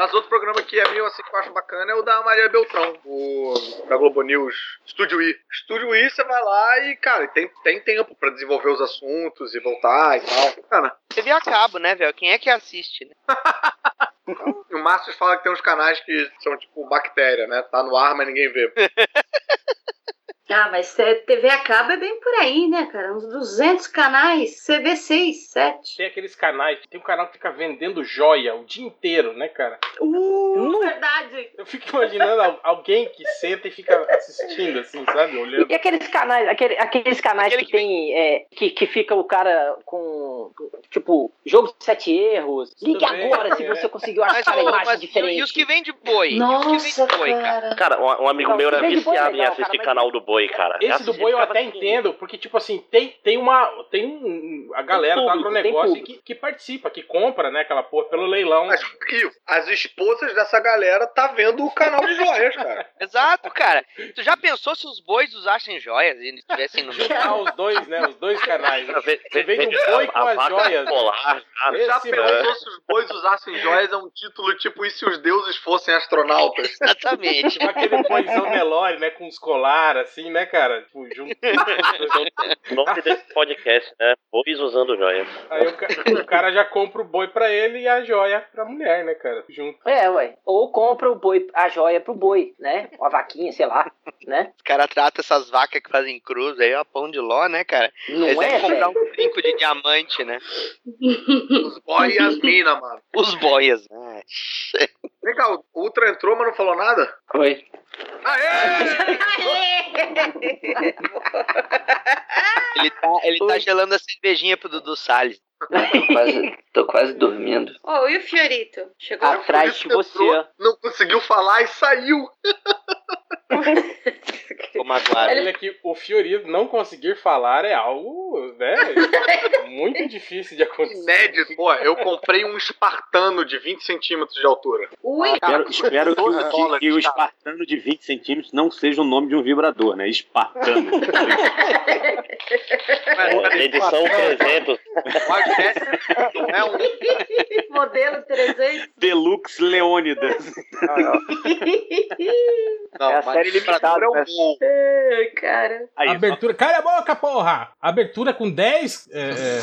Mas outro programa que é meio assim que eu acho bacana é o da Maria Beltrão, o da Globo News, Estúdio I. Estúdio I, você vai lá e, cara, tem, tem tempo pra desenvolver os assuntos e voltar e tal. Cara, TV a cabo, né, velho? Quem é que assiste, né? o Márcio fala que tem uns canais que são tipo bactéria, né? Tá no ar, mas ninguém vê. Ah, mas TV a cabo é bem por aí, né, cara? Uns 200 canais, você vê 6, 7. Tem aqueles canais, tem um canal que fica vendendo joia o dia inteiro, né, cara? Uh, verdade. Eu fico imaginando al- alguém que senta e fica assistindo, assim, sabe? Olhando. E aqueles canais, aquele- aqueles canais Aquele que tem. é, que, que fica o cara com. Tipo, jogo de sete erros. Ligue Também, agora se é. você conseguiu achar a ô, imagem mas diferente. e os que vêm de boi? E os que Nossa, vêm de boi, cara? cara. Um, um amigo Não, meu era se é viciado em legal, assistir cara, mas- canal do boi, cara. Esse do Assistia, boi eu até assistindo. entendo, porque, tipo assim, tem, tem uma. Tem um. A galera do público, agronegócio tem que, que participa, que compra, né, aquela porra pelo leilão. Mas, as esposas dessa galera tá vendo o canal de joias, cara. Exato, cara. Tu já pensou se os bois usassem joias e eles estivessem no Juntar os dois, né? Os dois canais. Vê- Você do vê- boi com as joias. Polar, cara. Esse Já pensou se os bois usassem joias? É um título tipo E se os deuses fossem astronautas? Exatamente. Tipo aquele boizão Nelore, né? Com os colar, assim, né, cara? Tipo, junto. O nome desse podcast, né? Bois usando joias. Aí o, ca- o cara já compra o boi pra ele e a joia pra mulher, né, cara? Junto. É, ué. Ou compra o boi, a joia pro boi, né? Uma vaquinha, sei lá, né? Os caras tratam essas vacas que fazem cruz aí, ó, pão de ló, né, cara? Não Eles é, comprar um brinco de diamante, né? Os boys e as minas, mano. Os boias. Ah, Vem cá, o Ultra entrou, mas não falou nada? Oi. Ele tá, ele tá gelando a cervejinha pro Dudu Salles. Tô quase, tô quase dormindo. Ô, e o Fiorito? Chegou? Atrás de você. ó. Não conseguiu falar e saiu. Magoado. Olha que o Fiorito não conseguir falar é algo, né? Muito difícil de acontecer. Inédito. Pô, eu comprei um espartano de 20 centímetros de altura. Ui, Espero, espero que, o- 12 que- dólares, que o cara. espartano de 20 centímetros não seja o nome de um vibrador, né? Espartano. Edição 300. Podcast não é um. modelo 300. Deluxe Leônidas. Não, É a mas série limitada, é um né? cara. Aí, Abertura. Cala a boca, porra! Abertura com 10. É, é,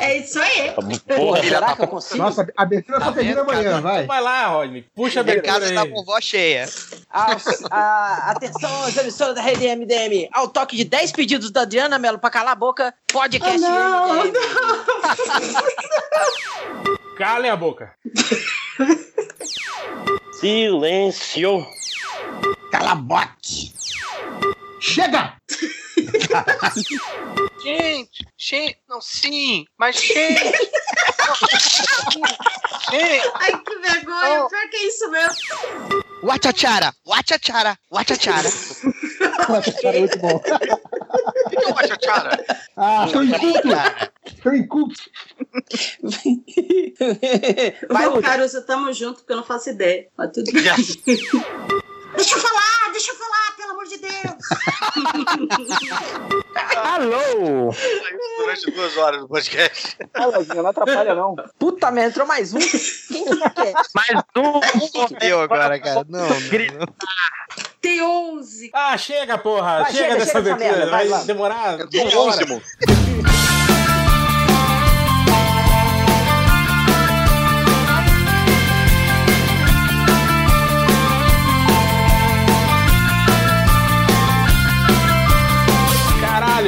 É isso aí. Porra, será que eu consigo? Nossa, a abertura só termina amanhã, vai. Vai lá, Rodney. Puxa a A abertura casa tá com vó cheia. A- a- atenção, as emissoras da rede MDM. Ao toque de 10 pedidos da Adriana Mello pra calar a boca, podcast não, MDM. Calem a boca. Silêncio. Cala a boca. Chega! Gente, gente, não, sim, mas gente. gente. Ai, que vergonha. Pior que é isso mesmo. Wachachara, wachachara, wachachara. Cara, é muito bom. O que é o Wachachara? Ah, tô em culto. Tô em culto. Vai. Caruso, tamo junto, porque eu não faço ideia. Mas tudo bem. Deixa eu falar, deixa eu falar, pelo amor de Deus. Alô! Durante duas horas do podcast. Falazinha, não atrapalha, não. Puta merda, entrou mais um. Quem que quer? Mais um morreu agora, cara. Não, não. Tem 11. Ah, chega, porra. Vai, chega, chega, dessa merda, Vai vai lá. demorar Tô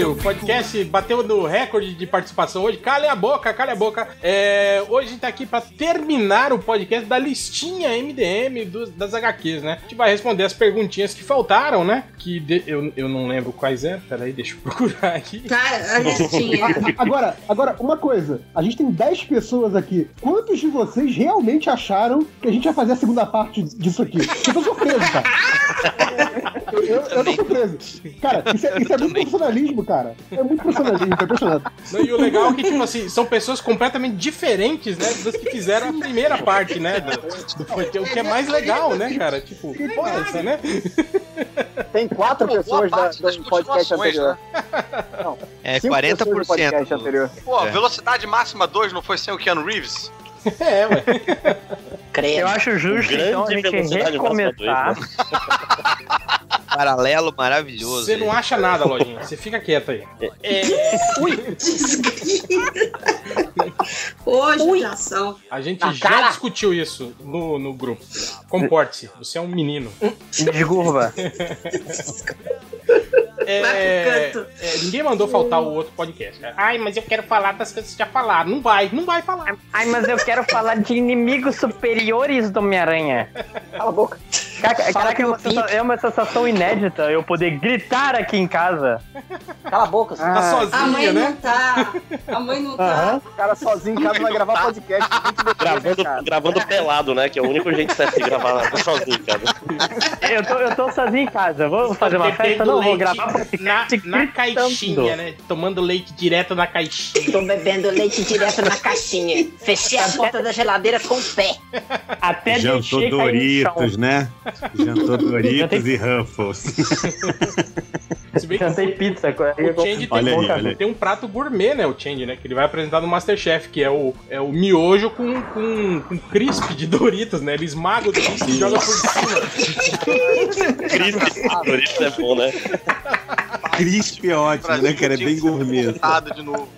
Caralho, o podcast bateu no recorde de participação hoje. Cale a boca, cale a boca. É, hoje a gente tá aqui pra terminar o podcast da listinha MDM dos- das HQs, né? A gente vai responder as perguntinhas que faltaram, né? Que de- eu, eu não lembro quais eram. Peraí, deixa eu procurar aqui. Cara, a listinha. Agora, agora, uma coisa. A gente tem 10 pessoas aqui. Quantos de vocês realmente acharam que a gente ia fazer a segunda parte disso aqui? Eu tô surpreso, cara. Eu, eu, eu tô surpreso. Cara, isso é, isso é muito profissionalismo, cara. É muito profissionalismo, tô impressionado. Não, E o legal é que, tipo assim, são pessoas completamente diferentes, né? Das que fizeram a primeira parte, né? Do, do. O que é mais legal, né, cara? Tipo, que porra é essa, né? Tem quatro Pô, pessoas da, do podcast anterior. né? É Cinco pessoas do podcast 40%. anterior. Pô, É. velocidade máxima 2 não foi sem o Keanu Reeves? É, ué. Credo. Eu acho justo, então, a gente recomeçar. Paralelo maravilhoso. Você não acha nada, Lojinha. Você fica quieto aí. Hoje, ação. A gente Na já cara. discutiu isso no, no grupo. Comporte-se. Você é um menino. Desculpa. É, é, ninguém mandou faltar o outro podcast. cara. Ai, mas eu quero falar das coisas que já falaram. Não vai, não vai falar. Ai, mas eu quero falar de inimigos superiores do Homem-Aranha. Cala a boca. Caraca, é, uma o Pink. sensa- é uma sensação inédita eu poder gritar aqui em casa. Cala a boca. Tá Ah, A sozinho, mãe né? não tá. A mãe não tá. O cara sozinho em casa vai gravar podcast. 20 depois, Gravando, gravando pelado, né? Que é o único jeito certo de gravar sozinho, cara. Eu tô, eu tô sozinho em casa. Vou fazer uma festa? Não, vou gravar na, podcast na gritando. caixinha, né? Tomando leite direto na caixinha. Tô bebendo leite direto na caixinha. Fechei a porta da geladeira com o pé. Até Jantou. Doritos, né? Jantou Doritos Jantei- e Ruffles. Se bem que Jantei pizza. com- o Change tem, Olha aí, um, olha aí. tem um prato gourmet, né? O Change, né? Que ele vai apresentar no Masterchef, que é o, é o miojo com, com, com crisp de Doritos, né? Ele esmaga o Doritos e joga por cima. Crisp, Doritos é bom, né? Crisp é ótimo, né, cara? É bem gourmet. Nada de novo.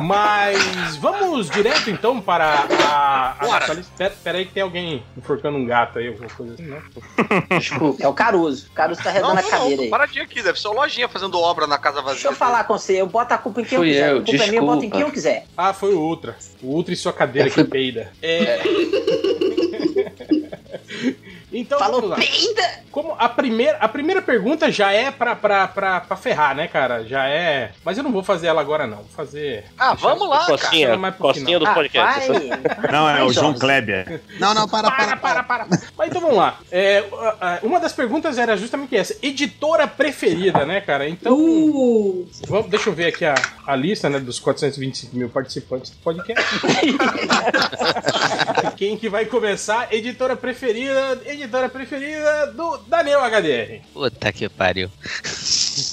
Mas vamos direto então para a. a nossa lista. Pera, pera aí que tem alguém enforcando um gato aí, alguma coisa assim, né? Desculpa. É o Caruso. O Caruso tá Não, redando não, a cadeira não, aí. paradinha aqui, deve ser o lojinha fazendo obra na casa vazia. Deixa eu falar com você. Eu boto a culpa em quem Fui eu quiser. eu, a culpa é minha, eu boto em quem eu desculpa. quiser. Ah, foi o Ultra. O Ultra e sua cadeira Eu fui- que peida. É. Então Falou vamos lá. peida! Como a primeira, a primeira pergunta já é pra, pra, pra, pra ferrar, né, cara? Já é. Mas eu não vou fazer ela agora, não. Vou fazer. Ah, vamos lá, cara. Costinha, Chama mais do Ah, podcast. vai. Não, é o João. Kleber. Não, não, para, Para, para, para. Mas então vamos lá. É, uma das perguntas era justamente essa: editora preferida, né, cara? Então. Uh, Vamos, deixa eu ver aqui a, a lista né, dos 425 mil participantes do podcast. Quem que vai começar? Editora preferida, editora preferida do Daniel HDR. Puta que pariu.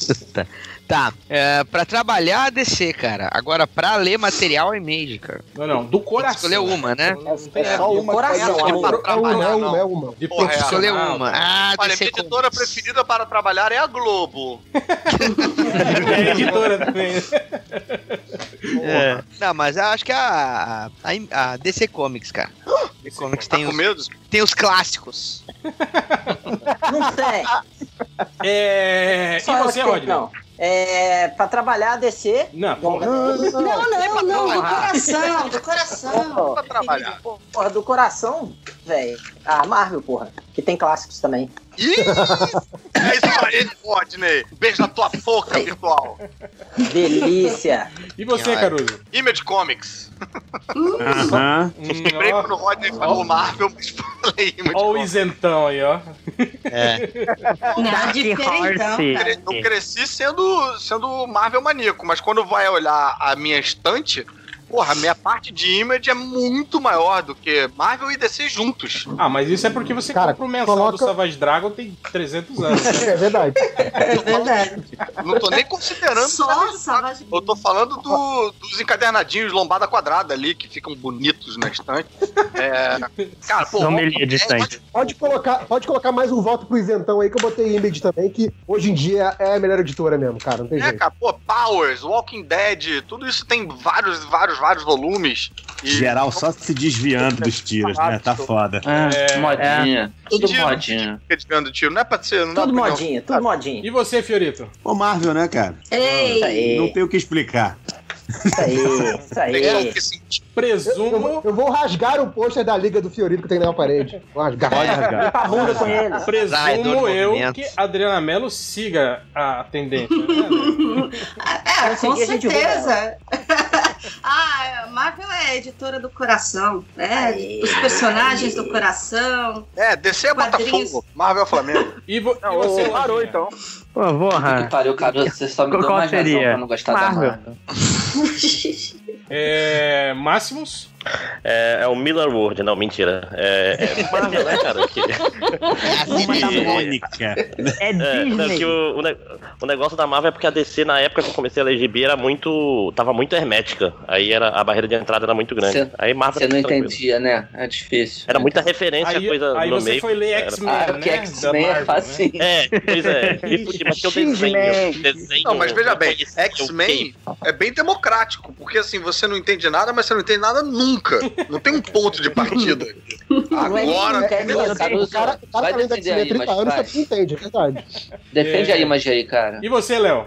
Puta. Tá, é, pra trabalhar DC, cara. Agora, pra ler material é Mage, cara. Não, não, do coração. Escolher uma, né? Tem É só uma coração, coisa. amor. É uma, é uma, é uma. De Porra, é. Escolher profissional. uma. Ah, Olha, DC minha com- editora preferida para trabalhar é a Globo. É editora também. É. Não, mas eu acho que a, a, a DC Comics, cara. DC Comics Tá tem com os, medo? tem os clássicos. Não sei. É... Só E você, Rodney? Não. É, pra trabalhar, descer. Não, porra. não, não, não, do porra. coração, do coração. Pra trabalhar. Porra, do coração, velho. Ah, Marvel, porra. Que tem clássicos também. Ih! É isso aí, Rodney. Beijo na tua boca virtual. Delícia. E você, Caruso? Image Comics. Aham. Lembrei quando o Rodney falou Marvel, mas falei Image Ó o Comics. isentão aí, ó. É. Não, diferentão, cara. Eu cresci sendo, sendo Marvel maníaco, mas quando vai olhar a minha estante, porra, a minha parte de image é muito maior do que Marvel e DC juntos. Ah, mas isso é porque você Cara, compra o mensal coloca- do Savage Dragon tem 300 anos. né? É verdade. É verdade. Não tô nem considerando. Só Savage Eu tô falando do- dos encadernadinhos lombada quadrada ali, que ficam bonitos na estante. É, cara, pô, Sommelier distante. Pode colocar, pode colocar mais um voto pro isentão aí, que eu botei Image também, que hoje em dia é a melhor editora mesmo, cara. Não tem É, jeito. cara, pô, Powers, Walking Dead, tudo isso tem vários, vários, vários volumes. E Geral só se desviando dos tiros, né? Tá foda. Ah, É, modinha. Tudo Tiro, modinha. fica desviando tiro, não é pra ser, não Tudo modinha, tudo modinha. E você, Fiorito? Ô, Marvel, né, cara? Isso Ei, aí, Não tem o que explicar. isso aí, isso aí. Eu, Presumo. vou- eu vou rasgar o pôster da Liga do Fiorito que tem na parede. Vou rasgar. Pode rasgar. Limpa a bunda com ele. Presumo eu movimento. que Adriana Mello siga a tendência. Né? é, com certeza. Ah, Marvel é editora do coração, né? Os personagens do coração. é, DC é. Botafogo, Marvel é Flamengo. E, vo- e Não, você, ô, parou então. Pô, Que porra. pariu, cara, você só me deu mais razão pra não gostar Marvel. da Marvel. É, Máximos? É, é o Miller World, não, mentira. É, é Marvel, né, cara? Que, Mônica. É É, não, Disney. que o, o ne- o negócio da Marvel é porque a DC, na época que eu comecei a ler gibi, era muito. tava muito hermética. Aí era, a barreira de entrada era muito grande. Você- aí Marvel Você não entendia, né? É difícil. Era muita referência Aí, a coisa aí no você meio. foi ler X-Men, Ah, né? X-Men é né? fácil. É, pois é. E, mas que eu desenho, desenho. Não, mas veja bem, X-Men é bem democrático, porque assim, você não entende nada, mas você não entende nada nunca. Não tem um ponto de partida. Agora, É. Caruso, O cara, o cara vai tá lendo defender X-Men aí, 30 mas anos, você não entende, é verdade. Defende É. a imagem aí, cara. E você, Léo?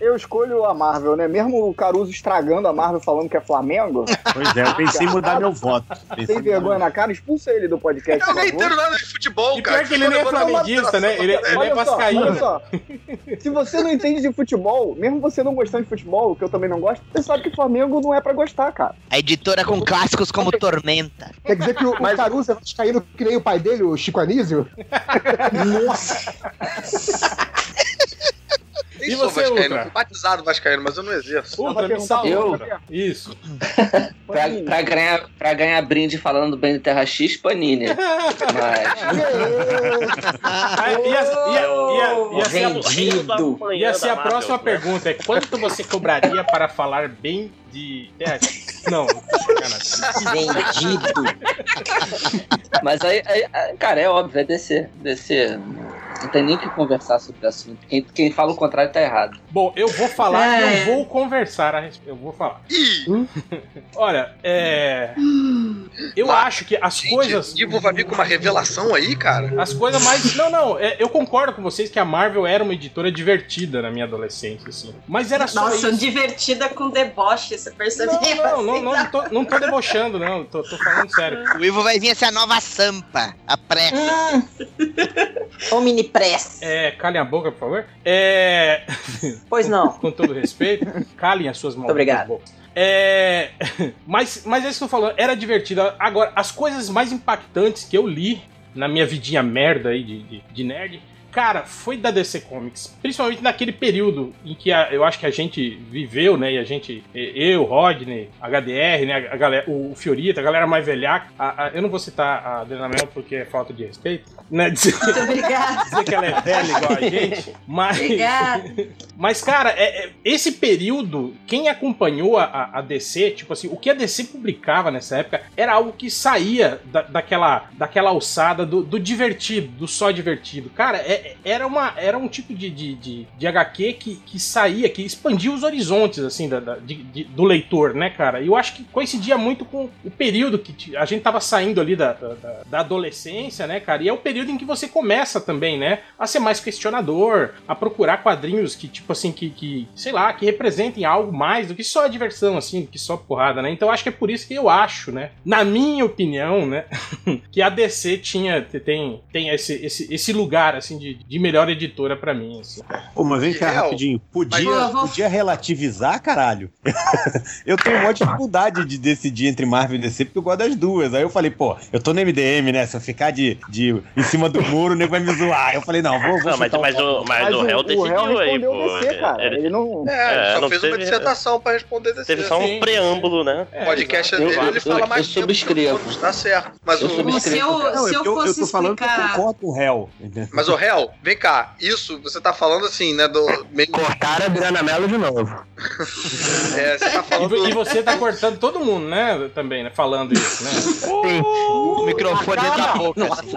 Eu escolho a Marvel, né? Mesmo o Caruso estragando a Marvel falando que é Flamengo, Pois é, eu pensei em mudar meu voto. Pensei sem em mudar vergonha na cara, expulsa ele do podcast. Eu nem entendo nada de futebol, E cara. pior que ele nem é flamenguista, né? Ele, ele é vascaíno. olha só. Se você não entende de futebol, mesmo você não gostando de futebol, que eu também não gosto, você sabe que Flamengo não é pra gostar, cara. A editora com clássicos como Tormenta. Quer dizer que o, o Caruso é vascaíno que nem o pai dele, o Chico Anísio? Nossa! Nem E sou você, vascaíno, Ultra? fui batizado vascaíno, mas eu não exerço. Ultra, me salva. eu? Isso. Pra, pra ganhar, pra ganhar brinde falando bem do Terra X, Panini. Mas. Ia, ia, ia, ia ser a, Vendido. ia ser a próxima né? pergunta. É quanto você cobraria para falar bem de... É, não, sacanagem. Vendido. Mas aí, aí- aí, cara, é óbvio, é descer. Descer. Não tem nem o que conversar sobre o assunto. Quem, quem fala o contrário tá errado. Bom, eu vou falar e É. eu vou conversar a respeito. Eu vou falar. Olha, é... Eu acho que as gente, coisas... Ivo vai vir com uma revelação aí, cara. As coisas mais. Não, não, é, eu concordo com vocês que a Marvel era uma editora divertida na minha adolescência, assim. Mas era só Nossa, isso. divertida com deboche, você percebeu? Não, não, não, assim, não, tô, não tô debochando, não. Tô, tô falando sério. O Ivo vai vir essa nova Sampa, a pressa. Hum. Ô, mini press. É, calem a boca, por favor. É. Pois não. Com todo respeito, calem as suas mãos. obrigado. É. Mas, mas é isso que eu tô falando, era divertido. Agora, as coisas mais impactantes que eu li na minha vidinha merda aí de, de, de nerd. Cara, foi da DC Comics. Principalmente naquele período em que a- eu acho que a gente viveu, né? E a gente. Eu, Rodney, HDR, né? A galera, o Fiorita, a galera mais velhaca. a- a- eu não vou citar a Adriana Mel porque é falta de respeito. Né? Dizer, Muito obrigada. dizer que ela é velha igual a gente. Mas. Obrigada. Mas, cara, é- é- esse período, quem acompanhou a- a, a DC, tipo assim, o que a DC publicava nessa época era algo que saía da- daquela, daquela alçada do, do divertido, do só divertido. Cara, é- era, uma, era um tipo de, de, de, de HQ que, que saía, que expandia os horizontes, assim, da, da- de- de- do leitor, né, cara? E eu acho que coincidia muito com o período que a gente tava saindo ali da, da, da- adolescência, né, cara? E é o período em que você começa também, né, a ser mais questionador, a procurar quadrinhos que, tipo assim, que, que sei lá, que representem algo mais do que só a diversão, assim, do que só porrada, né? Então acho que é por isso que eu acho, né, na minha opinião, né, que a DC tinha, tem, tem esse, esse, esse lugar, assim, de, de melhor editora pra mim, assim. Pô, mas vem cá rapidinho. Podia, Mas eu podia relativizar, caralho? eu tenho uma dificuldade de decidir entre Marvel e DC porque eu gosto das duas. Aí eu falei, pô, eu tô no MDM, né? Se eu ficar de, de em cima do muro, o nego vai me zoar. Eu falei, não, vou, vou Não, mas, chutar um mas, o, mas, o réu decidiu aí, pô. DC, cara. Ele- Ele não. É, É, só não fez uma teve- dissertação pra responder desse. Teve só um Sim. preâmbulo, né? É, O podcast Eu- dele, ele eu- fala eu mais tempo que subscrevo. Tá certo. Mas Eu o, subscrevo. Se eu, Não, se eu eu, eu fosse tô falando que eu explicar. concordo com o réu. mas o réu, vem cá, isso você tá falando assim, né, do meio Cortaram a Adriana Mello de novo. é, você tá E, falando vo- e você tá cortando todo mundo, né, também, né, falando isso, né? O microfone dentro da boca. Nossa, assim.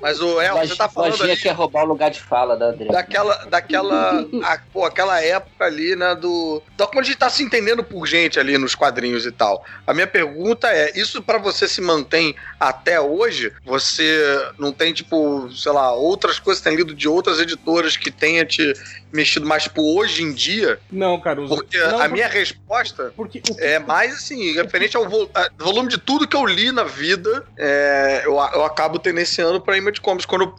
Mas o réu, você tá falando ali quer roubar o lugar de fala da Adriana. daquela daquela a, pô, aquela época ali, né, do da como a gente tá se entendendo por gente ali nos quadrinhos e tal. A minha pergunta é, isso pra você se mantém até hoje? Você não tem tipo, sei lá, outras coisas tem lido de outras editoras que tenha te mexido mais tipo hoje em dia? Não, Caruso. Porque não, a minha resposta porque é mais assim, referente ao vo- a- volume de tudo que eu li na vida, é, eu, eu acabo tendenciando pra Image Comics quando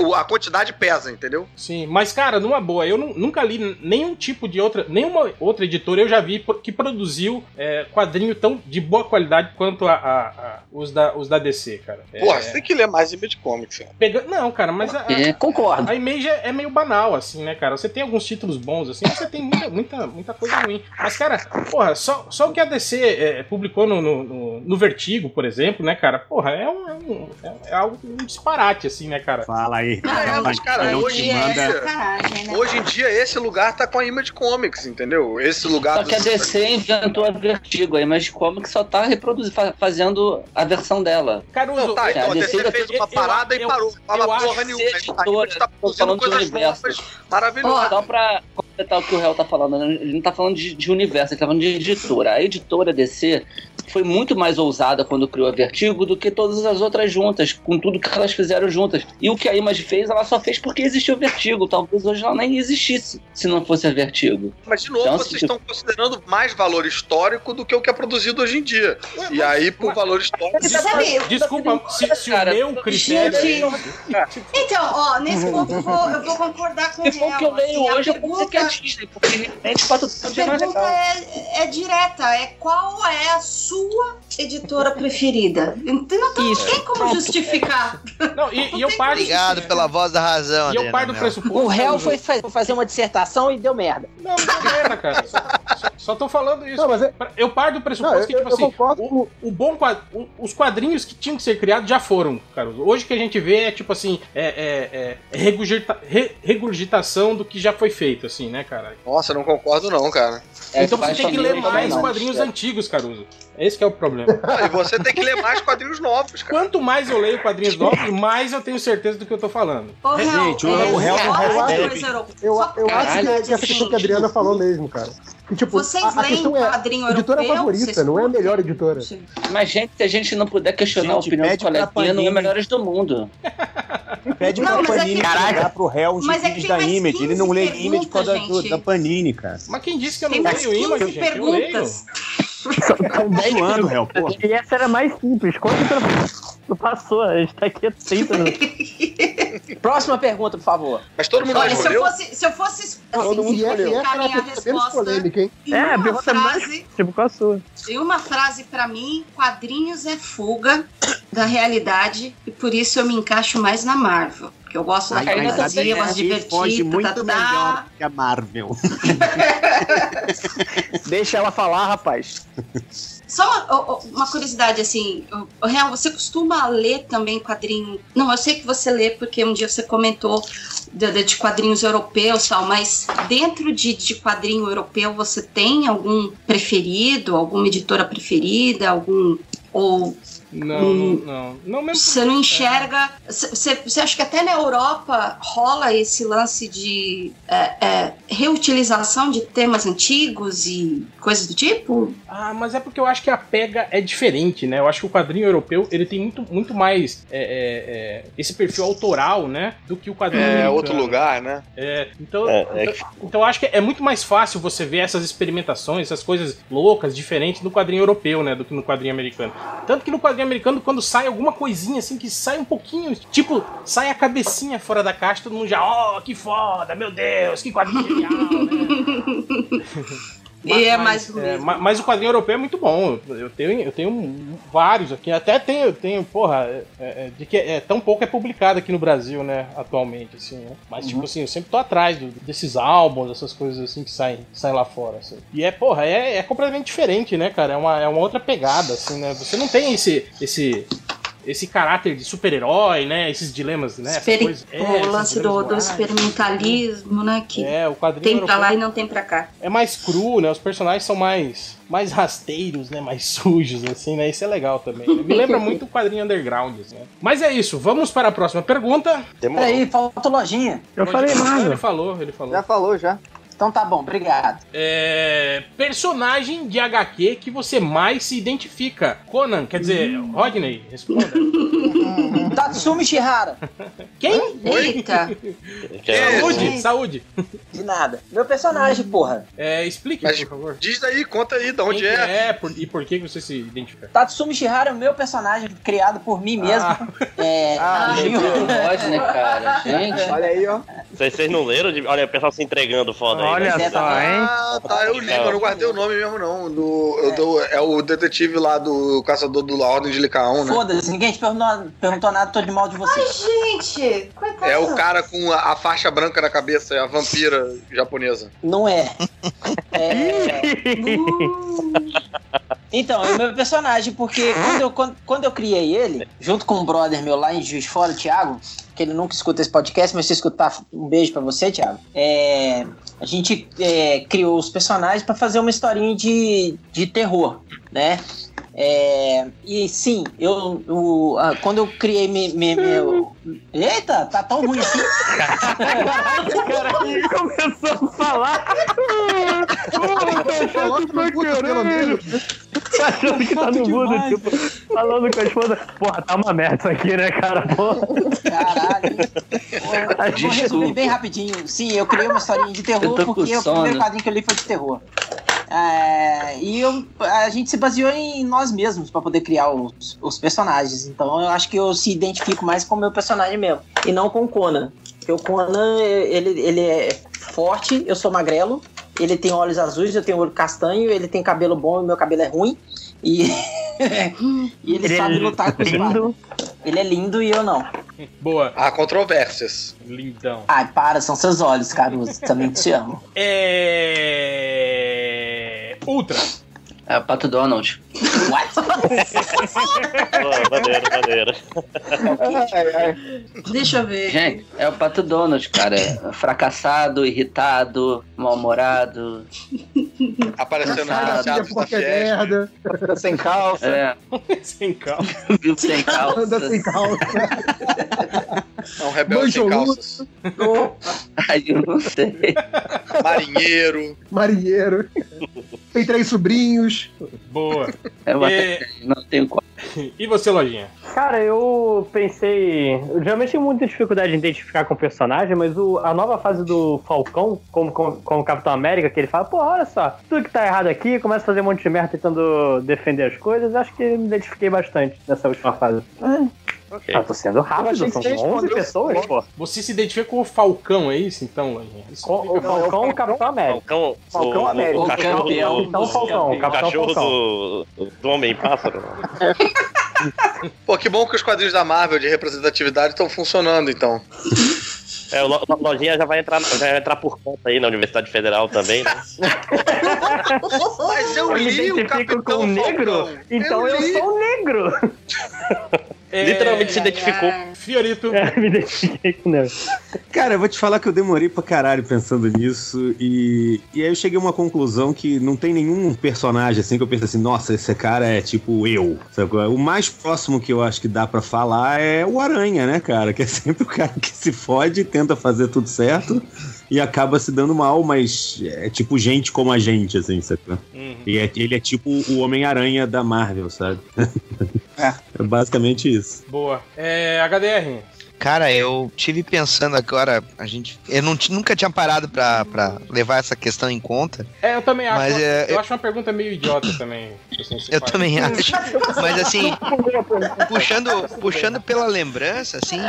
o- a quantidade pesa, entendeu? Sim, mas cara, numa boa, eu nu- nunca li nenhum tipo de outra, nenhuma outra editora eu já vi que produziu é, quadrinho tão de boa qualidade quanto a, a- a- os, da, os da DC, cara. É, Porra, você tem que ler mais Image Comics, cara. pega- Não, cara, mas a, É, concordo. a Image é, é meio banal, assim, né, cara? Você tem alguns títulos bons, assim, mas você tem muita, muita, muita coisa ruim. Mas, cara, porra, só, só o que a DC é, publicou no, no, no- no Vertigo, por exemplo, né, cara? Porra, é, um, é, um- é algo um disparate, assim, né, cara? Fala aí. É, mas, cara, hoje em É dia. né? Hoje em dia, esse lugar tá com a Image Comics, entendeu? Esse lugar. Só que a DC inventou a Vertigo, a Image Comics só tá reproduzindo, fa- fazendo a versão dela. Caruso, Não, tá, então a DC eu- fez uma parada eu- e parou. Eu fala acho porra que nenhuma. A editora, Image tá produzindo falando de coisas novas, maravilhosas. Só pra completar o que o Réu tá falando, né? ele não tá falando de, de universo, ele tá falando de editora. A editora DC foi muito mais ousada quando criou a Vertigo do que todas as outras juntas, com tudo que elas fizeram juntas. E o que a Image fez, ela só fez porque existiu o Vertigo. Talvez hoje ela nem existisse se não fosse a Vertigo. Mas, de novo, Então, vocês assim, estão considerando mais valor histórico do que o que é produzido hoje em dia. E aí, por valor histórico. Você sabe, Desculpa, se, se o Cara, meu critério gente, é Então, ó, nesse ponto eu vou, eu vou concordar com o Se for o que eu leio assim, a hoje, é pergunta- Disney, porque realmente pra tudo A dia não é pergunta legal. é, é direta, é qual é a sua editora preferida? Então não tem- Isso. tem como justificar. Não, e, e eu paro. Obrigado pela voz da razão, E eu Adriana paro do pressuposto. O réu foi fa- fazer uma dissertação e deu merda. Não, não deu merda, cara. Só, tô falando isso. Não, mas é- Eu paro do Não, pressuposto eu, que, tipo eu assim, o, o bom quad- o- os quadrinhos que tinham que ser criados já foram, Caruso. Hoje o que a gente vê é tipo assim, é, é- é regurgita- re- regurgitação do que já foi feito, assim, né, cara? Nossa, não concordo, não, cara. É, então você faz tem que ler mais não. quadrinhos antigos, Caruso. Esse que é o problema. Ah, e você tem que ler mais quadrinhos novos, cara. Quanto mais eu leio quadrinhos novos, mais eu tenho certeza do que eu tô falando. Ô, Real, Gente, o- é, o Real não é? Eu, eu acho que, que essa questão que a Adriana falou mesmo, cara. Que, tipo, Vocês a, a leem questão é quadrinho editora europeu? favorita, Vocês não é a melhor editora. Mas, gente, se a gente não puder questionar Gente, a opinião do pra coleguinha, não é melhores do mundo. Pede Não, pra é Panini que- pegar pro réu os é gibis da Image. Ele não 15 lê Image por causa perguntas, do- gente. da Panini, cara. Mas quem disse que eu não leio 15 gente? Eu leio. perguntas. Tá zoando, réu, pô. E essa era mais simples. Tempo não passou? A gente tá aqui há 30 minutos. Próxima pergunta, por favor. Mas todo mundo Olha, se eu fosse, se eu fosse Todo mundo assim, escolheu. E essa explicar era a minha resposta polêmica, hein? É, a uma pergunta mais frase, tipo com a sua. em uma frase pra mim, quadrinhos é fuga da realidade e por isso eu me encaixo mais na Marvel. Porque eu gosto da fantasia, também, mais né? divertida, Foge muito tá, melhor tá. que a Marvel. Deixa ela falar, rapaz. Só uma, uma curiosidade, assim, Real, você costuma ler também quadrinho? Não, eu sei que você lê porque um dia você comentou de, de- quadrinhos europeus tal, mas dentro de, de quadrinho europeu você tem algum preferido, alguma editora preferida, algum. Ou Não, Hum. não, não. Não mesmo. você não enxerga. Você você acha que até na Europa rola esse lance de é, é, reutilização de temas antigos e coisas do tipo? Ah, mas é porque eu acho que a pega é diferente, né? Eu acho que o quadrinho europeu ele tem muito, muito mais é, é, é, esse perfil autoral, né? Do que o quadrinho É americano. outro lugar, né? É, então, É, é então, então eu acho que é muito mais fácil você ver essas experimentações, essas coisas loucas, diferentes no quadrinho europeu, né? Do que no quadrinho americano. Tanto que no quadrinho americano, quando sai alguma coisinha assim, que sai um pouquinho, tipo, sai a cabecinha fora da caixa, todo mundo já, ó, que foda, meu Deus, que quadrinho genial, né? E é mais do é, mas o quadrinho europeu é muito bom. Eu tenho, eu tenho vários aqui. Até tenho, tenho porra, é, é, de que é, tão pouco é publicado aqui no Brasil, né? Atualmente, assim, né? Mas, tipo assim, eu sempre tô atrás do- desses álbuns, essas coisas assim que saem, saem lá fora. assim. E é, porra, é, é completamente diferente, né, cara? É uma, é uma outra pegada, assim, né? Você não tem esse. esse esse caráter de super-herói, né? Esses dilemas, né? essas Experi- coisas- é, o esses lance do, do experimentalismo, né? Que É, o quadrinho tem pra lá e não tem pra cá. é mais cru, né? Os personagens são mais, mais rasteiros, né? Mais sujos, assim, né? Isso é legal também. Me lembra muito o quadrinho underground, assim, né? Mas é isso, vamos para a próxima pergunta. Demorou. Peraí, falta lojinha. Eu falei Ele nada. falou, ele falou. Já falou, já. Então tá bom, obrigado. É, personagem de HQ que você mais se identifica. Conan, quer dizer, Rodney, responda. Tatsumi Shihara. Quem? Eita. Saúde, saúde. De nada. Meu personagem, porra. É, explique, Mas por favor. diz aí, conta aí de onde Quem que é. é por- e por que você se identifica? Tatsumi Shihara é o meu personagem criado por mim mesmo. Ah. É, Ah, né, cara? Gente. Olha aí, ó. Vocês, vocês não leram? De- Olha, o pessoal se entregando foda aí. Olha só, hein? Ah, tá, eu li, mas eu não guardei o nome mesmo, não. Do, eu dou- é o detetive lá do Caçador do La Ordem de Licaon, né? Foda-se, ninguém te perguntou, perguntou nada, tô de mal de você. Gente, coitado. É o cara com a, a faixa branca na cabeça, é a vampira japonesa. Não é. É. Então, é o meu personagem, porque quando eu, quando, quando eu criei ele, junto com um brother meu lá em Juiz de Fora, o Thiago, que ele nunca escuta esse podcast, mas se escutar, um beijo pra você, Thiago. É, a gente é, criou os personagens pra fazer uma historinha de, de terror, né? É, e sim, eu, o- ah, quando eu criei me, me- meu. Eita, tá tão ruim assim? cara começou a falar. Mudo, pelo menos. Achando que tá no mudo, demais. tipo, falando com a esposa. Porra, tá uma merda isso aqui, né, cara? Porra. Caralho. Eu vou resumir bem rapidinho. Sim, eu criei uma historinha de terror Eu porque o primeiro quadrinho que eu li foi de terror. É, e eu, a gente se baseou em nós mesmos pra poder criar os, os personagens. Então eu acho que eu se identifico mais com o meu personagem mesmo. E não com o Conan. Porque o Conan, ele, ele é forte, eu sou magrelo. Ele tem olhos azuis, eu tenho olho castanho. Ele tem cabelo bom e meu cabelo é ruim. E, e ele, Ele é sabe lutar com espada. lindo. Ele é lindo e eu não. Boa. Há controvérsias. Lindão. Ai, para, são seus olhos, Caruso. Também te amo. É. Ultra. É o Pato Donald. What? Pô, maneiro, maneiro. Ai, ai. Deixa eu ver. Gente, é o Pato Donald, cara. Fracassado, irritado, mal-humorado. Aparecendo da porque é merda. Tá sem calça. É, Sem vivo sem calça. Anda sem calça. É um rebelde sem Manjoludo. calças. Ai, eu não sei. Marinheiro. Marinheiro. Tem três sobrinhos. Boa. É. E, Não tenho e você, Lojinha? Cara, eu pensei. Eu geralmente tenho muita dificuldade em identificar com o personagem, mas o- a nova fase do Falcão, como, como, como Capitão América, que ele fala, pô, olha só, tudo que tá errado aqui, começa a fazer um monte de merda tentando defender as coisas, acho que me identifiquei bastante nessa última fase. Ok. Ah, tô sendo Eu rápido, que são você 11 respondeu pessoas, pô. Você se identifica com o Falcão, é isso então, Lojinha? O Falcão e o Capitão América. Falcão, Falcão o, América. o O campeão. do, Então, Falcão, o Capitão cachorro Falcão. do, do Homem-Pássaro. Pô, que bom que os quadrinhos da Marvel de representatividade estão funcionando, então. É, o Lo- Lo- Lojinha já vai, entrar, já vai entrar por conta aí na Universidade Federal também, né? Mas eu Eu li o identifico com Capitão o negro, então eu, li. sou negro. É, Literalmente se identificou. Fiorito. É, me identifiquei com o negro. Cara, eu vou te falar que eu demorei pra caralho pensando nisso e, e aí eu cheguei a uma conclusão que não tem nenhum personagem assim que eu pensei assim, nossa, esse cara é tipo eu. sabe é? O mais próximo que eu acho que dá pra falar é o Aranha, né, cara? Que é sempre o cara que se fode, tenta fazer tudo certo e acaba se dando mal, mas é tipo gente como a gente, assim, sabe? Uhum. E é- ele é tipo o Homem-Aranha da Marvel, sabe? É basicamente isso. Boa. É, HDR. Cara, eu tive pensando agora, a gente. Eu não nunca tinha parado pra, pra levar essa questão em conta. É, eu também acho. Mas, uma- é, eu, eu- acho uma pergunta meio idiota também. assim, Eu faz. também acho. Mas assim, puxando, puxando pela lembrança, assim,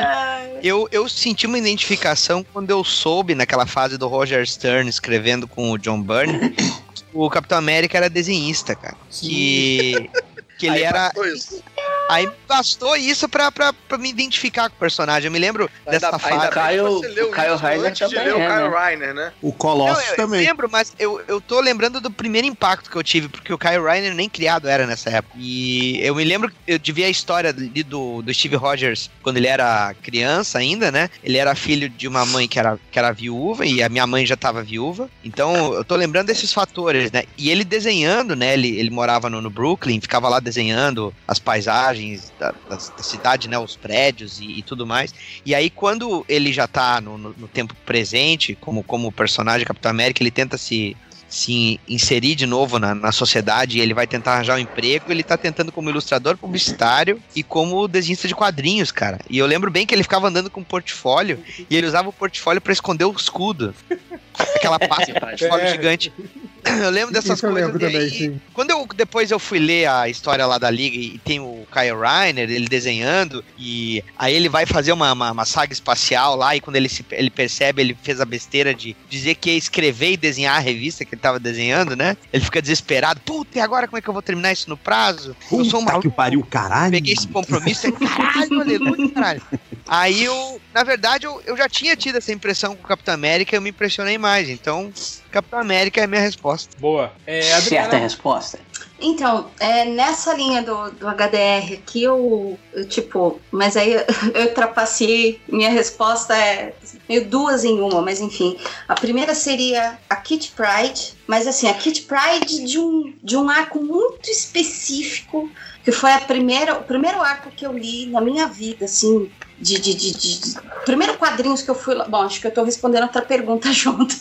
eu, eu senti uma identificação quando eu soube, naquela fase do Roger Stern escrevendo com o John Byrne, que o Capitão América era desenhista, cara. Que. Que ele Aí era. Aí bastou isso pra, pra, pra me identificar com o personagem. Eu me lembro Ainda- dessa fase. que Caio- o Caio Reiner também ler o é, Kyle né? Reiner, né? O Colossus Não, eu, também. Eu lembro, mas eu, eu tô lembrando do primeiro impacto que eu tive, porque o Kyle Reiner nem criado era nessa época. E eu me lembro, eu de ver a história ali do, do Steve Rogers quando ele era criança ainda, né? Ele era filho de uma mãe que era, que era viúva e a minha mãe já tava viúva. Então eu tô lembrando desses fatores, né? E ele desenhando, né? Ele, ele morava no, no Brooklyn, ficava lá desenhando as paisagens da, da- da cidade, né? Os prédios e, e tudo mais. E aí, quando ele já tá no, no- no tempo presente, como, como personagem Capitão América, ele tenta se, se inserir de novo na, na sociedade e ele vai tentar arranjar um emprego. Ele tá tentando como ilustrador publicitário e como desenhista de quadrinhos, cara. E eu lembro bem que ele ficava andando com um portfólio e ele usava o portfólio pra esconder o escudo. Aquela pasta de portfólio gigante. Eu lembro dessas Isso eu coisas. lembro e- também, sim. quando eu depois eu fui ler a história lá da liga e tem o Kyle Reiner, ele desenhando, e aí ele vai fazer uma, uma, uma saga espacial lá, e quando ele, se, ele percebe, ele fez a besteira de dizer que ia escrever e desenhar a revista que ele tava desenhando, né? Ele fica desesperado, puta, e agora como é que eu vou terminar isso no prazo? Eu sou um maluco. que pariu, caralho. Peguei esse compromisso e caralho, aleluia, caralho. Aí eu, na verdade, eu, eu já tinha tido essa impressão com o Capitão América e eu me impressionei mais. Então, Capitão América é a minha resposta. Boa. É, Certa resposta. Então, é, nessa linha do, do HDR aqui, eu, eu, tipo, mas aí eu, eu trapacei, minha resposta é meio duas em uma, mas enfim. A primeira seria a Kit Pride, mas assim, a Kit Pride de um, de um arco muito específico, que foi a primeira, o primeiro arco que eu li na minha vida, assim, de, de, de, de- primeiro quadrinhos que eu fui bom acho que eu tô respondendo outra pergunta junto.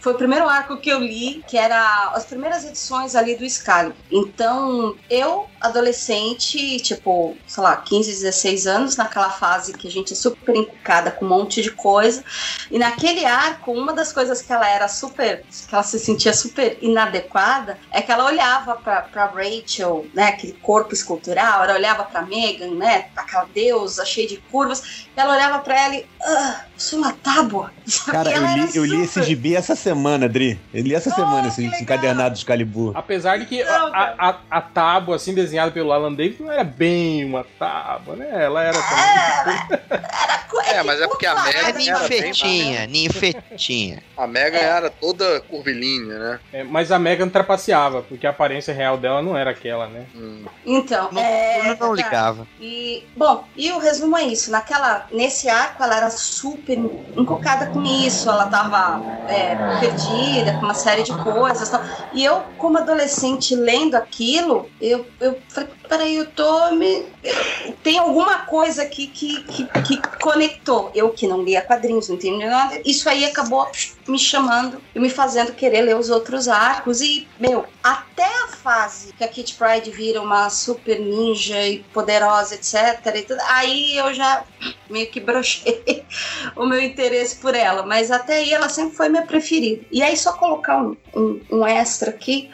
Foi o primeiro arco que eu li que era as primeiras edições ali do Excalibur. Então eu adolescente tipo sei lá 15 16 anos naquela fase que a gente é super encucada com um monte de coisa e naquele arco uma das coisas que ela era super que ela se sentia super inadequada é que ela olhava pra, pra Rachel né aquele corpo escultural ela olhava pra Megan né aquela deusa cheia de curvas ela olhava pra ela e ah, sou uma tábua Cara, eu li, era eu li esse gibi essa semana, Dri. Eu li essa semana esse encadernado de Calibur. Apesar de que a, a, a- a tábua, assim, desenhada pelo Alan Davis, não era bem uma tábua, né? Ela era também. É, mas é porque a Mega É era bem ninfetinha, ninfetinha. A Mega era toda curvilínea, né? É, mas a Megan trapaceava, porque a aparência real dela não era aquela, né? Então, é. Eu não ligava. E, bom, e o resumo é isso. Naquela, nesse arco, ela era super encocada com isso. Ela tava é, perdida com uma série de coisas. Tal. E eu, como adolescente, lendo aquilo, eu, eu falei, peraí, eu tô me. Tem alguma coisa aqui que, que, que conectou. Eu que não lia quadrinhos, não entendi nada. Isso aí acabou me chamando e me fazendo querer ler os outros arcos. E, meu, até a fase que a Kit Pride vira uma super ninja e poderosa, etc. E tudo, aí eu já meio que brochei o meu interesse por ela. Mas até aí ela sempre foi minha preferida. E aí, só colocar um, um, um extra aqui,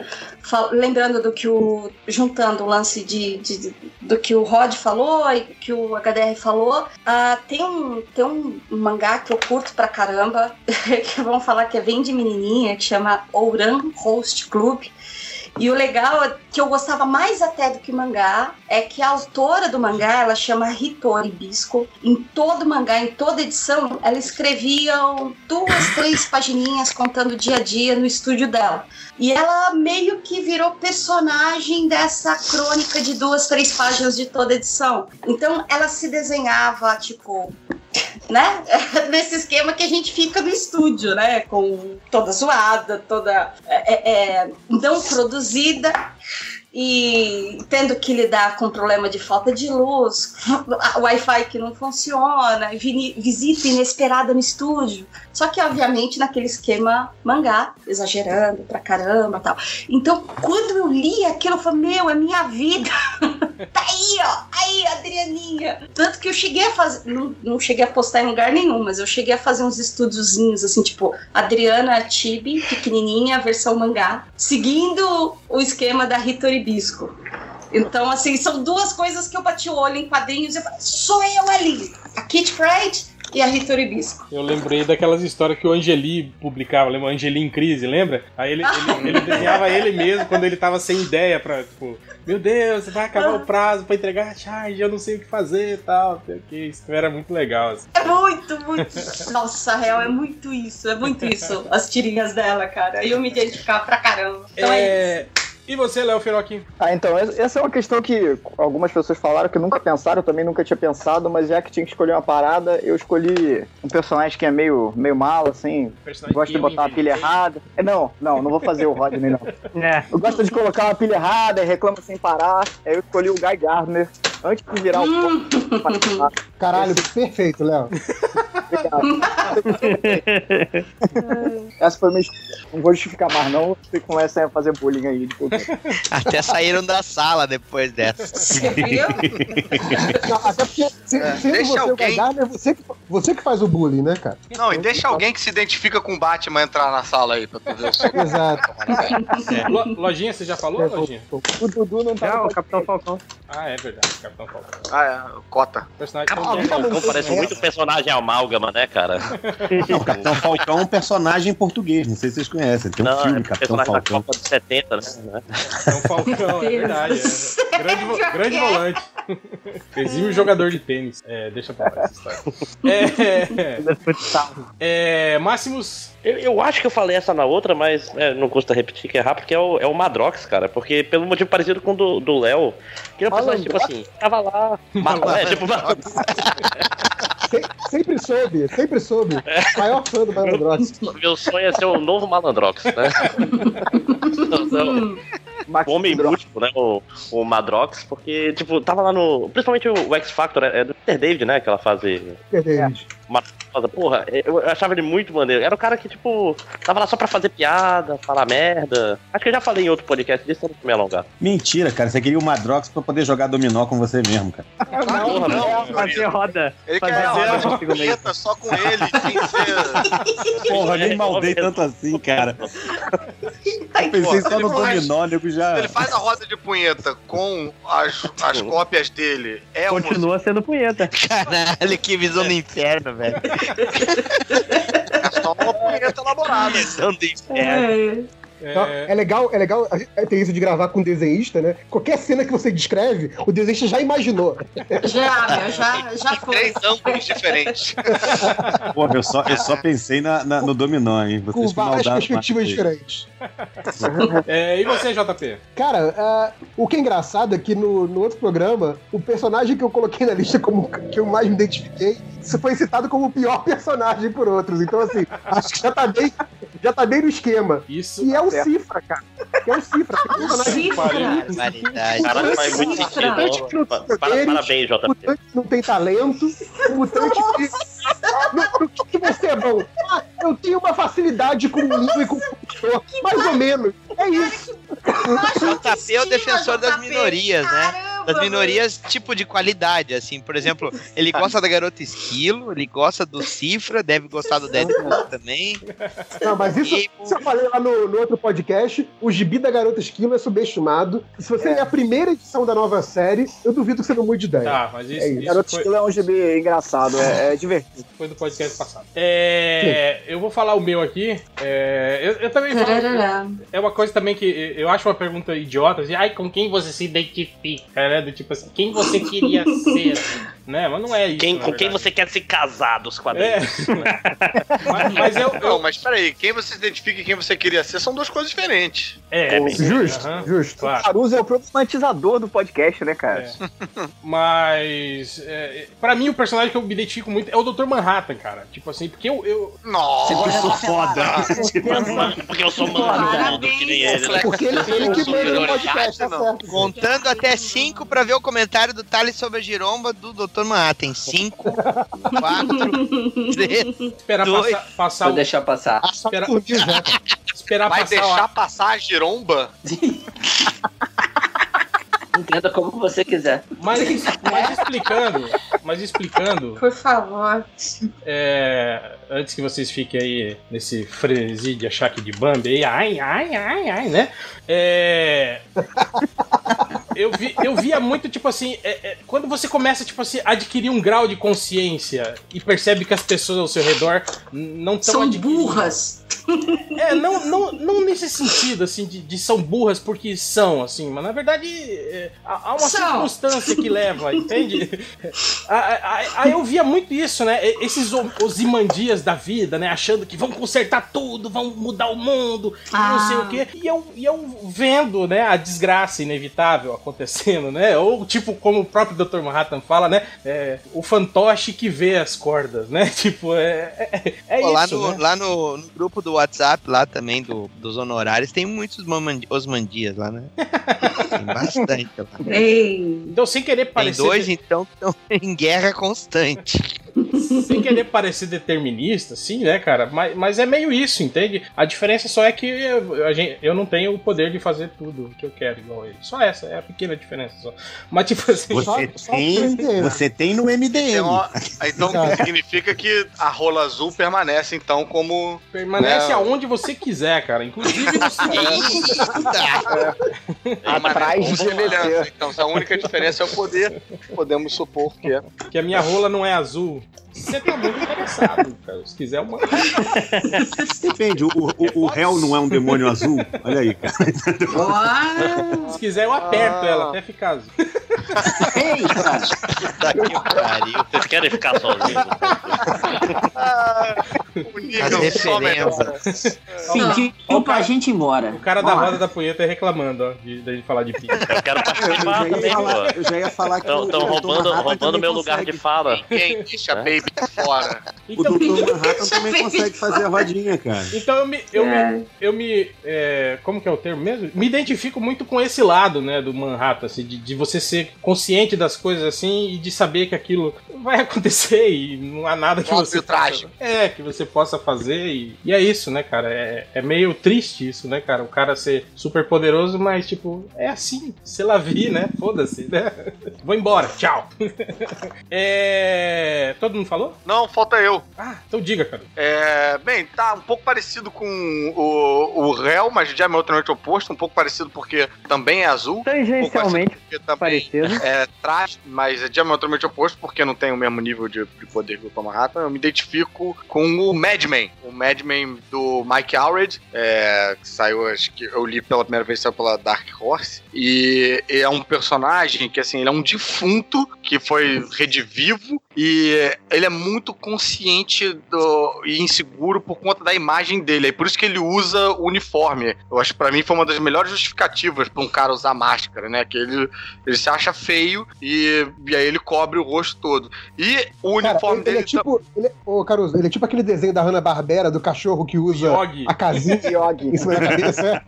lembrando do que o. juntando o lance de, de- de- do que o Rod falou e que o HDR falou. ah, tem, um, tem um mangá que eu curto pra caramba, que vão falar que é bem de menininha, que chama Ouran Host Club. E o legal é que eu gostava mais até do que mangá é que a autora do mangá, ela chama Hitori Bisco. Em todo mangá, em toda edição, ela escrevia duas, três pagininhas contando o dia a dia no estúdio dela. E ela meio que virou personagem dessa crônica de duas, três páginas de toda edição. Então ela se desenhava, tipo, né? Nesse esquema que a gente fica no estúdio, né? Com toda zoada, toda é, é, não produzida e tendo que lidar com problema de falta de luz, Wi-Fi que não funciona, visita inesperada no estúdio. Só que, obviamente, naquele esquema mangá, exagerando pra caramba tal. Então, quando eu li aquilo, eu falei, meu, é minha vida. tá aí, ó, aí, Adrianinha. Tanto que eu cheguei a fazer, não, não cheguei a postar em lugar nenhum, mas eu cheguei a fazer uns estúdiozinhos, assim, tipo, Adriana Tibi, pequenininha, versão mangá, seguindo o esquema da Hitori Bisco. Então, assim, são duas coisas que eu bati o olho em quadrinhos e eu falei, sou eu ali. A Kit Pride e a Hitori Bisco. Eu lembrei daquelas histórias que o Angeli publicava, lembra? Angeli em crise, lembra? Aí ele, ele, ele desenhava ele mesmo quando ele tava sem ideia pra, tipo, meu Deus, vai acabar o prazo pra entregar a charge, eu não sei o que fazer e tal. sei o que. Isso era muito legal. Assim. É muito, muito. Nossa, real, é muito isso, é muito isso. As tirinhas dela, cara. Eu me identificava pra caramba. Então é, É... E você, Léo Firoquim? Ah, então, essa é uma questão que algumas pessoas falaram que nunca pensaram, eu também nunca tinha pensado, mas já que tinha que escolher uma parada, eu escolhi um personagem que é meio, meio mal, assim, gosta de botar uma pilha errada. É, não, não, não vou fazer o Rodney, não. Eu gosto de colocar uma pilha errada e reclama sem parar, aí eu escolhi o Guy Gardner Antes de virar Hum. o. Caralho, perfeito, Léo. Essa foi minha. Não vou justificar mais, não. Você começa a fazer bullying aí. de Até saíram da sala depois dessa. Não, até porque, se, É, sendo deixa você alguém- o Gardner, é você que, você que faz o bullying, né, cara? Não, e deixa alguém que se identifica com o Batman entrar na sala aí pra tu ver o seu. Exato. Lo- lojinha, você já falou, Lojinha? O Dudu não tá. No o Capitão Falcão. Ah, é verdade, Capitão Falcão. Ah, é, cota. Personagem Capitão tão Falcão parece muito personagem amálgama, né, cara? Não, Capitão Falcão é um personagem em português, não sei se vocês conhecem. Tem um Não, filme, é Capitão da Falcão. Copa de 70, né? É um Falcão, é verdade. É. Grande, vo- grande volante. Exímio jogador de tênis. É, deixa pra lá essa história. É, é, Máximos. Eu, eu acho que eu falei essa na outra, mas é, não custa repetir que é rápido, porque é o, é o Madrox, cara. Porque pelo motivo parecido com o do, Léo, que era um personagem, tipo assim, tava lá. É, tipo, Madrox. Se- sempre soube, sempre soube. Maior fã do Malandrox. Meu sonho é ser o novo Malandrox, né? Então, o homem múltiplo, né? O, o Madrox, porque, tipo, tava lá no. Principalmente o, X Factor, é, é do Peter David, né? Aquela fase. David. Uma foda. Porra, eu achava ele muito maneiro. Era o cara que, tipo, tava lá só pra fazer piada, falar merda. Acho que eu já falei em outro podcast disso, eu não me alongar. Mentira, cara. Você queria o Madrox pra poder jogar dominó com você mesmo, cara. Não, não, fazer roda. Ele fazer quer roda punheta só com ele, sem ser. Porra, É, nem maldei tanto assim, cara. Eu pensei só no faz- dominó, nego já. Ele faz a roda de punheta com as, as cópias dele. É Continua sendo punheta. Caralho, que visão do inferno, velho. é só uma punheta elaborada. Visão do inferno. Então, É legal, é legal a gente ter isso de gravar com desenhista, né? Qualquer cena que você descreve, o desenhista já imaginou. Já, já, já foi. Três ângulos diferentes. Pô, eu só, eu só pensei na, na- no dominó, hein? Com Vocês que várias perspectivas diferentes. É, e você, JP? Cara, ah, o que é engraçado é que no, no outro programa, o personagem que eu coloquei na lista como que eu mais me identifiquei, foi citado como o pior personagem por outros. Então, assim, acho que já tá bem, já tá bem no esquema. Isso. E é o cara. Que é o Cifra. que é personagem Cifra. Barbaridade. Caralho, faz muito Cifra. sentido. Pa- para- Parabéns, O JP. mutante não tem talento, o mutante. No, no que que você é bom? Ah, eu tenho uma facilidade com língua e com computador. Mais ou menos. É isso. JP é o defensor das JP. minorias, né? Caramba, Das minorias, tipo de qualidade, assim. Por exemplo, ele gosta da garota esquilo, ele gosta do Cifra, deve gostar do Deadpool também. Não, mas isso, isso eu falei lá no, no outro podcast. O gibi da Garota Esquilo é subestimado. Se você é a primeira edição da nova série, eu duvido que você não mude de ideia. Tá, mas isso, É isso. isso Garoto foi, Esquilo é um GB engraçado, é, é divertido. Foi do podcast passado. É, eu vou falar o meu aqui. É, eu, eu também falo. É uma coisa também que eu acho uma pergunta idiota, assim, ai, com quem você se identifica, né? Do tipo assim, quem você queria ser, né? Mas não é isso. Quem, com quem você quer se casar dos É. quadrinhos? mas, mas eu. eu- Não, mas peraí, quem você se identifica e quem você queria ser são duas coisas diferentes. é, É, sim, Justo, aham, justo. claro. Caruso é o problematizador do podcast, né, cara? É. Mas, é, pra mim, o personagem que eu me identifico muito é o Dr. Manhattan, cara. Tipo assim, porque eu. eu Nossa! Eu sou foda. Porque eu sou maluco, que nem ele, né? Porque ele, ele que manda no podcast, tá certo. Contando até 5 pra ver o comentário do Thales sobre a giromba do Dr. Manhattan. 5, 4, 3. esperar Dois. passar, passar Vou o. deixar passar. Já. esperar Vai passar deixar o. passar a giromba? Entenda como você quiser. Mas, mas explicando, mas explicando, Por favor. é, antes que vocês fiquem aí nesse frenesi de achar que de Bambi aí, ai, ai, ai, ai, né? É, eu, vi, eu via muito, tipo assim, é, é, quando você começa, tipo assim, a adquirir um grau de consciência e percebe que as pessoas ao seu redor não estão São adquirindo. burras. É, não, não, não nesse sentido, assim, de, de são burras porque são, assim, mas na verdade é, há uma São. circunstância que leva, entende? Aí eu via muito isso, né? Esses o- os imandias da vida, né? Achando que vão consertar tudo, vão mudar o mundo, e não sei Ah. o quê. E eu, e eu vendo, né, a desgraça inevitável acontecendo, né? Ou tipo, como o próprio Dr. Manhattan fala, né? é, o fantoche que vê as cordas, né? Tipo, é, é, é Pô, lá isso, no, né? lá no, no grupo do WhatsApp lá também do, dos honorários tem muitos osmandias lá, né? Tem bastante lá. Então, sem querer Tem parecer. dois, então, que estão em guerra constante. Sem querer parecer determinista, sim, né, cara? Mas, mas é meio isso, entende? A diferença só é que eu, a gente, eu não tenho o poder de fazer tudo o que eu quero igual ele. Só essa, é a pequena diferença só. Mas, tipo assim. Você tem, você tem no MDM. Uma- Então significa que a rola azul permanece, então, como. Permanece né, aonde você quiser, cara. Inclusive no Atrás de você. Então, se a única diferença é o poder, podemos supor que é. Que a minha rola não é azul. Você tá muito interessado, cara. Se quiser, eu mando. Depende, o, o, o réu não é um demônio azul? Olha aí, cara. Se quiser, eu aperto ela até ficar azul. Tá que pariu. Vocês querem ficar sozinhos? As referências. Pediu pra gente ir embora. O cara da Bora. roda da punheta reclamando, ó, de, de falar de pizza. Eu quero participar Eu já ia também, falar- pô. eu já ia falar que Tão, o- tão o roubando, roubando meu lugar de fala. Ninguém deixa É. Baby fora. O Dr. Manhattan também consegue fazer a rodinha, cara. Então eu me. Eu É. me, eu me é, como que é o termo mesmo? Me identifico muito com esse lado, né, do Manhattan, assim, de, de você ser consciente das coisas assim e de saber que aquilo vai acontecer e não há nada que Óbvio você trágico. possa, é que você possa fazer e, e é isso, né, cara? É, é meio triste isso, né, cara? O cara ser super poderoso, mas tipo é assim, se lá vi, né? Foda-se, né? Vou embora, tchau. é, todo mundo falou? Não, falta eu. Ah, então diga, cara. É, bem, tá um pouco parecido com o, o réu, mas diametralmente oposto, um pouco parecido porque também é azul. Tangencialmente Porque também parecido. é trash, mas é diametralmente oposto porque não tem o mesmo nível de, de poder que o Tom Manhattan. Eu me identifico com o Madman, o Madman do Mike Allred, é, que saiu, acho que eu li pela primeira vez saiu pela Dark Horse. E é um personagem que, assim, ele é um defunto que foi redivivo e ele é muito consciente do, e inseguro por conta da imagem dele. É por isso que ele usa o uniforme. Eu acho que pra mim foi uma das melhores justificativas pra um cara usar máscara, né? Que ele, ele se acha feio e, e aí ele cobre o rosto todo. E o Cara, uniforme ele, ele dele é tipo. Ele, é- ô, Caruso, ele é tipo aquele desenho da Hanna-Barbera do cachorro que usa Yogi. a casinha em cima da cabeça.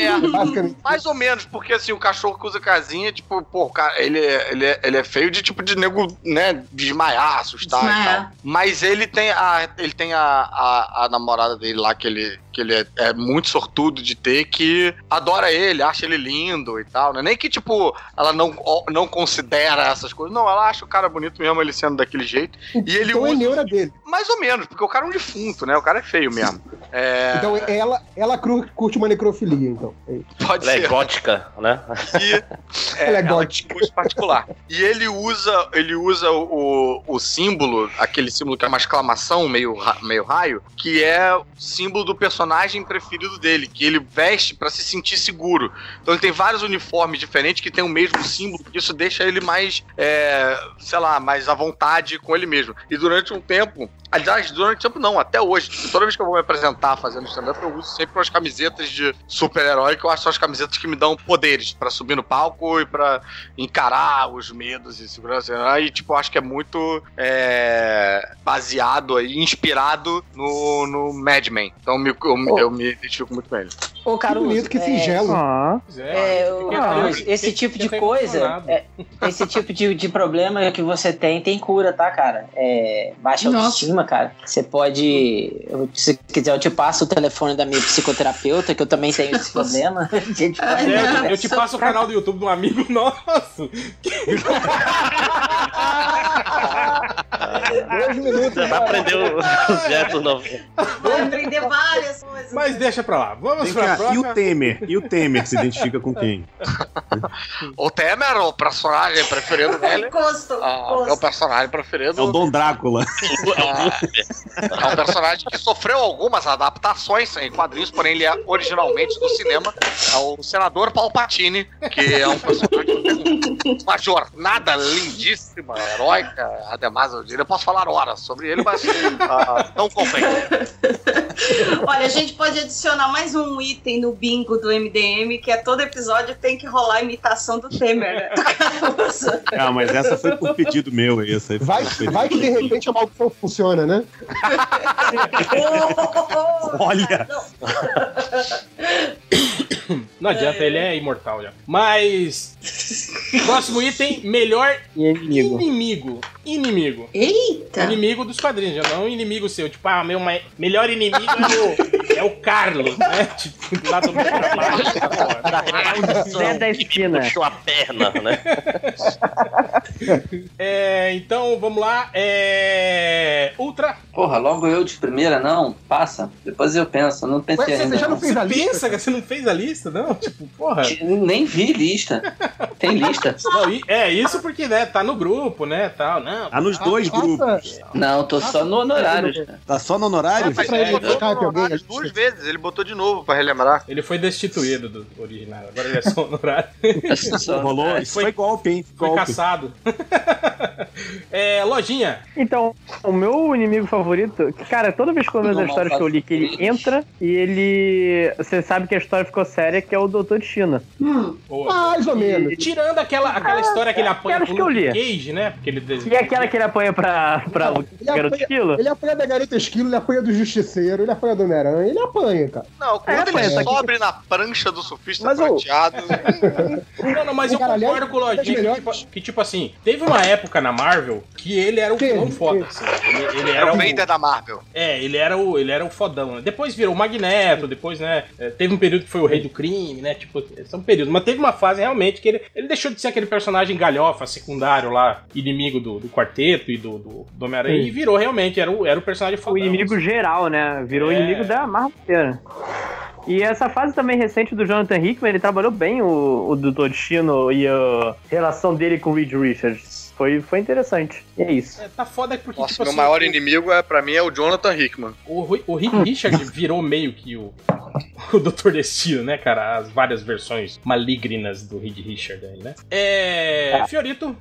É, Basicamente. mais ou menos, porque assim, o cachorro que usa casinha, tipo, pô, cara, ele, é- ele, é, ele é feio de tipo de nego, né, desmaiar, assustar e Desmaiar. tal. Mas ele tem a, ele tem a, a, a namorada dele lá, que ele, que ele é, é muito sortudo de ter, que adora ele, acha ele lindo e tal, né? Nem que, tipo, ela não, não considera essas coisas. Não, ela acha o cara bonito mesmo, ele sendo daquele jeito. E ele então é usa- neura dele. Mais ou menos, porque o cara é um defunto, né? O cara é feio mesmo. É, Então ela, ela curte uma necrofilia, então. É pode Ela é ser. gótica, né? E, Ela é gótica. gosto particular. E ele usa, ele usa o, o símbolo, aquele símbolo que é uma exclamação, meio, meio raio, que é o símbolo do personagem preferido dele, que ele veste pra se sentir seguro. Então ele tem vários uniformes diferentes que tem o mesmo símbolo, porque isso deixa ele mais, é, sei lá, mais à vontade com ele mesmo. E durante um tempo, aliás, durante um tempo não, até hoje, toda vez que eu vou me apresentar fazendo stand-up, eu uso sempre umas camisetas de super-herói, que eu acho que são as camisetas que me dão poderes pra subir no palco e pra encarar os medos e segurança. Aí, tipo, eu acho que é muito é, baseado aí, inspirado no, no Mad Men. Então me- eu, eu me identifico muito com ele. Ô, Caruso, bonito, que é, singelo. Ah, É, eu triste. esse tipo de coisa, é, esse tipo de, de problema que você tem, tem cura, tá, cara? É, baixa Nossa. autoestima, cara. Você pode, se quiser, eu te passo o telefone da minha psicoterapeuta, que eu também tenho esse problema. Gente Ai, pode- não. É, eu te passo o canal do YouTube de um amigo nosso. Dois minutos. Você vai aprender os gestos novos. Vai aprender várias coisas. Mas deixa pra lá. Vamos Vem pra cá, e o Temer? E o Temer se identifica com quem? O Temer, o personagem preferido dele. Encosto, ah, é o personagem preferido. É o Dom Drácula. É um personagem que sofreu algumas adaptações em quadrinhos, porém ele é originalmente do cinema. É o senador Palpatine, que é um personagem uma jornada lindíssima, heróica. Ademais, eu diria, eu posso falar horas sobre ele, mas ah, não convém. Olha, a gente pode adicionar mais um item no bingo do MDM, que é todo episódio tem que rolar a imitação do Temer, né? Do Caruso. Ah, mas essa foi por pedido meu, essa Vai, vai que de repente a maldição funciona, né? Olha! Não adianta, ele é imortal já. Mas. Próximo item: melhor Inimigo. inimigo. Inimigo. Eita! Inimigo dos quadrinhos, já não inimigo seu. Tipo, ah, meu melhor inimigo é o, é o Carlos, né? Tipo, lá do meu trabalho. Zé da esquina. Puxou a perna, né? É, então, vamos lá. É. Ultra. Porra, logo eu de primeira, não? Passa. Depois eu penso. Não pensei Ué, você ainda. já não fez a lista? Pensa que você não fez a lista, não? Tipo, porra. Nem vi lista. Tem lista? Não, é isso porque, né, tá no grupo, né, tal, não. Tá nos dois grupos. Não, tô só no honorário. Tá só no honorário? Mas pra ele botou no gente- duas vezes, ele botou de novo pra relembrar. Ele foi destituído do original, agora ele é só honorário. Só- Rolou? Isso foi golpe, hein? Foi Golpe. caçado. é, lojinha. Então, o meu inimigo favorito, cara, toda vez que eu vejo Não, as histórias que eu li, que ele entra e ele. Você sabe que a história ficou séria, que é o Doutor Destino. Hum, Boa. Mais ou menos. Tirando aquela, aquela história que ele apanha aquelas pro que eu li. Cage, né? Porque ele E aquela que ele apanha pra, pra o Ele Garoto apanha, Esquilo? ele apanha da garota esquilo, ele apanha do justiceiro, ele apanha do Homem-Aranha, ele apanha, cara. Não, quando É, ele aqui- sobe na prancha do surfista Mas o- prateado. Não, não, mas eu Cara, concordo com o é Lojinha que melhores. tipo, que, tipo assim, teve uma época na Marvel que ele era o Teve, vilão foda, assim. Ele, ele Era o o. Vader da Marvel. É, ele era o, ele era o fodão. né? Depois virou o Magneto, depois, né? é, Teve um período que foi o rei do crime, né? Tipo, são períodos. Mas teve uma fase realmente que ele, ele deixou de ser aquele personagem galhofa, secundário lá, inimigo do, do quarteto e do, do, do Homem-Aranha, e virou realmente, era o, era o personagem O fodão. inimigo assim. geral, né? Virou o É. inimigo da Marvel inteira. E essa fase também recente do Jonathan Hickman, ele trabalhou bem o, o Doutor Destino e a relação dele com o Reed Richards. Foi, foi interessante. E é isso. É, tá foda porque, Nossa, tipo meu assim, maior o- inimigo é, pra mim é o Jonathan Hickman. O, o Rick Richard virou meio que o, o Dr. Destino, né, cara? As várias versões malignas do Reed Richard aí, né? É. Fiorito.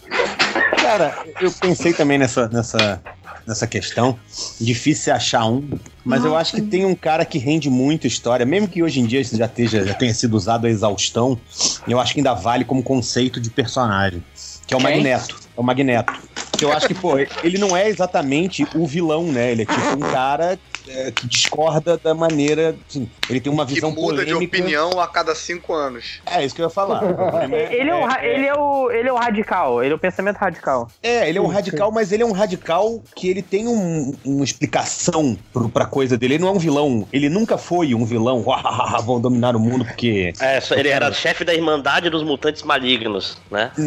Cara, eu pensei também nessa, nessa, nessa questão. Difícil achar um, mas eu acho que tem um cara que rende muito história, mesmo que hoje em dia isso já, esteja, já tenha sido usado a exaustão, eu acho que ainda vale como conceito de personagem, que é o Quem? Magneto. É o Magneto. Que eu acho que, pô, ele não é exatamente o vilão, né? Ele é tipo um cara é, que discorda da maneira. Assim, ele tem uma Que visão muda de polêmica. opinião a cada cinco anos. É isso que eu ia falar. É- Ele é, o, ra- ele, é o, ele é o radical, ele é o pensamento radical. É, ele é um radical, mas ele é um radical que ele tem um- uma explicação pro, pra coisa dele. Ele não é um vilão. Ele nunca foi um vilão. Vão dominar o mundo porque. É, só- ele era chefe da Irmandade dos Mutantes Malignos, né?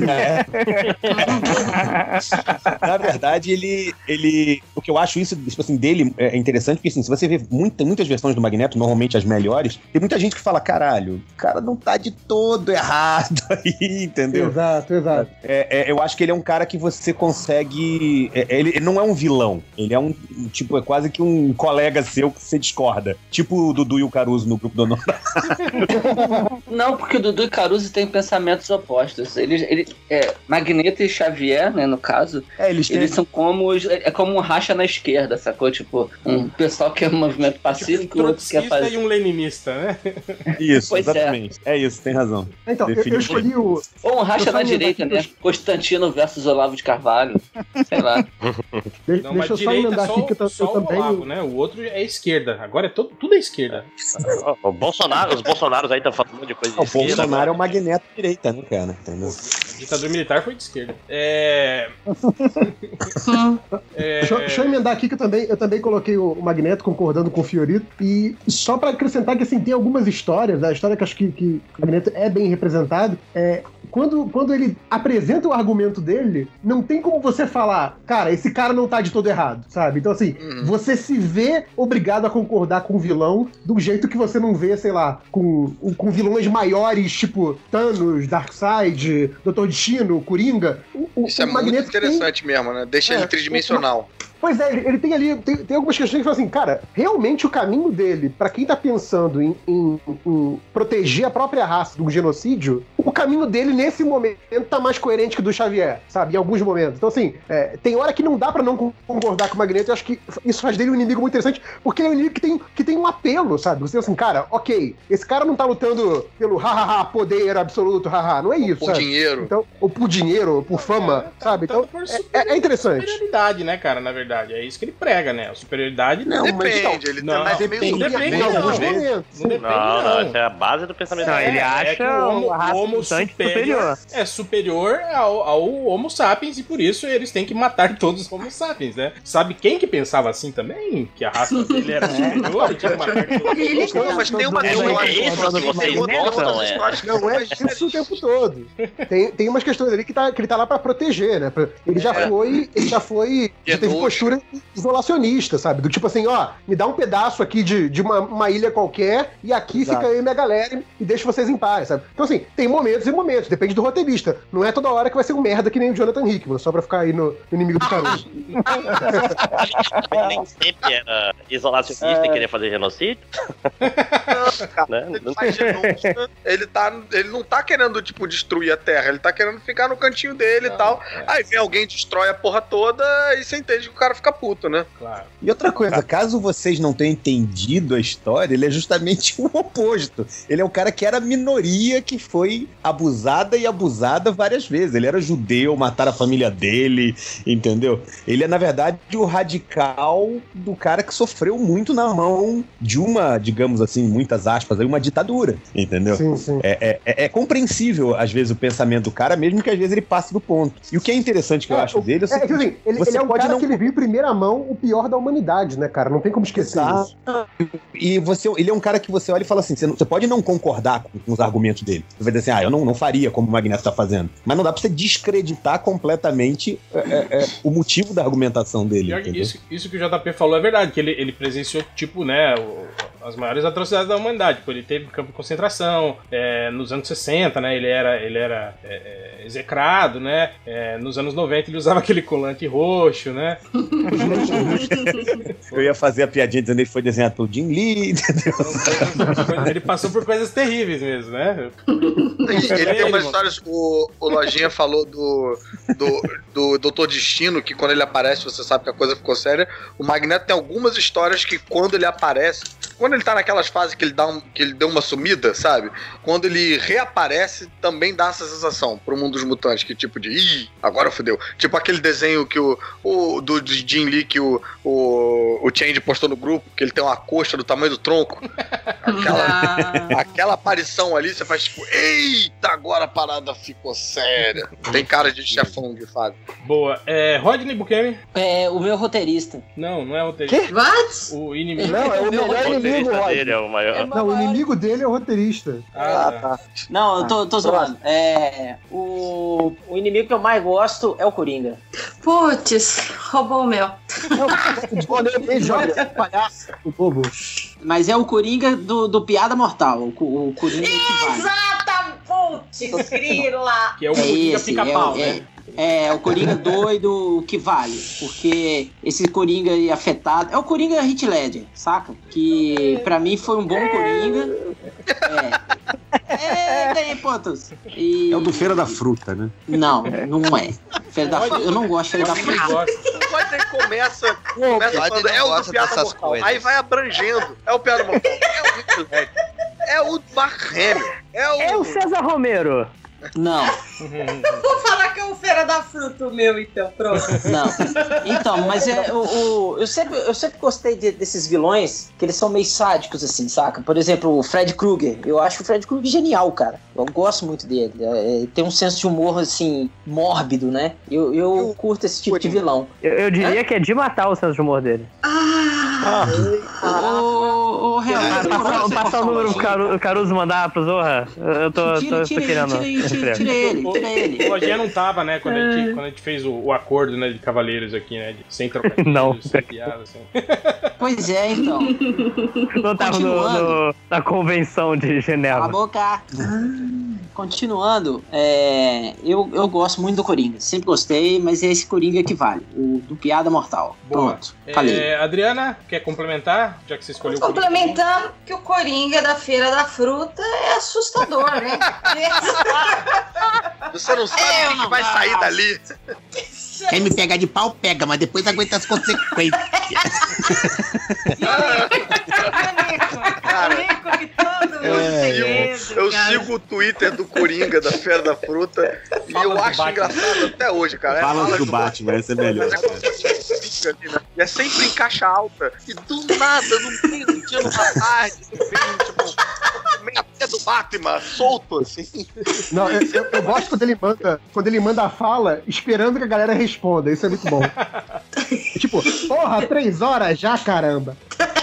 Na verdade, ele, ele. O que eu acho isso, tipo assim, dele é interessante, porque assim, se você vê muita, muitas versões do Magneto, normalmente as melhores, tem muita gente que fala: caralho, o cara não tá de todo errado aí, entendeu? Exato, exato. É, é, eu acho que ele é um cara que você consegue. é, ele, ele não é um vilão. Ele é um. Tipo, é quase que um colega seu que você discorda. Tipo o Dudu e o Caruso no grupo do Honor. Não, porque o Dudu e Caruso têm pensamentos opostos. Eles, ele, é, Magneto e Xavier, né, no caso, É, eles têm. eles são como. os- É como um racha na esquerda, sacou? Tipo, um pessoal que é um movimento pacífico e o outro que é fazer. e um leninista, né? Isso, Pois é. exatamente. É. isso, tem razão. Então, eu, eu escolhi o. Ou um racha na direita, aqui né? Constantino versus Olavo de Carvalho. Sei lá. de- Não, deixa mas eu só emendar só, aqui que eu, só eu o também. Olavo, né? O outro é esquerda. Agora é todo, tudo é esquerda. O Bolsonaro, os Bolsonaros aí estão falando um monte de coisa de O esquerda. Bolsonaro é o Magneto direita, né, cara? Entendeu? O ditador militar foi de esquerda. É. é... Deixa, eu- deixa eu emendar aqui que eu também, eu também coloquei o, o Magneto concordando com o Fiorito. E só pra acrescentar que assim, tem algumas histórias, a história que acho que, que o Magneto é bem representado, é. Quando, quando ele apresenta o argumento dele, não tem como você falar, cara, esse cara não tá de todo errado, sabe? Então, assim, Uhum. você se vê obrigado a concordar com o vilão do jeito que você não vê, sei lá, com, com vilões maiores, tipo Thanos, Darkseid, Doutor Destino, Coringa. O, o- Isso é o muito Magneto tem- interessante mesmo, né? Deixa É, ele tridimensional. Pois é, ele, ele tem ali, tem, tem algumas questões que falam assim, cara, realmente o caminho dele, pra quem tá pensando em, em- em proteger a própria raça um genocídio, o caminho dele nesse momento tá mais coerente que o do Xavier, sabe? Em alguns momentos. Então, assim, é, tem hora que não dá pra não con- concordar com o Magneto. Eu acho que isso faz dele um inimigo muito interessante, porque ele é um inimigo que tem, que tem um apelo, sabe? Você assim, cara, ok, esse cara não tá lutando pelo hahaha, poder absoluto, haha. Não é isso, Por sabe? dinheiro. Então, ou por dinheiro, ou por fama, sabe? Então, é, é interessante. Superioridade, né, cara, na verdade. É isso que ele prega, né? A superioridade. Não, mas Depende, então, ele não, tá mais depende, meio depende, Em não, alguns não, momentos. não depende, Não, não, não. essa é a base do pensamento Não, ele acha que o Homo, a raça o homo mutante superior, superior. é superior ao, ao Homo sapiens e por isso eles têm que matar todos os Homo sapiens, né? Sabe quem que pensava assim também? Que a raça dele era superior e tinha que matar todos? Não, mas tem uma É, história. é que vocês gostam, é. que Não é isso o tempo todo. Tem, tem umas questões ali que, tá, que ele tá lá pra proteger, né? Ele já É. foi. Ele já foi. Já teve postura isolacionista, sabe? Do tipo assim, ó, me dá um pedaço aqui de, de uma, uma ilha qualquer e aqui Exato. fica eu e minha galera e, e deixa vocês em paz, sabe? Então, assim, tem momentos e momentos, depende do roteirista. Não é toda hora que vai ser um merda que nem o Jonathan Hickman, só pra ficar aí no, no inimigo do Caruso. Ele nem sempre era isolacionista e queria fazer genocídio. né? Ele faz genúncia, ele, tá, ele não tá querendo, tipo, destruir a Terra, ele tá querendo ficar no cantinho dele e tal. Aí vem alguém, destrói a porra toda e você entende que o cara fica puto, né? Claro. E outra coisa, caso vocês não tenham entendido a história, ele é justamente o oposto. Ele é o cara que era minoria que foi abusada e abusada várias vezes. Ele era judeu, mataram a família dele, entendeu? Ele é, na verdade, o radical do cara que sofreu muito na mão de uma, digamos assim, muitas aspas, uma ditadura, entendeu? Sim, sim. É, é- é- é compreensível, às vezes, o pensamento do cara, mesmo que às vezes ele passe do ponto. E o que é interessante que eu É, acho dele é o É, assim, ele, ele é um pode cara não que ele viu em primeira mão o pior da humanidade, né, cara? Não tem como esquecer Exato. isso. E você, ele é um cara que você olha e fala assim: você, não- você pode não concordar com, com os argumentos dele. Você vai dizer assim, ah, eu não, não faria como o Magneto tá fazendo. Mas não dá pra você descreditar completamente é, é, é, o motivo da argumentação dele. Isso, isso que o JP falou é verdade, que ele, ele presenciou, tipo, né, o- as maiores atrocidades da humanidade. Tipo, ele teve campo de concentração é, nos anos 60, né? Ele era, ele era é, é, execrado, né? É, nos anos 90 ele usava aquele colante roxo, né? Eu ia fazer a piadinha dizendo que ele foi desenhado pelo Jim Lee, entendeu? Ele passou por coisas terríveis mesmo, né? Ele tem uma história, o, o Lojinha falou do, do, do Doutor Destino, que quando ele aparece você sabe que a coisa ficou séria. O Magneto tem algumas histórias que quando ele aparece, quando ele tá naquelas fases que ele, dá um, que ele deu uma sumida, sabe? Quando ele reaparece, também dá essa sensação pro mundo dos mutantes, que tipo de, ih, agora fodeu. Tipo aquele desenho que o, o do, Jim Lee que o, o, o Change postou no grupo, que ele tem uma coxa do tamanho do tronco. Aquela, aquela aparição ali, você faz tipo, eita, agora a parada ficou séria. Tem cara de chefão de fase. Boa. É, Rodney Bukemi? É, o meu roteirista. Não, não é roteirista. What? O inimigo. Não, é o melhor inimigo, roteirista Rod. dele é o maior. Não, o inimigo dele é o roteirista. Ah, tá. Não, eu tô, tô zoando. É, o, o inimigo que eu mais gosto é o Coringa. Putz, roubou o meu. Joga palhaço, o bobo. Mas é o Coringa do, do Piada Mortal. O, o Coringa que vale. Exata, putz, grila. Que é o É Coringa pica-pau, é, né? É, o Coringa doido que vale. Porque esse Coringa aí afetado. É o Coringa Hit Ledger, saca? Que pra mim foi um bom Coringa. É. É, tem pontos. E... É o do Feira da Fruta, né? Não, não é. Feira da Fruta. Eu não gosto de Feira da Fruta. O Rodney começa, começa falando, não é o do Piada Mortal. coisas. Aí vai abrangendo. É o Piada Mortal. É o Hitler Red. É o Mark Hamill. É o... É o César Romero. Não, Vou falar que é o Feira da Fruta, o meu, então, pronto. não. Então, mas é o, o- eu sempre eu sempre gostei de- desses vilões que eles são meio sádicos assim, saca? Por exemplo, o Fred Krueger. Eu acho o Fred Krueger genial, cara. Eu gosto muito dele. É, é, tem um senso de humor assim mórbido, né? Eu, eu curto esse tipo de vilão. Eu, eu diria que é de matar o senso de humor dele. Ah, Ô, ô, Real, Passar, passar o número pro Caruso mandar pro Zorra? Eu eu tô, Tira, tô, tira tô querendo. tira tira, emprego. tira ele, O, tira ele. o Lojinha não tava, né, quando, a gente, quando a gente fez o, o acordo, né, de cavaleiros aqui, né, de, sem trocadilhos, Não. sem piada, assim. Pois é, então. Não tava no, Continuando. no- na convenção de Cala a Genebra. boca. continuando, é, eu, eu gosto muito do Coringa. Sempre gostei, mas é esse Coringa que vale. O do Piada Mortal. Boa. Pronto, falei. É, Adriana, quer complementar? Já que você escolheu o Coringa. Complementando que o Coringa da Feira da Fruta é assustador, né? Você não sabe Eu o que, que não vai sair dali. Quem me pega de pau, pega, mas depois aguenta as consequências. Mundo Eu, tem sigo, medo, eu sigo o Twitter do Coringa da Feira da Fruta e Fala eu do acho Batman. engraçado até hoje, cara. É, Fala fala do Batman, essa é melhor. É né? E é sempre em caixa alta. E do nada, no meio do dia, numa tarde, vem, tipo, meia pé do Batman, solto, assim. Não, eu, eu- eu gosto quando ele manda, quando ele manda a fala esperando que a galera responda. Isso é muito bom. tipo, porra, três horas já, caramba.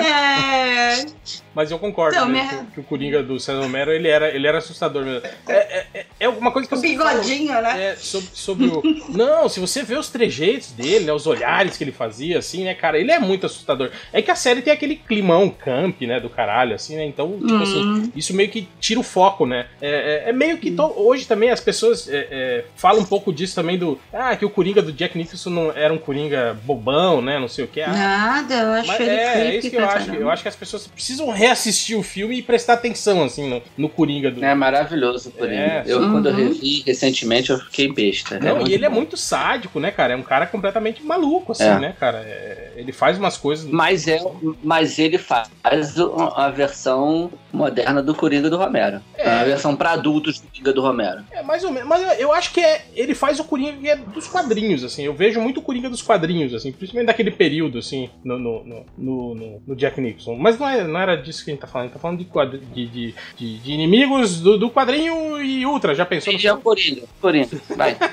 É. Mas eu concordo Então, né, minha- que, o Coringa do César Romero, ele era, ele era assustador mesmo. É, é, é- é uma coisa que eu O falo- bigodinho, né? É, sobre, sobre o. Não, se você vê os trejeitos dele, né, os olhares que ele fazia, assim, né, cara, ele é muito assustador. É que a série tem aquele climão camp, né, do caralho, assim, né? Então, tipo Uhum. assim, isso meio que tira o foco, né? É, é- é meio que to- hoje também as pessoas falam um pouco disso também do. Ah, que o Coringa do Jack Nicholson não era um Coringa bobão, né? Não sei o que. Ah, Nada, eu acho mas ele é, é isso que eu acho. caramba. Eu acho que as pessoas precisam reassistir o filme e prestar atenção, assim, no, no Coringa do. É maravilhoso o Coringa. É, eu, Uhum. quando eu revi recentemente, eu fiquei besta. Não, muito e ele é bom. muito sádico, né, cara? É um cara completamente maluco, assim, É. né, cara? É, ele faz umas coisas. Mas, é, mas ele faz a versão moderna do Coringa do Romero. É. A versão pra adultos do Coringa do Romero. É mais ou menos. Mas eu- acho que é, ele faz o Coringa é dos quadrinhos, assim. Eu vejo muito o Coringa dos quadrinhos, assim. Principalmente daquele período, assim, no, no, no, no- no- no Jack Nicholson. Mas não, é, não era disso que a gente tá falando. A gente tá falando de, quadri- de, de, de- de inimigos do, do quadrinho e Ultra. Já pensou no E já é o Coringa. Coringa, vai.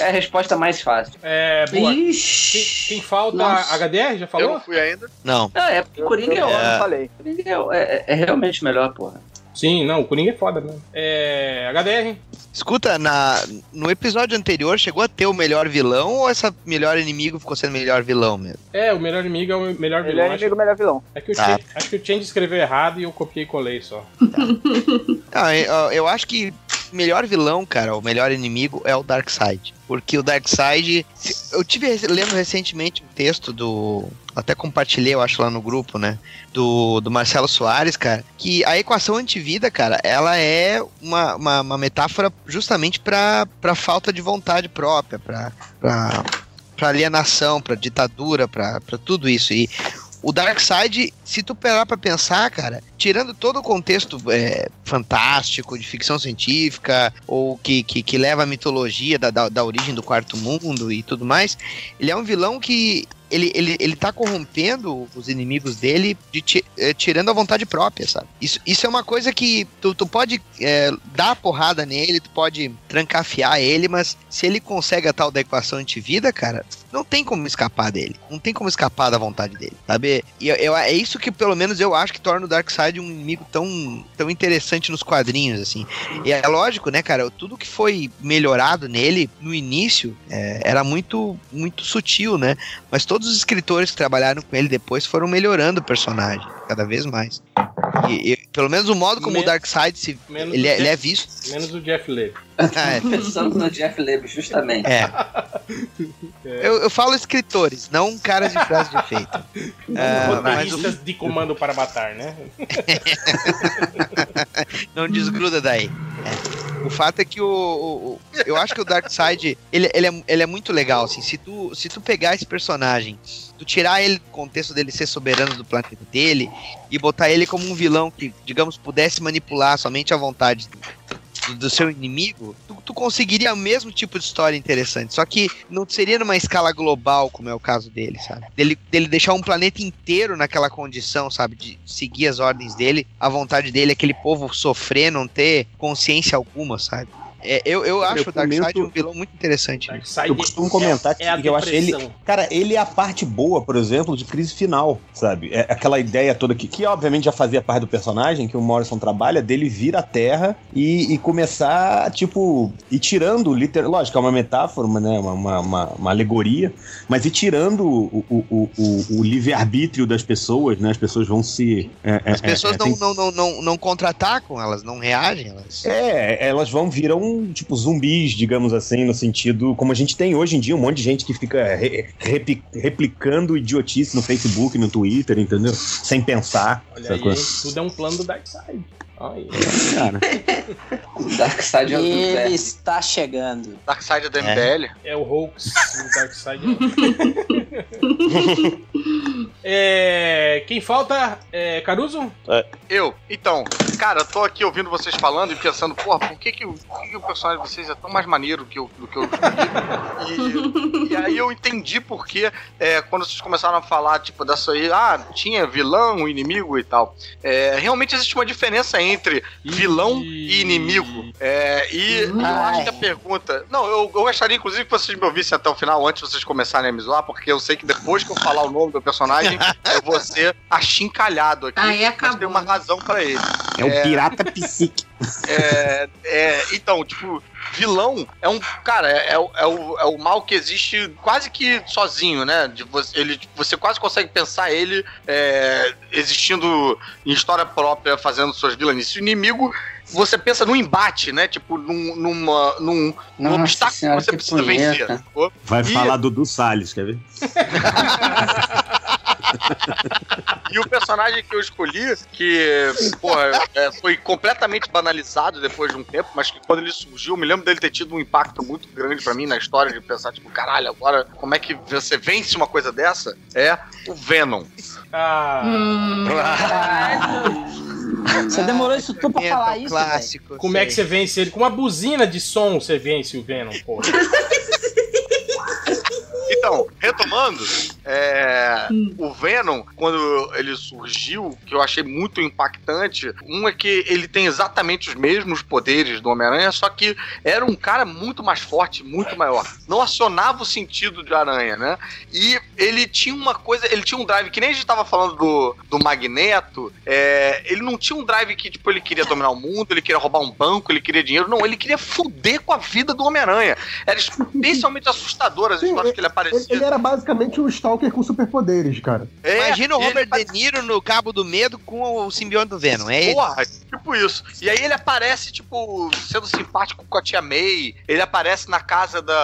É a resposta mais fácil. É, boa. Quem, Ixi. quem falta? Nossa. HDR, já Eu falou? não fui ainda. Não. Não, é porque Coringa é, eu, eu falei. Coringa é, é- é realmente melhor, porra. Sim, não, o Coringa é foda mesmo. É. HDR. Escuta, na, no episódio anterior chegou a ter o melhor vilão ou essa melhor inimigo ficou sendo melhor vilão mesmo? É, o melhor inimigo é o melhor vilão. é inimigo, melhor vilão. Acho, é que o Tá. Change, acho que o Change escreveu errado e eu copiei e colei só. Ah, eu, eu acho que melhor vilão, cara, o melhor inimigo é o Darkseid. Porque o Darkseid. se- Eu tive lendo recentemente um texto do. Até compartilhei, eu acho, lá no grupo, né? Do, do Marcelo Soares, cara. Que a equação antivida, cara, ela é uma, uma, uma metáfora justamente pra, pra falta de vontade própria, pra, pra, pra alienação, pra ditadura, pra, pra tudo isso. E o Darkseid, se tu parar pra pensar, cara, tirando todo o contexto é, fantástico, de ficção científica, ou que, que, que leva a mitologia da, da, da origem do quarto mundo e tudo mais, ele é um vilão que ele, ele, ele tá corrompendo os inimigos dele, de eh, tirando a vontade própria, sabe? Isso, isso é uma coisa que tu, tu pode é, dar porrada nele, tu pode trancafiar ele, mas se ele consegue a tal da equação antivida, cara, não tem como escapar dele. Não tem como escapar da vontade dele, sabe? E eu, eu- é isso que, pelo menos, eu acho que torna o Darkseid um inimigo tão, tão interessante nos quadrinhos, assim. E é lógico, né, cara? Tudo que foi melhorado nele no início é, era muito, muito sutil, né? Mas todos os escritores que trabalharam com ele depois foram melhorando o personagem, cada vez mais. E, e, pelo menos o modo como Men- o Darkseid se, menos ele, é, o ele é Jeff- visto. Menos o Jeff Leb. Ah, é. Pensando no Jeff Leb, justamente. É. Eu, eu falo escritores, não caras de frase de efeito. Ah, mas o- de comando para matar, né? não desgruda daí. É. O fato é que o, o- o- eu acho que o Darkseid ele, ele, é, ele é muito legal assim. Se tu se tu pegar esse personagem, tu tirar ele do contexto dele ser soberano do planeta dele e botar ele como um vilão que, digamos, pudesse manipular somente a vontade do, do seu inimigo, tu, tu conseguiria o mesmo tipo de história interessante. Só que não seria numa escala global, como é o caso dele, sabe? Dele, dele deixar um planeta inteiro naquela condição, sabe? De seguir as ordens dele, a vontade dele, aquele povo sofrer, não ter consciência alguma, sabe? É, eu, eu acho Eu o Darkseid comento- um vilão muito interessante. né? Eu costumo comentar que, é a que eu acho ele. Cara, ele é a parte boa, por exemplo, de crise final, sabe? É aquela ideia toda que, que obviamente já fazia parte do personagem, que o Morrison trabalha, dele vir à Terra e, e começar, tipo, ir tirando, liter... lógico, é uma metáfora, uma, né? uma, uma, uma- uma alegoria, mas ir tirando o, o, o, o- o livre-arbítrio das pessoas, né? As pessoas vão se. é, é, As pessoas é, não, tem- não, não, não, não contra-atacam, elas não reagem, elas. É, elas vão viram, tipo, zumbis, digamos assim, no sentido como a gente tem hoje em dia, um monte de gente que fica re- repi- replicando idiotice no Facebook, no Twitter, entendeu? Sem pensar. Olha aí, tudo é um plano do Darkseid. Olha. Cara. Darkseid é o do Ele está chegando. Darkseid é da MBL. É o hoax do Darkseid. É, quem falta é Caruso? Eu, então, cara, eu tô aqui ouvindo vocês falando e pensando, porra, por que, que, o- por que, que o personagem de vocês é tão mais maneiro que eu, do que eu? E, e aí eu entendi porque é, quando vocês começaram a falar, tipo, dessa aí, ah, tinha vilão, inimigo e tal. É, realmente existe uma diferença entre vilão e inimigo. É, e eu acho que a pergunta. Não, eu, eu gostaria, inclusive, que vocês me ouvissem até o final, antes de vocês começarem a me zoar, porque eu sei que depois que eu falar o nome do personagem, eu vou ser achincalhado aqui. Aí Mas tem uma razão pra ele. É um pirata psíquico. É, é, então, tipo, vilão é um. Cara, é, é o, é, o, é o mal que existe quase que sozinho, né? De você, ele, você quase consegue pensar ele é, existindo em história própria, fazendo suas vilanices. O inimigo. Você pensa num embate, né? Tipo, num, numa, num, num obstáculo senhora, que você que precisa punheta. vencer. Vai E- falar do Du Salles, quer ver? E o personagem que eu escolhi, que porra, é, foi completamente banalizado depois de um tempo, mas que quando ele surgiu, eu me lembro dele ter tido um impacto muito grande pra mim na história, de pensar, tipo, caralho, agora como é que você vence uma coisa dessa? É o Venom. Ah. Você demorou isso tudo pra Pimenta, falar isso? clássico. Como é que você vence ele? Com uma buzina de som você vence o Venom, porra. Então, retomando, é, o Venom, quando ele surgiu, que eu achei muito impactante, um é que ele tem exatamente os mesmos poderes do Homem-Aranha, só que era um cara muito mais forte, muito maior. Não acionava o sentido de aranha, né? E ele tinha uma coisa, ele tinha um drive, que nem a gente tava falando do, do Magneto, é, ele não tinha um drive que, tipo, ele queria dominar o mundo, ele queria roubar um banco, ele queria dinheiro, não, ele queria fuder com a vida do Homem-Aranha. Era especialmente assustador as histórias que ele Ele, aparecia. ele era basicamente um Stalker com superpoderes, cara. É, Imagina o ele Robert De Niro no Cabo do Medo com o simbionte do Venom. É ele. Porra, tipo isso. E aí ele aparece, tipo, sendo simpático com a tia May. Ele aparece na casa da,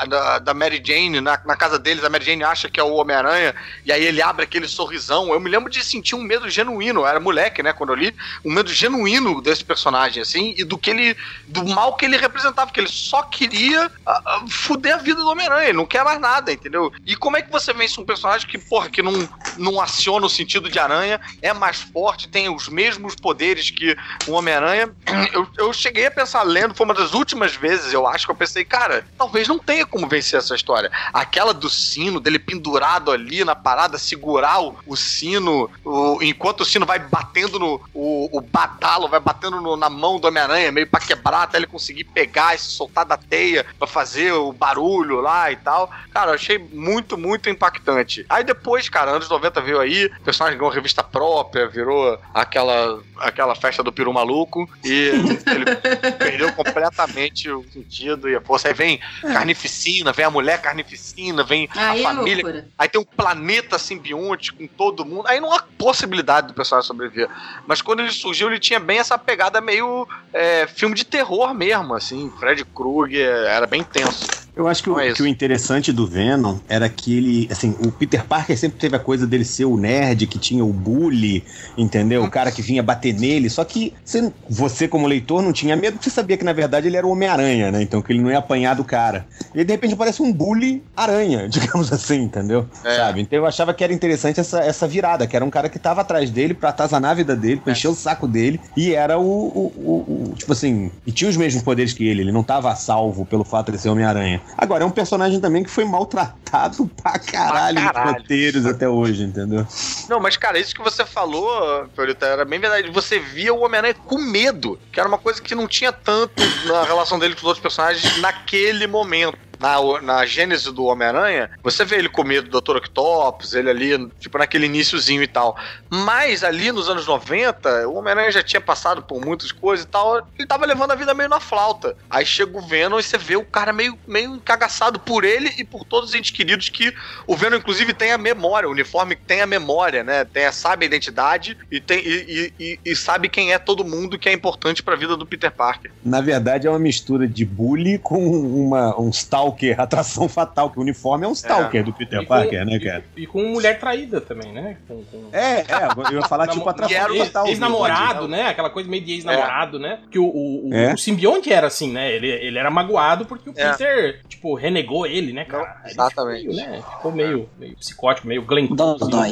a- da, da Mary Jane, na, na casa deles. A Mary Jane acha que é o Homem-Aranha. E aí ele abre aquele sorrisão. Eu me lembro de sentir um medo genuíno. Eu era moleque, né, quando eu li. Um medo genuíno desse personagem, assim. E do que ele. Do mal que ele representava. Que ele só queria ah, ah, fuder a vida do Homem-Aranha. Ele não quer mais nada, entendeu? E como é que você vence um personagem que, porra, que não, não aciona o sentido de aranha, é mais forte, tem os mesmos poderes que o Homem-Aranha? Eu, eu cheguei a pensar, lendo, foi uma das últimas vezes, eu acho, que eu pensei, cara, talvez não tenha como vencer essa história. Aquela do sino, dele pendurado ali na parada, segurar o, o sino, o- enquanto o sino vai batendo no. O, o badalo vai batendo no- na mão do Homem-Aranha, meio pra quebrar, até ele conseguir pegar e se soltar da teia pra fazer o barulho lá e tal. Cara, eu achei muito, muito impactante. Aí depois, cara, anos 90 veio aí, o personagem ganhou revista própria, virou aquela, aquela festa do peru maluco e ele perdeu completamente o sentido e a força. Aí vem carnificina, vem a mulher carnificina, vem Aí a é família. Aí tem um planeta simbionte com todo mundo. Aí não há possibilidade do personagem sobreviver. Mas quando ele surgiu, ele tinha bem essa pegada meio é, filme de terror mesmo, assim. Fred Krueger era bem tenso. Eu acho que o, é que o interessante do Venom era que ele, assim, o Peter Parker sempre teve a coisa dele ser o nerd, que tinha o bully, entendeu? O cara que vinha bater nele, só que você, você como leitor não tinha medo, porque você sabia que na verdade ele era o Homem-Aranha, né? Então que ele não ia apanhar do cara. E de repente aparece um bully aranha, digamos assim, entendeu? É. Sabe? Então eu achava que era interessante essa, essa virada, que era um cara que tava atrás dele pra atazanar a vida dele, pra encher o saco dele, e era o, o, o- o- Tipo assim, e tinha os mesmos poderes que ele, ele não tava salvo pelo fato de ser Homem-Aranha. Agora, é um personagem também que foi maltratado pra caralho, Pra caralho. nos roteiros até hoje, entendeu? Não, mas cara, isso que você falou, Fiorita, era bem verdade. Você via o Homem-Aranha com medo, que era uma coisa que não tinha tanto na relação dele com os outros personagens naquele momento. Na, na gênese do Homem-Aranha, você vê ele com medo do Dr. Octopus, ele ali, tipo, naquele iníciozinho e tal. Mas ali nos anos 90, o Homem-Aranha já tinha passado por muitas coisas e tal, ele tava levando a vida meio na flauta. Aí chega o Venom e você vê o cara meio, meio encagaçado por ele e por todos os entes queridos que o Venom, inclusive, tem a memória, o uniforme tem a memória, né? Tem, sabe a identidade e, tem, e, e- e- sabe quem é todo mundo que é importante pra vida do Peter Parker. Na verdade, é uma mistura de bully com uma, um stalker, atração fatal, que o uniforme é um stalker do Peter E com- Parker, né, cara? E com mulher traída também, né? Com, com... É, é, eu ia falar tipo atração fatal. Ex-namorado, né? Aquela coisa meio de ex-namorado, né? Que o, o, o- É. o simbionte era assim, né? Ele, ele era magoado porque o É. Peter, tipo, renegou ele, né, cara? Ele Exatamente. Ficou, meio, né? ficou meio, meio psicótico, meio Glenn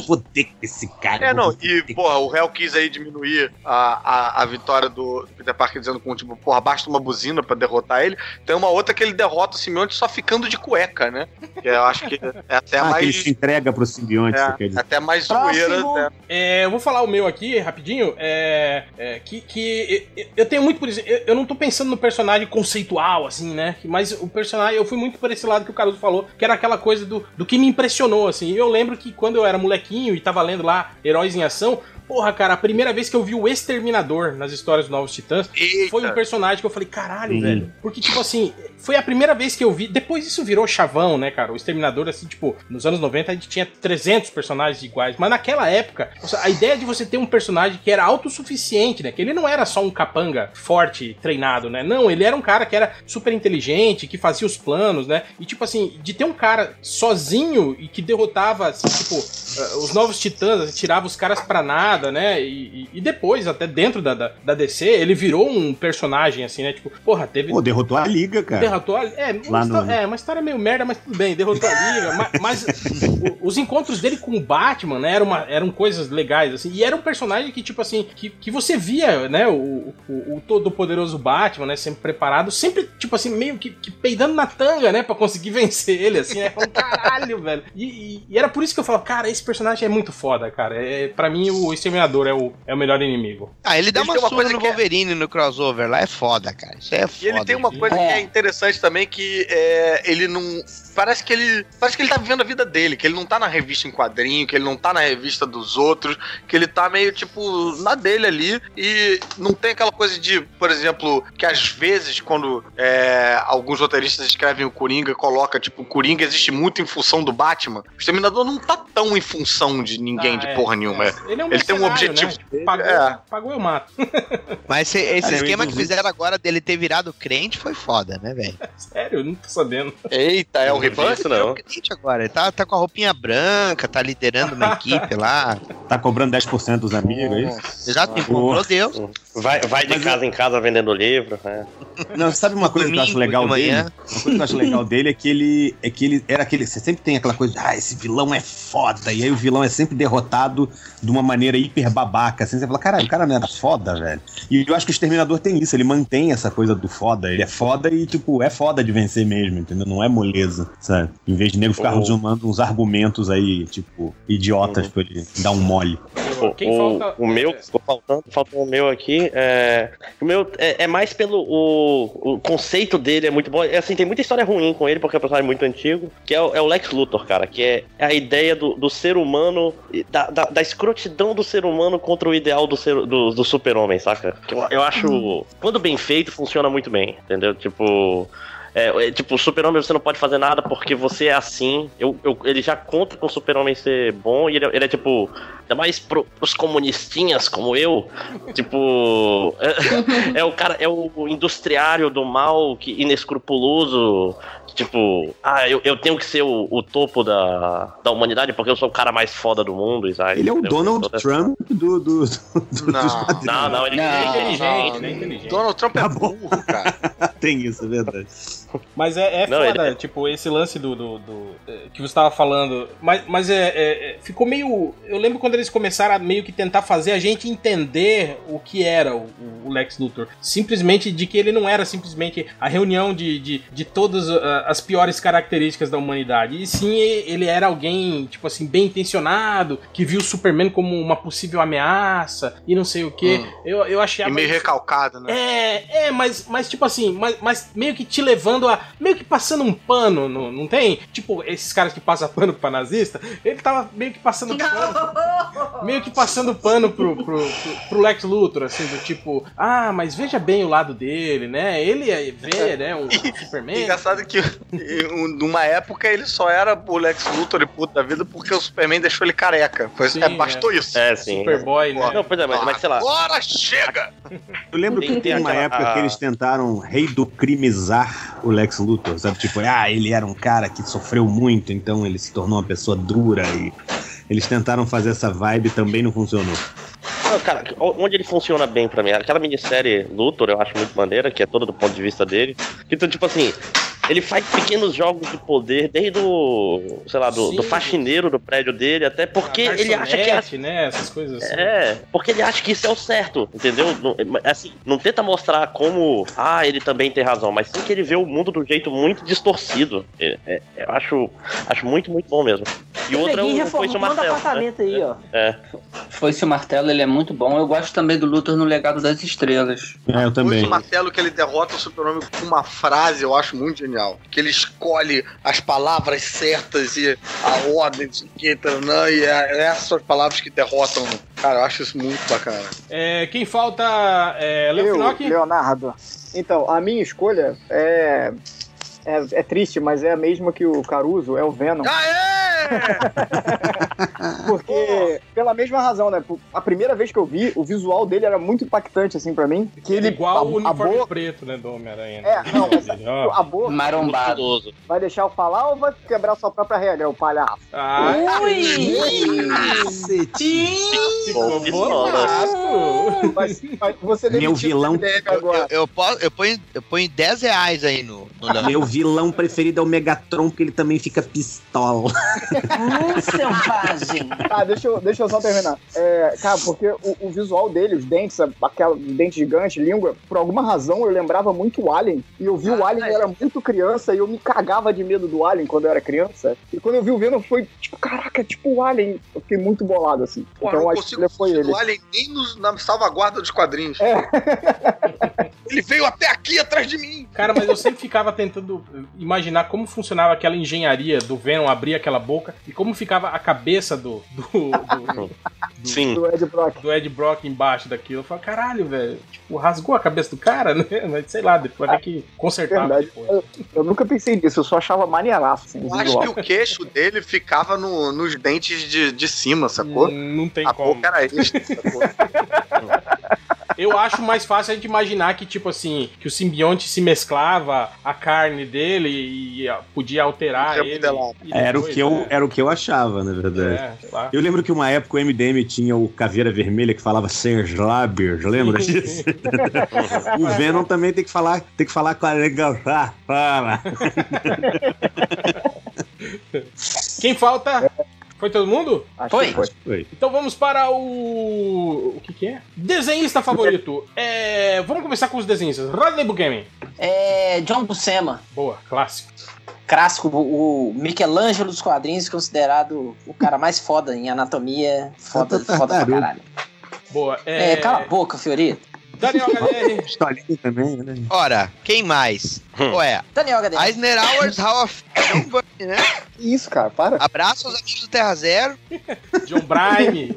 Vou ter que esse cara. É, não, e, porra, o réu quis aí diminuir a, a, a vitória do Peter Parker dizendo com, tipo, porra, basta uma buzina pra derrotar ele. Tem uma outra que ele derrota o simbionte só ficando de cueca, né? Que eu acho que é até ah, que ele mais. se entrega pro simbionte, É, quer dizer. até mais zoeira. né? É, eu vou falar o meu aqui, rapidinho. É, é, que que eu, eu tenho muito por isso. Eu, eu não tô pensando no personagem conceitual, assim, né? Mas o personagem, eu fui muito por esse lado que o Caruso falou, que era aquela coisa do, do que me impressionou, assim. Eu lembro que quando eu era molequinho e tava lendo lá Heróis em Ação. Porra, cara, a primeira vez que eu vi o Exterminador nas histórias dos Novos Titãs foi um personagem que eu falei, caralho, Sim. velho. Porque, tipo assim, foi a primeira vez que eu vi. Depois isso virou chavão, né, cara? O Exterminador, assim, tipo, nos anos 90 a gente tinha 300 personagens iguais. Mas naquela época, a ideia de você ter um personagem que era autossuficiente, né? Que ele não era só um capanga forte, treinado, né? Não, ele era um cara que era super inteligente, que fazia os planos, né? E, tipo assim, de ter um cara sozinho e que derrotava, assim, tipo, eh, os novos titãs, tirava os caras pra nada, né? E, e- depois, até dentro da, da, da DC, ele virou um personagem, assim, né? Tipo, porra, teve. Pô, derrotou a liga, cara. Derrotou a, é, uma no- é, uma história meio merda, mas tudo bem, derrotou a liga. ma- mas o- os encontros dele com o Batman, né, eram, uma- eram coisas legais, assim. E era um personagem que, tipo assim, que, que você via, né, o, o, o todo poderoso Batman, né, sempre preparado, sempre, tipo assim, meio que, que peidando na tanga, né, pra conseguir vencer ele, assim, né, falando, caralho, velho. E, e- e era por isso que eu falava, cara, esse personagem é muito foda, cara. É, pra mim, o Exterminador é o, é o melhor inimigo. Ah, ele dá Ele uma, uma surra coisa no que é- Wolverine no crossover lá, é foda, cara. Isso é E foda. ele tem uma coisa que é interessante também, que é, ele não. Parece que ele. Parece que ele tá vivendo a vida dele, que ele não tá na revista em quadrinho, que ele não tá na revista dos outros, que ele tá meio, tipo, na dele ali. E não tem aquela coisa de, por exemplo, que às vezes, quando é, alguns roteiristas escrevem o Coringa, coloca, tipo, o Coringa existe muito em função do Batman. O Exterminador não tá tão em função de ninguém, Ah, de é, porra nenhuma. Ele é um ele tem um objetivo. né? Pagou, É. pagou, eu mato. Mas esse, esse eu esquema que fizeram agora dele ter virado crente foi foda, né, velho? Sério, eu não tô sabendo. Eita, é o? Isso não. crente agora. Ele tá, tá com a roupinha branca, tá liderando uma equipe lá. Tá cobrando 10% dos amigos, é isso? Exato, comprou Deus. Vai, vai de casa em casa vendendo livro. né? Não, sabe uma coisa que eu acho Domingo legal de dele? Uma coisa que eu acho legal dele é que ele é que ele era aquele, você sempre tem aquela coisa, de, ah, esse vilão é foda, e aí o vilão é sempre derrotado de uma maneira hiper babaca, assim, você fala, caralho, o cara não era foda, velho. E eu acho que o Exterminador tem isso, ele mantém essa coisa do foda, ele é foda e tipo, é foda de vencer mesmo, entendeu? Não é moleza, sabe? Em vez de nego ficar Oh. uns argumentos aí, tipo, idiotas pra ele dar um mole. O, Quem o- falta- o meu, ficou faltando, faltou o meu aqui. É, o meu é, é mais pelo. O, o conceito dele é muito bom. É, assim, tem muita história ruim com ele, porque é um personagem muito antigo. Que é, o- é o Lex Luthor, cara. Que é a ideia do, do ser humano, e da, da, da escrotidão do ser humano contra o ideal do, ser, do, do super-homem, saca? Que Eu, eu acho. Quando bem feito, funciona muito bem, entendeu? Tipo. É, é, tipo, o super-homem você não pode fazer nada porque você é assim. Eu, eu- ele já conta com o super-homem ser bom e ele, é- ele é tipo. Ainda mais pro, pros comunistinhas como eu. Tipo. É, é o cara, é o industriário do mal que inescrupuloso. Tipo, ah, eu, eu tenho que ser o, o topo da, da humanidade porque eu sou o cara mais foda do mundo, Isaac. Ele é o? Donald essa- Trump do, do, do, Não. Não, não, ele é inteligente, não. né? Inteligente. Donald Trump é burro, cara. Tem isso, é verdade. Mas é, é Não, foda, ele- tipo, esse lance do, do, do- eh, que você tava falando. Mas, mas é, é- é- ficou meio. Eu lembro quando eles começaram a meio que tentar fazer a gente entender o que era o, o Lex Luthor. Simplesmente de que ele não era simplesmente a reunião de, de, de todas ah, as piores características da humanidade. E sim, ele era alguém, tipo assim, bem intencionado, que viu o Superman como uma possível ameaça e não sei o que. Hum. Eu, eu achei E meio recalcado, né? é, é, mas, mas tipo assim, mas, mas meio que te levando a. meio que passando um pano, não, não tem? Tipo, esses caras que passam pano pra nazista, ele tava meio que passando pano. Meio que passando pano pro, pro, pro, pro Lex Luthor, assim, do tipo, ah, mas veja bem o lado dele, né? Ele é- vê, né, um Superman. Engraçado que um- numa época ele só era o Lex Luthor e puta da vida porque o Superman deixou ele careca. Foi, Sim, é, bastou isso. É, sim. Superboy, né? Não, pois é, mas, mas sei lá. Agora chega! Eu lembro Tem- que tem tem uma aquela- época a- que eles tentaram reidocrimizar o Lex Luthor, sabe? Tipo, ah, ele era um cara que sofreu muito, então ele se tornou uma pessoa dura e eles tentaram fazer essa vibe também não funcionou. Não, cara, onde ele funciona bem pra mim? Aquela minissérie Luthor eu acho muito maneira, que é toda do ponto de vista dele. Então, tipo assim, ele faz pequenos jogos de poder, desde o, sei lá, do, do faxineiro do prédio dele, até porque A ele acha que é garçonete, né? Essas coisas assim. É, porque ele acha que isso é o certo, entendeu? Não, assim, não tenta mostrar como, ah, ele também tem razão, mas sim que ele vê o mundo do jeito muito distorcido. É, é, eu acho, acho muito, muito bom mesmo. E O outra é o Foi Seu reformando Martelo. apartamento né? aí, ó. É. Foi se o martelo, ele é muito bom. Eu gosto também do Luthor no Legado das Estrelas. É, eu Hoje o martelo que ele derrota o super-homem com uma frase, eu acho muito genial. Que ele escolhe as palavras certas e a ordem de que, taranã, e é essas palavras que derrotam. Cara, eu acho isso muito bacana. É, quem falta é Finocchi? Leonardo. Então, a minha escolha é, é. É triste, mas é a mesma que o Caruso, é o Venom. Porque, pela mesma razão, né? A primeira vez que eu vi, o visual dele era muito impactante, assim, pra mim. Que ele, Igual a, o a uniforme boca, preto, né, do Homem-Aranha. É, não, mas Ó. a boca Marombado. vai deixar eu falar ou vai quebrar sua própria regra, o palhaço? Ah. Mas, mas você Meu vilão- MDM agora. Eu, posso, eu, ponho, eu ponho 10 reais aí no, no. Meu vilão preferido é o Megatron, porque ele também fica pistola. Hum, selvagem. Ah, deixa eu, deixa eu só terminar. É, cara, porque o, o visual dele, os dentes, aquela dente gigante, língua, por alguma razão eu lembrava muito o Alien. E eu vi o Alien, eu era muito criança e eu me cagava de medo do Alien quando eu era criança. E quando eu vi o Venom foi tipo, caraca, é tipo o Alien. Eu fiquei muito bolado assim. Pô, então não a consigo escolha foi ele. do Alien nem nos- na salvaguarda dos quadrinhos. Ele veio até aqui atrás de mim. Cara, mas eu sempre ficava tentando imaginar como funcionava aquela engenharia do Venom abrir aquela boca e como ficava a cabeça do. do, do, Sim. Do Ed Brock. do Ed Brock embaixo daquilo. Eu falei, caralho, velho. Tipo, rasgou a cabeça do cara, né? Mas sei lá, depois vai ter que consertar Verdade. depois. Eu, eu nunca pensei nisso, eu só achava maneiraço, assim, Eu acho visual. que o queixo dele ficava no- nos dentes de, de cima, sacou? Hum, Não tem a como. boca era extra, sacou? Eu acho mais fácil a gente imaginar que, tipo assim, que o simbionte se mesclava a carne dele e podia alterar ele. e Era o, depois, que eu, né? era o que eu achava, na verdade. É. Eu lembro que uma época o MDM tinha o Caveira Vermelha que falava Serge Labier, lembra disso? o Venom também tem que falar, tem que falar com a legal. Ah. Quem falta? Foi todo mundo? Acho Foi. que foi. Foi. Então vamos para o. O que, que é? Desenhista favorito. É... Vamos começar com os desenhistas. Rodney Buchanan. É John Buscema. Boa, clássico. Clássico, o Michelangelo dos quadrinhos, considerado o cara mais foda em anatomia. Foda, foda pra caralho. Boa. É, É... cala a boca, Fiorito. Daniel HDR. Pistolinha também, né? Ora, quem mais? Ué, Daniel HDR. Eisenhower Hall of John Byrne, né? Que Isso, cara, para. Abraço aos amigos do Terra Zero. John Bryan.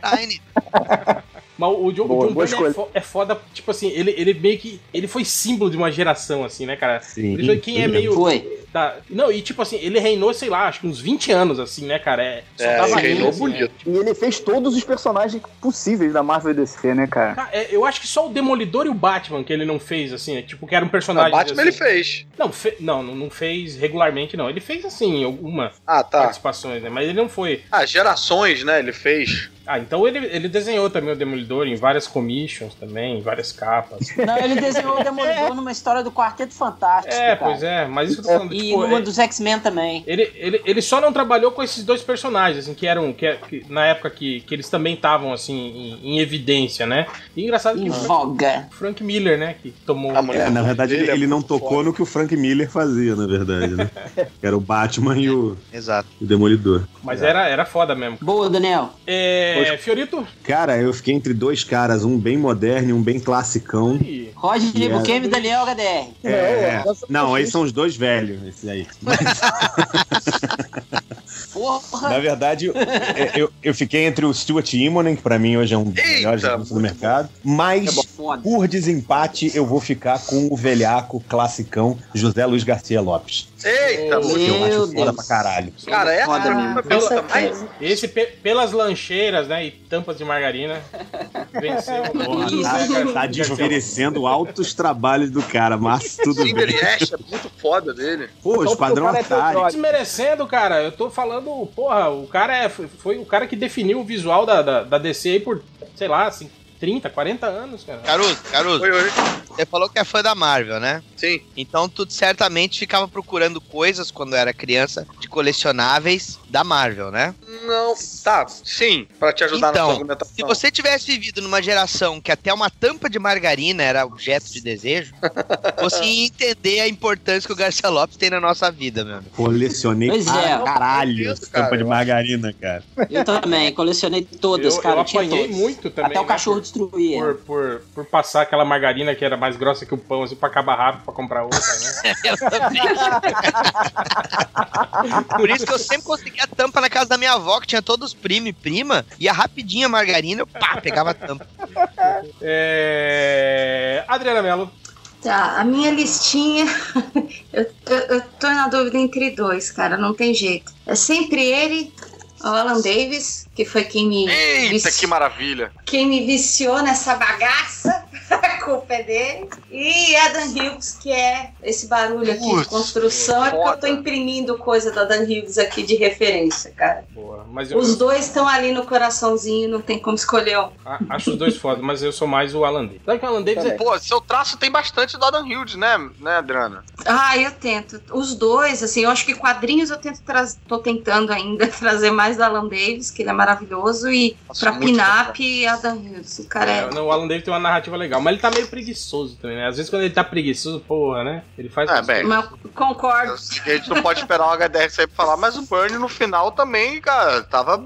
Brian. Mas o, John, Boa- o John é, fo- é foda, tipo assim, ele, ele meio que. Ele foi símbolo de uma geração, assim, né, cara? Sim. Ele foi quem é meio. Foi. da- não, e tipo assim, ele reinou, sei lá, acho que uns 20 anos, assim, né, cara? É, só É, tava ele reinou assim, bonito. né? E ele fez todos os personagens possíveis da Marvel e DC, né, cara? Cara, é, eu acho que só o Demolidor e o Batman que ele não fez, assim, né? Tipo, que era um O personagem. Batman assim. ele fez. Não, fe- não, não fez regularmente, não. Ele fez, assim, algumas Ah, tá. participações, né? Mas ele não foi. Ah, gerações, né? Ele fez. Ah, então ele, ele desenhou também o Demolidor em várias commissions também, em várias capas. Não, ele desenhou o Demolidor numa história do Quarteto Fantástico. É, cara. pois é, mas isso que eu tô falando. E tipo, uma é- dos X-Men também. Ele, ele, ele só não trabalhou com esses dois personagens, assim, que eram. Que, que na época que, que eles também estavam, assim, em, em evidência, né? E engraçado que Em o Frank, voga. Frank Miller, né? Que tomou. A mulher É, na verdade, ele, é ele não tocou foda. no que o Frank Miller fazia, na verdade, né? Que era o Batman e o, Exato. o Demolidor. Mas era, era foda mesmo. Boa, Daniel. É. Fiorito? Cara, eu fiquei entre dois caras, um bem moderno e um bem classicão. Ih, Roger Yeah. Buquemi e Daniel HDR. É, essa não, aí são os dois velhos, esse aí. Porra. Na verdade, eu, eu, eu fiquei entre o Stuart Immonen, que pra mim hoje é um dos melhores anúncios do mercado, mas Foda. por desempate eu vou ficar com o velhaco classicão José Luiz Garcia Lopes. Eita, Meu eu acho foda pra caralho. Cara, essa Foda mesmo. mais. Esse pe- pelas lancheiras, né? E tampas de margarina. Venceu. Porra, Isso. tá, tá desmerecendo altos trabalhos do cara, mas tudo bem. É muito foda dele. Pô, porque Esquadrão é Atari. patriota. Desmerecendo, cara. Eu tô falando, porra, o cara é, foi, foi o cara que definiu o visual da, da, da DC aí por, sei lá, assim, 30, 40 anos, cara. Caruso, Caruso, Oi, oi. você falou que é fã da Marvel, né? Sim. Então tu certamente ficava procurando coisas quando era criança de colecionáveis da Marvel, né? Não, tá, sim, pra te ajudar na Então, sua argumentação. Se você tivesse vivido numa geração que até uma tampa de margarina era objeto de desejo, você ia entender a importância que o Garcia Lopes tem na nossa vida, meu. Colecionei Pois é. caralho cara, tampa de margarina, cara. Eu também, colecionei todas, eu, cara. eu tinha apanhei muito também. Até o né, cachorro destruía. Por, por, por passar aquela margarina que era mais grossa que o pão, assim, pra acabar rápido pra comprar outra, né? Eu também. Por isso que eu sempre conseguia a tampa na casa da minha avó, que tinha todos primo e prima, ia rapidinho a margarina, eu pá, pegava a tampa. É... Adriana Mello. Tá, a minha listinha. eu, eu, eu tô na dúvida entre dois, cara, não tem jeito. É sempre ele, o Alan Davis, que foi quem me, Eita, vici- que maravilha. quem me viciou nessa bagaça. A culpa é dele. E Adam Hughes, que é esse barulho aqui de construção. É porque eu tô imprimindo coisa do Adam Hughes aqui de referência, cara. Boa. Mas eu, Os dois estão ali no coraçãozinho, não tem como escolher um. a- acho os dois foda, mas eu sou mais o Alan Davis. Sabe que o Alan Davis é... Pô, seu traço tem bastante do Adam Hughes, né, né, Adriana? Ah, eu tento. Os dois, assim, eu acho que quadrinhos eu tento trazer, tô tentando ainda trazer mais do Alan Davis, que ele é maravilhoso, e Nossa, pra Pinap, Adam Hughes. O cara é. É, não, o Alan Davis tem uma narrativa legal, mas ele tá meio preguiçoso também, né? Às vezes quando ele tá preguiçoso, porra, né? Ele faz. É, bem. Mas concordo. A gente não pode esperar o HDR sair pra falar, mas o Burn no final também, cara, tava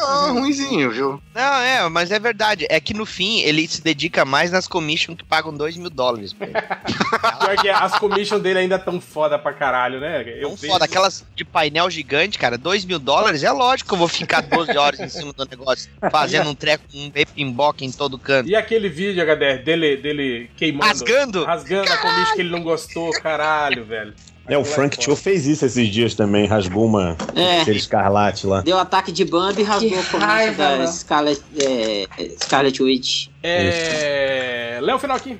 ah, ruinzinho, viu? Não, é, mas é verdade. É que no fim ele se dedica mais nas commissions que pagam 2 mil dólares. pra ele. Pior que as commissions dele ainda tão foda pra caralho, né? Eu Tão vejo- foda, aquelas de painel gigante, cara, 2 mil dólares, é lógico que eu vou ficar 12 horas em cima do negócio, fazendo um treco, um pimboca em todo canto. E aquele vídeo, HDR, dele, dele queimando. Rasgando? Rasgando a commission que ele não gostou, caralho, velho. É, o Frank Cho fez isso esses dias também, rasgou uma É. aquele escarlate lá. Deu ataque de Bambi e rasgou o começo raiva, da. Scarlet, é, Scarlet Witch. É. Léo Final aqui.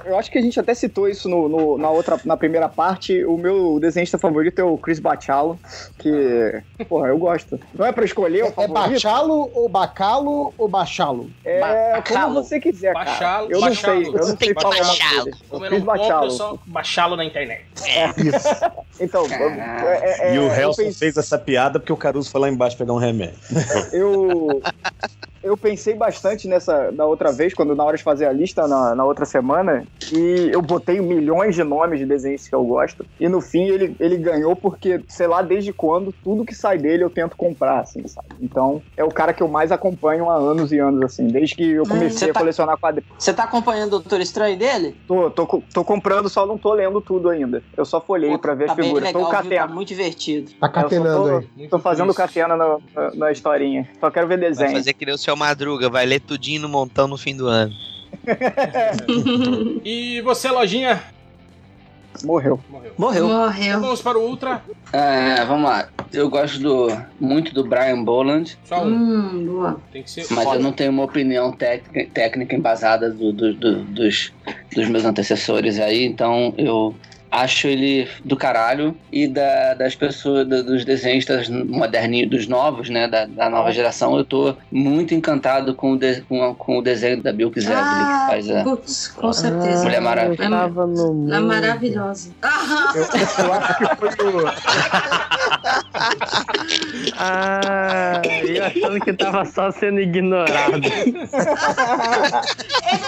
Ah, eu acho que a gente até citou isso no, no- na outra, na primeira parte. O meu desenhista favorito é o Chris Bachalo, que, porra, eu gosto. Não é pra escolher o É favorito? bachalo ou bacalo ou bachalo? É Bacalo. como você quiser, cara. Bachalo, eu não bachalo. sei, eu não sei falar Bachalo. Como eu Chris não eu Bachalo. só baixá-lo na internet. Isso. Então, é, é, e o Helson pensei- fez essa piada porque o Caruso foi lá embaixo pegar um remédio. eu, eu pensei bastante nessa da outra vez, quando na hora de fazer a lista na, na outra semana, e eu botei milhões de nomes de desenhos que eu gosto. E no fim ele, ele ganhou porque, sei lá, desde quando, tudo que sai dele eu tento comprar, assim, sabe? Então é o cara que eu mais acompanho há anos e anos, assim, desde que eu comecei Você a tá- colecionar quadrinhos. Você tá acompanhando o Doutor Estranho dele? Tô, tô, tô comprando, só não tô lendo tudo ainda. Eu só folhei Pô, pra ver tá as figuras. legal, tô viu? Tá catena. muito divertido. Tá catenando tô, aí. Tô fazendo catena na, na, na historinha. Só quero ver Vai desenho. fazer que nem o Sr. seu Madruga, vai ler tudinho no montão no fim do ano. E você, Lojinha? Morreu. Morreu. Morreu. Morreu. Vamos para o Ultra. É, vamos lá. Eu gosto do, muito do Brian Boland, Só um. Hum, boa. Tem que ser. mas eu não tenho uma opinião técnica, técnica embasada do- do- do- dos, dos meus antecessores aí, então eu acho ele do caralho e da- das pessoas, do- dos desenhistas moderninhos, dos novos, né, da, da nova geração, eu tô muito encantado com o, de- com a- com o desenho da Bill Zedley, Ah, que faz a putz, com certeza. Mulher Maravilha. É, Tava no é maravilhosa. Ah, Eu, eu acho que foi o. Ah, eu achando que tava só sendo ignorado.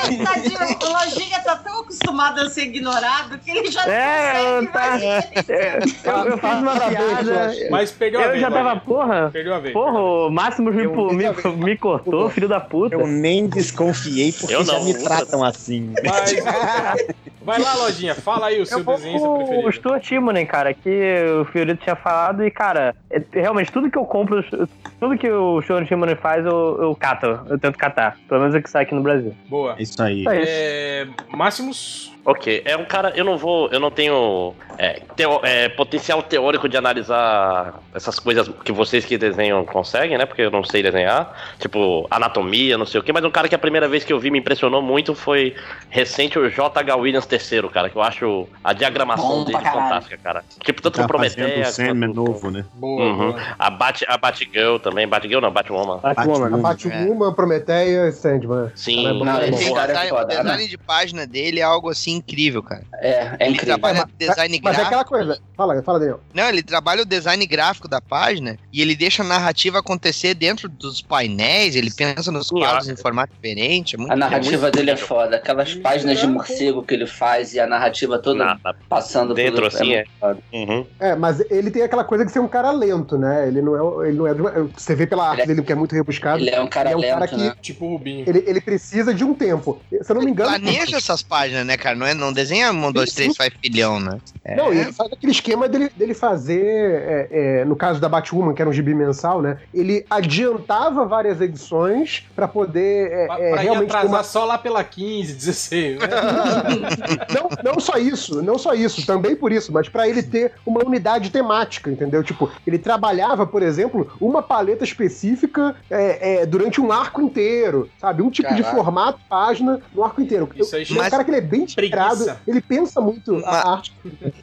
ele, tadinho, o Lojinha tá tão acostumado a ser ignorado que ele já É, não eu, consegue tá, é, eu, eu fiz uma piada. Mas perdeu a Eu vez. já tava, porra. Perdeu a vez. Porra, o Máximos me, Eu- me, me cortou, filho da puta. Eu nem desconfiei porque Eu já me nunca. tratam assim. Mas, vai lá, Lojinha. Fala aí o seu desenhista com o preferido. Stuart Timonen, cara, que o Fiorito tinha falado e, cara, é- realmente tudo que eu compro, tudo que o Stuart Timonen faz, eu, eu cato, eu tento catar. Pelo menos o que sai aqui no Brasil. Boa. É Isso aí. É. É, Máximos. Ok, é um cara, eu não vou, eu não tenho é, teo- é, potencial teórico de analisar essas coisas que vocês que desenham conseguem, né? Porque eu não sei desenhar, tipo anatomia, não sei o que, mas um cara que a primeira vez que eu vi me impressionou muito foi recente o J.H. Williams III, cara, que eu acho a diagramação Bom dele fantástica, cara. Tipo, tanto Tá fazendo o Sandman quanto- novo, né? Boa. Uhum. boa. A, Bat, a Batgirl também, Batgirl não, Batwoman. Batwoman. A Batwoman, Prometeia e Sandman. Sim, é Não, cara é design, o design de página dele é algo assim incrível, cara. É, é Ele incrível. trabalha design Mas é gráfico. aquela coisa. Fala, fala, Daniel. Não, ele trabalha o design gráfico da página e ele deixa a narrativa acontecer dentro dos painéis, ele pensa nos quadros em formato diferente. É muito A narrativa dele é foda. Aquelas páginas de morcego que ele faz e a narrativa toda Na- na- passando dentro, por assim, é. Uhum. É, mas ele tem aquela coisa de ser um cara lento, né? Ele não é. Ele não é você vê pela arte Ele é- dele que é muito rebuscado. Ele é um cara Ele é um lento, cara que- né? Tipo o Rubinho. Ele, ele precisa de um tempo. Se eu não me engano. Planeja essas páginas, né, cara? Não, é, não desenha um, dois, três, faz filhão, né? É. Não, e ele faz aquele esquema dele, dele fazer, é, é, no caso da Batwoman, que era um gibi mensal, né? Ele adiantava várias edições pra poder é, Pra, é, pra realmente atrasar uma. só lá pela 15, 16, né? Não, não só isso, não só isso, também por isso, mas pra ele ter uma unidade temática, entendeu? Tipo, ele trabalhava, por exemplo, uma paleta específica é, é, durante um arco inteiro, sabe? Um tipo de Caraca. formato, página, no arco inteiro. Isso aí é um Mas- cara que ele é bem inspirado, Preguiça. ele pensa muito Mas- a arte.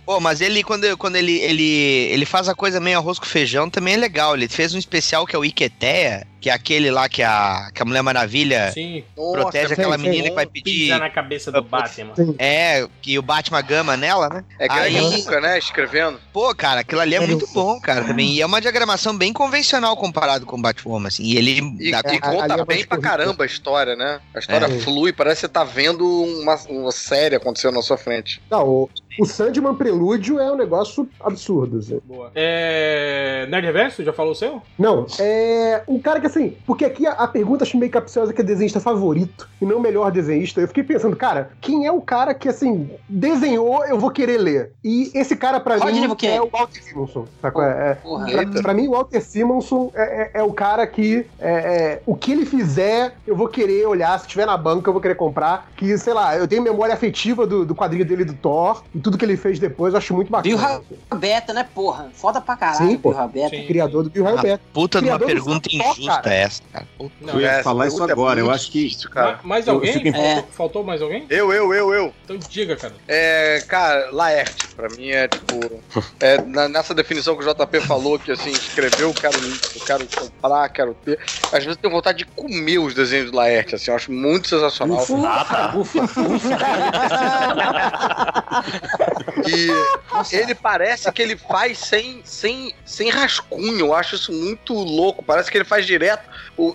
Pô, mas ele, quando, quando ele, ele, ele faz a coisa meio arroz com feijão, também é legal. Ele fez um especial que é o Iqueteia, que é aquele lá que a, que a Mulher Maravilha Sim. protege Nossa, aquela sim, menina sim. que vai Pisa pedir. na cabeça do Batman. É, que o Batman gama nela, né? É Greg Aí- Rucka, né? Escrevendo. Pô, cara, aquilo ali é muito bom, cara, também. E é uma diagramação bem convencional comparado com o Batwoman, assim. E ele E, dá e conta é bem pra caramba a história, né? A história É. flui, parece que você tá vendo uma, uma série acontecendo na sua frente. Não, o, o Sandman Prelúdio é um negócio absurdo. Assim. Boa. É... Nerd Reverso, já falou o seu? Não, é. Um cara que assim. Porque aqui a, a pergunta acho meio capciosa que é desenhista favorito e não o melhor desenhista. Eu fiquei pensando, cara, quem é o cara que assim, desenhou, eu vou querer ler? E esse cara pra Rodney mim é o Walter Simonson. Sacou? É, Porra. Pra, pra mim, o Walter Simonson é, é- é o cara que é, é, o que ele fizer, eu vou querer olhar. Se tiver na banca, eu vou querer comprar. Que, sei lá, eu tenho memória afetiva do, do quadrinho dele do Thor e tudo que ele fez depois, eu acho muito Bill bacana. Beta, né, porra? Foda pra caralho, Sim, pô. Bill. Sim. Criador do Bill Roberto. puta de uma Criador pergunta injusta cara. essa, cara. Puta. Não, Eu ia falar isso é agora, eu muito acho que- difícil, cara. Ma- Mais Eu- eu alguém? fico em- Faltou, mais alguém? Eu, eu, eu, eu. Então diga, cara. É, cara, Laerte, pra mim é tipo. É, na- nessa definição que o JP falou, que assim, escreveu, quero, eu quero comprar, quero ter. Às vezes eu tenho vontade de comer os desenhos do Laerte, assim, eu acho muito sensacional. Ah, tá. Ufa, ufa. E ele parece que ele faz sem, sem, sem rascunho. Eu acho isso muito louco. Parece que ele faz direto.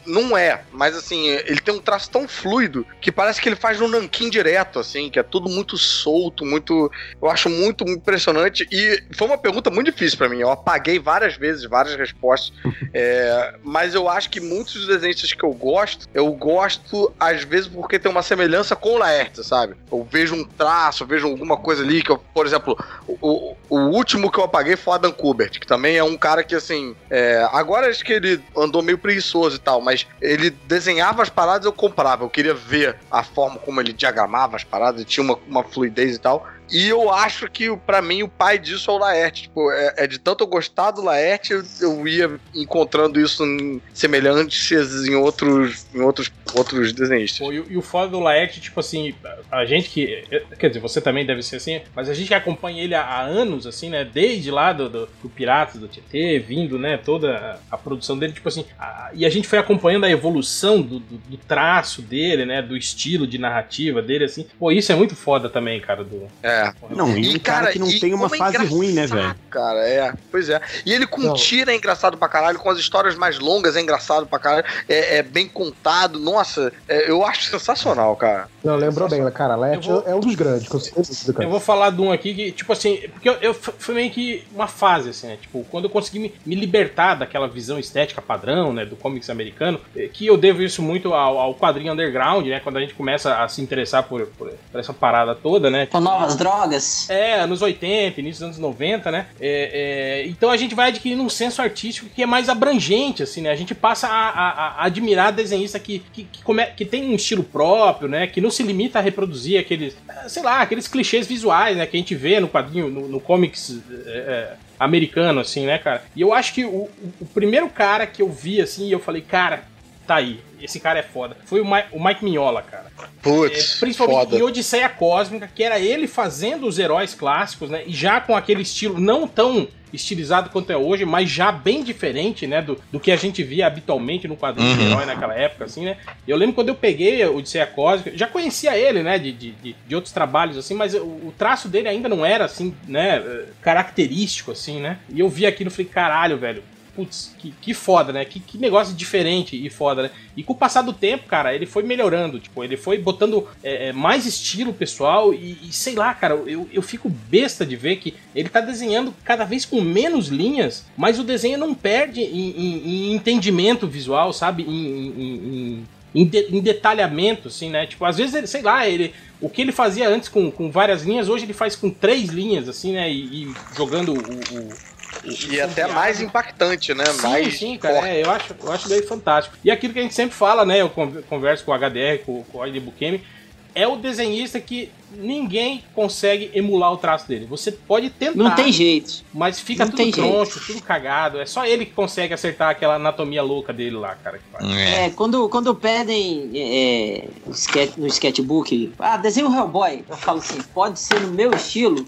Não é, mas assim, ele tem um traço tão fluido que parece que ele faz no nanquim direto, assim, que é tudo muito solto, muito. Eu acho muito. impressionante e foi uma pergunta muito difícil pra mim. Eu apaguei várias vezes, várias respostas. É, mas eu acho que muitos dos desenhistas que eu gosto, eu gosto às vezes porque tem uma semelhança com o Laerte, sabe? Eu vejo um traço, eu vejo alguma coisa ali eu, por exemplo, o, o, último que eu apaguei foi o Adam Kubert, que também é um cara que assim, é, agora acho que ele andou meio preguiçoso e tal, mas ele desenhava as paradas eu comprava, eu queria ver a forma como ele diagramava as paradas, tinha uma, uma fluidez e tal. E eu acho que, pra mim, o pai disso é o Laerte. Tipo, é, é de tanto eu gostar do Laerte, eu, eu ia encontrando isso em semelhantes em outros, em outros, outros desenhistas. Pô, e, o- e o foda do Laerte, tipo assim, a gente que. Quer dizer, você também deve ser assim, mas a gente que acompanha ele há, há anos, assim, né? Desde lá do, do, do Piratas, do TT, vindo, né? Toda a, a produção dele, tipo assim. a- e a gente foi acompanhando a evolução do, do, do traço dele, né? Do estilo de narrativa dele, assim. Pô, isso é muito foda também, cara. Do, É. Não, e um cara que não e tem uma é fase ruim, né, velho? Cara, é. Pois é. E ele com Não. tira é engraçado pra caralho, com as histórias mais longas é engraçado pra caralho. É, é bem contado. Nossa, é, eu acho sensacional, cara. Não, lembrou bem, cara. Lete Eu vou- é um dos grandes, sei disso, cara. Eu vou falar de um aqui que, tipo assim, porque eu, eu foi meio que uma fase, assim, né? Tipo, quando eu consegui me, me libertar daquela visão estética padrão, né? Do comics americano, eh, que eu devo isso muito ao, ao quadrinho underground, né? Quando a gente começa a se interessar por, por, por essa parada toda, né? Com novas drogas. É, anos 80, início dos anos 90, né? É, é, então a gente vai adquirindo um senso artístico que é mais abrangente, assim, né? A gente passa a, a- a admirar desenhista que, que, que, come- que tem um estilo próprio, né? Que não se limita a reproduzir aqueles, sei lá, aqueles clichês visuais, né? Que a gente vê no quadrinho, no, no comics é, é, americano, assim, né, cara? E eu acho que o- o primeiro cara que eu vi, assim, e eu falei, cara, tá aí, esse cara é foda, foi o, Mi- o Mike Mignola, cara. Putz, É, principalmente foda. em Odisseia Cósmica, que era ele fazendo os heróis clássicos, né? E já com aquele estilo não tão estilizado quanto é hoje, mas já bem diferente, né? Do, do que a gente via habitualmente no quadrinho de Uhum. herói naquela época, assim, né? Eu lembro quando eu peguei o Odisseia Cósmica, já conhecia ele, né? De, de, de, de outros trabalhos, assim, mas o, o traço dele ainda não era, assim, né? eh, Característico, assim, né? E eu vi aquilo e falei, caralho, velho. Putz, que, que foda, né? Que, que negócio diferente e foda, né? E com o passar do tempo, cara, ele foi melhorando. Tipo, ele foi botando é, é, mais estilo pessoal e, e sei lá, cara, eu, eu fico besta de ver que ele tá desenhando cada vez com menos linhas, mas o desenho não perde em, em- em entendimento visual, sabe? Em, em- em- de- em detalhamento, assim, né? Tipo, às vezes, ele, sei lá, ele. O que ele fazia antes com, com várias linhas, hoje ele faz com três linhas, assim, né? E, e jogando o- o- E até mais impactante, né? Sim, mais sim, cara, é, eu acho, eu acho daí fantástico. E aquilo que a gente sempre fala, né? Eu con- converso com o HDR, com, com o Aide Bukemi, é o desenhista que ninguém consegue emular o traço dele. Você pode tentar. Não tem jeito. Mas fica Não tudo tem jeito. troncho, tudo cagado. É só ele que consegue acertar aquela anatomia louca dele lá, cara. que faz. É, quando, quando pedem é, no sketch- no sketchbook, ah, desenho um Hellboy, eu falo assim, pode ser no meu estilo,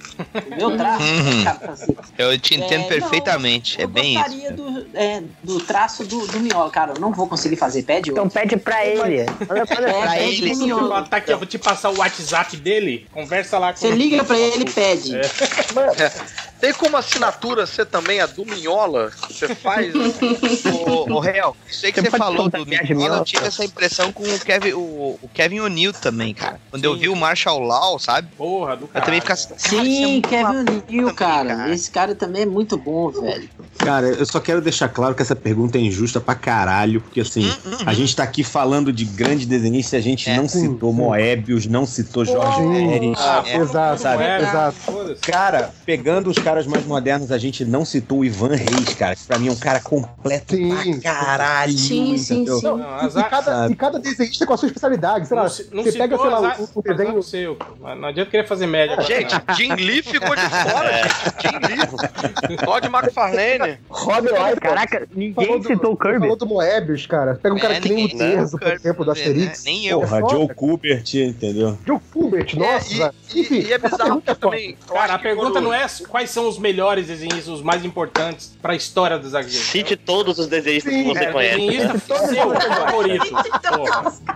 no meu traço. Uhum. O cara assim, Eu te entendo É, perfeitamente. é bem isso. gostaria do, é, do traço do, do Miola, cara, eu não vou conseguir fazer, pede Então outro. pede pra ele. Manda pra É, ele. Miola. Tá aqui, eu vou te passar o WhatsApp dele. Conversa lá com Você liga pra ele e pede. É. Tem como assinatura ser também a do Minhola? Você faz. Ô, ô Real, sei que Você você falou do minha Mignola, eu tive essa impressão com o Kevin, o, o Kevin O'Neill também, cara. Quando eu vi o Marshall Law, sabe? Porra, do Eu também fico assim, cara, é Sim, Kevin O'Neill, também, cara. Esse cara também é muito bom, velho. Cara, eu só quero deixar claro que essa pergunta é injusta pra caralho, porque assim, a gente tá aqui falando de grandes desenhistas e a gente não citou Moebius, não citou Jorge. Pérez. Ah, é, exato, sabe? exato. Foda-se. Cara, pegando os caras mais modernos, a gente não citou o Ivan Reis, cara, que pra mim é um cara completo Sim. pra caralho. Sim, sim, entendeu? sim. Não, e, cada, e cada desenhista com a sua especialidade, sei lá. Não, se- não você citou pega, sei lá, azar- o, o desenho. seu, Não adianta querer fazer média. agora, Gente, não. Jim Lee ficou de fora, gente. Jim Lee. Todd McFarlane. Rob Liefeld. Caraca, ninguém citou o Kirby. Falou do Moebius, cara. Pega um cara É, que nem o ninguém- Terzo, o por Kirby, exemplo, do né? Asterix. Nem eu. Porra. Joe Kubert, entendeu? Joe Kubert, nossa. É, e, Enfim, e, e é essa bizarro é também. Cara, a pergunta não é quais são os melhores desenhistas, os mais importantes pra história dos HQs. Cite todos os desenhistas que você É, conhece. desenhista seu favorito.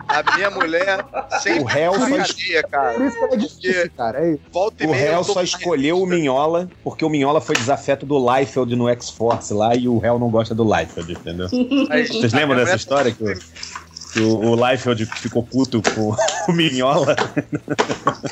A minha mulher sempre O réu só cara. Por isso que é difícil, cara. É isso. Volta e O réu só escolheu o Minhola porque o Minhola foi desafeto do Liefeld no X-Force lá e o réu não gosta do Liefeld, entendeu? Vocês lembram dessa história? Que... o, o Liefeld ficou puto com o Minhola.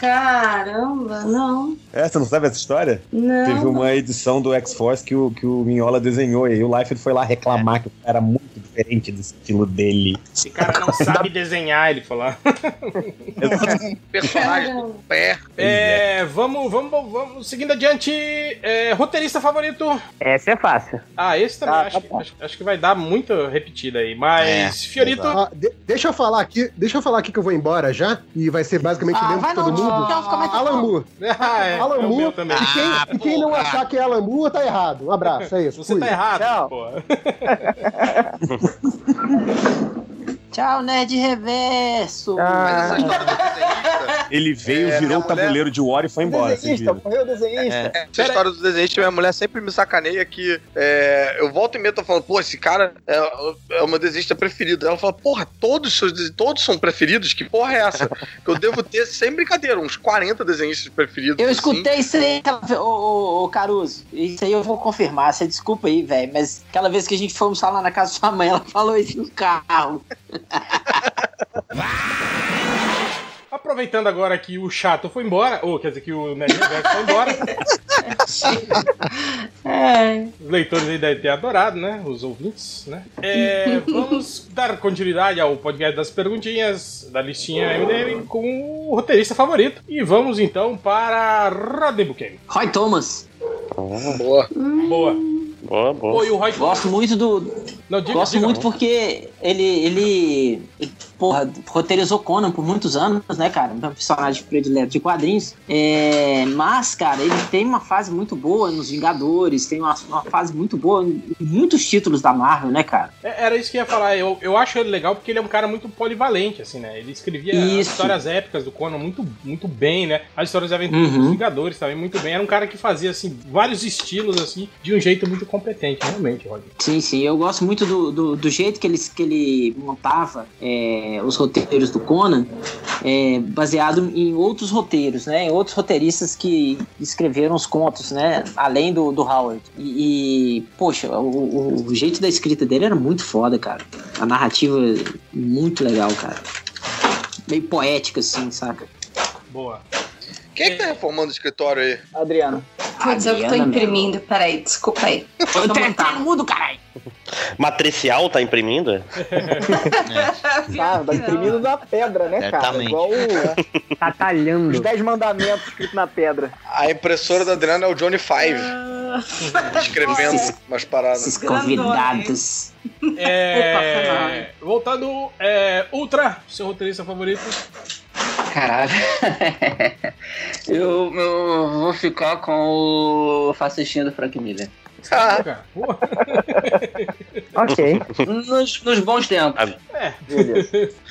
Caramba, não. É, você não sabe essa história? Não. Teve uma edição do X-Force que o, que o Minhola desenhou e aí o Liefeld foi lá reclamar que era muito diferente do estilo dele. Esse cara não sabe desenhar, ele falou. Personagem do pé. É, vamos, vamos, vamos, seguindo adiante. é, roteirista favorito? Essa é fácil. Ah, esse também Ah, acho, tá que, acho, acho que vai dar muito repetida aí. Mas, Fiorito. Ah, de- deixa eu falar aqui, deixa eu falar aqui que eu vou embora já, e vai ser basicamente Ah, mesmo vai que todo não, mundo. não, Alan Moore. Ah, é, Alan é Moore. E quem, e quem não achar que é Alan Moore tá errado. Um abraço, é isso. Você fui. tá errado, Tchau. Tchau, Nerd Reverso. Mas essa história do desenhista. Ele veio, É, virou o tabuleiro de War e foi embora. Desenhista, morreu o desenhista. É, essa história do desenhista, minha mulher sempre me sacaneia que é, eu volto e meia tô falando, pô, esse cara é, é o meu desenhista preferido. Ela fala, porra, todos, os seus dese- todos são preferidos? Que porra é essa? que eu devo ter, sem brincadeira, uns 40 desenhistas preferidos. Eu assim. escutei isso aí, ô, ô, ô, Caruso. Isso aí eu vou confirmar. Você desculpa aí, velho. Mas aquela vez que a gente fomos lá na casa da sua mãe, ela falou isso no carro. Aproveitando agora que o chato foi embora, ou quer dizer que o Nerd Reverso foi embora. Os leitores aí devem ter adorado, né? Os ouvintes, né? É, vamos dar continuidade ao podcast das perguntinhas da listinha MDM com o roteirista favorito. E vamos então para Rodney Buchanan. Roy Thomas. Boa. Boa. Boa, boa. Oi, o Roy Gosto muito do. Não, diga, Gosto diga. muito porque ele, ele, ele, porra, roteirizou Conan por muitos anos, né, cara? Um personagem predileto de quadrinhos. É, mas, cara, ele tem uma fase muito boa nos Vingadores, tem uma, uma fase muito boa em muitos títulos da Marvel, né, cara? É, Era isso que eu ia falar. Eu, eu acho ele legal porque ele é um cara muito polivalente, assim, né? Ele escrevia as Isso. histórias épicas do Conan muito, muito bem, né? As histórias de aventura Uhum. dos Vingadores também muito bem. Era um cara que fazia, assim, vários estilos, assim, de um jeito muito competente, realmente, Roger. Sim, sim. Eu gosto muito do, do, do jeito que ele, que ele montava é, os roteiros do Conan, é, baseado em outros roteiros, né? Em outros roteiristas que escreveram os contos, né? Além do, do Howard. E, e, poxa, o, o- o jeito da escrita dele era muito foda, cara. A narrativa muito legal, cara. Meio poética, assim, saca? Boa. Quem é que tá reformando o escritório aí? Adriano. Putz, eu que tô Adriana, imprimindo. Peraí, desculpa aí. Eu botar. mudo, caralho! Matricial tá imprimindo? Tá, tá imprimindo na pedra, né, cara? Igual o- Tá talhando. os 10 mandamentos escritos na pedra. A impressora da Adriana é o Johnny Five, escrevendo umas paradas. Esses convidados. É, voltando, é, Ultra, seu roteirista favorito. Caralho. eu, eu vou ficar com o fascistinha do Frank Miller. Ah, Ok. Nos, nos bons tempos. é.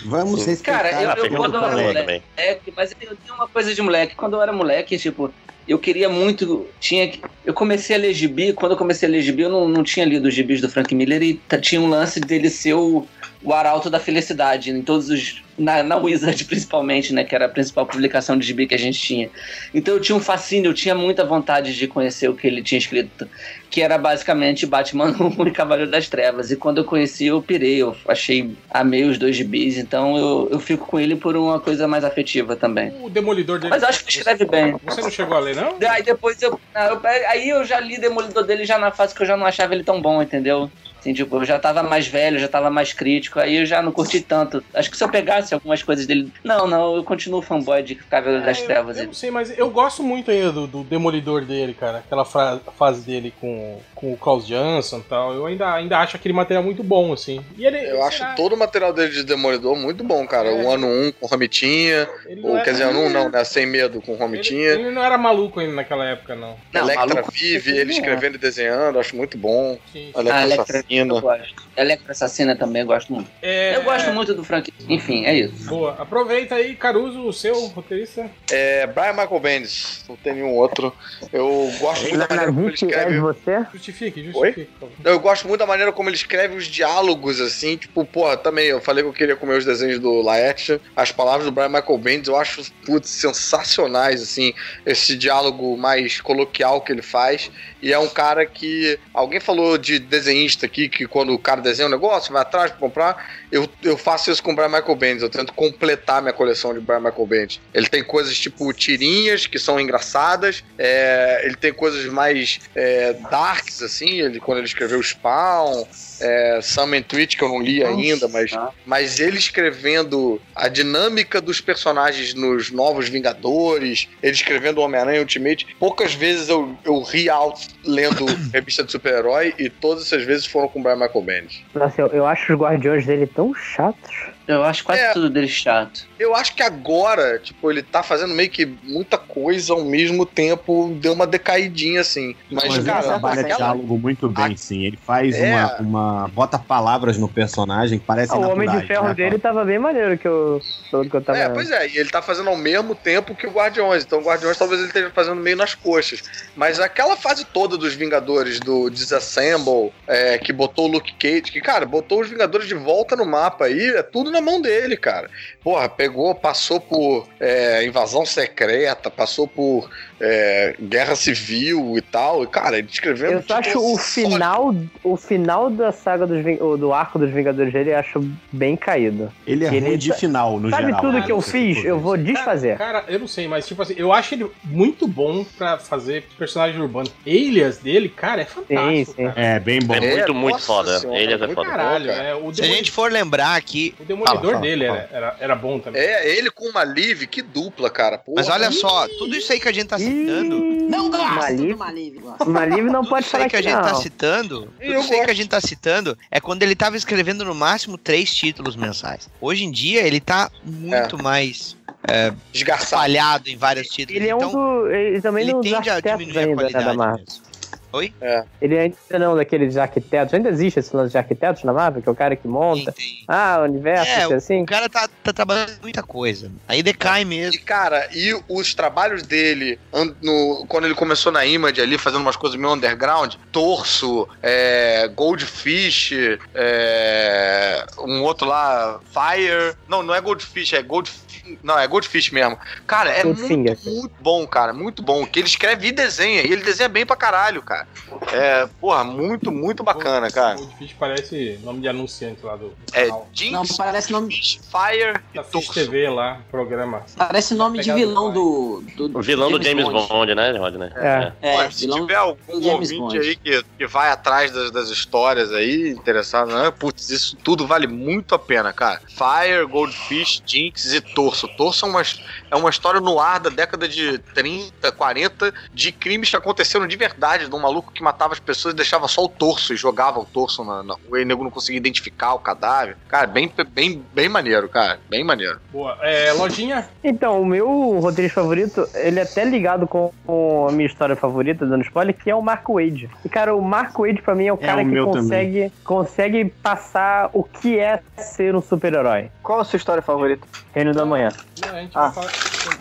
Vamos respeitar. Cara, eu, Ah, eu quando eu era moleque, mas eu tinha uma coisa de moleque. Quando eu era moleque, tipo, eu queria muito. Tinha Eu comecei a ler gibi. Quando eu comecei a ler gibi, eu não, não tinha lido os gibis do Frank Miller e tinha um lance dele ser o, o arauto da felicidade em todos os. Na, na Wizard, principalmente, né? Que era a principal publicação de gibi que a gente tinha. Então eu tinha um fascínio, eu tinha muita vontade de conhecer o que ele tinha escrito, que era basicamente Batman 1 e Cavaleiro das Trevas. E quando eu conheci, eu pirei, eu achei, amei os dois gibis, então eu, eu fico com ele por uma coisa mais afetiva também. O Demolidor dele. Mas acho que escreve bem. Você não chegou a ler, não? Aí depois eu, eu- Aí eu já li Demolidor dele já na fase que eu já não achava ele tão bom, entendeu? Assim, tipo, eu já tava mais velho, já tava mais crítico, aí eu já não curti tanto. Acho que se eu pegasse algumas coisas dele. Não, não, eu continuo fanboy de Cavaleiro das É, eu- Trevas. Eu, não sei, mas eu gosto muito ainda do, do Demolidor dele, cara. Aquela fase dele com, com o Klaus Jansson e tal. Eu ainda, ainda acho aquele material muito bom, assim. E ele, eu acho será- todo o material dele de Demolidor muito bom, cara. O ano 1 com Romitinha, ele não ou era- quer dizer, ano 1 não, né? Sem medo com ele, Romitinha. ele não era maluco ainda naquela época, não. Não, Electra maluco, vive, ele ele é. escrevendo e desenhando, acho muito bom. Sim. Ah, Electra Electra, eu Assassina. gosto. Electra Assassina também eu gosto muito. É, Eu gosto muito do Frank. Enfim, é isso. Boa. Aproveita aí, Caruso, o seu roteirista. É, Brian Michael Bendis, não tem nenhum outro. Eu gosto muito da maneira como ele é escreve. você? Justifique, justifique. favor. Eu gosto muito da maneira como ele escreve os diálogos, assim, tipo, porra, também, eu falei que eu queria comer os desenhos do Laet, as palavras do Brian Michael Bendis, eu acho, putz, sensacionais, assim, esse diálogo mais coloquial que ele faz, e é um cara que, alguém falou de desenhista que quando o cara desenha um negócio, vai atrás pra comprar, eu, eu faço isso com o Brian Michael Bendis. Eu tento completar minha coleção de Brian Michael Bendis. Ele tem coisas tipo tirinhas, que são engraçadas. é, ele tem coisas mais é, darks, assim. Ele, quando ele escreveu Spawn, é, Summon Twitch, que eu não li ainda, mas, mas ele escrevendo a dinâmica dos personagens nos Novos Vingadores, ele escrevendo o Homem-Aranha Ultimate. Poucas vezes eu, eu ri alto lendo revista de super-herói e todas essas vezes foram com o Brian Michael Bendis. Nossa, eu, eu acho os guardiões dele tão chatos. Eu acho quase É. tudo dele chato. Eu acho que agora, tipo, ele tá fazendo meio que muita coisa ao mesmo tempo, deu uma decaidinha assim. Mas, Mas ele cara, trabalha aquela- diálogo muito bem, sim. Ele faz É. uma, uma. bota palavras no personagem que parece Ah, o Homem de Ferro né? dele tava bem maneiro que eu, que eu tava. É, pois é, e ele tá fazendo ao mesmo tempo que o Guardiões. Então o Guardiões talvez ele esteja fazendo meio nas coxas. Mas aquela fase toda dos Vingadores, do Disassemble, é, que botou o Luke Cage, que, cara, botou os Vingadores de volta no mapa aí, é tudo na mão dele, cara. Porra, pegou, passou por é, invasão secreta, passou por é, guerra civil e tal. E, cara, ele escrevendo. Eu só acho o final, o final da saga dos do arco dos Vingadores dele, eu acho bem caído. Ele é ruim de final, no Sabe geral. tudo né? que eu fiz? Eu vou desfazer. Cara, eu não sei, mas tipo assim, eu acho ele muito bom pra fazer personagem urbano. Alias dele, cara, é fantástico. cara. É, bem bom. É muito, muito nossa foda. senhora, Ele é muito foda. Caralho, é, o, Se a gente for lembrar aqui. o demolidor Fala, fala, dele fala. Era, era, era bom também. É, ele com uma Liv, que dupla, cara. Porra. Mas olha só, tudo isso aí que a gente tá citando. Não gosto Maliv- do Maliv. Maliv não Tudo pode isso aí falar que a gente tá não. citando, tudo Eu isso aí que a gente tá citando é quando ele tava escrevendo no máximo três títulos mensais. Hoje em dia ele tá muito mais é, Desgarçado. espalhado em vários títulos. Ele é um então, do. Ele também ele tende a diminuir a né, da qualidade Oi? Ele ainda não é daqueles arquitetos. Ainda existe esse lance de arquitetos na Marvel, que é o cara que monta. Ah, o universo, É, assim, o cara tá, tá trabalhando em muita coisa. Aí decai mesmo. E, cara, e os trabalhos dele no- quando ele começou na Image ali, fazendo umas coisas meio underground, Torso, é, Goldfish, é, um outro lá, Fire. Não, não é Goldfish, é Goldfish. Não, é Goldfish mesmo. Cara, é Goldfinger. muito, muito bom, cara. Muito bom. Que ele escreve e desenha. E ele desenha bem pra caralho, cara. É, porra, muito, muito bacana, cara. Goldfish parece nome de anunciante lá do, do É canal. Jinx, Não, parece nome, Fire Da. TV lá, programa. parece nome de Pegado vilão do do, do. O vilão do James Bond, né, Rodney? É. É, Olha, se vilão tiver algum James ouvinte Bond. aí que, que vai atrás das, das histórias aí, interessado, né? Putz, isso tudo vale muito a pena, cara. Fire, Goldfish, Jinx e Torso. Torso é uma, é uma história no ar da década de 30, 40, de crimes que aconteceram de verdade, de um maluco que matava as pessoas e deixava só o torso e jogava o torso na, na rua e o nego não conseguia identificar o cadáver. Cara, bem, bem, bem maneiro, cara. Bem maneiro. Boa. É, lojinha? Então, o meu roteirista favorito, ele é até ligado com, com a minha história favorita, dando spoiler, que é o Mark Wade. E, cara, o Mark Wade, pra mim, é o cara o que consegue, consegue passar o que é ser um super-herói. Qual a sua história favorita? Reino da Manhã. Não, a gente Ah. vai falar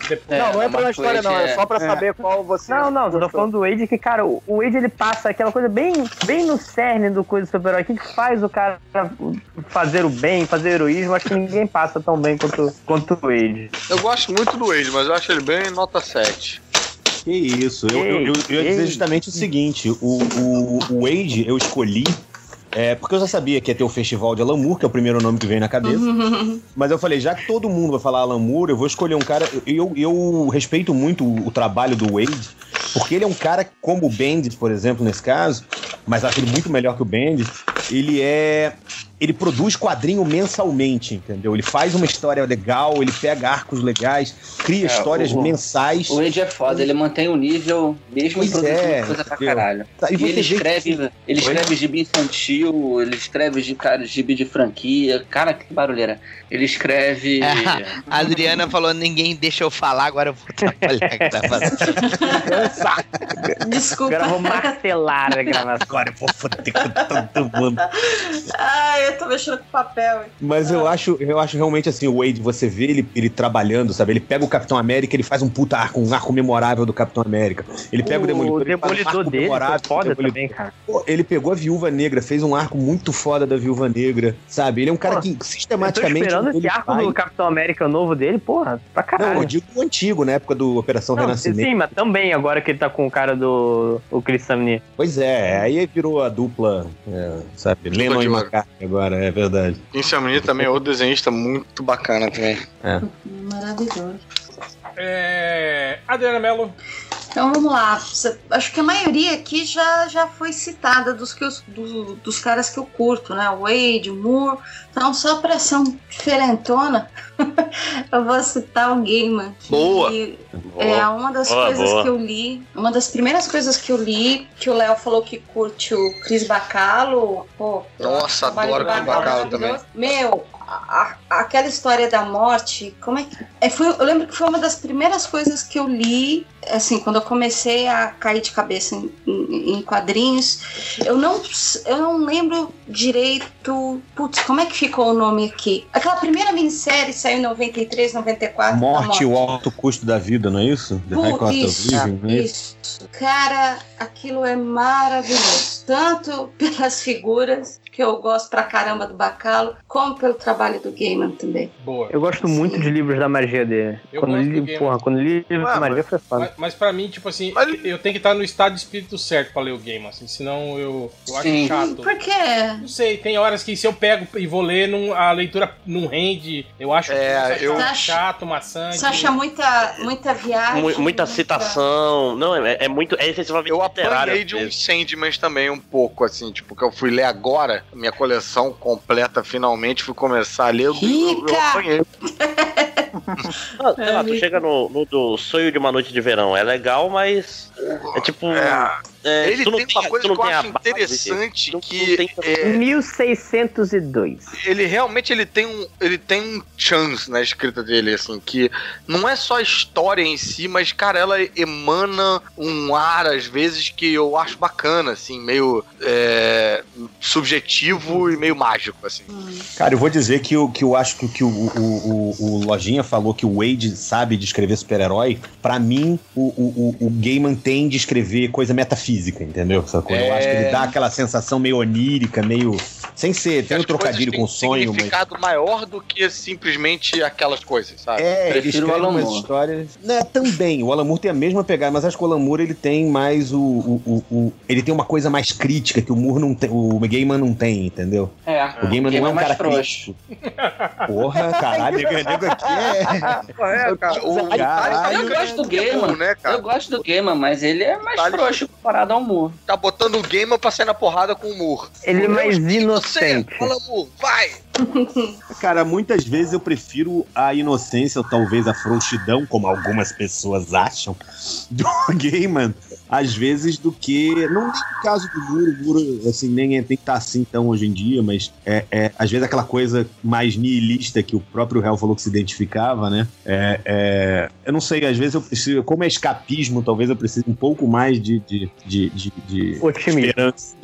depois. não, não é pra Mark história, não. É só pra é- saber qual você. Não, não, eu tô gostou. falando do Wade que, cara, o Wade ele passa aquela coisa bem, bem no cerne do coisa do super-herói. O que faz o cara fazer o bem, fazer o heroísmo? Acho que ninguém passa tão bem quanto, quanto o Wade. Eu gosto muito do Wade, mas eu acho ele bem nota 7. Que isso, eu, eu, eu, eu ia dizer justamente o seguinte: o, o, o Wade eu escolhi. É, porque eu já sabia que ia ter o Festival de Alan Moore, que é o primeiro nome que veio na cabeça. Mas eu falei, já que todo mundo vai falar Alan Moore, eu vou escolher um cara. Eu, eu respeito muito o, o trabalho do Wade, porque ele é um cara como o Bendis, por exemplo, nesse caso, mas acho ele muito melhor que o Bendis. Ele é. Ele produz quadrinho mensalmente, entendeu? Ele faz uma história legal, ele pega arcos legais, cria É, histórias o- mensais. O Age é foda, ele mantém o nível mesmo Pois produzindo é, coisa pra entendeu? caralho. Tá, e E ele escreve, que- ele Oi? escreve gibi infantil, ele escreve de cara, gibi de franquia. Cara, que barulheira. Ele escreve. A Adriana falou: ninguém deixa eu falar, agora eu vou trabalhar gravação. Desculpa. Agora eu vou martelar a gravação. Agora eu vou foder com todo mundo. Ai, eu tô mexendo com papel. Mas eu acho, eu acho realmente assim, o Wade, você vê ele, ele trabalhando, sabe? Ele pega o Capitão América, ele faz um puta arco, um arco memorável do Capitão América. Ele pega o, O Demolidor, ele faz um Demolidor arco dele foi do foda Demolidor. também, cara. Pô, ele pegou a Viúva Negra, fez um arco muito foda da Viúva Negra, sabe? Ele é um cara Pô, que Eu tô sistematicamente. esperando esse arco vai- do Capitão América novo dele, porra, pra Não, caralho. eu digo o antigo, na época do Operação Não, Renascimento. sim, mas também agora que ele tá com o cara do o Chris Samney. Pois é, aí virou a dupla, é, sabe? Lennon de e. McCartney agora, é verdade. Inicialmente também é outro desenhista muito bacana também. É. Maravilhoso. É... Adriana Mello. Então vamos lá. Acho que a maioria aqui já, já foi citada dos, que eu- do- dos caras que eu curto, né? O Wade, o Moore. Então, só pra ser um diferentona, eu vou citar o Gaiman. que Boa. É uma das Boa, coisas boa. que eu li. Uma das primeiras coisas que eu li, que o Léo falou que curte o Cris Bacalo. Pô, Nossa, adoro do Chris Bacalo maravilhoso. Meu, a- a- aquela história da morte, como é que. É, foi, eu lembro que foi uma das primeiras coisas que eu li, assim, quando eu comecei a cair de cabeça em, em- em quadrinhos. Eu não, eu não lembro direito. Putz, como é que ficou o nome aqui? Aquela primeira minissérie saiu em 93, 94. da Morte e o alto custo da vida, não é isso? The Pô, isso, Living, é isso? isso. Cara, aquilo é maravilhoso. Tanto pelas figuras, que eu gosto pra caramba do Bacalo, como pelo trabalho do Gaiman também. Boa. Eu gosto muito de livros da magia dele. Eu quando gosto li, Gaiman. porra, quando li livros Ué, da magia foi foda. Mas, mas pra mim, tipo assim, eu tenho que estar no estado de espírito certo pra ler o game, assim, senão eu, eu acho Sim. chato. Por quê? Não sei, tem horas que se eu pego e vou ler, não- a leitura não rende. Eu acho É, que eu- é chato, maçante. Você acha muita, muita viagem? Mu- muita citação. Não, é, é muito. É excessivamente Eu literário. apanhei de um. Sandman também um pouco, assim, tipo, que eu fui ler agora, minha coleção completa finalmente, fui começar a ler, eu, eu, eu Rica! apanhei. Ah, sei lá, tu chega no, no do Sonho de uma Noite de Verão. É legal, mas. É tipo. é, Ele tu não tem uma coisa que eu tem acho base, interessante, não- que não tem- é, 1602. ele realmente ele tem um ele tem um chance na escrita dele assim que não é só a história em si mas cara ela emana um ar às vezes que eu acho bacana assim meio é, subjetivo e meio mágico assim Cara, eu vou dizer que eu, que eu acho que, que o, o, o, o Lojinha falou que o Wade sabe descrever super-herói. Pra mim, o, o, o, o Gaiman tem de escrever coisa metafísica, entendeu? Sacou? Eu É. acho que ele dá aquela sensação meio onírica, meio. Sem ser, tem um trocadilho com um sonho, mas. significado maior do que simplesmente aquelas coisas sabe É, ele Prefiro o Alan Moore. histórias. Né, também. O Alan Moore tem a mesma pegada, mas acho que o Alan Moore ele tem mais o, o, o, o- Ele tem uma coisa mais crítica que o Moore não tem. O Gaiman não tem, entendeu? É, O Gaiman não é um mais cara frouxo. crítico. Porra, caralho, nego, nego aqui é. É, cara, o, Caralho. Eu gosto do é Gaiman. né, cara? Eu gosto do Gaiman, mas ele é mais frouxo ao Moore. tá botando o Gamer pra sair na porrada com o Moore Ele é mais inocente. você, fala Moore, vai Cara, muitas vezes eu prefiro a inocência, ou talvez a frouxidão, como algumas pessoas acham, do Gaiman, às vezes, do que. Não nem no caso do Muro, o Muro, assim, nem é, tem que estar assim tão hoje em dia, mas é, é, às vezes aquela coisa mais nihilista que o próprio Hell falou que se identificava, né? É, é, eu não sei, às vezes eu preciso, como é escapismo, talvez eu precise um pouco mais de, de, de, de, de Otimismo.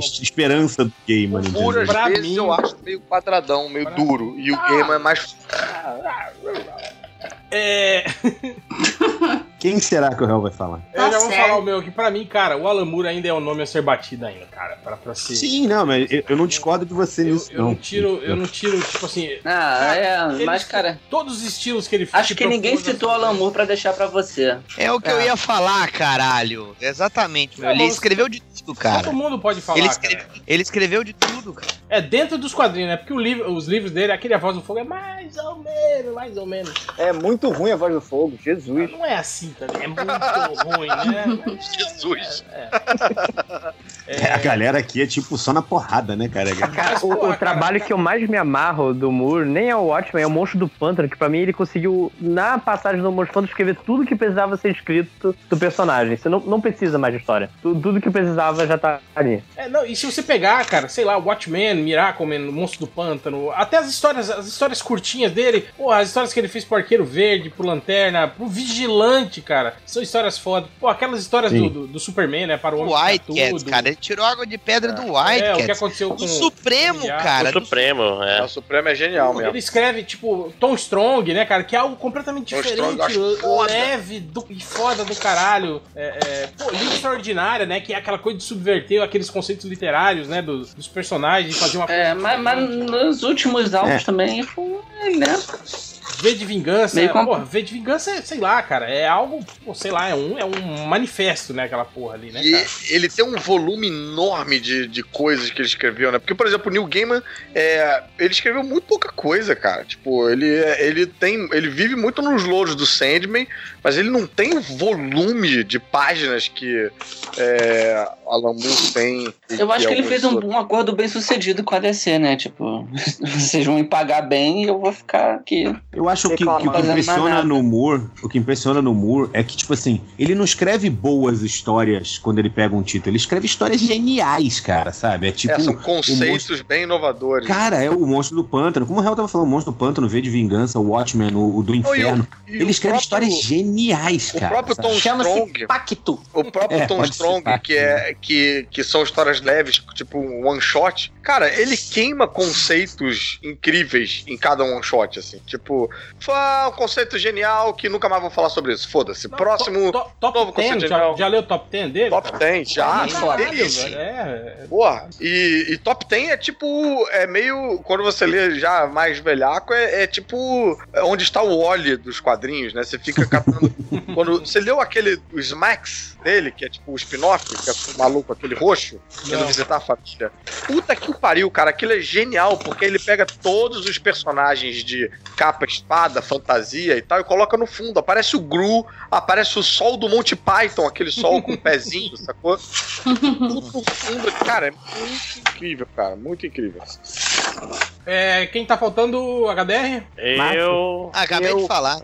esperança,10perância do Gaiman. O? Moore, às Pra vezes, mim- eu acho meio quadradão, meio duro. E o Gamer é mais. É, Quem será que o Hell vai falar? eu já vou certo. falar o meu aqui. Pra mim, cara, o Alan Moore ainda é um nome a ser batido ainda, cara. Pra, pra ser. Sim, não, mas eu, eu não discordo de você Eu, nisso, eu não tiro, eu não tiro, tipo assim. Ah, é, mas, cara, Todos os estilos que ele acho se que ninguém citou fazer. Alan Moore pra deixar pra você. É o que eu ia falar, caralho. Exatamente, meu. Tá Ele escreveu de tudo, cara. Todo mundo pode falar, Ele cara. escreveu, ele escreveu de tudo, cara. É dentro dos quadrinhos, né? Porque o livro- os livros dele, aquele A Voz do Fogo é mais ou menos, mais ou menos. É muito ruim a voz do fogo, Jesus. Não é assim também, é muito ruim, né? Jesus. É, a galera aqui é tipo só na porrada, né, cara? Cara, o, o trabalho que eu mais me amarro do Moore nem é o Watchmen, é o Monstro do Pântano, que pra mim ele conseguiu, na passagem do Monstro do Pântano, escrever tudo que precisava ser escrito do personagem. Você não, não precisa mais de história. Tu- Tudo que precisava já tá ali. É, não, e se você pegar, cara, sei lá, Watchmen, Miracleman, Monstro do Pântano, até as histórias, as histórias curtinhas dele, porra, as histórias que ele fez pro Arqueiro Verde, pro Lanterna, pro Vigilante, cara, são histórias foda. Pô, aquelas histórias do, do, do Superman, né, para o Homem O que White Tudo. Cats, cara, Ele tirou água de pedra do White. É, o que aconteceu com o Supremo, cara. o Supremo, é. O Supremo é genial mesmo. Ele escreve, tipo, Tom Strong, né, cara? Que é algo completamente Tom diferente, leve do, e foda do caralho. É, é, pô, Extraordinária, né? Que é aquela coisa de subverter aqueles conceitos literários, né? Dos, dos personagens, fazer uma É, mas, mas nos últimos álbuns É. também foi, né? V de Vingança, Meio é, com- porra, V de Vingança é, sei lá, cara, é algo, sei lá, é um, é um manifesto, né, aquela porra ali, né, E cara? ele tem um volume enorme de, de coisas que ele escreveu, né? Porque, por exemplo, o Neil Gaiman, é, ele escreveu muito pouca coisa, cara. Tipo, ele, ele tem. Ele vive muito nos louros do Sandman, mas ele não tem o volume de páginas que é, Alan Moore tem. e Eu acho que ele alguns fez um, um acordo bem sucedido com a DC, né? Tipo, vocês vão me pagar bem e eu vou ficar aqui. Eu acho que, que o que impressiona no Moore, o que impressiona no Moore é que, tipo assim, ele não escreve boas histórias quando ele pega um título, ele escreve histórias geniais, cara, sabe? É tipo. É, são o monstro- conceitos bem inovadores. Cara, é o monstro do pântano. Como o Hell tava falando, o monstro do pântano, V de Vingança, o Watchmen, o, o do Inferno. e o ele escreve próprio- histórias geniais, O cara. próprio sabe? Tom Strong. Pacto. O próprio É, Tom Strong, pacto. que, é, que, que são histórias leves, tipo um one shot, cara, ele queima conceitos incríveis em cada one shot, assim. Tipo, foi um conceito genial que nunca mais vou falar sobre isso. Foda-se. Próximo. Top novo 10, conceito já, já leu o top 10 dele? Top 10, já. Caralho, Delícia. velho, é, Porra, e, e top 10 é tipo. É meio. Quando você lê já mais velhaco, é, é tipo. é onde está o Wally dos quadrinhos, né? Você fica catando. quando Você leu aquele. O Smacks dele, que é tipo o spin-off, que é o maluco, aquele roxo, indo Não. visitar a família. Puta que o pariu, cara. Aquilo é genial, porque ele pega todos os personagens de capa, espada, fantasia e tal, e coloca no fundo. Aparece o Gru, aparece o sol do Monty Python, aquele sol com o pezinho, sacou? Tudo no fundo. Cara, é muito incrível, cara. Muito incrível. É, quem tá faltando, HDR? Eu. Acabei de falar.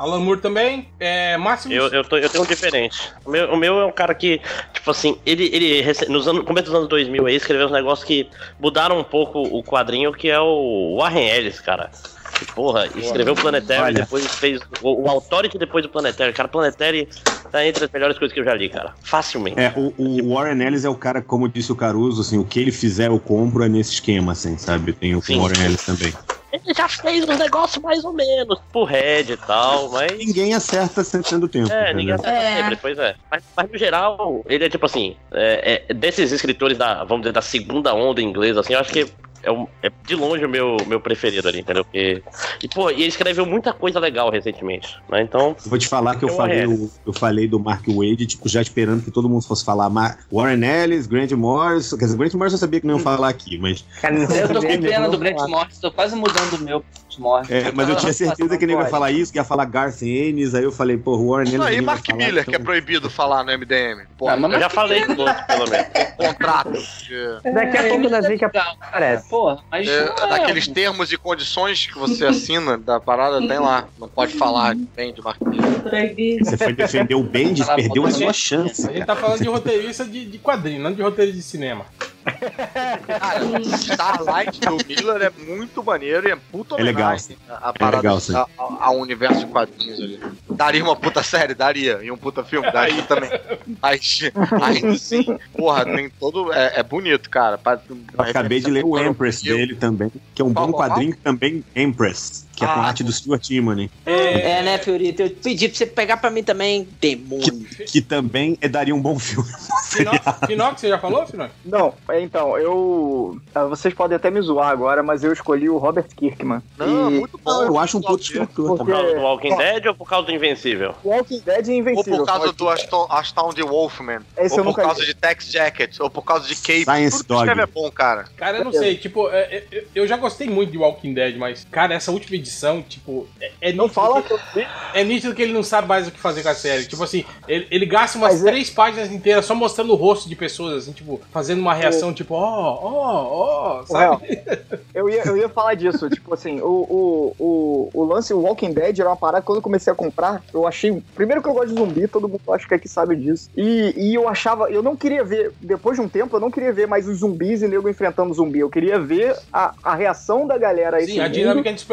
Alan Moore também. É, Máximo. Eu, eu, tô- eu tenho um diferente. O meu, o meu é um cara que, tipo assim, ele, ele nos anos, começo dos anos 2000 aí, escreveu uns negócios que mudaram um pouco o quadrinho, que é o Warren Ellis, cara. Que, porra, escreveu o Planetary, Olha. depois fez o, o Authority depois do Planetary. Cara, Planetary tá entre as melhores coisas que eu já li, cara. Facilmente. É, o, o Warren Ellis é o cara, como disse o Caruso, assim, o que ele fizer eu compro é nesse esquema, assim, sabe? Tem o Warren Ellis também. Ele já fez um negócio mais ou menos pro Red e tal, mas. Ninguém acerta sendo tempo. É, ninguém entendeu? acerta sempre, pois é. Mas, mas no geral, ele é tipo assim, é, é, desses escritores da, vamos dizer, da segunda onda inglesa, assim, eu acho que é, um- é de longe o meu, meu preferido ali, entendeu? Porque, e, pô, e ele escreveu muita coisa legal recentemente, né? Então. Eu vou te falar que eu É falei, o- eu falei do Mark Wade, tipo, já esperando que todo mundo fosse falar Mar Warren Ellis, Grant Morrison. Quer dizer, Grant Morrison eu sabia que não iam falar aqui, mas. Eu tô com pena do Grant Morrison, tô quase mudando o meu Morrison. É, mas eu tinha certeza que ninguém ia falar isso, que ia falar Garth Ennis, aí eu falei, pô, o Warren Ellis. Não, e Mark falar, Miller, que é então- proibido falar no MDM. Pô, mas Eu já falei com outros, pelo menos. contrato. de- Daqui a pouco o Nazik aparece. Porra, mas. é, não é- daqueles termos e condições que você assina da parada, tem lá. Não pode falar bem de Miller. Você foi defender o Bendis, a perdeu a sua A chance. gente cara. tá falando de roteirista de, de quadrinho, não de roteirista de cinema. Cara, Starlight do Miller é muito maneiro e é puta É legal, homenagem a, a parada legal, sim. a- ao universo de quadrinhos ali. Daria uma puta série? Daria. E um puta filme? Daria também. Mas ainda assim, porra, tem todo. É, é bonito, cara. Pra- Eu acabei de ler o Empress dele também, que é um bom quadrinho também, Empress, que é com Ah. arte do Stuart Immonen, É, né, Fiorito? Eu pedi pra você pegar pra mim também, demônio. que também é, daria um bom filme. Finox, você já falou, Finox? Não, é, então, eu. ah, Vocês podem até me zoar agora, mas eu escolhi o Robert Kirkman. Não, e muito bom. Não, eu acho um puto escritor. Por causa do Walking Dead ou por causa do Invencível? Walking Dead é Ou invencível. por causa que- do Aston, Astound Wolfman. Esse eu ou por causa li. de Tex Jacket. Ou por causa de Cape. Science Tudo que escreve é Dog. bom, cara. Cara, eu não sei, tipo, é, é, eu- eu já gostei muito de Walking Dead, mas, cara, essa última edição, tipo, é, é Não nítido fala que- que. É nítido que ele não sabe mais o que fazer com a série. Tipo assim, ele, ele gasta umas Mas é- três páginas inteiras só mostrando o rosto de pessoas, assim, tipo, fazendo uma reação, tipo, ó, ó, ó, sabe? Eu ia, eu ia falar disso, tipo assim, o, o, o, o lance o Walking Dead era uma parada que quando eu comecei a comprar, eu achei. Primeiro que eu gosto de zumbi, todo mundo acho que aqui sabe disso. E, e eu achava, eu não queria ver, depois de um tempo, eu não queria ver mais os zumbis e nego enfrentando zumbi. Eu queria ver a, a reação da galera a esse Sim, a dinâmica entre os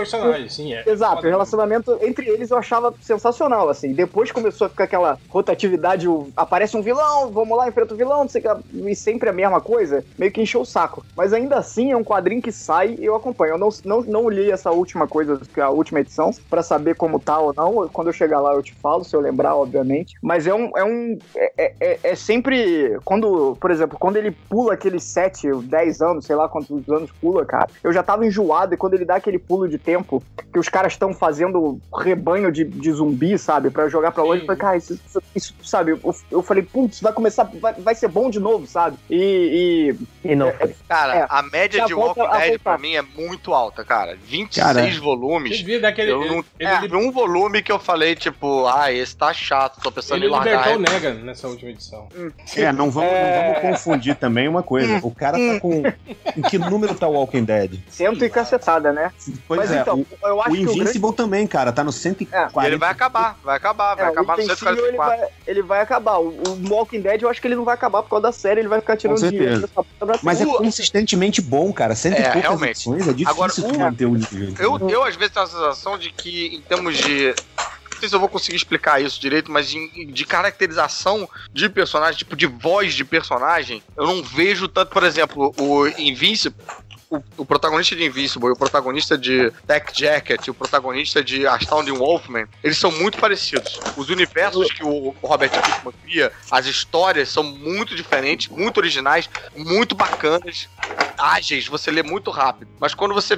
assim. É. Exato, o relacionamento entre eles eu achava sensacional, assim. Depois começou a ficar aquela rotatividade, o- aparece um vilão, vamos lá, enfrenta o vilão, não sei o que, e sempre a mesma coisa, meio que encheu o saco. Mas ainda assim, é um quadrinho que sai e eu acompanho. Eu não, não, não li essa última coisa, é a última edição, pra saber como tá ou não. Quando eu chegar lá eu te falo, se eu lembrar, obviamente. Mas é um. É, um, é, é, é sempre. Quando, por exemplo, quando ele pula aqueles 7, 10 anos, sei lá quantos anos pula, cara, eu já tava enjoado. E quando ele dá aquele pulo de tempo, que os caras estão fazendo rebanho de, de zumbi, sabe? Pra jogar pra longe, eu falei, cara, isso, isso- isso, sabe? Eu, eu falei, putz, vai começar, vai, vai ser bom de novo, sabe? E. E, não. Cara, É. a média de volta Walking Dead pra mim é muito alta, cara. 26 Cara, volumes. Daquele. Eu ele, não, ele, é, um volume que eu falei, tipo, ah, esse tá chato, tô pensando ele em largar. libertou o Negan nessa última edição. É, não vamos, É. não vamos confundir também uma coisa. O cara tá com. Em que número tá o Walking Dead? Cento e cacetada, né? Pois Mas é, então, o, eu acho o que o grande Invincible também, cara, tá no 140. E ele vai acabar, vai acabar, vai É, acabar no Invencível, ele 144. vai, ele vai acabar. O, o Walking Dead eu acho que ele não vai acabar por causa da série, ele vai ficar tirando dinheiro Mas é consistentemente bom, cara. Cento É, e realmente. edições, é difícil Agora, tu o- manter o nível. Eu, eu, às vezes, tenho a sensação de que, em termos de. Não sei se eu vou conseguir explicar isso direito, mas de, de caracterização de personagem, tipo de voz de personagem, eu não vejo tanto, por exemplo, o Invincible. O, protagonista de Invincible o protagonista de Tech Jacket o protagonista de Astounding Wolfman, eles são muito parecidos. Os universos que o Robert Kirkman cria, as histórias são muito diferentes, muito originais, muito bacanas, ágeis, você lê muito rápido. Mas quando você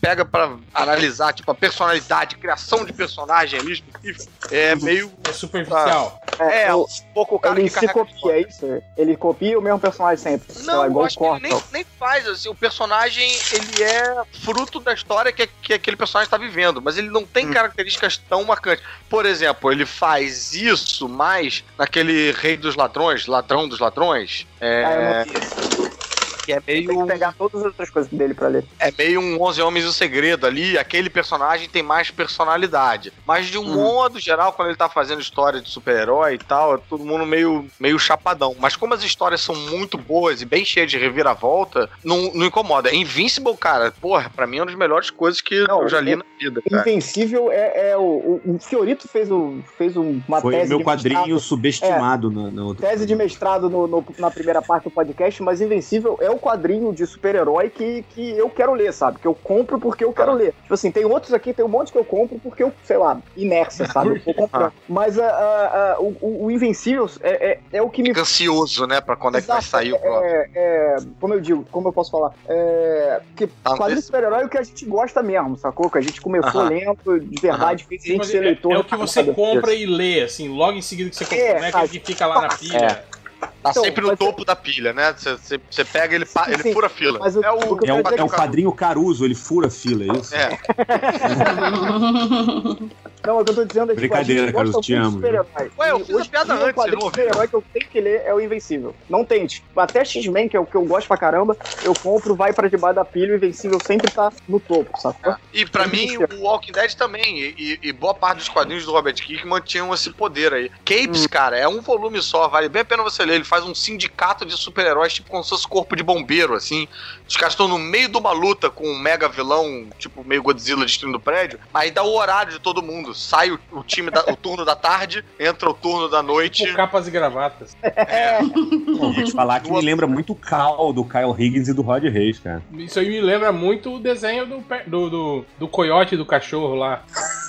pega pra analisar, tipo, a personalidade, criação de personagem ali, específico, é meio. É superficial. É, o- um pouco o cara ele que se copia, é isso? Ele copia o mesmo personagem sempre. Não, eu igual acho que ele Corta. nem, nem faz, assim, o personagem, ele é fruto da história que, que aquele personagem tá vivendo, mas ele não tem características tão marcantes. Por exemplo, ele faz isso mais naquele Rei dos Ladrões, Ladrão dos Ladrões, é, Ah, eu não vi. Que é Tem meio... que pegar todas as outras coisas dele pra ler. É meio um 11 Homens e o Segredo ali, aquele personagem tem mais personalidade. Mas de um modo geral, quando ele tá fazendo história de super-herói e tal, é todo mundo meio, meio chapadão. Mas como as histórias são muito boas e bem cheias de reviravolta, não, não incomoda. Invincible, cara, porra, pra mim é uma das melhores coisas que Não, eu já li o- na vida, cara. Invencível é, é o, o, Fiorito fez, o, fez um- uma Foi tese meu de quadrinho mestrado, subestimado na, na outra. tese de mestrado no- no- na primeira parte do podcast, mas Invencível é o quadrinho de super-herói que, que eu quero ler, sabe? Que eu compro porque eu quero ler. Tipo assim, tem outros aqui, tem um monte que eu compro porque eu, sei lá, inércia, sabe? Eu vou comprando. Mas a, a- a- o, o- o Invencível é, é, é o que me Fica ansioso, né, pra quando é que vai Exato, sair o próximo. é, é, como eu digo, como eu posso falar? É, que Tá, quadrinho desse- super-herói é o que a gente gosta mesmo, sacou? Que a gente começou Aham. lento, de verdade, fez a gente mas ser é, leitor. é o que você sabe? compra e lê, assim, logo em seguida que você compra, É, é aquele que fica lá na pilha. Tá Então, sempre no mas- topo da pilha, né? Você- pega, ele, pa- ele Sim, fura a fila. mas o- é o, o que eu É o, é o quadrinho Caruso, ele fura fila, é isso? É, Não, o que eu tô dizendo é que Brincadeira, a gente Carlos, gosta te amo. Ué, eu fiz hoje piada antes, O quadrinho de super-herói que eu tenho que ler é o Invencível. Não tem, tipo, até X-Men, que é o que eu gosto pra caramba, eu compro, vai pra debaixo da pilha, o Invencível sempre tá no topo, sacou? E pra Tem mim, o Walking Dead também. E, e- e boa parte dos quadrinhos do Robert Kirkman tinham esse poder aí. Capes, Hum. cara, é um volume só, vale bem a pena você ler. Ele faz um sindicato de super-heróis, tipo como se fosse corpo de bombeiro, assim. Os caras estão no meio de uma luta com um mega vilão, tipo meio Godzilla destruindo o prédio. Aí dá o horário de todo mundo. Sai o, o time, da- o turno da tarde, entra o turno da noite. Com capas e gravatas. É, Vou te falar que me lembra muito o Cal do Kyle Higgins e do Rod Reis, cara. Isso aí me lembra muito o desenho do, do, do, do coiote do cachorro lá.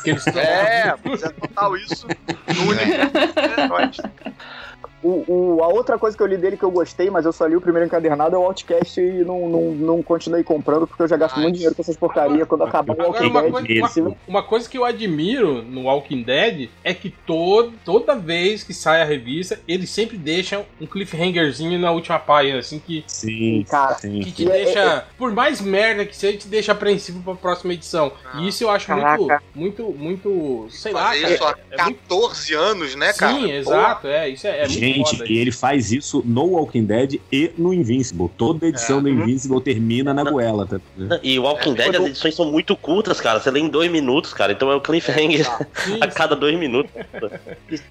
Que eles é, é total isso no universo. O, o- a outra coisa que eu li dele que eu gostei, mas eu só li o primeiro encadernado, é o Outcast e não, não, não continuei comprando, porque eu já gasto muito dinheiro com essas porcarias quando acabar o Agora, Walking uma Dead. coisa, uma, uma coisa que eu admiro no Walking Dead é que todo, toda vez que sai a revista, eles sempre deixam um cliffhangerzinho na última página, assim, que, Sim, Cara, sim. que te E é- deixa, por mais merda que seja, te deixa apreensivo pra próxima edição. E isso eu acho muito, Caraca. muito, muito, sei lá, Fazer isso cara. há É muito- 14 anos, né, cara? Sim, exato, é, isso é, é muito Gente, foda. e ele faz isso no Walking Dead e no Invincible. Toda edição É. do Invincible termina na goela, tá? E o Walking Dead, as edições são muito curtas, cara. Você lê em dois minutos, cara. Então é o cliffhanger Sim, a cada dois minutos.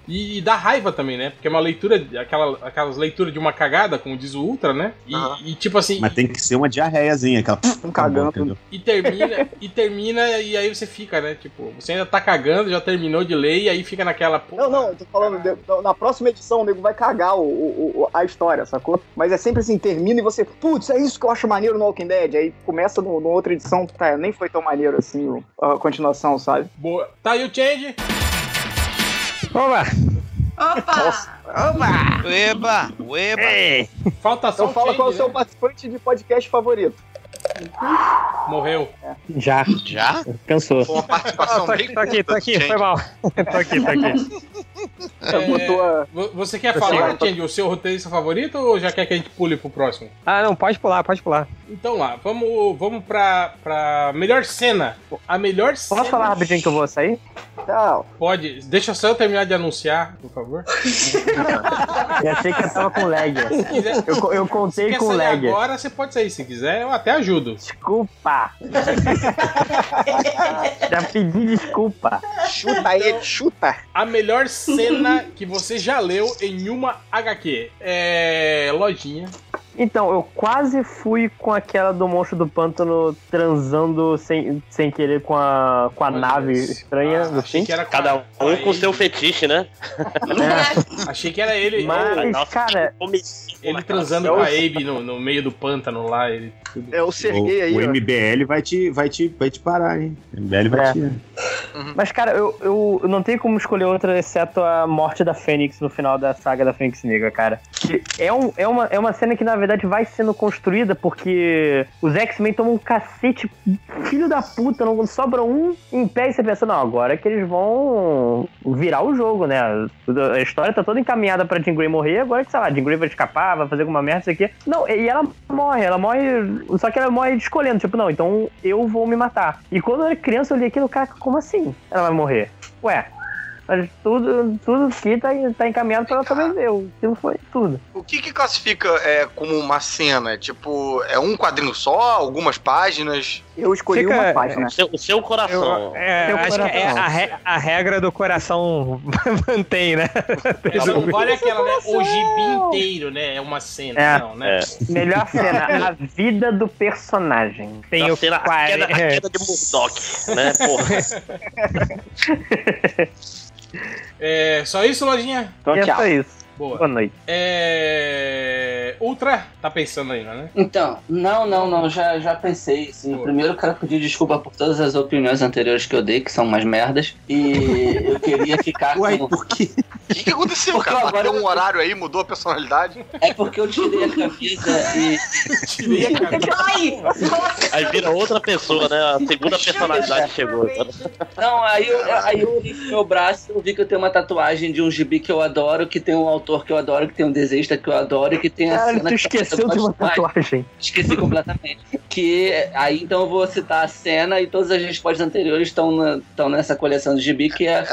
E, e dá raiva também, né? Porque é uma leitura, aquela, aquelas leituras de uma cagada, como diz o Ultra, né? E, e tipo assim. Mas tem que ser uma diarreiazinha, aquela. Um cagando. E termina, e termina, e aí você fica, né? Tipo, você ainda tá cagando, já terminou de ler, e aí fica naquela. Não, não, eu tô falando, de- na próxima edição o nego vai cagar o, o- o- a história, sacou? Mas é sempre assim, termina e você, putz, é isso que eu acho maneiro no Walking Dead. Aí começa no, no outra edição, tá, nem foi tão maneiro assim a continuação, sabe? Boa. Tá aí o change. Opa! Opa! Oba! Eba! Eba! Falta só Então o fala change, qual é o seu né? participante de podcast favorito. Morreu. Já. Já? Cansou. Foi uma participação Ah, tô bem aqui, tô aqui, tô aqui, foi mal. tô aqui, tô aqui. É, Você quer Eu falar. Change, o seu roteirista favorito ou já quer que a gente pule pro próximo? Ah, não, pode pular, pode pular. Então lá, vamos, vamos pra, pra melhor cena. A melhor cena. Posso falar rapidinho que eu vou sair? Tchau. Pode. Deixa só eu terminar de anunciar, por favor. Eu achei que eu tava com lag. quiser- Eu, eu Se contei quer com sair lag. agora, você pode sair se quiser, eu até ajudo. Desculpa. Já pedi desculpa. Chuta ele, chuta. A melhor cena que você já leu em uma HQ. É. Lojinha. Então, eu quase fui com aquela do monstro do pântano transando sem, sem querer com a, com a nave estranha no fim. Que era com Cada um com seu fetiche, né? Achei que era ele. Mas, Nossa, cara, Ele transando É com a Abe no, no meio do pântano lá. Ele. É o Serguei aí, o. MBL vai te, vai, te, vai te parar, hein? O MBL vai É. te. Mas, cara, eu, eu, eu não tenho como escolher outra exceto a morte da Fênix no final da saga da Fênix Negra, cara. Que É, um, é, uma, é uma cena que, na verdade, vai sendo construída porque os X-Men tomam um cacete, filho da puta, não sobra um em pé e você pensa, não, agora é que eles vão virar o jogo, né? A história tá toda encaminhada pra Jean Grey morrer, agora que, sei lá, Jean Grey vai escapar, vai fazer alguma merda, isso aqui. Não, e ela morre, ela morre, só que ela morre escolhendo, tipo, não, então eu vou me matar. E quando eu era criança, eu li aquilo, cara, como assim ela vai morrer? Ué, mas tudo, tudo aqui tá, tá encaminhado pra ela sobreviver. Aquilo foi tudo. O que que classifica é, como uma cena? Tipo, é um quadrinho só? Algumas páginas? Eu escolhi Fica- uma página. O seu, o seu coração. É, acho que é coração. a, re- a regra do coração mantém, né? É, não vale aquela, né? O gibi inteiro, né? É uma cena, É. não, né? Melhor cena, a vida do personagem. Tem A o cena- a, queda, a queda de Murdoch, né? Porra. É, só isso, Lojinha? Então, é tchau. só isso. Boa. Boa noite. É... Ultra, tá pensando ainda, né? Então, não, não, não, já, já pensei. Sim. Pô. Primeiro eu quero pedir desculpa por todas as opiniões anteriores que eu dei, que são umas merdas. E eu queria ficar Ué, com. por quê? O que, que aconteceu, Porque cara? agora Bateu um eu- horário aí, mudou a personalidade? É porque eu tirei a camisa e. Tirei a camisa. Ai! Aí vira outra pessoa, né? A segunda personalidade chegou. Não, aí eu, aí eu olhei pro meu braço e eu vi que eu tenho uma tatuagem de um gibi que eu adoro, que tem um autor que eu adoro, que tem um desenhista que eu adoro e que tem a Cara, cena tu que eu esqueceu de uma tatuagem. Esqueci completamente. Que aí então eu vou citar a cena e todas as respostas anteriores estão, na- nessa coleção de gibi, que é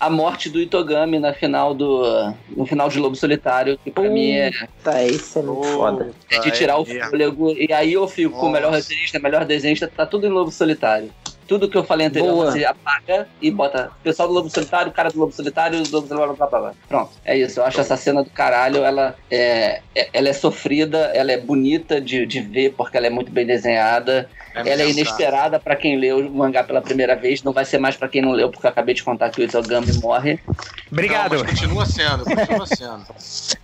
a morte do Itogami na final do. no final de Lobo Solitário, que pra mim é Tá, isso é muito foda. de tirar o merda. fôlego. E aí eu fico com o melhor Nossa. roteirista, melhor desenhista, tá tudo em Lobo Solitário. Tudo que eu falei anterior, Boa. você apaga e bota o pessoal do Lobo Solitário, o cara do Lobo Solitário, o Lobo Solitário, blá, blá, blá. Pronto, é isso. Eu acho essa cena do caralho, ela é, é- ela é sofrida, ela é bonita de, de ver, porque ela é muito bem desenhada. ela é inesperada pra quem leu o mangá pela primeira vez, não vai ser mais pra quem não leu, porque eu acabei de contar que o Itogami morre. Obrigado. Não, mas continua sendo, continua sendo.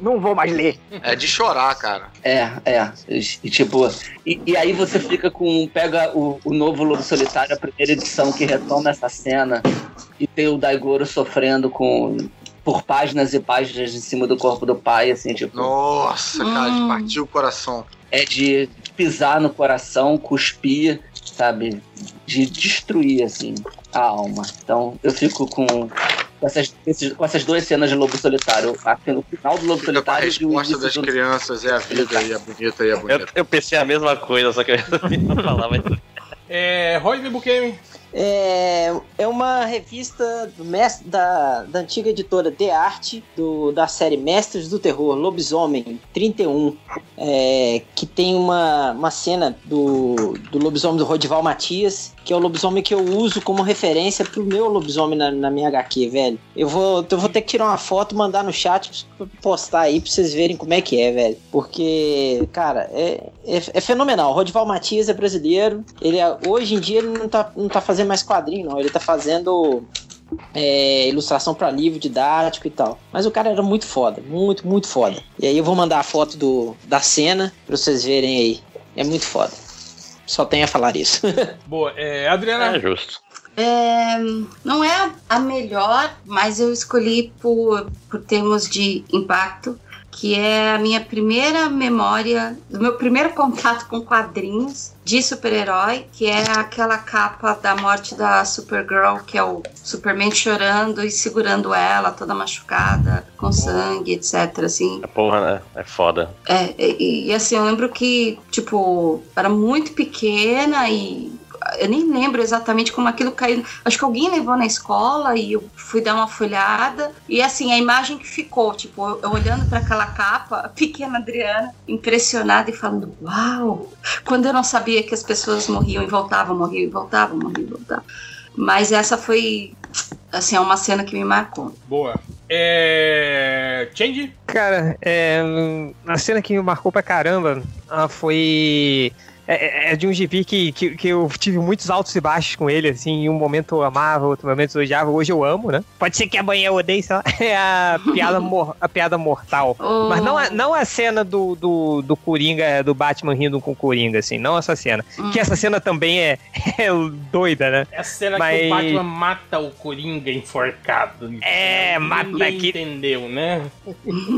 Não vou mais ler. É de chorar, cara. É, é. E, tipo, e, e aí você fica com. Pega o, o novo Lobo Solitário, a primeira edição que retoma essa cena, e tem o Daigoro sofrendo com. Por páginas e páginas em cima do corpo do pai, assim, tipo. Nossa, cara, de partir o coração. É de pisar no coração, cuspir, sabe? De destruir, assim, a alma. Então eu fico com. Com essas, esses- com essas duas cenas de Lobo Solitário. A, no final do Lobo Fica a Solitário e o resposta das do- crianças, é a vida, e é bonita, e é Eu, bonita. eu pensei a mesma coisa, só que eu não ia falar, mas. É. Rodney Bukemi. É, é uma revista mestre, da, da antiga editora The Art, do, da série Mestres do Terror, Lobisomem 31, é, que tem uma, uma cena do, do lobisomem do Rodival Matias, que é o lobisomem que eu uso como referência pro meu lobisomem na, na minha HQ, velho. Eu vou, eu vou ter que tirar uma foto, mandar no chat postar aí pra vocês verem como é que é, velho. Porque, cara, é, é, é fenomenal. O Rodival Matias é brasileiro. Ele é- hoje em dia ele não tá, não tá fazendo mais quadrinho, não. Ele tá fazendo é, ilustração pra livro didático e tal. Mas o cara era muito foda, muito, muito foda. E aí eu vou mandar a foto do, da cena pra vocês verem aí. É muito foda. Só tenho a falar isso. Boa, é, Adriana. É justo. É, não é a melhor, mas eu escolhi por, por termos de impacto, que é a minha primeira memória, do meu primeiro contato com quadrinhos de super-herói, que é aquela capa da morte da Supergirl, que é o Superman chorando e segurando ela, toda machucada, com sangue, etc. Assim, Porra, né? É foda. é, e, e, assim, eu lembro que, tipo, era muito pequena e eu nem lembro exatamente como aquilo caiu. Acho que alguém levou na escola e eu fui dar uma folhada. E assim, a imagem que ficou, tipo, eu, eu olhando para aquela capa, a pequena Adriana, impressionada e falando, uau! Quando eu não sabia que as pessoas morriam e voltavam, morriam e voltavam, morriam e voltavam. Mas essa foi, assim, é uma cena que me marcou. Boa. É. Change? Cara, é, a cena que me marcou pra caramba foi. É, é de um GP que, que, que eu tive muitos altos e baixos com ele, assim, em um momento eu amava, outro momento eu odiava, hoje eu amo, né? Pode ser que amanhã eu odeie, sei lá. É a piada, mor a piada mortal. Oh. Mas não a, não a cena do, do, do Coringa, do Batman rindo com o Coringa, assim, não essa cena. Que essa cena também é, é doida, né? É a cena Mas- que o Batman mata o Coringa enforcado. É, mata Ninguém aqui. entendeu, né?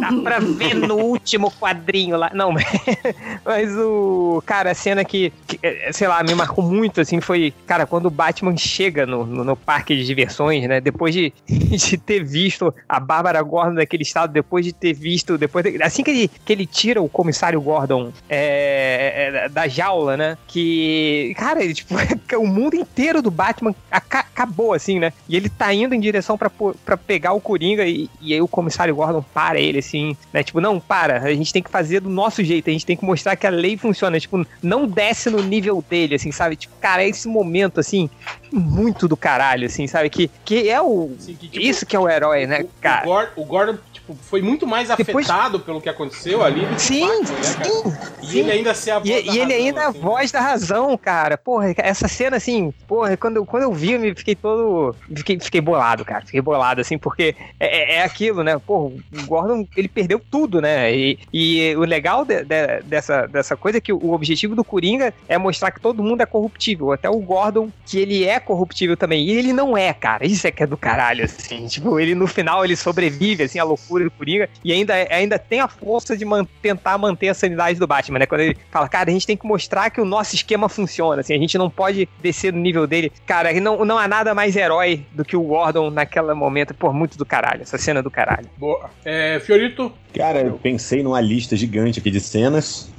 Dá pra ver no último quadrinho lá. Não, mas, mas o. Cara, a cena que, que, eh, sei lá, me marcou muito, assim, foi. Cara, quando o Batman chega no, no, no parque de diversões, né? Depois de, de ter visto a Bárbara Gordon naquele estado, depois de ter visto. depois de- Assim que ele, que ele tira o comissário Gordon é, é, da jaula, né? Que. Cara, ele, tipo, o mundo inteiro do Batman aca- acabou, assim, né? E ele tá indo em direção pra pegar o Coringa e, e aí o comissário Gordon para ele, assim, né? Tipo, não, para, a gente tem que fazer do nosso jeito, a gente tem que mostrar que a lei funciona. Tipo, não desce no nível dele, assim, sabe? Tipo, cara, é esse momento, assim, muito do caralho, assim, sabe? Que, que é o. isso que é o herói, né, O, cara? Gordon, o Gordon, tipo, foi muito mais Depois- afetado pelo que aconteceu ali do que Sim, o Batman, né, cara? E ele ainda ser a voz E, da e ele razão, ainda é a assim. voz da razão, cara. Porra, essa cena, assim, porra, quando, eu- quando eu vi, eu me fiquei todo. Fiquei, fiquei bolado, cara. Fiquei bolado, assim, porque é, é- é aquilo, né? Porra, o Gordon, ele perdeu tudo, né? E, e o legal de- de- dessa, dessa coisa é que o objetivo do Coringa é mostrar que todo mundo é corruptível. Até o Gordon, que ele é corruptível também. E ele não é, cara. Isso é que é do caralho, assim. Tipo, ele no final ele sobrevive, assim, à loucura do Coringa. E ainda, ainda tem a força de man- tentar manter a sanidade do Batman, né? Quando ele fala, cara, a gente tem que mostrar que o nosso esquema funciona, assim. A gente não pode descer no nível dele. Cara, não, não há nada mais herói do que o Gordon naquele momento. Pô, muito do caralho. Essa cena do caralho. Boa. É, Fiorito? Cara, eu pensei numa lista gigante aqui de cenas.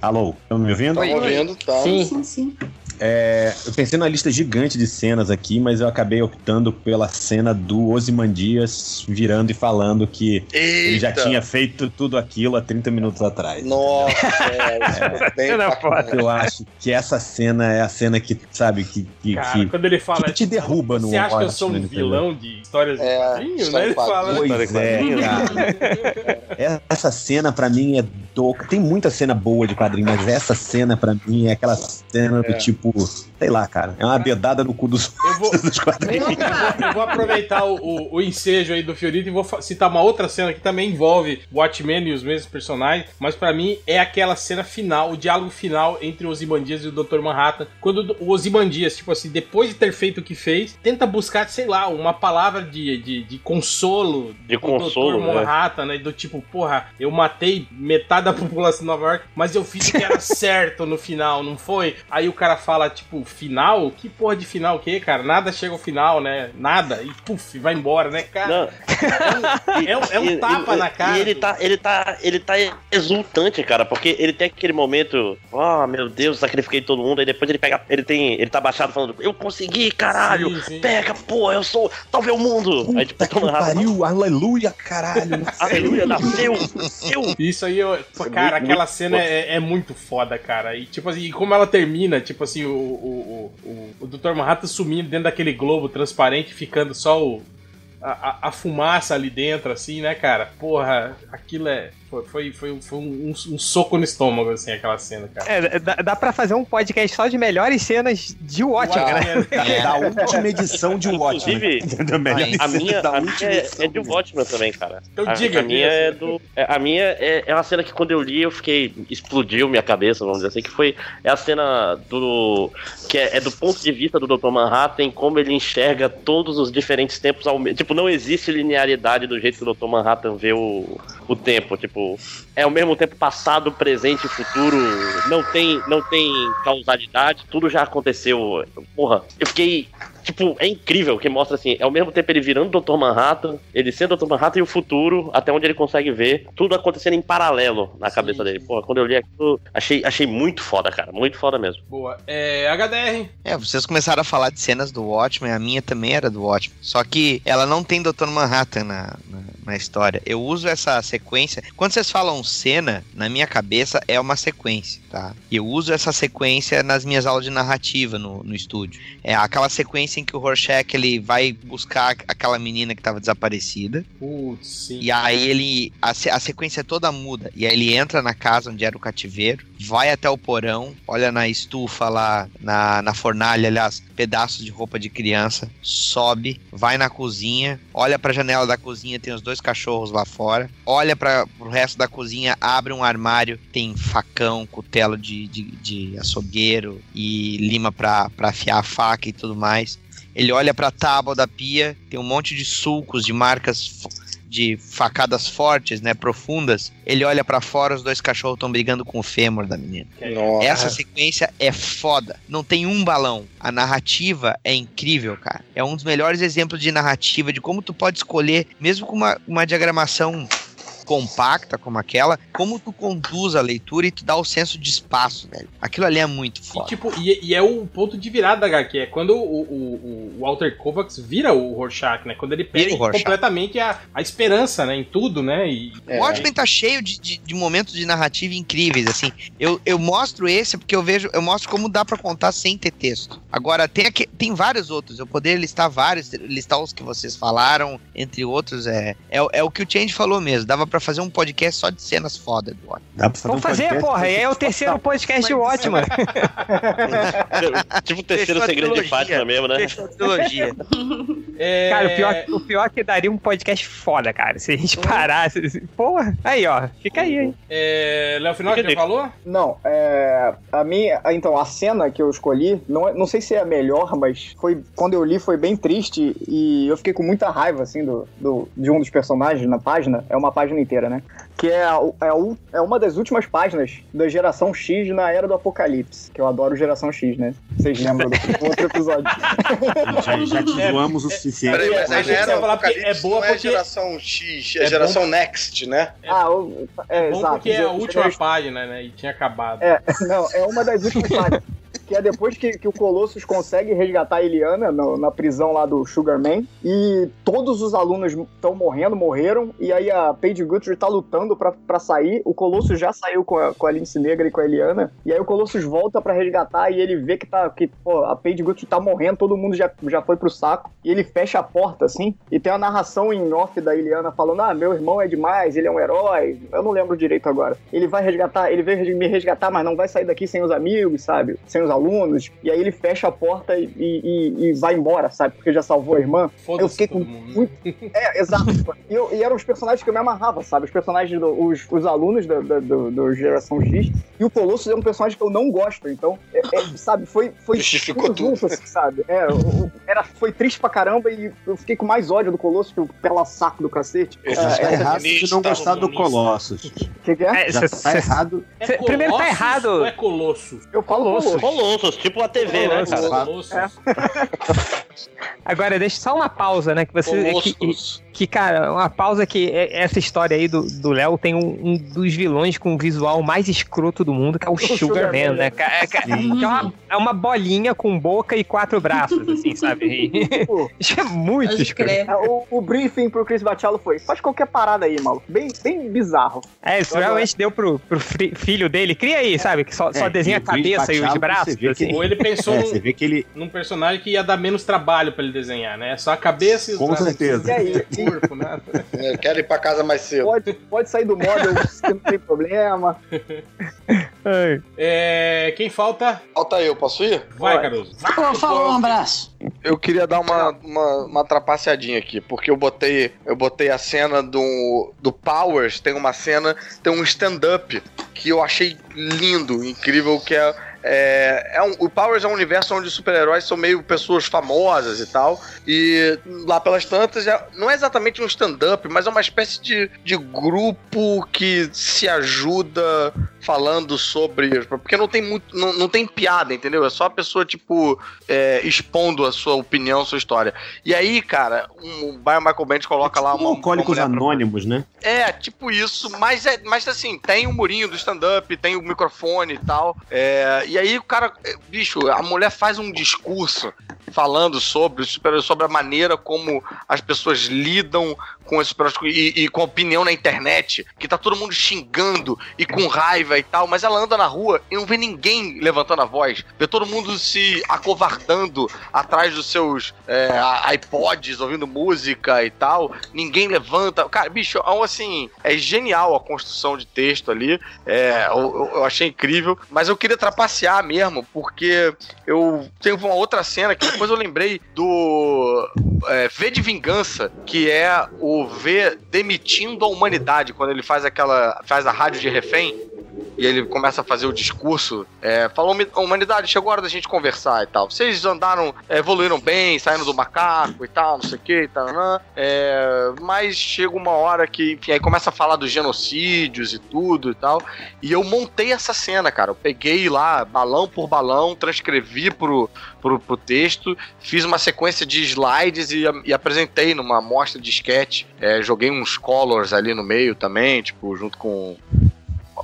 Alô, estão me ouvindo? Tava ouvindo, tá. Sim. Sim, sim. É, eu pensei numa lista gigante de cenas aqui, mas eu acabei optando pela cena do Ozymandias virando e falando que ele já Eita. tinha feito tudo aquilo há 30 minutos atrás. Nossa, é, Cena bacana. Eu acho que essa cena é a cena que, sabe, que, que, Cara, que- quando ele fala. que te derruba no Você acha que eu sou um né, entendeu? vilão de histórias de É, quadrinhos, né? história Ele de fala. Pois é, cara. Essa cena pra mim é do. Tem muita cena boa de quadrinho, mas essa cena pra mim é aquela cena do É. tipo, sei lá, cara. É uma dedada no cu dos, Eu vou, dos quadrinhos. eu vou aproveitar o, o, o ensejo aí do Fiorito e vou citar uma outra cena que também envolve Watchmen e os mesmos personagens, mas pra mim é aquela cena final, o diálogo final entre o Ozymandias e o Dr. Manhattan, quando o Ozymandias, tipo assim, depois de ter feito o que fez, tenta buscar, sei lá, uma palavra de, de, de consolo De do consolo, Dr. né? Manhattan, né? Do tipo, porra, eu matei metade da população de Nova York, mas eu fiz o que era certo no final, não foi? Aí o cara fala, tipo, final? Que porra de final o quê, cara? Nada chega ao final, né? Nada. E puf, vai embora, né, cara? É, um, é um tapa e- na cara. E ele tá, ele tá, ele tá exultante, cara, porque ele tem aquele momento, oh meu Deus, sacrifiquei todo mundo, aí depois ele pega, ele tem, ele tá baixado falando, eu consegui, caralho, Sim, sim. pega, pô, eu sou, salve o mundo. Aí tipo, toma rápido, Pariu, aleluia, caralho. aleluia, nasceu, eu. Isso aí, eu, pô, cara, muito- aquela cena é, é muito foda, cara. E tipo assim, e como ela termina, tipo assim, o, o, o, o, Dr. Manhattan sumindo dentro daquele globo transparente, ficando só o, a- a fumaça ali dentro, assim, né, cara? Porra, aquilo é. Foi, foi, foi, um, um soco no estômago, assim, aquela cena, cara. É, dá, dá pra fazer um podcast só de melhores cenas de Watchmen, né? Da, da última edição de Watchmen. Inclusive? Melhor a minha, da a minha é, edição é de Watchmen também, cara. Então a, diga, a minha é do. é- A minha é, é uma cena que quando eu li eu fiquei. explodiu minha cabeça, vamos dizer assim, que foi. É a cena do. que é, é do ponto de vista do Dr. Manhattan, como ele enxerga todos os diferentes tempos ao mesmo. Tipo, não existe linearidade do jeito que o Dr. Manhattan vê o, o tempo. Tipo, é ao mesmo tempo passado, presente e futuro. Não tem, não tem causalidade, tudo já aconteceu. Porra, eu fiquei. Tipo, é incrível que mostra assim, é ao mesmo tempo ele virando Dr. Manhattan, ele sendo Dr. Manhattan e o futuro, até onde ele consegue ver, tudo acontecendo em paralelo na cabeça dele. Pô, quando eu li aquilo, achei, achei muito foda, cara. Muito foda mesmo. Boa. É, HDR. É, vocês começaram a falar de cenas do Watchmen, a minha também era do Watchmen. Só que ela não tem Dr. Manhattan na, na, na história. Eu uso essa sequência. Quando vocês falam cena, na minha cabeça é uma sequência, tá? E eu uso essa sequência nas minhas aulas de narrativa no, no estúdio. É aquela sequência em que o Rorschach ele vai buscar aquela menina que estava desaparecida. Putz, sim. E aí ele. A, a sequência toda muda. E aí ele entra na casa onde era o cativeiro, vai até o porão, olha na estufa lá, na, na fornalha, aliás, pedaços de roupa de criança, sobe, vai na cozinha, olha pra janela da cozinha, tem os dois cachorros lá fora, olha para pro resto da cozinha, abre um armário, tem facão, cutelo de, de, de açougueiro e lima pra, pra afiar a faca e tudo mais. Ele olha pra tábua da pia, tem um monte de sulcos de marcas de facadas fortes, né, profundas. Ele olha pra fora, os dois cachorros estão brigando com o fêmur da menina. Nossa. Essa sequência é foda. Não tem um balão. A narrativa é incrível, cara. É um dos melhores exemplos de narrativa, de como tu pode escolher, mesmo com uma, uma diagramação compacta como aquela, como tu conduz a leitura e tu dá o senso de espaço, velho. Aquilo ali é muito E, foda. tipo, e, e é o ponto de virada da HQ. É quando o, o, o Walter Kovacs vira o Rorschach, né? Quando ele Rorschach. completamente a, a esperança, né? Em tudo, né? E, O Watchmen tá cheio de, de, de momentos de narrativa incríveis, assim. Eu, eu mostro esse porque eu vejo, eu mostro como dá pra contar sem ter texto. Agora, tem, aqui, tem vários outros, eu poderia listar vários, listar os que vocês falaram, entre outros, é, é, é o que o Change falou mesmo, dava pra fazer um podcast só de cenas foda do Watchmen. Dá pra fazer Vamos fazer, porra. E é o terceiro podcast de Watchmen. tipo o terceiro Fechou a segredo de. Fátima mesmo, né? Fechou a trilogia. É... Cara, o pior, o pior é que daria um podcast foda, cara. Se a gente parasse. Porra, aí, ó. Fica aí, hein? É... Léo Final, já falou? Não, é. A minha. Então, a cena que eu escolhi, não, é- não sei se é a melhor, mas foi. Quando eu li foi bem triste e eu fiquei com muita raiva, assim, do, do, de um dos personagens na página. É uma página inteira, né? Que é, é, é uma das últimas páginas da geração X na era do Apocalipse. Que eu adoro geração X, né? Vocês lembram do outro episódio. Já, já te É, zoamos o suficiente. Peraí, mas a aí gente não era vai o falar porque Apocalipse, é boa não é porque- geração X, é, É geração bom- Next, né? ah, o- é, É bom exato. porque é a última página, né? E tinha acabado. É, não, é uma das últimas páginas. Que é depois que, que o Colossus consegue resgatar a Eliana no- na prisão lá do Sugarman. E todos os alunos estão morrendo, morreram. E aí a Paige Guthrie tá lutando pra sair. O Colossus já saiu com a, com a Lince Negra e com a Eliana. E aí o Colossus volta pra resgatar e ele vê que, tá, que pô, a Paige Guthrie tá morrendo, todo mundo já, já foi pro saco. E ele fecha a porta assim. E tem a narração em off da Eliana falando: Ah, meu irmão é demais, ele é um herói. Eu não lembro direito agora. Ele vai resgatar, ele veio me resgatar, mas não vai sair daqui sem os amigos, sabe? Sem os alunos. E aí ele fecha a porta e, e- e vai embora, sabe? Porque já salvou a irmã. Eu fiquei com muito. É, exato. E, eu- e eram os personagens que eu me amarrava, sabe? Os personagens, do- os, os alunos do, do, do- do Geração X. E o Colossus é um personagem que eu não gosto. Então, é- é, sabe? Foi. foi Justificou tudo junto, assim, sabe? É, o- o- era, foi triste pra caramba e eu fiquei com mais ódio do Colossus que o pela saco do cacete. Já tá É, é, errado de não gostar do Colossus. que, que é? Já tá errado. É Cê- primeiro tá Colossus errado. ou é Colosso? Eu falo Colossus. Colossus, tipo a TV, né, cara? É. Agora, deixa só uma pausa, né? Que você. Que, que, cara, uma pausa que é- essa história aí do do Léo tem um, um dos vilões com o visual mais escroto do mundo, que é o, Sugar, Sugar Man, Man, né? cara? É, que é, uma, é uma bolinha com boca e quatro braços, assim, sabe? Isso é muito escroto. É, o, o briefing pro Chris Bachalo foi: faz qualquer parada aí, maluco. Bem, bem bizarro. É, isso realmente deu pro, pro fi- filho dele. Cria aí, sabe? Que só, só É, desenha a o cabeça e os braços. Você vê que- assim. Ou ele pensou É, num, você vê que ele. num personagem que ia dar menos trabalho pra ele desenhar, né? Só a cabeça e os Com braços. certeza. E aí? O corpo, né? Eu quero ir pra casa mais cedo. Pode, pode sair do model, não tem problema. É, quem falta? Falta eu, posso ir? Vai, Caruso. Pô, falou, um abraço. Eu queria dar uma, uma, uma trapaceadinha aqui, porque eu botei, eu botei a cena do, do Powers, tem uma cena, tem um stand-up que eu achei lindo, incrível, que é. É, é um- o Powers é um universo onde super-heróis são meio pessoas famosas e tal. E lá pelas tantas, é- não é exatamente um stand-up, mas é uma espécie de, de grupo que se ajuda falando sobre. Porque não tem muito. Não, não tem piada, entendeu? É só a pessoa, tipo, é, expondo a sua opinião, a sua história. E aí, cara, um, o Brian Michael Bendis coloca lá uma. Alcoólicos uma mulher pra- Anônimos, né? é, tipo isso, mas é, mas assim, tem o murinho do stand-up, tem o microfone e tal. É, e aí o cara, é, bicho, a mulher faz um discurso falando sobre, sobre a maneira como as pessoas lidam com super e, e com opinião na internet, que tá todo mundo xingando e com raiva e tal, mas ela anda na rua e não vê ninguém levantando a voz, vê todo mundo se acovardando atrás dos seus é, iPods, ouvindo música e tal, ninguém levanta. Cara, bicho, é assim, é genial a construção de texto ali, é, eu- eu achei incrível, mas eu queria trapacear mesmo, porque eu tenho uma outra cena que depois eu lembrei do é, V de Vingança, que é o V demitindo a humanidade, quando ele faz aquela. faz a rádio de refém. E ele começa a fazer o discurso. É, falou, "Humi- humanidade, chegou a hora da gente conversar e tal. Vocês andaram, é, evoluíram bem, saindo do macaco e tal, não sei o que e tal. né? É, mas chega uma hora que, enfim, aí começa a falar dos genocídios e tudo e tal. E eu montei essa cena, cara. Eu peguei lá, balão por balão, transcrevi pro, pro, pro texto, fiz uma sequência de slides e, e apresentei numa amostra de sketch. É, joguei uns colors ali no meio também, tipo, junto com.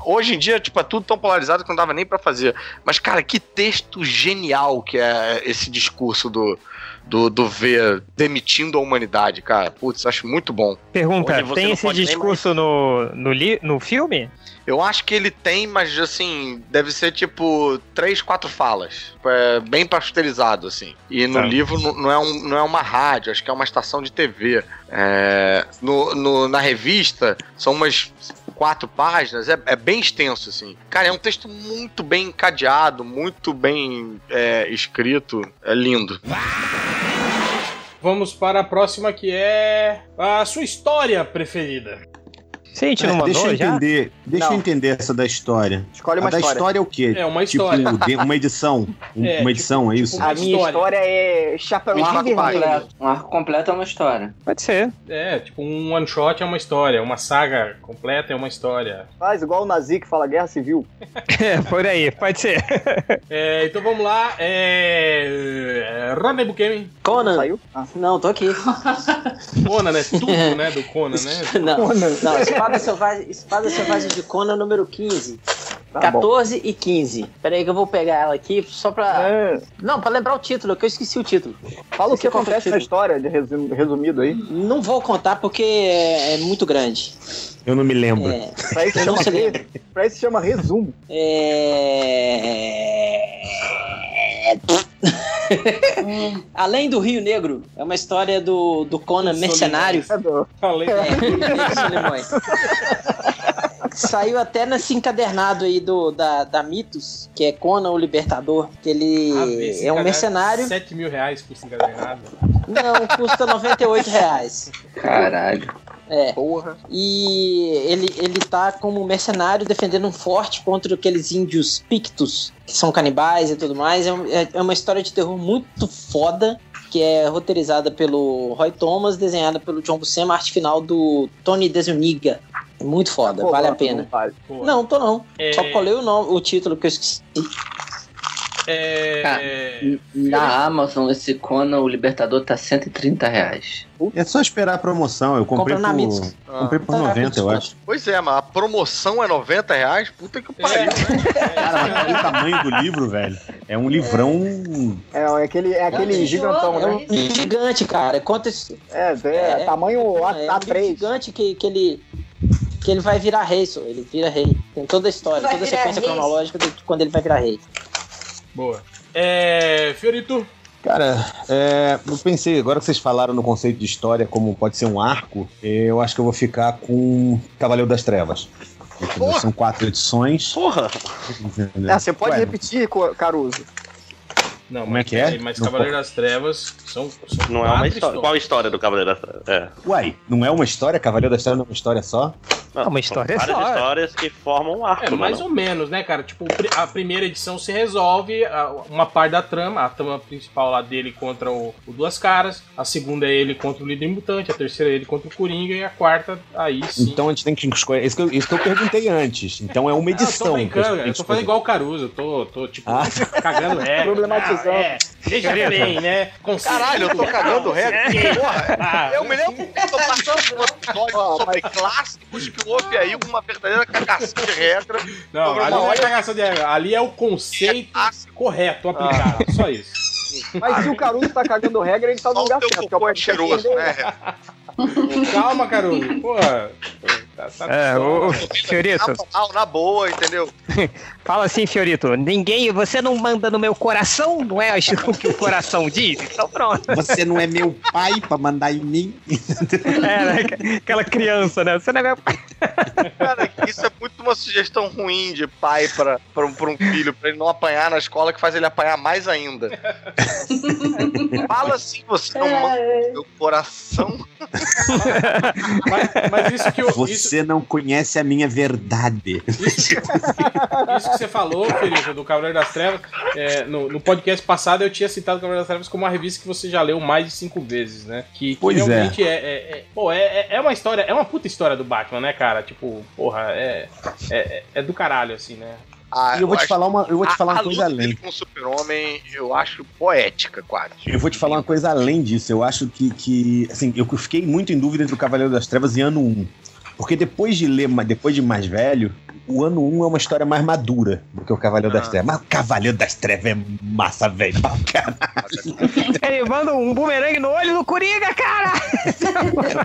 Hoje em dia, tipo, é tudo tão polarizado que não dava nem pra fazer. Mas, cara, que texto genial que é esse discurso do, do, do V demitindo a humanidade, cara. Putz, acho muito bom. Pergunta, tem esse discurso no, no, li, no filme? Eu acho que ele tem, mas assim, deve ser tipo três, quatro falas. É bem pasteurizado, assim. E no Tá. livro não não é, um, não é uma rádio, acho que é uma estação de TV. É, no, no- na revista, são umas quatro páginas, é, é bem extenso, assim. Cara, é um texto muito bem encadeado, muito bem é, escrito. É lindo. Vamos para a próxima que é a sua história preferida. Sim, a gente É, deixa eu entender, deixa Não. eu entender essa da história. Escolhe uma a da história. história é o quê? É, uma Tipo, história. de- uma edição. Um- É, uma edição, é isso? A minha história é Um Chapeuzinho arco completo. Um arco completo é uma história. Pode ser. É, tipo, um one shot é uma história, uma saga completa é uma história. Faz igual o Nazi que fala Guerra Civil. É, por aí, pode ser. É, então vamos lá. É. Rodney Buchanan. Conan. Saiu? Ah. Não, tô aqui. Conan, né? Tudo, né? Do Conan, né? Não, não espada, selvagem, espada Selvagem de Conan número 15. Tá 14 e 15. Pera aí que eu vou pegar ela aqui só pra. É. Não, pra lembrar o título, que eu esqueci o título. Fala o que acontece na história, de resu- resumido aí. Não vou contar porque é, é muito grande. Eu não me lembro. É, Pra isso chama, se lembra. pra isso chama resumo. É... Além do Rio Negro, é uma história do, do Conan mercenário. É do-. É, Pedro Solimões. Saiu até nesse encadernado aí do, da, da Mitos, que é Conan o Libertador, que ele Ah, é um cara mercenário. 7 mil reais por esse errado. Não, custa 98 reais. Caralho. É. Porra. E ele, ele tá como mercenário defendendo um forte contra aqueles índios pictos, que são canibais e tudo mais. É, um- é- é uma história de terror muito foda, que é roteirizada pelo Roy Thomas, desenhada pelo John Buscema, arte final do Tony Desuniga. É muito foda, Pô, vale a não pena. vale. Pô, Não, tô não. É. Só colei o, nome, o título que eu esqueci. É... Na Amazon, esse Conan, o Libertador, tá 130 reais. É só esperar a promoção. Eu comprei Compra na por, comprei por Ah. 90, eu acho. Pois é, mas a promoção é 90 reais? Puta que pariu, né? Cara, mas olha o tamanho do livro, velho. É um livrão. É, é aquele, é aquele gigantão, É né? um gigante, cara. Conta esse. É, é, tamanho A- é um A3. gigante que, que ele. Que ele vai virar rei, só. Ele vira rei. Tem toda a história, Vai toda a sequência rei? cronológica de quando ele vai virar rei. Boa. É. Fiorito. Cara, é, eu pensei, agora que vocês falaram no conceito de história como pode ser um arco, eu acho que eu vou ficar com Cavaleiro das Trevas. São quatro edições. Porra! É, você pode Ué, repetir, Caruso. Não, Como é mas, que é? mas Não Cavaleiro das Trevas são. são Não é uma quatro história. Qual a história do Cavaleiro das Trevas? É. Uai, não é uma história? Cavaleiro das Trevas não é uma história só? Não, uma história são várias só. histórias que formam um arco, É, né, mais não? ou menos, né, cara? Tipo, a primeira edição se resolve uma parte da trama, a trama principal lá dele contra o, o Duas Caras, a segunda é ele contra o líder mutante, a terceira é ele contra o Coringa e a quarta, aí sim. Então a gente tem que escolher. Isso que, eu, isso que eu perguntei antes. Então é uma Não, eu tô edição. brincando, eu que tô escolher. fazendo igual o Caruso, eu tô, tô tipo, Ah. cagando regra. Problematizando. Ah, é, veja bem, né? Caralho, eu tô cagando regra. É. Porra, Ah, eu me lembro que eu tô passando por um episódio sobre clássicos que houve aí uma verdadeira cagação de regra. Não, ali não é cagação de regra, ali é o conceito correto aplicado, só isso. Mas se o Caruso tá cagando regra, ele tá no lugar certo. que é o é cheiroso, né? Calma, Caruso. Porra. Tá, tá É, ô, ô, Na Fiorito, moral, na boa, entendeu? fala assim, Fiorito. Ninguém, você não manda no meu coração, não é o que o coração diz? Então pronto. Você não é meu pai pra mandar em mim. É, né? aquela criança, né? Você não é meu pai. Cara, isso é muito uma sugestão ruim de pai pra, pra, um, pra um filho, pra ele não apanhar na escola, que faz ele apanhar mais ainda. Fala assim, você não manda no meu coração. Mas, mas isso que eu, isso, Você não conhece a minha verdade. isso que você falou, Felipe, do Cavaleiro das Trevas, é, no, no podcast passado eu tinha citado o Cavaleiro das Trevas como uma revista que você já leu mais de cinco vezes, né? Que, que Pois é. realmente é. É, é- pô, é, é- é uma história, é uma puta história do Batman, né, cara? Tipo, porra, é, é, é do caralho, assim, né? Ah, E eu vou te acho- falar uma, eu vou te falar a uma coisa luta dele além. com o super-homem, eu acho poética, quase. Eu vou te falar uma coisa além disso. Eu acho que, que assim, eu fiquei muito em dúvida entre o Cavaleiro das Trevas e Ano 1. Porque depois de ler, depois de mais velho, o Ano 1 é uma história mais madura do que o Cavaleiro das Ah. Trevas. Mas o Cavaleiro das Trevas é massa, velho. pra caralho. Ele manda um bumerangue no olho do Coringa, cara!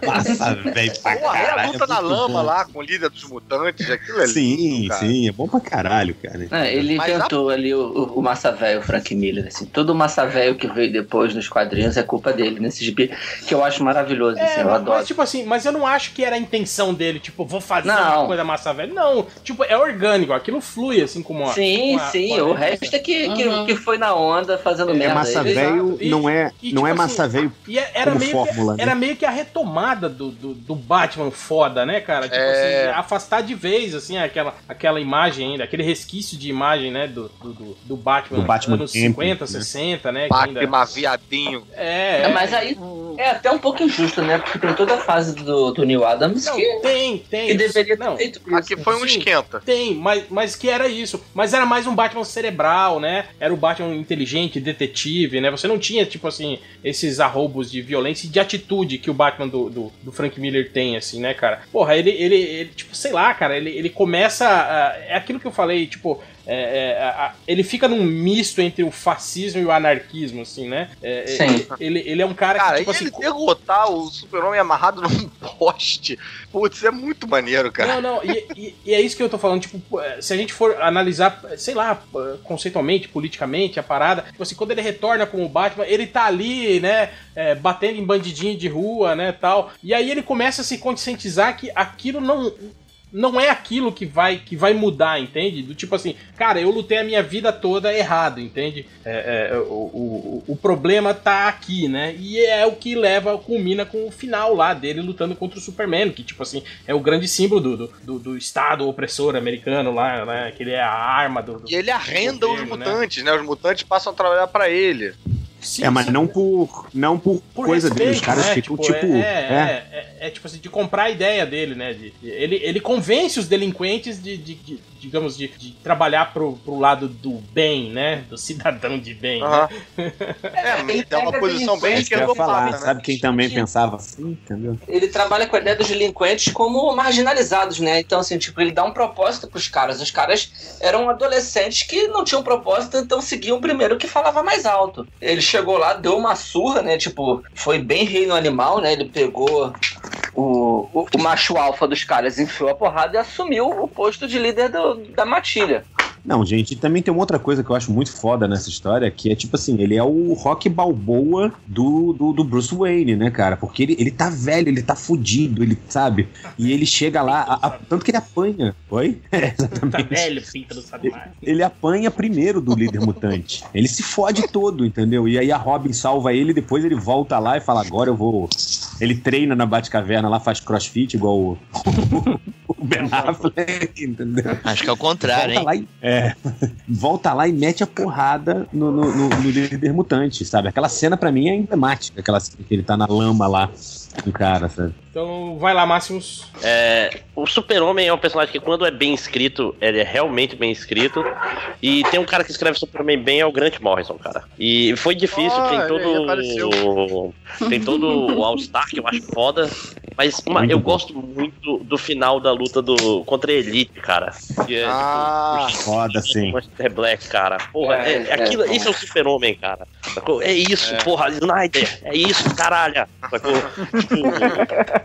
É massa, velho, pra Porra, é a caralho. luta é na lama bom. lá com o líder dos mutantes, aquilo é Sim, lindo, sim, é bom pra caralho, cara. É, ele Mas a- inventou ali o, o, Massa Velho, o Frank Miller. Assim. Todo o Massa Velho que veio depois nos quadrinhos é culpa dele, nesse gibi, que eu acho maravilhoso, assim, É, eu mas, adoro. mas, tipo assim, mas eu não acho que era a intenção dele, tipo, vou fazer Não. uma coisa massa velha. Não, tipo, é orgânico, aquilo flui assim como a. Sim, com a- sim, com a o resto é que, que, Uhum. que foi na onda fazendo É merda. massa Ele- velho, não é, e, não tipo é massa assim, velho E é- era como meio, fórmula, que, né? era meio que a retomada do, do, do Batman foda, né, cara? Tipo É. assim, afastar de vez, assim, aquela, aquela imagem ainda, aquele resquício de imagem, né, do, do, do- do Batman, Do Batman anos Camp, 50, né? 60, né? que ainda- Batman viadinho. É, É, é, mas aí é até um pouco injusto, né? Porque tem toda a fase do, do Neil Adams Não, que, tem, tem. que deveria não, ter feito isso. Aqui foi um Sim. Esquenta. Tem, mas, mas que era isso. Mas era mais um Batman cerebral, né? Era o Batman inteligente, detetive, né? Você não tinha, tipo assim, esses arroubos de violência e de atitude que o Batman do, do, do Frank Miller tem, assim, né, cara? Porra, ele, ele, ele, tipo, sei lá, cara, ele, ele começa. a- é aquilo que eu falei, tipo. É, é, a- ele fica num misto entre o fascismo e o anarquismo, assim, né? É, é, Sim. Ele, ele é um cara, Cara, que, tipo e assim. ele derrotar o super-homem amarrado num poste, putz, é muito maneiro, cara. Não, não, e, e- e é isso que eu tô falando, tipo, se a gente for analisar, sei lá, conceitualmente, politicamente, a parada, tipo assim, quando ele retorna como Batman, ele tá ali, né, é, batendo em bandidinho de rua, né, tal, e aí ele começa a se conscientizar que aquilo não... Não é aquilo que vai, que vai mudar, entende? Do tipo assim, cara, eu lutei a minha vida toda errado, entende? É, é, o, o, o problema tá aqui, né? E é o que leva, culmina com o final lá dele lutando contra o Superman, que, tipo assim, é o grande símbolo do, do, do- do Estado opressor americano lá, né? Que ele é a arma do. do- E ele arrenda os governo, né? mutantes, né? Os mutantes passam a trabalhar pra ele. Sim, É, mas sim, não por, não por, por coisa respeito, dele. Os caras né? ficam Tipo, tipo. é, é. é, é- é, tipo assim, de comprar a ideia dele, né? De, de- ele, ele convence os delinquentes de, de- de- digamos, de, de trabalhar pro, pro lado do bem, né? Do cidadão de bem. Aham. né? É, mas é uma posição bem É que eu ia falar. né? Sabe quem também pensava assim, entendeu? Ele trabalha com a ideia dos delinquentes como marginalizados, né? Então, assim, tipo, ele dá um propósito pros caras. Os caras eram adolescentes que não tinham propósito, então seguiam o primeiro que falava mais alto. Ele chegou lá, deu uma surra, né? Tipo, foi bem reino animal, né? Ele pegou o, o, o macho alfa dos caras, enfiou a porrada e assumiu o posto de líder do- da matilha. Não, gente, e também tem uma outra coisa que eu acho muito foda nessa história, que é tipo assim, ele é o rock balboa do, do, do Bruce Wayne, né, cara? Porque ele, ele tá velho, ele tá fudido, ele sabe? E ele chega lá, a- a- tanto que ele apanha. Oi? É, Tá exatamente. velho, pinta não sabe mais. Ele apanha primeiro do líder mutante. Ele se fode todo, entendeu? E aí a Robin salva ele, depois ele volta lá e fala: agora eu vou. Ele treina na Batcaverna lá, faz crossfit igual o, o Ben Affleck, entendeu? Acho que é o contrário, volta hein? Lá e, é, volta lá e mete a porrada no, no, no- no líder mutante, sabe? Aquela cena pra mim é emblemática, aquela que ele tá na lama lá, o cara, sabe? Então, vai lá, Máximos. É, o Super-Homem é um personagem que, quando é bem escrito, ele é realmente bem escrito. E tem um cara que escreve Superman bem, é o Grant Morrison, cara. E foi difícil, Ah, tem todo. Tem todo o All-Star que eu acho foda. Mas uma- eu gosto muito do final da luta do contra a Elite, cara. Que é, Ah, tipo, Foda, sim. Monster Black, cara. Porra, É, é, é, aquilo, é. isso é o super-homem, cara. Sacou? É isso, É. porra, Snyder. É isso, caralho. Sacou? Tipo,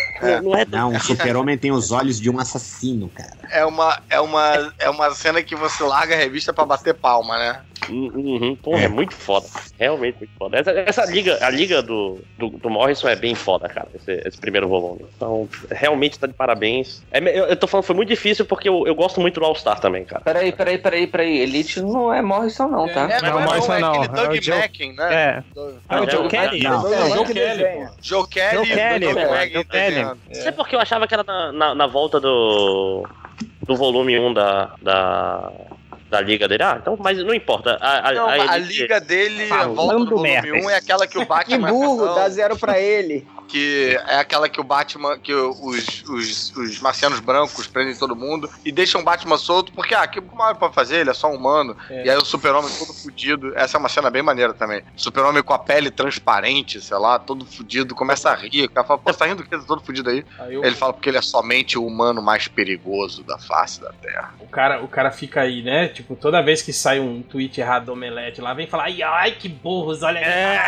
não, não é Não, o super-homem tem os olhos de um assassino, cara. é uma, é, uma, é uma cena que você larga a revista pra bater palma, né? Uhum, porra, é. muito foda. Realmente muito foda. Essa, essa liga, a liga do, do, do Morrison é bem foda, cara, esse, esse primeiro volume. Então, realmente tá de parabéns. É, eu, eu tô falando, foi muito difícil porque eu, eu gosto muito do All-Star também, cara. Peraí, peraí, peraí, peraí. Elite não é Morrison, não, tá? É, Não, não, é, não, aquele é Doug Joe- Mackin, né? É. É o Joe Kelly? Não. É o Joe Kelly, desenha. pô. Joe Kelly Joe Kelly, Kelly. desenhando. Não sei porque eu achava que era na, na, na volta do, do volume 1 da, da, da liga dele. Ah, então, mas não importa. A, a, Não, a a, liga dele, a volta do volume merda. 1 é aquela que o Que Batman burro, não, dá zero pra ele. Que é aquela que o Batman, que os, os, os marcianos brancos prendem todo mundo e deixam o Batman solto, porque, ah, que mal pode fazer? Ele é só humano. É. E aí o super-homem todo fudido. Essa é uma cena bem maneira também. Super-homem com a pele transparente, sei lá, todo fudido, começa a rir. O cara fala, pô, você tá rindo do que? Tá todo fudido aí? Aí o, Ele fala porque ele é somente o humano mais perigoso da face da Terra. o cara, o cara fica aí, né? Tipo, toda vez que sai um tweet errado do Omelete lá, vem falar, ai, ai, que burros, olha aí. É.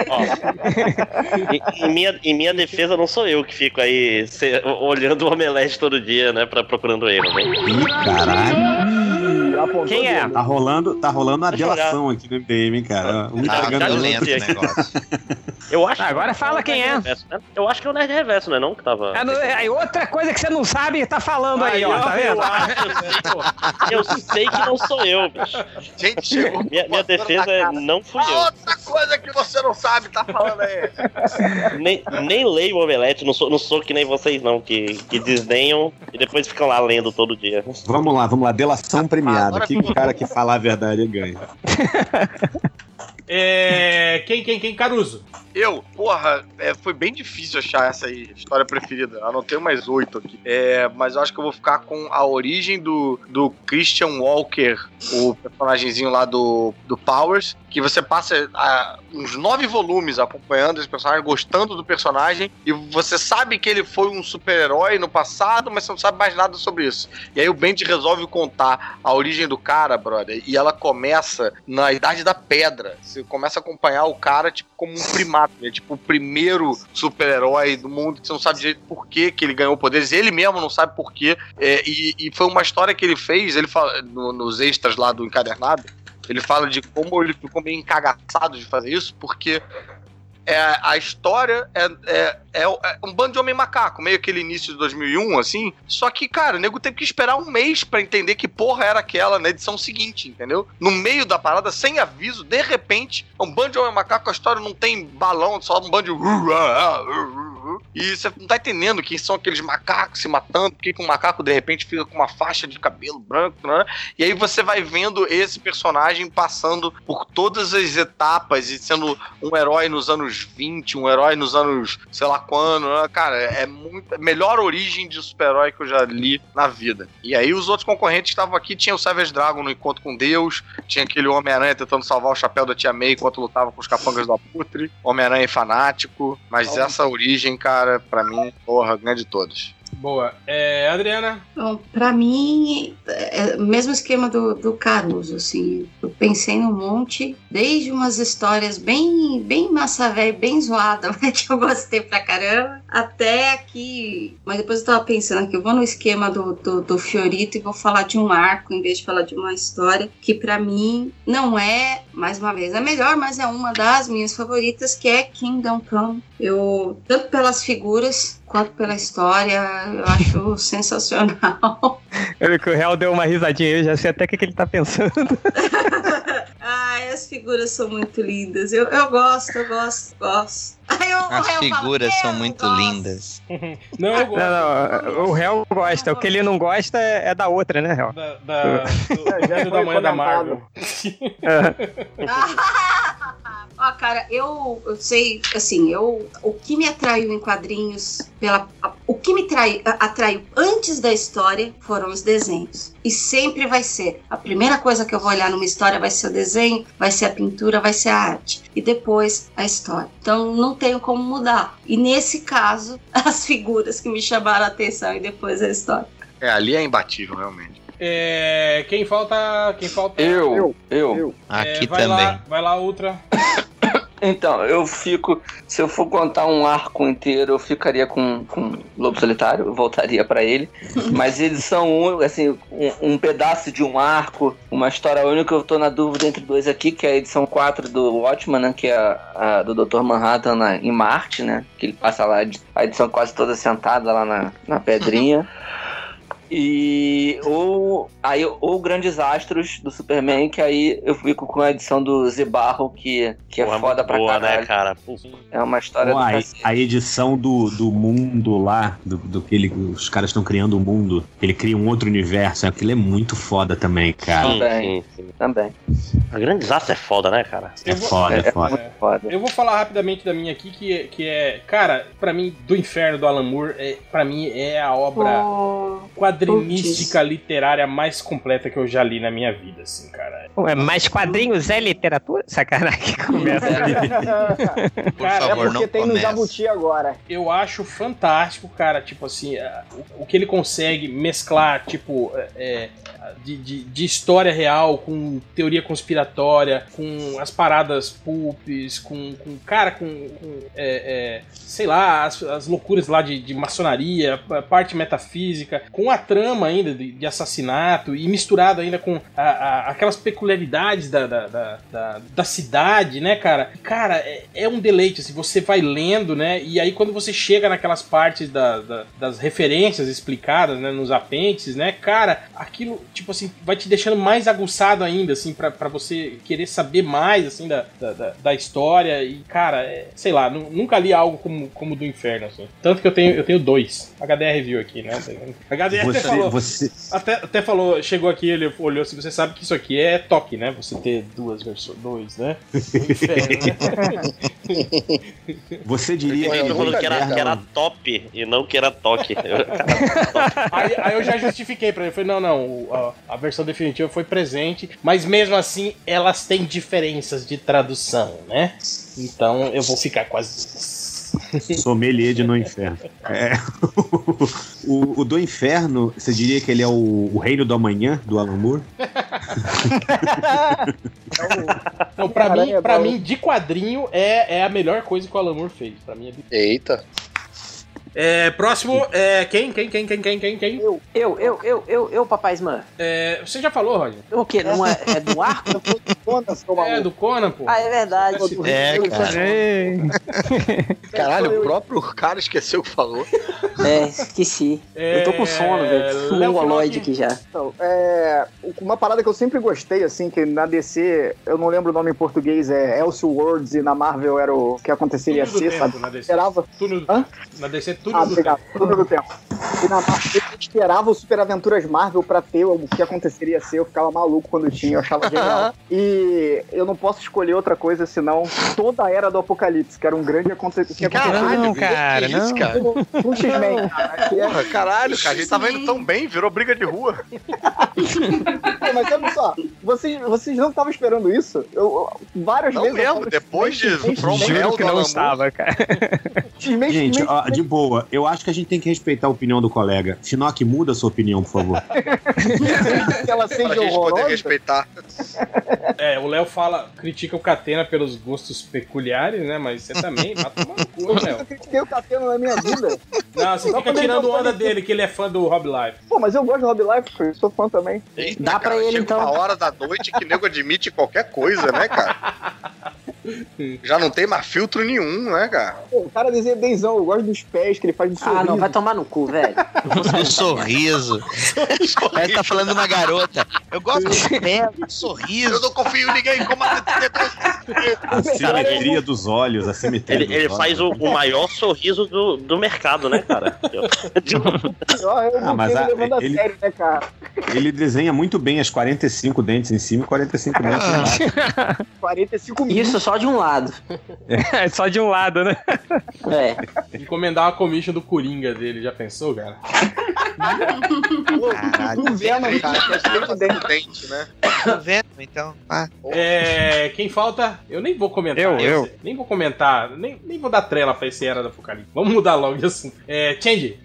Ó, em, em minha, em minha defesa, não sou eu que fico aí se- olhando o omelete todo dia, né? Pra, procurando erro, né? Ih, caralho. Quem é? Tá rolando, tá rolando uma eu delação aqui no MDM, hein, cara. Um Tá pegando o violento outro. o negócio. Eu acho Ah, agora fala quem é. Reverso, né? Eu acho que é o Nerd Reverso, não é não? Que tava. É, no- é outra coisa que você não sabe, tá falando aí, ó, tá eu, vendo? acho, eu, sei. Eu sei que não sou eu, bicho. Gente, chegou. Minha, minha defesa é não fui eu. outra coisa que você não sabe, tá falando aí. Nem, nem leio o Omelete, não sou, não sou que nem vocês não, que, que desdenham e depois ficam lá lendo todo dia. Vamos lá, vamos lá. Delação premiada. Agora Aqui o cara que falar a verdade ganha. É, quem, quem, quem? Caruso. Eu, porra, é, foi bem difícil achar essa aí, história preferida. Anotei mais oito aqui. É, mas eu acho que eu vou ficar com a origem do, do Christian Walker, o personagemzinho lá do, do Powers, que você passa ah, uns nove volumes acompanhando esse personagem, gostando do personagem, e você sabe que ele foi um super-herói no passado, mas você não sabe mais nada sobre isso. E aí o Bendy resolve contar a origem do cara, brother, e ela começa na Idade da Pedra. Você começa a acompanhar o cara, tipo, como um primata. É tipo o primeiro super-herói do mundo, que você não sabe direito por que ele ganhou poderes. Ele mesmo não sabe por quê. É, e, e foi uma história que ele fez, ele fala, no- nos extras lá do encadernado, ele fala de como ele ficou meio encagaçado de fazer isso, porque é, a história é, é, é, é um bando de homem macaco, meio aquele início de 2001, assim. Só que, cara, o nego teve que esperar um mês pra entender que porra era aquela na edição seguinte, entendeu? No meio da parada, sem aviso, de repente, um bando de homem macaco, a história não tem balão, só um bando de. E você não tá entendendo quem são aqueles macacos se matando, por que que um macaco de repente fica com uma faixa de cabelo branco, né? E aí você vai vendo esse personagem passando por todas as etapas e sendo um herói nos anos 20, um herói nos anos sei lá quando, né? Cara, é muito. Melhor origem de super-herói que eu já li na vida. E aí os outros concorrentes que estavam aqui tinha o Savage Dragon no Encontro com Deus, tinha aquele Homem-Aranha tentando salvar o chapéu da Tia May enquanto lutava com os capangas do Aputre, Homem-Aranha fanático, mas essa origem, cara, pra mim, porra, ganha de todas. Boa. É, Adriana? Bom, pra mim, é o mesmo esquema do, do Caruso, assim. Eu pensei num monte, desde umas histórias bem, bem massa velha, bem zoada, que eu gostei pra caramba, até aqui. Mas depois eu tava pensando aqui, eu vou no esquema do, do, do Fiorito e vou falar de um arco em vez de falar de uma história, que pra mim não é, mais uma vez, é melhor, mas é uma das minhas favoritas, que é Kingdom Come. Eu, tanto pelas figuras quanto pela história, eu acho sensacional. Eu vi que o Real deu uma risadinha, eu já sei até o que, que ele tá pensando. Ai, as figuras são muito lindas. Eu, eu gosto, eu gosto, gosto. Ai, eu, As eu falo, figuras são "Eu muito gosto." lindas. Não, eu gosto. Não, não, o Réu gosta. O que ele não gosta é, é da outra, né, Réu? Da, da, do, Já do foi tamanho da. Marvel. Ó, cara, eu, eu sei, assim, eu, o que me atraiu em quadrinhos, pela, a- o que me trai, a- atraiu antes da história foram os desenhos. E sempre vai ser. A primeira coisa que eu vou olhar numa história vai ser o desenho, vai ser a pintura, vai ser a arte. E depois a história. Então não tenho como mudar. E nesse caso, as figuras que me chamaram a atenção e depois a história. É, ali é imbatível, realmente. É, quem falta? Quem falta? Eu, eu. É, Aqui vai também. Lá, vai lá, Ultra. Então, eu fico. Se eu for contar um arco inteiro, eu ficaria com, com Lobo Solitário, eu voltaria pra ele. Mas eles são um, assim, um, um pedaço de um arco, uma história única. Eu tô na dúvida entre dois aqui, que é a edição 4 do Watchman, né? Que é a, a do Dr. Manhattan na- em Marte, né? Que ele passa lá a edição quase toda sentada lá na, na pedrinha. E ou aí ou Grandes Astros do Superman, que aí eu fico com a edição do Zibarro, que, que é Porra, foda muito pra boa, caralho. né, cara? Pô, É uma história Pô, do a, a edição do, do mundo lá, do, do que ele, os caras estão criando um mundo, ele cria um outro universo, aquilo é muito foda também, cara. Também. sim, sim. Também. A grande desastre é foda, né, cara? É foda, é foda. Muito foda. Eu vou falar rapidamente da minha aqui, que, é- que é, cara, pra mim, do Inferno do Alan Moore, é, pra mim é a obra Oh, quadrinística literária mais completa que eu já li na minha vida, assim, cara. Ué, mas quadrinhos é literatura? Sacanagem que começa. Por Cara, É favor, porque não tem no comece. Jabuti agora. Eu acho fantástico, cara, tipo assim, o, o que ele consegue mesclar, tipo, é, de, de, de história real com teoria conspiratória, com as paradas pulpes, com, com cara, com, com, é, é, sei lá, as, as loucuras lá de, de maçonaria, parte metafísica, com a trama ainda de, assassinato e misturado ainda com a- a- aquelas peculiaridades da, da, da, da- da cidade, né, cara? Cara, é, é um deleite, assim, você vai lendo, né, e aí quando você chega naquelas partes da- da- das referências explicadas, né, nos apêndices, né, cara, aquilo, tipo assim, vai te deixando mais aguçado ainda, assim, pra, pra você querer saber mais, assim, da, da, da- história e, cara, é, sei lá, nu- nunca li algo como, como do Inferno, assim. Tanto que eu tenho, eu tenho dois. HDR review aqui, né? HDR até Você, falou... você, Até, até falou, chegou aqui, ele olhou assim, você sabe que isso aqui é toque, né? Você ter duas versões, dois, né? Inferno, né? você diria Ele que falou que era, que era top e não que era toque. aí, aí eu já justifiquei pra ele. Falei, não, não, o- a, a versão definitiva foi presente, mas mesmo assim elas têm diferenças de tradução, né? Então eu vou ficar com as. Sommelier de No Inferno. É. O, o do Inferno, você diria que ele é o, o reino do amanhã, do Alan Moore? Então, pra mim, Aranha pra mim, de quadrinho, é, é a melhor coisa que o Alan Moore fez. Pra mim é... Eita. É próximo, é, quem, quem, quem, quem, quem, quem, quem? Eu, eu, eu, eu, eu, papai Smurf. É, você já falou, Roger? O quê? Não é, é do arco? É, do Conan, pô. Ah, é verdade. É, cara. Caralho, o próprio cara esqueceu o que falou. É, esqueci. Eu tô com sono, velho. Léo Um Finocchi. aqui já. Então, é, uma parada que eu sempre gostei, assim, que na DC, eu não lembro o nome em português, é Elseworlds, e na Marvel era o que aconteceria ser, sabe? na DC. Esperava. Túnel, Hã? na DC, tudo Ah, do obrigado. tempo. Túnel do tempo. E na Marvel, eu esperava o Super Aventuras Marvel pra ter o que aconteceria ser, eu ficava maluco quando tinha, eu achava genial. E eu não posso escolher outra coisa senão toda a era do Apocalipse, que era um grande acontecimento. Caralho, cara, que isso, não. cara? Um X-Men, cara. é- Porra, caralho, cara, a gente tava indo tão bem, virou briga de rua. É, mas olha só, vocês, vocês não estavam esperando isso? Eu, eu- várias Não vezes. eu mesmo, depois de From Hell que não estava, cara. X-Men, Gente, X-Men, ó, de boa, eu acho que a gente tem que respeitar a opinião do colega. Shinnok, muda a sua opinião, por favor. que ela pra seja gente poder horrorosa. respeitar. É, o Léo fala, critica o Catena pelos gostos peculiares, né? Mas você também, vai tomar no cu, Eu Léo. nunca critiquei o Catena na minha vida. Não, você Só fica tirando onda dele, que ele é fã do Rob Life. Pô, mas eu gosto do Rob Life, eu sou fã também. Eita, Dá pra cara, ele, então. uma hora da noite que nego admite qualquer coisa, né, cara? Já não tem mais filtro nenhum, né, cara? Pô, o cara desenha benzão, eu gosto dos pés que ele faz no Ah, sorriso. não, vai tomar no cu, velho. Do sorriso. Parece tá falando uma garota. Eu gosto do pé, do Eu sorriso. não confio em ninguém, como a A simetria dos olhos, a simetria Ele, dos ele olhos. faz o, o maior sorriso do, do mercado, né, cara? Eu Ah, mas a- ele- sério, né, cara? Ele desenha muito bem as 45 dentes em cima e 45 dentes embaixo. 45 mil. Isso só de um lado. É só de um lado, né? É. Encomendar uma commission do Coringa dele, já pensou, cara? Caralho. Do Venom, cara, que é dente. né? Tô vendo, então. Ah, É, quem falta? Eu nem vou comentar. Eu, eu. Nem vou comentar, nem, nem vou dar trela pra esse Era do Apocalipse. Vamos mudar logo de assunto. É, Change.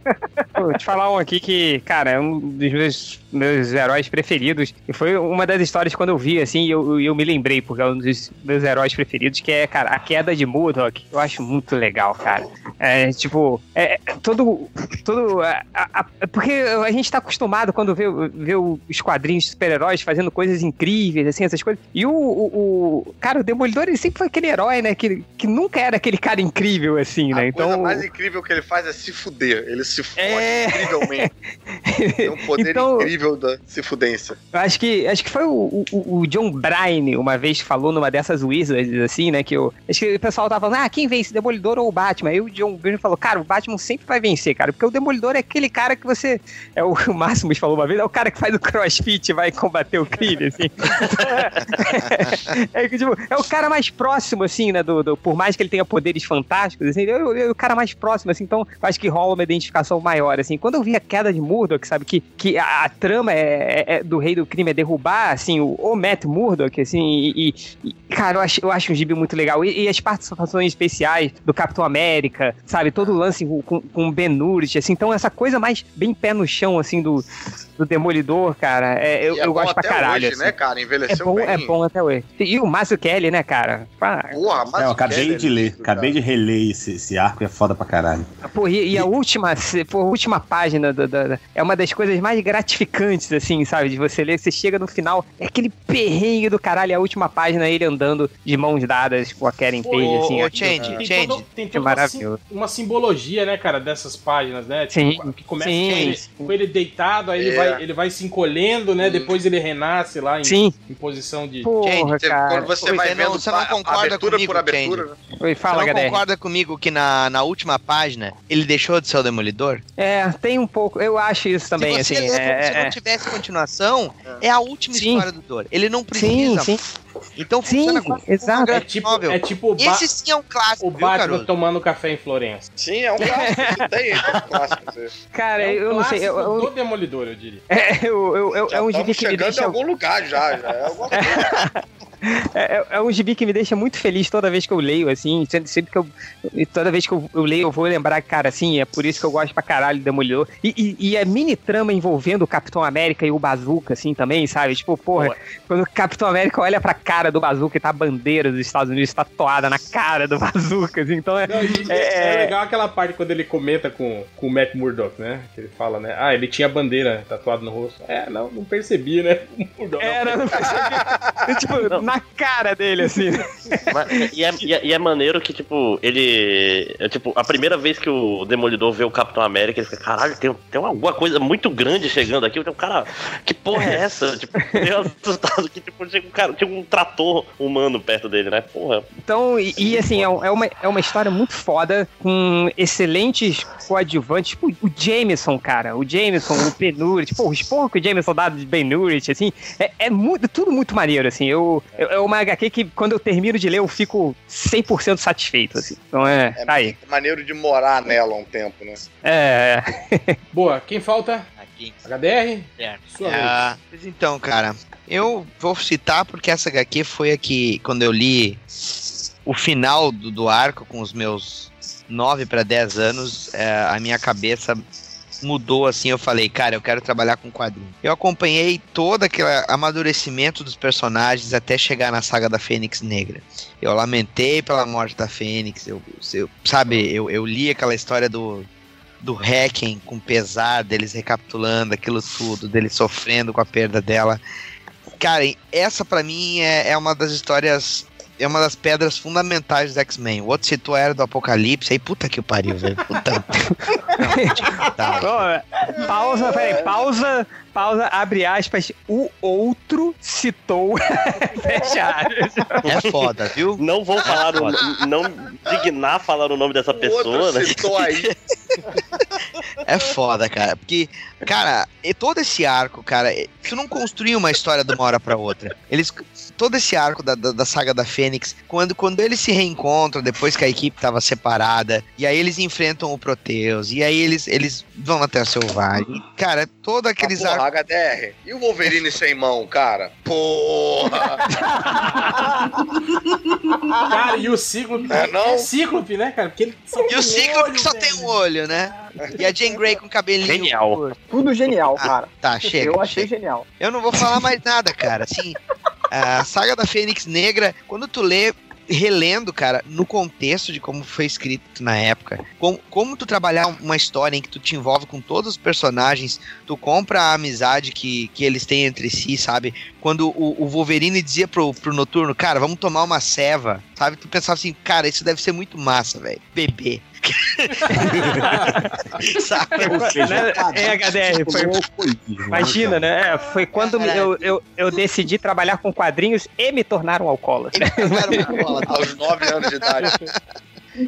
Vou te falar um aqui que, cara, é um dos meus, meus heróis preferidos. E foi uma das histórias quando eu vi, assim, e eu, eu me lembrei, porque é um dos meus heróis preferidos, que é, cara, a queda de Murdoch. Eu acho muito legal, cara. É, tipo, é, todo. todo a- a- a- porque a gente tá acostumado quando vê, vê os quadrinhos de super-heróis fazendo coisas incríveis, assim, essas coisas. E o, o, o- Cara, o Demolidor, ele sempre foi aquele herói, né? Que, que nunca era aquele cara incrível, assim, né? A coisa Então. mais incrível que ele faz é se fuder. Ele se fode É. incrivelmente. Tem um poder Então- incrível da se fudência. Acho que, acho que foi o, o, o John Bryan uma vez falou numa dessas Wizards, assim, né? Que eu, acho que o pessoal tava falando, ah, quem vence, Demolidor ou o Batman? Aí o John Bryan falou, cara, o Batman sempre vai vencer, cara, porque o Demolidor é aquele cara que você. É o, o Máximos falou uma vez, é o cara que faz o crossfit e vai combater o crime, assim. é, tipo, é o cara mais próximo, assim, né? Do, do- por mais que ele tenha poderes fantásticos, assim, é, o- é o cara mais próximo, assim, então acho que rola uma identificação maior, assim. Quando eu vi a queda de Murdoch, sabe, que, que a, a trama é, é- é do rei do crime é derrubar, assim, o, o Matt Murdoch, assim, e, e- e, cara, eu acho, eu acho um gibi muito legal. E, e as participações especiais do Capitão América, sabe, todo o lance com, com, Ben Urich, assim, então essa coisa mais bem pé no chão, assim, do, do Demolidor, cara, é, eu, é eu bom gosto pra até caralho. hoje, assim. né, cara? É Envelheceu bom, bem. é bom até hoje. E o Márcio Kelly, né, cara? Pá, Porra, mas É, eu acabei Keller, de ler, cara. acabei de reler esse, esse arco e é foda pra caralho. Pô, e, e a última, pô, a última página da, da- da- é uma das coisas mais gratificantes, assim, sabe? De você ler, você chega no final, é aquele perrengue do caralho, é a última página ele andando de mãos dadas com a Karen Page, assim. ô, Change, cara. Tem, Change. todo, tem toda uma, sim- maravilhoso. uma simbologia, né, cara, dessas páginas, né? Sim, Tipo, que começa sim, com, ele, sim. com ele deitado, aí ele, É. vai, ele vai se encolhendo, né? Depois ele renasce lá em, Sim. em posição de. Porra, Gente, você- cara. quando você Você vai não- vendo você não concorda abertura comigo, por abertura, Change? né? Oi, fala, Você não HDR. concorda comigo que na, na última página ele deixou de ser o Demolidor? É, tem um pouco, eu acho isso também, se você assim. ler, é, se é, não tivesse continuação, é a última Sim. história do Dor. Ele não Sim, precisa. sim. Então Sim, funciona como exato. É tipo, novel. é tipo Esse sim é um clássico, o viu, Batman Caruso? tomando café em Florença. Sim, é um clássico. tem, é um clássico. Cara, É um eu não sei. Eu, eu- do Demolidor, eu diria. é, eu- eu- eu- é um gibi que me chegando deixa. em algum lugar já, já. É alguma coisa. É, é- é um gibi que me deixa muito feliz toda vez que eu leio, assim, sempre, sempre que eu. e Toda vez que eu, eu leio, eu vou lembrar, cara, assim, é por isso que eu gosto pra caralho do Demolidor. E, e, e a mini trama envolvendo o Capitão América e o Bazooka, assim, também, sabe? Tipo, porra, quando o Capitão América olha pra cara do Bazooka e tá a bandeira dos Estados Unidos tatuada na cara do Bazooka, assim, então é. Não, e É- é, legal aquela parte quando ele comenta com, com o Matt Murdock, né? Que ele fala, né? Ah, ele tinha a bandeira tatuada no rosto. É, não, não percebi, né? Murdock, não. Era, não percebi. tipo, na cara dele, assim. Mas- e, é, e é- e é maneiro que, tipo, ele. É, tipo, a primeira vez que o Demolidor vê o Capitão América, ele fica, caralho, tem, tem alguma coisa muito grande chegando aqui. Então, cara, que porra é essa? tipo, eu assustado que, tipo, tinha um, cara, tinha um trator humano perto dele, né? Porra. Então, e, e, assim, é, um- é uma, é uma história muito foda, com excelentes coadjuvantes, tipo o Jameson, cara. O Jameson, o Penurich, pô, o esporro que o Jameson dá de Ben Nurich, assim, é, é muito, tudo muito maneiro, assim. Eu, eu- é uma HQ que, quando eu termino de ler, eu fico 100% satisfeito, assim. Então é, tá aí. Maneiro de morar nela um tempo, né? É. Boa, quem falta? Aqui. HDR? É. Sua Ah, mas então, cara, eu vou citar porque essa HQ foi a que, quando eu li o final do, do arco com os meus 9 para 10 anos, é, a minha cabeça mudou assim. Eu falei, cara, eu quero trabalhar com quadrinho. Eu acompanhei todo aquele amadurecimento dos personagens até chegar na saga da Fênix Negra. Eu lamentei pela morte da Fênix, eu, eu- sabe, eu, eu li aquela história do, do Hacking com pesar, deles recapitulando aquilo tudo, dele sofrendo com a perda dela. Cara, essa pra mim é, é uma das histórias. É uma das pedras fundamentais do X-Men. O outro citou a Era do Apocalipse, aí puta que o pariu, velho. Puta. Tá. Ó, pausa, peraí, pausa, pausa, abre aspas. O outro citou. Fecha aspas. É foda, viu? Não vou falar o, Não dignar falar o nome dessa pessoa, né? citou aí. É foda, cara. Porque, cara, e todo esse arco, cara, e- tu não construiu uma história de uma hora pra outra. Eles. Todo esse arco da, da, da saga da Fênix, quando, quando eles se reencontram depois que a equipe tava separada, e aí eles enfrentam o Proteus, e aí eles, eles vão na Terra Selvagem. Cara, todo aqueles Ah, porra, arcos. HDR. E o Wolverine sem mão, cara? Porra! Cara, e o Cíclope. É, não? Cíclope, né, cara? Porque ele só E tem o Cíclope olho, que só velho. tem um olho, né? E a Jane Grey com cabelinho. Genial. Tudo genial, cara. Tá, chega. Eu achei chega. genial. Eu não vou falar mais nada, cara. Assim, a saga da Fênix Negra, quando tu lê, relendo, cara, no contexto de como foi escrito na época, como, como tu trabalhar uma história em que tu te envolve com todos os personagens, tu compra a amizade que, que eles têm entre si, sabe? Quando o, o Wolverine dizia pro, pro Noturno, cara, vamos tomar uma ceva, sabe? Tu pensava assim, cara, isso deve ser muito massa, velho. Bebê. sabe? Ou seja, Né? quadrinho É, HDR, foi- tipo alcoolismo, Imagina, né? É, Foi quando eu, eu, eu decidi trabalhar com quadrinhos e me tornar um alcoólatra. Aos 9 anos de idade.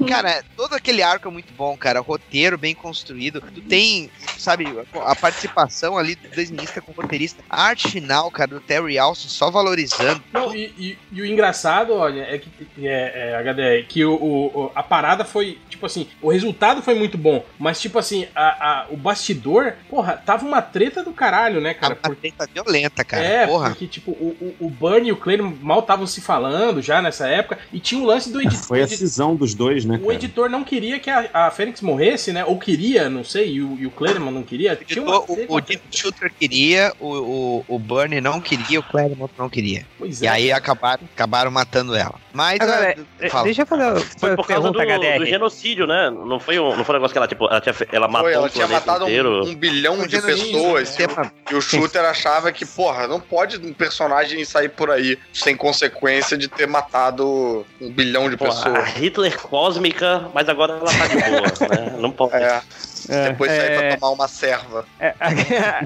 Cara, todo aquele arco é muito bom, cara. Roteiro bem construído. Tu tem, sabe, a participação ali do desenhista com o roteirista. A arte final, cara, do Terry Alston só valorizando. Não, e, e- e o engraçado, olha, é que é, é, HDR, que o, o- a parada foi, tipo assim, o resultado foi muito bom, mas tipo assim, a, a- o bastidor, porra, tava uma treta do caralho, né, cara? Uma treta violenta, cara. é, Porra. porque tipo, o, o, o Burn e o Clay mal estavam se falando já nessa época, e tinha o lance do editor. Foi a cisão dos dois, né, O cara? editor não queria que a, a Fênix morresse, né? Ou queria, não sei, e o, e o Claremont não queria. Tinha uma, O, o Jim Shooter queria, o, o, o Bernie não queria, o Claremont não queria. Pois E é. aí acabaram, acabaram matando ela. Mas. Agora, ah, eh, fala. deixa eu fazer uma Foi por causa do, do genocídio, né? Não foi um, não foi um negócio que ela, tipo, ela, tinha, ela matou Foi, ela o tinha matado inteiro. um, um bilhão de genocídio, pessoas. né? E o Shooter achava que, porra, não pode um personagem sair por aí sem consequência de ter matado um bilhão de Pô, a pessoas. Hitler cósmica, mas agora ela tá de boa, né? Não pode. É. Depois sair é. pra tomar uma serva. É,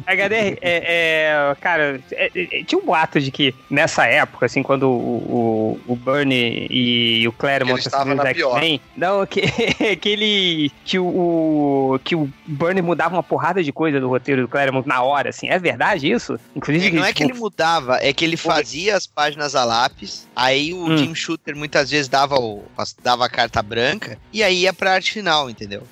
HDR, é, é, cara, é, é, tinha um boato de que nessa época, assim, quando o, o, o Bernie e o Claremont Ele estava assumiram os na pior. X-Men, não, que, que ele, que o, que o Bernie mudava uma porrada de coisa do roteiro do Claremont na hora, assim, é verdade isso? Inclusive, Não é que ele tipo, mudava, é que ele fazia as páginas a lápis, aí o Hum. Jim Shooter muitas vezes dava, o, dava a carta branca, e aí ia pra arte final, entendeu?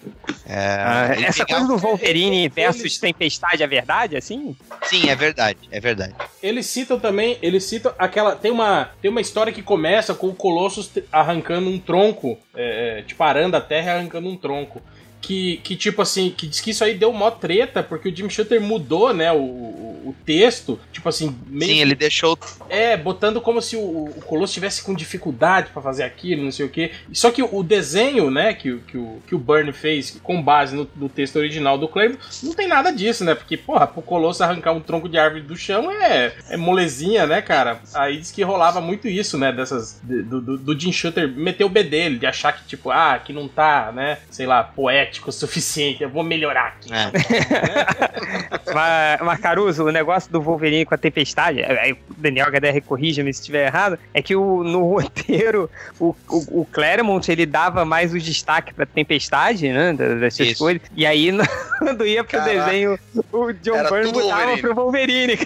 É, ah, ele essa pegava- coisa do Wolverine versus Tempestade é verdade, assim? Sim, é verdade, é verdade. Eles citam também, eles citam aquela. Tem uma, tem uma história que começa com o Colossus arrancando um tronco, é, é, tipo, arando a terra e arrancando um tronco. Que, que, tipo assim, que diz que isso aí deu mó treta, porque o Jim Shooter mudou, né, o, o, texto, tipo assim, meio. Sim, ele deixou. É, botando como se o, o Colosso tivesse com dificuldade pra fazer aquilo, não sei o quê. Só que o desenho, né, que, o- que, o, que o Burn fez com base no, no texto original do Claremont, não tem nada disso, né? Porque, porra, pro Colosso arrancar um tronco de árvore do chão é, é molezinha, né, cara? Aí diz que rolava muito isso, né? Dessas. de- Do, do, do Jim Shooter meter o B dele, de achar que, tipo, ah, que não tá, né, sei lá, poético o suficiente, eu vou melhorar aqui. Mas, mas, Caruso, o negócio do Wolverine com a tempestade, aí o Daniel HDR corrija-me se estiver errado, é que o, no roteiro o, o, o Claremont ele dava mais o destaque pra tempestade, né? suas Isso. coisas. E aí, quando ia pro Caraca. desenho, o John Era Byrne mudava Wolverine. pro Wolverine.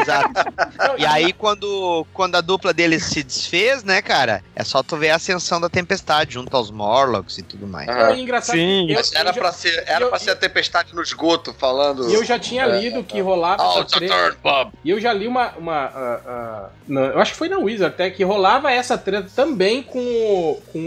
Exato. E aí, quando, quando a dupla deles se desfez, né, cara? É só tu ver a ascensão da tempestade junto aos Morlocks e tudo mais. Aham. É engraçado Sim. eu- Mas era eu já- pra ser, era eu- pra ser a tempestade no esgoto falando. E eu já tinha É. lido que rolava Oh, essa treta. turn, Bob. E eu já li uma. uma ah, ah, na- eu acho que foi na Wizard até, que rolava essa treta também com o, com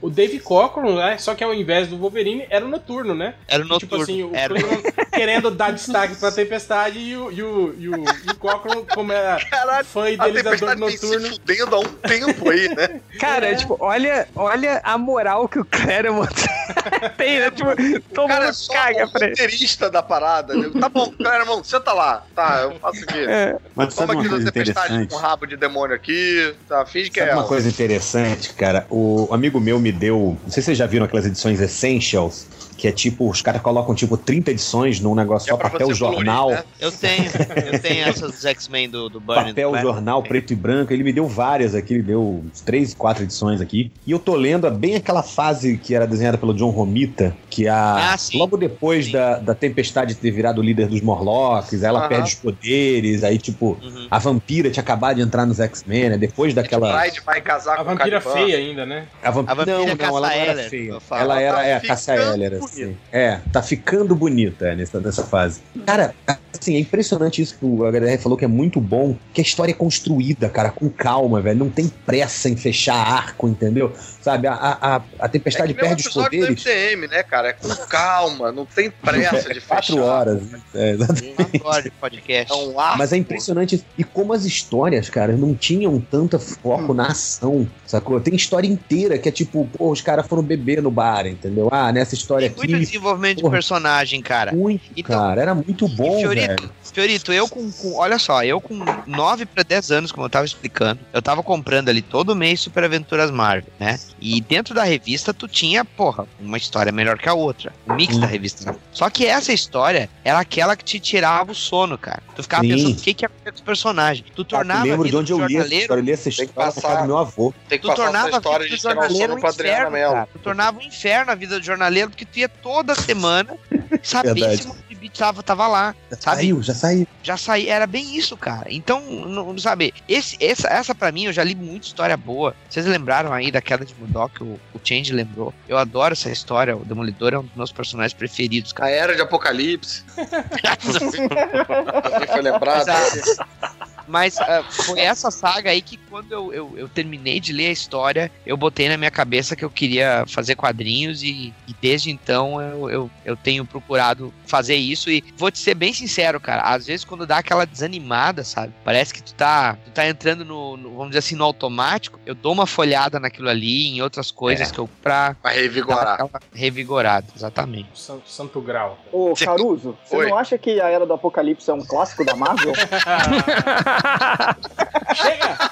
o, o Dave Cockrum, né? Só que ao invés do Wolverine, era o noturno, né? Era o E, Tipo noturno. assim, o Era. Querendo dar destaque pra tempestade e o, e o, e o, o Cockrum, como era fã A idealizador vem se noturno. fudendo há um tempo aí, né? Cara, tipo, olha, olha a moral que o Claremont tem, né? Tipo, todo cara é mundo só caga o pra ele. roteirista da parada. né? Tá bom, cara, irmão, senta lá. Tá, eu faço aqui. É. Mas sabe Toma uma aqui coisa da tempestade interessante? com rabo de demônio aqui. Tá, finge que Sabe é uma ela. coisa interessante, cara? O amigo meu me deu. Não sei se vocês já viram aquelas edições Essentials, que é tipo, os caras colocam tipo 30 edições num negócio só, pra papel jornal. colorir, né? Eu tenho, eu tenho essas dos X-Men do, do Burn. Papel, do jornal, preto e branco. Ele me deu várias aqui, ele deu três, quatro edições aqui. E eu tô lendo bem aquela fase que era desenhada pelo John Romita, que a. Ah, logo depois da, da Tempestade ter virado o líder dos Morlocks, aí ela Aham. perde os poderes, aí, tipo, Uhum. a vampira tinha acabado de entrar nos X-Men, né? Depois daquela. Pride vai casar A com o vampira Caliban. feia ainda, né? A, vamp... A vampira não, não, ela não era feia. Ela era, Tá é, a Cassia ficando Eller, bonita. É, tá ficando bonita é, nessa, nessa fase. Cara, assim, é impressionante isso que o HDR falou que é muito bom, que a história é construída, cara, com calma, velho. Não tem pressa em fechar arco, entendeu? Sabe, a, a, a- a tempestade É perde os episódio do poderes. MDM, né, cara? É com calma, não tem pressa de fechar. Quatro horas. É, exatamente. Quatro horas de podcast. É um arco. Mas é impressionante. E como as histórias, cara, não tinham tanto foco na ação, sacou? Tem história inteira que é tipo, pô, os caras foram beber no bar, entendeu? Ah, nessa história Tem muito desenvolvimento de porra. personagem, cara. Muito, Então- cara. Era muito bom, Fiorito, velho. Fiorito, eu com, com- Olha só, eu com 9 pra 10 anos, como eu tava explicando, eu tava comprando ali todo mês Super Aventuras Marvel, né? E dentro da revista tu tinha, porra, uma história melhor que a outra. O mix Sim. da revista. Só que essa história era aquela que te tirava o sono, cara. Tu ficava Sim. pensando o que, que ia acontecer com os personagens. Tu Eu tornava a lembro de onde eu li essa história. Eu li essa Tem que história passar- do meu avô. Tem que Tu passar tornava essa a história vida de jornaleiro um inferno, cara. Tu tornava um inferno a vida do jornaleiro, porque tu ia toda semana saber Verdade. se o tava, tava lá, Já sabe? saiu, já saiu. Já saí, era bem isso, cara. Então, não, sabe, esse, essa, essa pra mim, eu já li muita história boa. Vocês lembraram aí da queda de Mudok, o, o Change lembrou. Eu adoro essa história, o Demolidor é um dos meus personagens preferidos, A cara. Era de Apocalipse. Foi lembrado. Mas, ah, foi essa saga aí que quando eu, eu, eu terminei de ler a história, eu botei na minha cabeça que eu queria fazer quadrinhos e, e desde então eu, eu, eu tenho procurado fazer isso e vou te ser bem sincero, cara, às vezes quando dá aquela desanimada, sabe? Parece que tu tá, tu tá entrando no, no- vamos dizer assim, no automático, eu dou uma folhada naquilo ali, em outras coisas que eu pra, Pra revigorar. dar aquela revigorada, exatamente. Santo, santo grau. Ô, Caruso, você Oi. não acha que a Era do Apocalipse é um clássico da Marvel? Chega!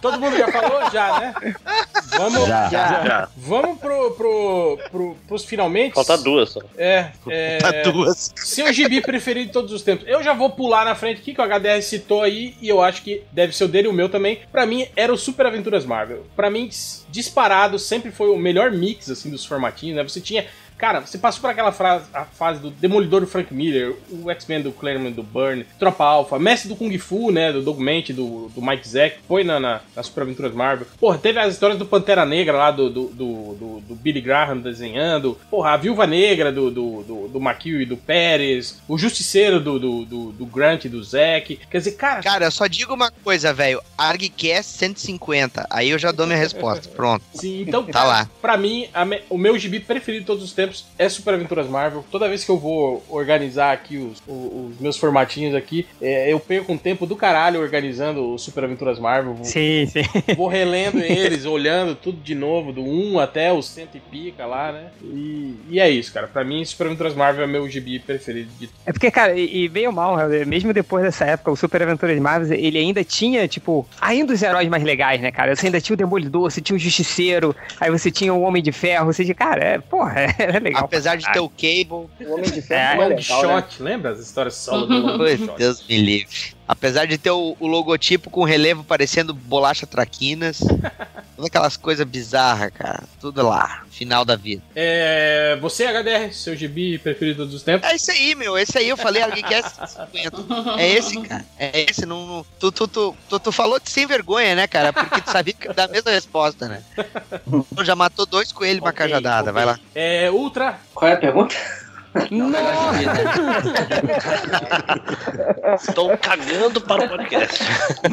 Todo mundo já falou? Já, né? Vamos, Já. Já. vamos pro, pro, pro, pros finalmente. Falta duas só. É, é. Tá duas. Seu gibi preferido de todos os tempos. Eu já vou pular na frente aqui, que o HDR citou aí, e eu acho que deve ser o dele e o meu também. Pra mim, era o Super Aventuras Marvel. Pra mim, dis- disparado, sempre foi o melhor mix, assim, dos formatinhos, né? Você tinha... Cara, você passou por aquela frase, a fase do Demolidor do Frank Miller, o X-Men do Claremont do Burn, Tropa Alpha, Mestre do Kung Fu, né, do Doug Ment, do, do Mike Zack, foi na, na, na Super Aventuras Marvel. Porra, teve as histórias do Pantera Negra lá, do, do, do, do- Billy Graham desenhando. Porra, a Viúva Negra do, do, do, do McHugh e do Pérez. O Justiceiro do, do, do, do Grant e do Zack. Quer dizer, cara... Cara, eu só digo uma coisa, velho. ArgCast 150. Aí eu já dou minha resposta. Pronto. Sim, então, Tá lá. pra mim, a o meu gibi preferido de todos os tempos tempos é Super Aventuras Marvel. Toda vez que eu vou organizar aqui os, os- os meus formatinhos aqui, é, eu perco um tempo do caralho organizando o Super Aventuras Marvel. Vou, Sim, sim. vou relendo eles, olhando tudo de novo, do 1 até o cento e pica lá, né? E, e é isso, cara. Pra mim, Super Aventuras Marvel é meu gibi preferido de É porque, cara, e, e bem ou mal, mesmo depois dessa época, o Super Aventuras Marvel, ele ainda tinha, tipo, ainda os heróis mais legais, né, cara? Você ainda tinha o Demolidor, você tinha o Justiceiro, aí você tinha o Homem de Ferro, você tinha, cara, é, porra, é, legal. Apesar de ter o Cable. O Homem de É, Ferro é, One legal, né? Shot, lembra as histórias solo do Pois, Shot? Deus me livre. Apesar de ter o, o logotipo com relevo parecendo bolacha traquinas. Todas aquelas coisas bizarras, cara. Tudo lá. Final da vida. É, você, HDR, seu gibi preferido dos tempos? É esse aí, meu. Esse aí eu falei, alguém quer 50. É esse, cara. É esse. Não, não- tu, tu, tu, tu, tu falou de sem vergonha, né, cara? Porque tu sabia que dá a mesma resposta, né? Já matou dois coelhos com uma cajadada. Vai lá. É, Ultra. Qual é a pergunta? Estou cagando para o podcast.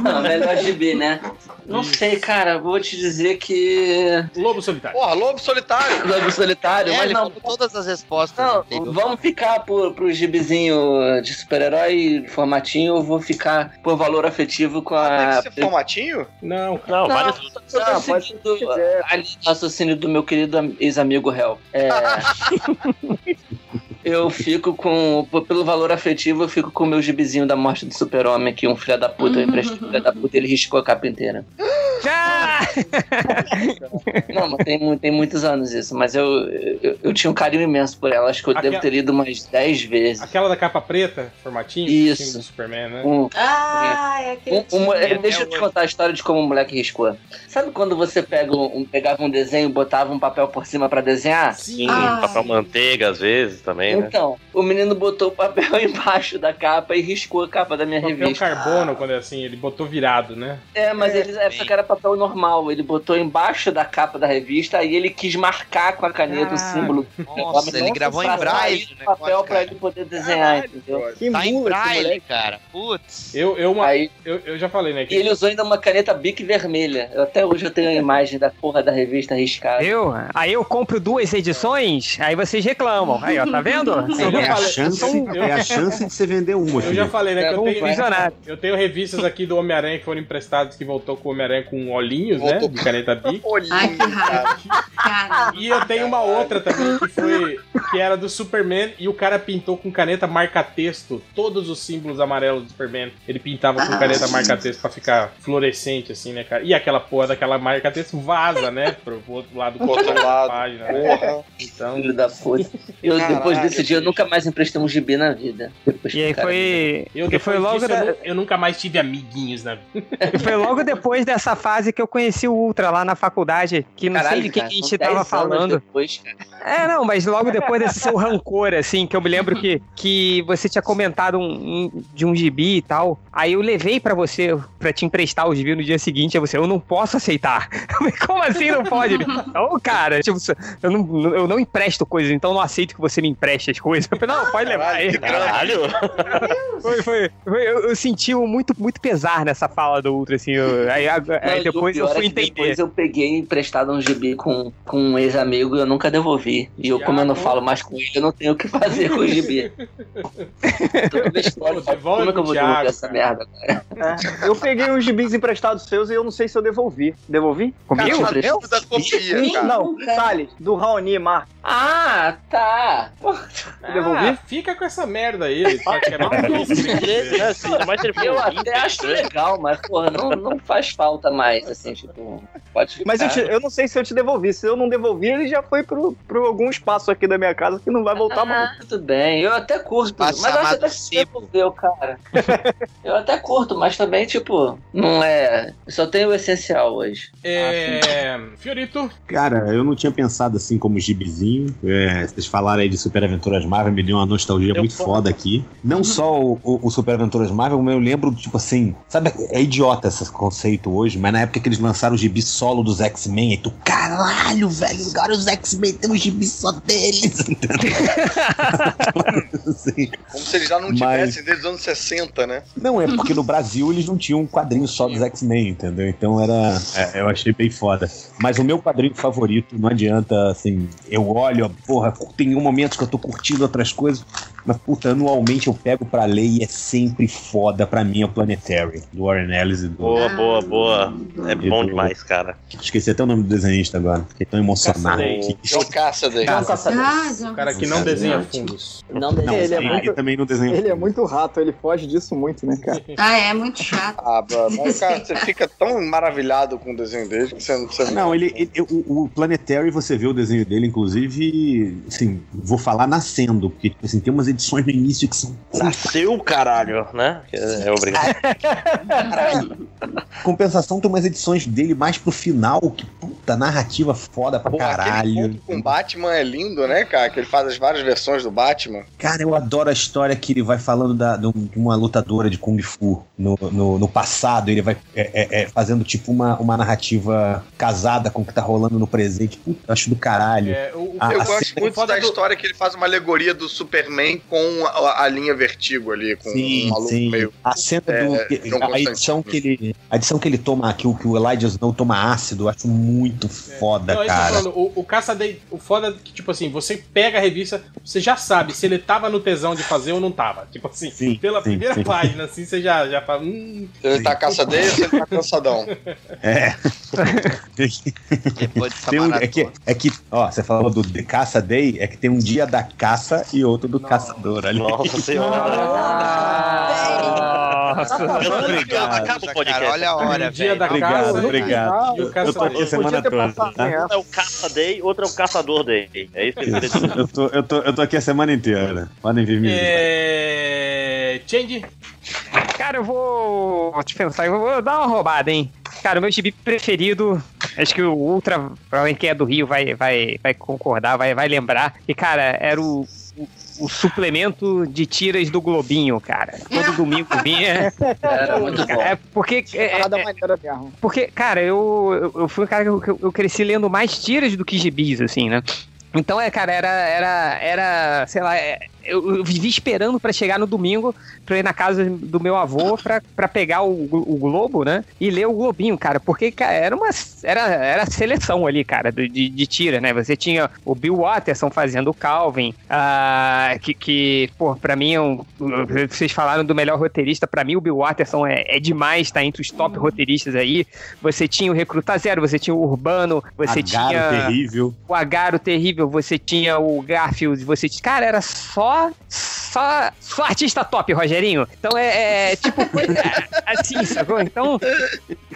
Não, melhor gibi, né? Não sei, cara. Vou te dizer que. Lobo Solitário. Porra, Lobo Solitário. Lobo Solitário, É, mas ele não. todas as respostas. Não, entendeu? vamos ficar por, pro gibizinho de super-herói formatinho, eu vou ficar por valor afetivo com a. Tem que ser formatinho? Não, Não, Não, vale eu tô Não, pode ser seguindo o que quiser. a linha de raciocínio do meu querido am- ex-amigo Hell. É, eu fico com. Pelo valor afetivo, eu fico com o meu gibizinho da morte do super-homem, que um filho da puta, eu emprestei filho da puta, ele riscou a capa inteira. Ah! Não, mas tem, tem muitos anos isso, mas eu, eu, eu tinha um carinho imenso por ela, acho que eu Aquela- devo ter lido umas 10 vezes. Aquela da capa preta, formatinho? Isso. do Superman, né? Um, Ah, é aquele. Um- um- deixa eu te contar a história de como o moleque riscou. Sabe quando você pega um, um- pegava um desenho e botava um papel por cima pra desenhar? Sim, Ah. papel manteiga às vezes também, né? Então, o menino botou o papel embaixo da capa e riscou a capa da minha Papel revista. carbono, quando é assim, ele botou virado, né? É, mas ele é, só que era papel normal. Ele botou embaixo da capa da revista e ele quis marcar com a caneta o símbolo. Nossa, ele gravou em braille. né, papel pra cara? ele poder desenhar, entendeu? Que Tá em braille, moleque. cara. Putz. Eu, eu, uma- Aí, eu, eu já falei, né? e Que ele usou ainda uma caneta Bic vermelha. Eu- até hoje eu tenho a imagem da porra da revista riscada. Eu? Aí eu compro duas edições, aí vocês reclamam. Aí, ó, tá vendo? Eu já É a, chance, eu- é a chance de você vender uma, Eu já falei, né? Que É, eu um tenho, visionário. eu tenho revistas aqui do Homem-Aranha que foram emprestadas, que voltou com o Homem-Aranha com olhinhos, Voltou. né? De caneta Bic. Ai, que raiva. E eu tenho uma outra também que foi. que era do Superman e o cara pintou com caneta marca-texto todos os símbolos amarelos do Superman. Ele pintava com Ah, caneta marca-texto pra ficar fluorescente, assim, né, cara? E aquela porra daquela marca-texto vaza, né? Pro outro lado Pro outro da lado. página, né? Então. Filho da puta. Eu, depois Caralho, desse dia, eu nunca mais emprestei um gibi na vida. Depois E aí cara- foi. Eu, e foi logo, disso, da- eu, nu- eu nunca mais tive amiguinhos na vida. foi logo depois dessa fase que eu conheci o Ultra lá na faculdade, que não sei Caralho, de que, cara, que a gente 10 tava falando. Depois. É, não, mas logo depois desse seu rancor, assim, que eu me lembro que, que você tinha comentado um, um- de um gibi e tal. Aí eu levei pra você, pra te emprestar o gibi no dia seguinte, aí você, eu não posso aceitar. Eu falei, Como assim não pode? Ô, cara, tipo, eu não, eu não empresto coisas, então eu não aceito que você me empreste as coisas. Eu falei, não, pode levar aí. Caralho! Foi, foi, foi- eu, eu senti um muito, muito pesar nessa fala do Ultra, assim. eu- aí, aí Não, depois eu pior fui é entender. Depois eu peguei emprestado um gibi com, com um ex-amigo e eu nunca devolvi. E eu, como eu não falo mais com ele, eu não tenho o que fazer com o gibi. Toda como é que eu vou devolver essa cara. merda? É, eu peguei uns gibis emprestados seus e eu não sei se eu devolvi. Devolvi? Comigo? Cara, Eu? da copia, cara. Não, Salles, do Raoni Mar. Ah, tá. Devolvi? Ah, fica com essa merda aí. Tá né, mais se for Eu até acho legal, mas, porra, não, não faz falta mais, assim, tipo, pode ficar. Mas eu, te- eu não sei se eu te devolvi. Se eu não devolvi, ele já foi pro, pro algum espaço aqui da minha casa que não vai voltar mais. Ah, tudo bem, eu até curto, mas eu acho até que Cibo. devolveu, cara. eu até curto, mas também, tipo, não é. Só tenho o essencial hoje. É. Fiorito. Cara, eu não tinha pensado assim como gibizinho. É, vocês falaram aí de Super Aventuras Marvel, me deu uma nostalgia Eu muito tô- foda aqui. Não só o, o- o Super Aventuras Marvel, mas eu lembro, tipo assim, sabe, é idiota esse conceito hoje, mas na época que eles lançaram o gibi solo dos X-Men, e tu, caralho, velho, agora os X-Men tem um gibi só deles. Assim. Como se eles já não Mas- tivessem desde os anos 60, né? Não, é porque no Brasil eles não tinham um quadrinho só dos X-Men, entendeu? Então era. é, eu achei bem foda. Mas o meu quadrinho favorito, não adianta, assim, eu olho, porra, tem um momento que eu tô curtindo outras coisas, mas puta, anualmente eu pego pra ler e é sempre foda pra mim é o Planetary, do Warren Ellis e do. Boa, boa, boa. É bom do- demais, cara. Esqueci até o nome do desenhista agora, fiquei tão emocionado. Caçadei. Que-. Ah, João O cara que não desenha fundos. Não Não, desenha. ele é ele muito- também não desenha. Ele é muito rato, ele foge disso muito, né, cara? Ah, é muito chato. Ah, mas, cara, você fica tão maravilhado com o desenho dele que você não... Você Não, ele, ele- o, o Planetary, você vê o desenho dele, inclusive, assim, vou falar nascendo, porque tipo assim, tem umas edições no início que são. Nasceu, caralho, né? É obrigado. Compensação, tem umas edições dele mais pro final, que puta, narrativa foda pra Pô, aquele caralho. com o Batman é lindo, né, cara? Que ele faz as várias versões do Batman. Cara, eu adoro a história que ele vai falando da, de um- uma lutadora de Kung Fu no, no, no passado. Ele vai é, é, é, fazendo tipo uma, uma narrativa casada com o que tá rolando no presente. Puta, eu acho do caralho. É, o- o- Ah, Eu a gosto muito foda da do- história que ele faz uma alegoria do Superman com a, a linha Vertigo ali, com Sim, um maluco sim. meio... A cena do. É, que- John a, edição que ele. A edição que ele toma, que o, que o Elijah Snow toma ácido, eu acho muito foda, Não, é isso que eu tô cara. falando, o, o Caçadei, o foda é que, tipo assim, você pega a revista, você já sabe se ele tava no tesão de fazer ou não tava. Tipo assim, Sim, pela sim, primeira sim. página, assim, você já, já fala. Hum, Se ele tá caçadeiro, se ele tá cansadão. É. Depois dessa um, é, que, é que, ó, você falou do de Caça Day, é que tem um dia da caça e outro do ali. Nossa senhora. Obrigado. Acaba o podcast. Cara, olha a hora, velho. da Obrigado, caça obrigado. Eu tô aqui semana ter toda, tá? Um é o Caça Day, outro é o Caçador Day. É isso que ele queria dizer. Eu tô, eu, tô, eu tô aqui a semana inteira. Podem vir me. É. Change. Cara, eu vou. Vou te pensar, eu vou dar uma roubada, hein? Cara, o meu gibi preferido, acho que o Ultra, provavelmente quem é do Rio vai, vai, vai concordar, vai, vai lembrar. E, cara, era o, o, suplemento de tiras do Globinho, cara. Todo domingo vinha. Era muito bom. É porque. é- é- porque, cara, eu, eu, eu fui um cara que eu, que eu- eu cresci lendo mais tiras do que gibis, assim, né? Então, é, cara, era, era, era sei lá, é, eu, eu vivi esperando pra chegar no domingo pra ir na casa do meu avô pra, pra pegar o, o Globo, né? E ler o Globinho, cara, porque cara, era uma era, era seleção ali, cara, de, de, tira, né? Você tinha o Bill Watterson fazendo o Calvin, ah, que, que, pô, pra mim, é um, vocês falaram do melhor roteirista, pra mim o Bill Watterson é, é demais, tá entre os top roteiristas aí. Você tinha o Recruta Zero, você tinha o Urbano, você Agaro tinha terrível. o Agaro terrível, você tinha o Garfield, você tinha. Cara, era só. Só, só artista top, Rogerinho. Então é, é, tipo coisa assim, sacou? Então,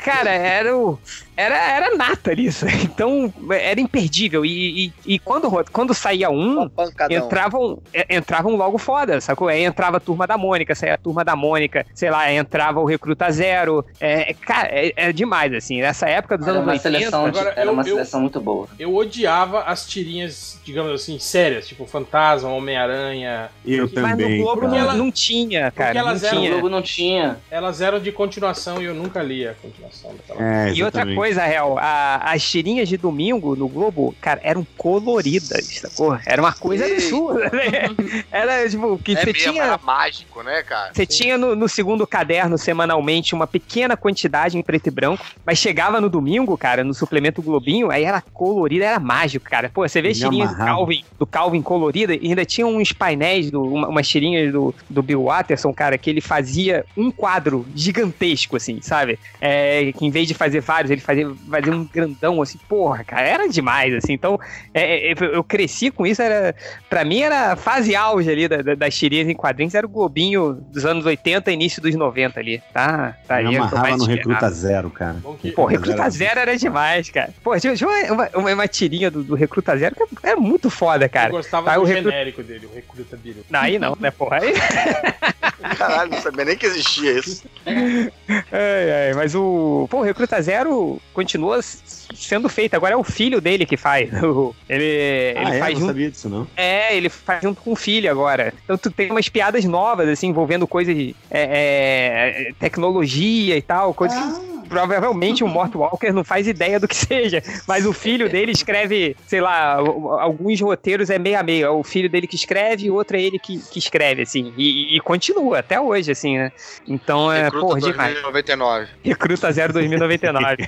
cara, era o. Era, era nata isso. Então, era imperdível. E, e, e quando, quando saía um, entravam, é, entravam logo foda, sacou? Aí entrava a turma da Mônica, saía a turma da Mônica, sei lá, entrava o Recruta Zero. É, cara, é, é demais, assim. Nessa época dos Era anos uma 80. seleção, de- Agora, era eu- uma eu- seleção muito boa. Eu odiava as tirinhas, digamos assim, sérias, tipo Fantasma, Homem-Aranha. Eu Mas no também. Globo cara. não, não tinha, cara. porque elas não eram O tinha. Globo não tinha. Elas eram de continuação e eu nunca li a continuação daquela. É, E outra exatamente. Coisa, Real, a- as tirinhas de domingo no Globo, cara, eram coloridas, sacou? Era uma coisa absurda, né? Era, tipo, que É você mesmo, tinha... era mágico, né, cara? Você tinha no, no segundo caderno, semanalmente, uma pequena quantidade em preto e branco, mas chegava no domingo, cara, no suplemento Globinho, aí era colorida, era mágico, cara. Pô, você vê as tirinhas do. Calvin, do Calvin colorida, e ainda tinha uns painéis, do, uma- umas tirinhas do, do Bill Watterson, cara, que ele fazia um quadro gigantesco, assim, sabe? É, que em vez de fazer vários, ele fazia, fazia um grandão, assim, porra, cara, era demais, assim. Então, é, é, eu eu cresci com isso, era, pra mim era a fase auge ali da- da- das tirinhas em quadrinhos, era o Globinho dos anos 80 início dos 90 ali, tá? tá ali, é eu amarrava no esperava. Recruta Zero, cara. Que- Pô, Recruta Zero. Zero era demais, cara. Pô, tinha, tinha uma, uma, uma tirinha do, do Recruta Zero que é muito foda, eu cara. gostava Tá, do o recruta- genérico dele, o Recruta Biru. Não, aí não, né, porra? Aí, Caralho, não sabia nem que existia isso. ai, ai, mas o. Pô, o Recruta Zero continua sendo feito. Agora é o filho dele que faz. Ele, ele ah, é? faz Não junto. sabia disso, não. É, ele faz junto com o filho agora. Então tu tem umas piadas novas, assim, envolvendo coisas de é, é, tecnologia e tal, coisas que provavelmente o Mort Walker não faz ideia do que seja, mas o filho dele escreve, sei lá, alguns roteiros é meio a meio. É o filho dele que escreve e o outro é ele que, que escreve, assim. E, e continua até hoje, assim, né? Então é, Recruta porra, demais. 2099. Recruta 0 2099.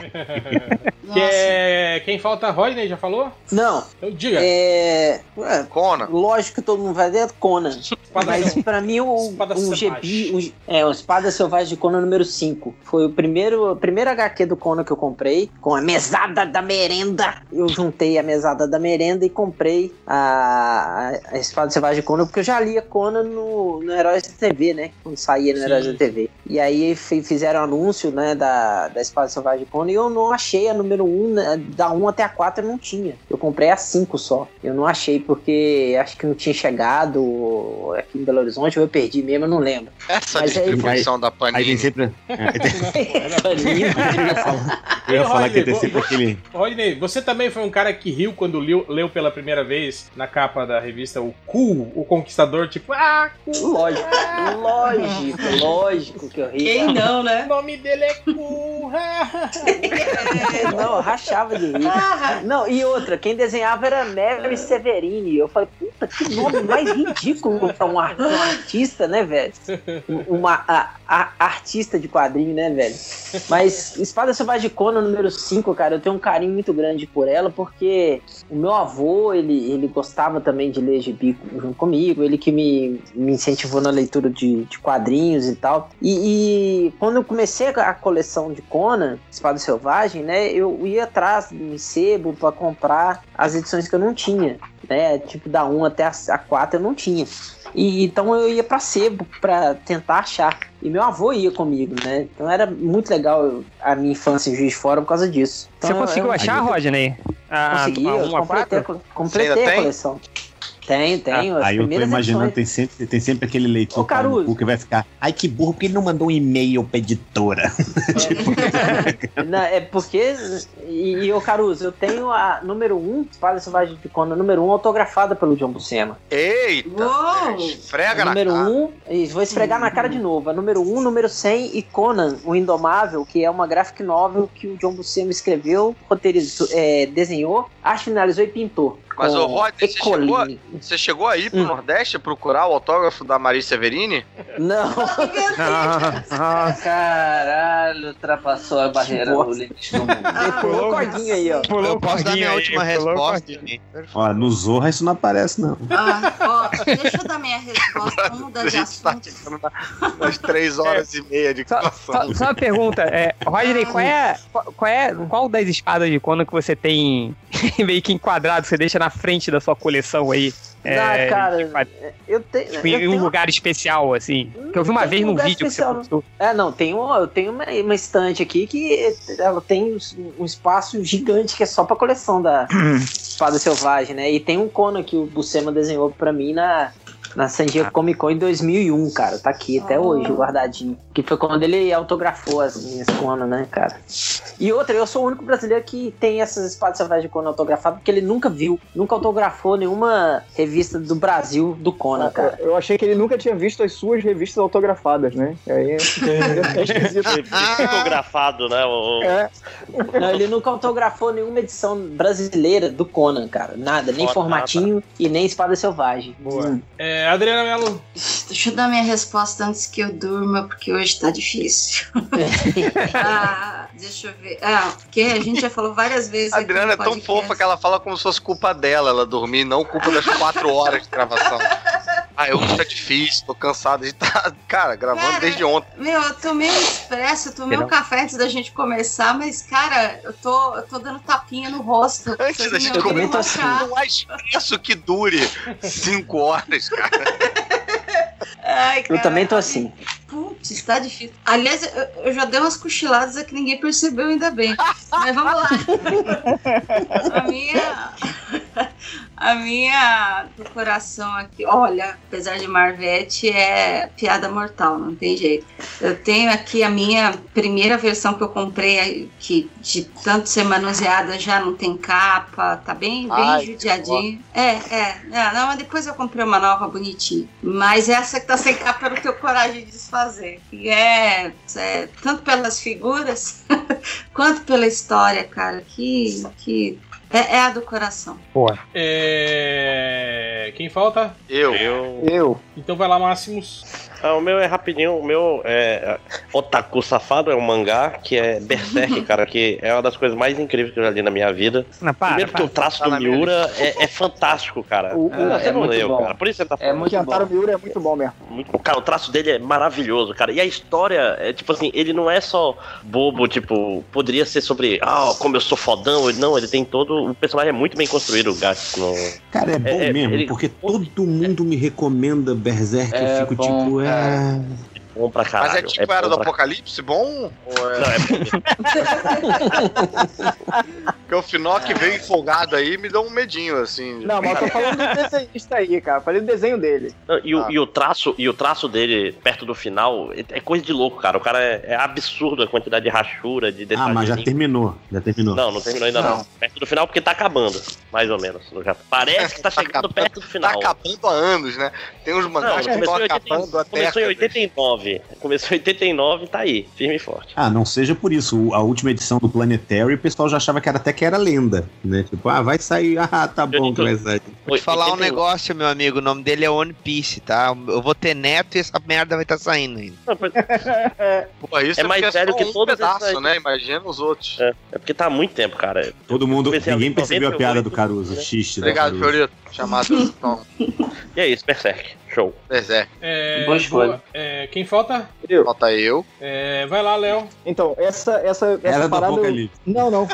Que é- Quem falta, Rodney, já falou? Não. Então diga. É. ué, Conan. Lógico que todo mundo vai ver Conan. Mas pra mim o, Espada o Selvagem. GB. O, é, o Espada Selvagem de Conan número 5. Foi o primeiro, primeira HQ do Conan que eu comprei. Com a mesada da merenda. Eu juntei a mesada da merenda e comprei a, a Espada Selvagem de Conan, porque eu já lia Conan no, no Heróis da TV, né? Quando saía no Sim. Heróis da TV. E aí fi- fizeram anúncio, né, da, da Espada Selvagem de Conan e eu não achei a número 1, né, da 1 até a 4 eu não tinha. Eu comprei a 5 só. Eu não achei porque acho que não tinha chegado aqui em Belo Horizonte, ou eu perdi mesmo, eu não lembro. Essa Mas aí- distribuição da Aí tem Panini. sempre. Panini. Eu ia falar que Rodney, tem vo- sempre aquele. Rodney, você também foi um cara que riu quando leu, leu pela primeira vez na capa da revista o Cool, o Conquistador, tipo, ah, cool. Lógico, lógico, lógico que eu ri. Quem não, O né? nome dele é Cool. Não, eu rachava de rir. Ah, Não, e outra, quem desenhava era Mary Severini. Eu falei, puta, que nome mais ridículo um, pra um artista, né, velho? Uma a- a- artista de quadrinho, né, velho? Mas Espada Selvagem de Conan número 5, cara, eu tenho um carinho muito grande por ela, porque o meu avô, ele, ele gostava também de ler gibi junto comigo, ele que me, me incentivou na leitura de, de quadrinhos e tal. E, e quando eu comecei a coleção de Conan, Espada Selvagem, né, eu ia atrás em sebo pra comprar as edições que eu não tinha, né, tipo da 1 até a 4 eu não tinha. E então eu ia pra sebo pra tentar achar. E meu avô ia comigo, né? Então era muito legal eu- a minha infância em Juiz de Fora por causa disso. Você Então, conseguiu eu- achar, Rodney? A, Consegui, eu 1 a completei, a 4? co- Você completei a tem? coleção. Tenho, tenho. as Aí eu tô imaginando, edições. tem sempre, tem sempre aquele leitor Ô, Caruso. que vai ficar. Ai, que burro, porque ele não mandou um e-mail pra editora? Não, é porque. E, e o Caruso, eu tenho a número 1, Espada Selvagem de Conan, número 1, autografada pelo John Buscema. Eita! Uou! Esfrega A na número cara. 1, e vou esfregar na cara de novo. A número 1, número 100 e Conan, o Indomável, que é uma graphic novel que o John Buscema escreveu, roteirizou, é, desenhou, acho finalizou e pintou. Mas o Rodney, você chegou, você chegou aí pro Hum. Nordeste procurar o autógrafo da Maria Severini? Não, Ah, Caralho, ultrapassou a barreira do limite do mundo. pulou o cordinho aí, ó. pulou Eu posso dar minha última aí, o resposta. Ó, no Zorra isso não aparece, não. Ah, ó, deixa eu dar minha resposta. Vamos mudar A de gente tá três horas e meia de Só, só- só uma pergunta, é, Rodney, qual é, qual, qual é qual das espadas de Conan que você tem meio que enquadrado, você deixa na frente da sua coleção aí? É, Ah, cara, de quad- eu tenho. tipo, eu em um tenho- lugar especial, assim. Que eu vi uma vez um num vídeo especial, que você postou. É, não, tem um, eu tenho uma, uma estante aqui que ela tem um espaço gigante que é só pra coleção da Espada Selvagem, né? E tem um Conan que o Buscema desenhou pra mim na, na San Diego Comic Con em 2001, cara. Tá aqui até hoje, guardadinho. Que foi quando ele autografou as minhas Conan, né, cara? E outra, eu sou o único brasileiro que tem essas espadas selvagens de Conan autografadas, porque ele nunca viu, nunca autografou nenhuma revista do Brasil do Conan, cara. Eu achei que ele nunca tinha visto as suas revistas autografadas, né? E aí é esquisito. Fotografado, né? O... É, Não, ele nunca autografou nenhuma edição brasileira do Conan, cara. Nada, nem Foda, formatinho e nem espada selvagem. Boa. É, Adriana Melo. Deixa eu dar minha resposta antes que eu durma, porque hoje tá difícil. ah, deixa eu ver. Ah, porque a gente já falou várias vezes. A aqui Adriana é tão fofa que ela fala como se fosse culpa dela ela dormir, não culpa das quatro horas de gravação. Ah, eu tá difícil, tô cansado de estar, cara, gravando Cara, desde ontem. Meu, eu tomei um expresso, eu tomei um café antes da gente começar, mas, cara, eu tô, eu tô dando tapinha no rosto. Antes Vocês da gente começar, roncar. não há expresso que dure cinco horas, cara. Ai, Eu cara, também tô assim. Putz, tá difícil. Aliás, eu, eu já dei umas cochiladas aqui, ninguém percebeu ainda bem. Mas vamos lá. A minha. A minha do coração aqui, olha, apesar de Marvete, é piada mortal, não tem jeito. Eu tenho aqui a minha primeira versão que eu comprei, que de tanto ser manuseada já não tem capa, tá bem, bem Ai, judiadinho. É, é, é, não, mas depois eu comprei uma nova bonitinha. Mas essa que tá sem capa eu não tenho coragem de desfazer. E é, é tanto pelas figuras quanto pela história, cara. Que. que é, é a do coração. Porra. É... Quem falta? Eu. Eu. Eu. Então vai lá, Máximos. Ah, o meu é rapidinho. O meu é. Otaku Safado é um mangá que é Berserk, cara, que é uma das coisas mais incríveis que eu já li na minha vida. Não, para, Primeiro porque para. o traço do Miura é, é fantástico, cara. O- o- é não muito leu, bom. cara. Por isso você tá É falando. O muito Kentaro bom. Miura é muito bom mesmo. Muito. Cara, o traço dele é maravilhoso, cara. E a história é tipo assim, ele não é só bobo, tipo, poderia ser sobre, ah, como eu sou fodão. Ele- Não, ele tem todo. O personagem é muito bem construído, o Gato. No... Cara, é bom É, é, mesmo, ele- porque todo mundo me recomenda Berserk. É eu fico bom, tipo, é. and Bom pra caralho. Mas é tipo bom Era do pra- Apocalipse, bom? Ou é... Não, é bom. Porque o Finoc veio empolgado aí me deu um medinho, assim. Não, mas eu tô falando do desenhista aí, cara. Falei do desenho dele. Não, E, o, Ah. e o traço, e o traço dele perto do final é, é coisa de louco, cara. O cara é, é absurdo a quantidade de rachura, de Ah, detalhes. mas já terminou. Já terminou. Não, não terminou ainda não. Não. Perto do final porque tá acabando, mais ou menos. Já Parece que tá chegando acabando- perto do Tá final. acabando há anos, né? Tem uns mangás que estão começou, em 80, acabando há começou em décadas. 89. Começou em 89 tá aí, firme e forte. Ah, não seja por isso. A última edição do Planetary, o pessoal já achava que era até que era lenda, né? Tipo, ah, vai sair. Ah, tá bom que vai sair. Vou te falar um 81. negócio, meu amigo. O nome dele é One Piece, tá? Eu vou ter neto e essa merda vai estar saindo ainda. Pô, isso É mais porque velho que um todos pedaço, né? Imagina os outros. É, é porque tá há muito tempo, cara. Todo mundo. Ninguém percebeu a 98, piada do Caruso, o xiste do Obrigado. Fiorito. Chamado. Então, E é isso, Berserk. Show. Berserk. É, Boa escolha. é, quem falta? Eu. Falta eu. É, vai lá, Léo. Então, essa, essa, essa Era do parada. eu- Apocalipse. Não, não.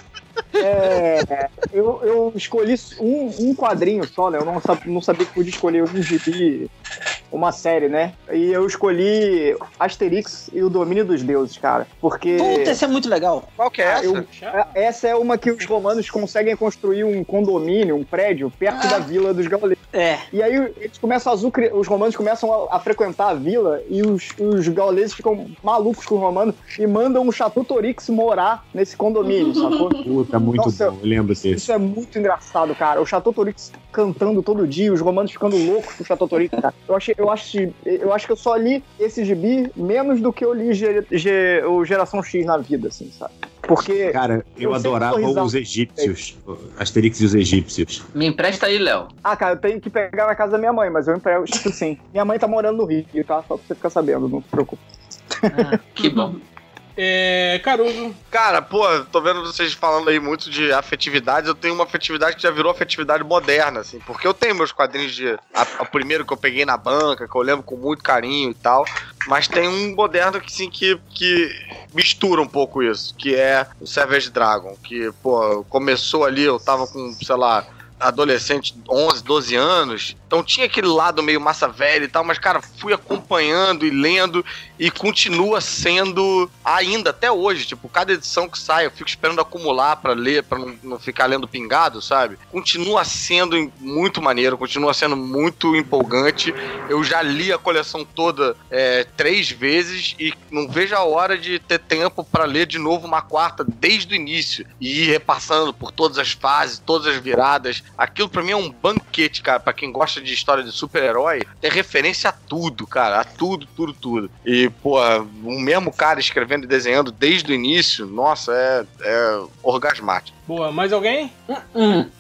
É, eu, eu escolhi um, um quadrinho só, né? Eu não, sab, não sabia que podia escolher um gibi, uma série, né? E eu escolhi Asterix e o Domínio dos Deuses, cara. Porque. Puta, esse é muito legal. Qual que é essa? eu- é- essa é uma que os romanos conseguem construir um condomínio, um prédio, perto da vila dos gauleses. É. E aí eles começam a azucre... os romanos começam a, a frequentar a vila e os, os gauleses ficam malucos com os romanos e mandam um Chateau Torix morar nesse condomínio, sacou? Puta, muito Nossa, bom. Eu lembro desse. Isso é muito engraçado, cara. O Chateau Torix cantando todo dia, os romanos ficando loucos com o Chateau Torix, cara. Eu, achei, eu, acho, eu acho que eu só li esse gibi menos do que eu li Ge- Ge- o Geração X na vida, assim, sabe? Porque. Cara, eu, Eu adorava os egípcios. Asterix e os egípcios. Me empresta aí, Léo. Ah, cara, eu tenho que pegar na casa da minha mãe, mas eu emprego tipo sim. Minha mãe tá morando no Rio, tá? Só pra você ficar sabendo, não se preocupe. Que bom. É, Caruso. Cara, pô, tô vendo vocês falando aí muito de afetividades. Eu tenho uma afetividade que já virou afetividade moderna, assim. Porque eu tenho meus quadrinhos de. o primeiro que eu peguei na banca, que eu lembro com muito carinho e tal. Mas tem um moderno que, sim, que, que mistura um pouco isso. Que é o Savage Dragon. Que, pô, começou ali, eu tava com, sei lá. Adolescente, 11, 12 anos, então tinha aquele lado meio massa velha e tal, mas cara, fui acompanhando e lendo e continua sendo ainda até hoje, tipo, cada edição que sai eu fico esperando acumular pra ler, pra não, não ficar lendo pingado, sabe? Continua sendo muito maneiro, continua sendo muito empolgante. Eu já li a coleção toda é, três vezes e não vejo a hora de ter tempo pra ler de novo uma quarta desde o início e ir repassando por todas as fases, todas as viradas. Aquilo pra mim é um banquete, cara, pra quem gosta de história de super-herói, tem referência a tudo, cara, a tudo, tudo, tudo. E, pô, o mesmo cara escrevendo e desenhando desde o início, nossa, é, é orgasmático. Boa, mais alguém?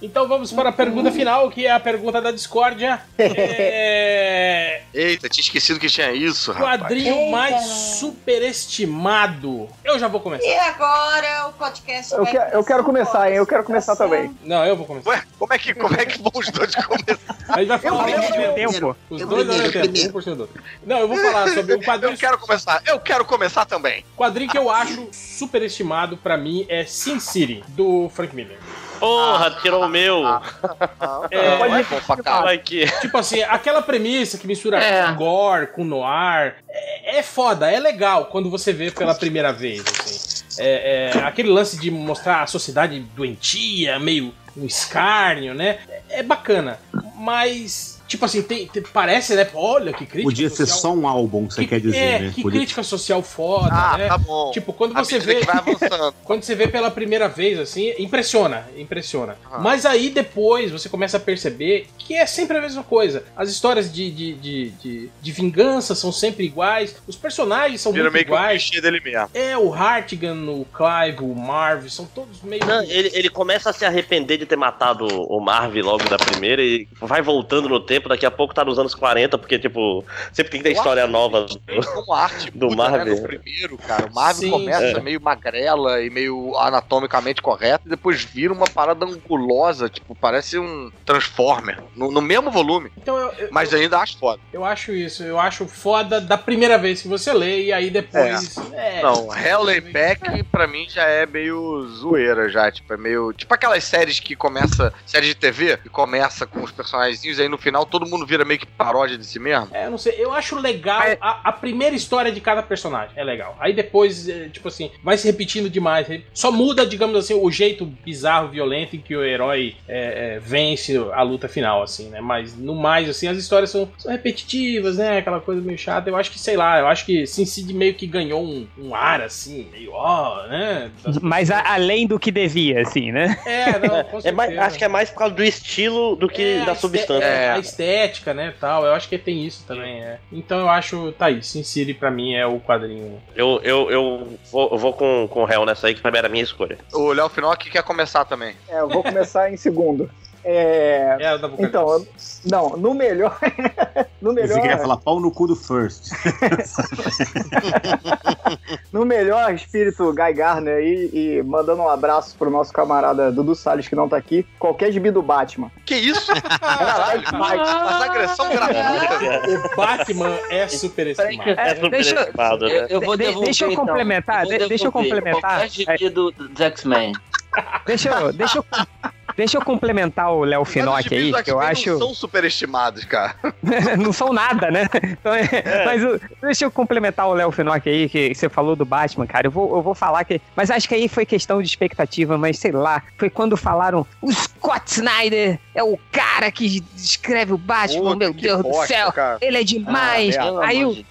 Então vamos para a pergunta final, que é a pergunta da discórdia. É... Eita, tinha esquecido que tinha isso, rapaz. Quadrinho Eita, mais mano. superestimado. Eu já vou começar. E agora o podcast Eu, que- eu quero começar, hein? Eu quero começar também. Não, eu vou começar. Ué, como é que, como é que vão os dois começar? A gente vai falar Eu mesmo primeiro. tempo. Os Eu dois ao mesmo primeiro, tempo, primeiro. um por cima do outro. Não, eu vou falar sobre um quadrinho. Eu quero começar, eu quero começar também. Quadrinho que eu acho superestimado pra mim é Sin City, do Frank Miller. Porra, tirou o meu. É, Não, é pra caralho. Vai que. Tipo assim, aquela premissa que mistura É. gore com noir é, é foda, é legal quando você vê pela primeira vez, assim. É, é, aquele lance de mostrar a sociedade doentia, meio um escárnio, né? É, é bacana, mas tipo assim, tem, tem- parece, né? Olha que crítica Podia ser social. só um álbum, você quer dizer, é, né? que Podia- crítica social foda, Ah, né? tá bom. Tipo, quando À você vê. que quando você vê pela primeira vez, assim, impressiona, impressiona. Ah. Mas aí depois você começa a perceber que é sempre a mesma coisa. As histórias de, de, de, de, de vingança são sempre iguais, os personagens são Vira muito meio que um iguais. clichê dele mesmo. É, o Hartigan, o Clive, o Marv, são todos meio. Não, ele, ele começa a se arrepender de ter matado o Marv logo da primeira e vai voltando no tempo, daqui a pouco tá nos anos 40, porque, tipo, sempre tem que ter história nova do, Como arte do muda, né, Marvel. no primeiro, cara. O Marvel Sim, começa é. meio magrela e meio anatomicamente correta e depois vira uma parada angulosa, tipo, parece um Transformer. No, no mesmo volume. Então eu, eu, Mas ainda acho foda. eu acho isso, eu acho foda da primeira vez que você lê e aí depois. É, Não, Helley Pack pra mim já é meio zoeira já, tipo, é meio... Tipo aquelas séries que começa, série de TV, que começa com os personagens e aí no final todo mundo vira meio que paródia de si mesmo. É, eu não sei, eu acho legal a, a primeira história de cada personagem, é legal. Aí depois, é, tipo assim, vai se repetindo demais. Só muda, digamos assim, o jeito bizarro, violento em que o herói é, é, vence a luta final, assim, né? Mas no mais, assim, as histórias são, são repetitivas, né? Aquela coisa meio chata. Eu acho que, sei lá, eu acho que Sin City meio que ganhou um, um ar, assim, meio ó, né? Das- Mas a- além do que devia, assim, né? É, não, com É mais, certeza. acho que é mais por causa do estilo do que É, da a substância. é, a estética, né, tal. Eu acho que tem isso também, é. Então eu acho, tá aí, Sin City pra mim é o quadrinho. Eu, eu, eu vou, eu vou com, com o Hell nessa aí, que também era a minha escolha. O Léo Finocchi quer começar também. É, eu vou começar em segundo. É, É, da Boca então, eu- não, no melhor. no Você melhor. queria falar pau no cu do First. no melhor espírito Guy Garner aí e mandando um abraço pro nosso camarada Dudu Salles que não tá aqui. Qualquer gibi do Batman. Que isso? Caralho, mas agressão gratuita. O Batman é superestimado. É superestimado, né? Eu, eu vou De- devolver, deixa eu então. complementar, Eu vou de- deixa eu complementar. Qualquer gibi do, dos X-Men. Deixa eu, deixa eu, deixa eu complementar o Léo Mas Finocchi aí, do que eu acho. não são superestimados, cara. não são nada, né? Então, é- Mas o- deixa eu complementar o Léo Finocchi aí, que você falou do Batman, cara. Eu vou, eu vou falar que. Mas acho que aí foi questão de expectativa, mas sei lá. Foi quando falaram: o Scott Snyder é o cara que escreve o Batman, Puta, meu Deus do bosta, céu. cara. Ele é demais. Ah, aí, eu, de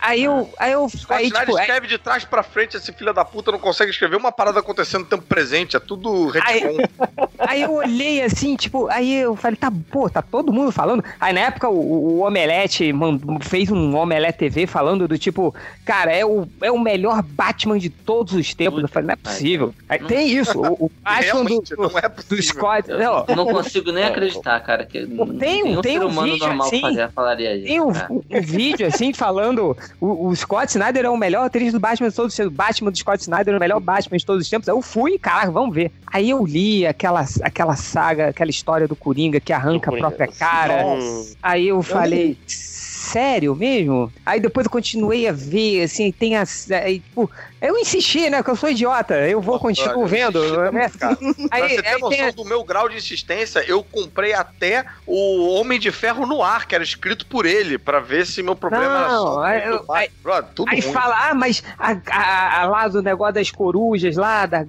aí eu. Aí eu. Scott Aí, Snyder tipo, é- escreve de trás pra frente, esse filho da puta não consegue escrever uma parada acontecendo no tempo presente, é tudo retcon. Aí eu olhei assim, tipo, aí eu falei, tá, pô, tá todo mundo falando. Aí na época o, o Omelete mandou- fez um Omelete TV falando do tipo, cara, é o, é o melhor Batman de todos os tempos. Eu falei, não é possível. Aí tem isso, o, o Batman do, Realmente, não é do. Scott. Não, Eu não consigo nem acreditar, cara. Que tem um- tem um vídeo normal assim, fazer, falaria isso. Tem um, cara. um- um vídeo assim falando o, o Scott Snyder é o melhor atriz do Batman de todos os tempos. O Batman do Scott Snyder é o melhor Batman de todos os tempos. Aí eu fui, caraca, vamos ver. Aí eu li aquela, aquela saga, aquela história do Coringa que arranca a Coringa. própria cara. Nossa. Aí eu falei, sério mesmo? Aí depois eu continuei a ver, assim, tem as. Aí, tipo, eu insisti, né? Que eu sou idiota. Eu vou continuar Olha, vendo. né? Cara, pra Aí, você ter aí noção tem do meu grau de insistência, eu comprei até o Homem de Ferro no ar, que era escrito por ele, pra ver se meu problema era Não, só. aí o eu- Batman. Brother, tudo Aí ruim. fala, ah, mas a, a- a- lá do negócio das corujas, lá, da,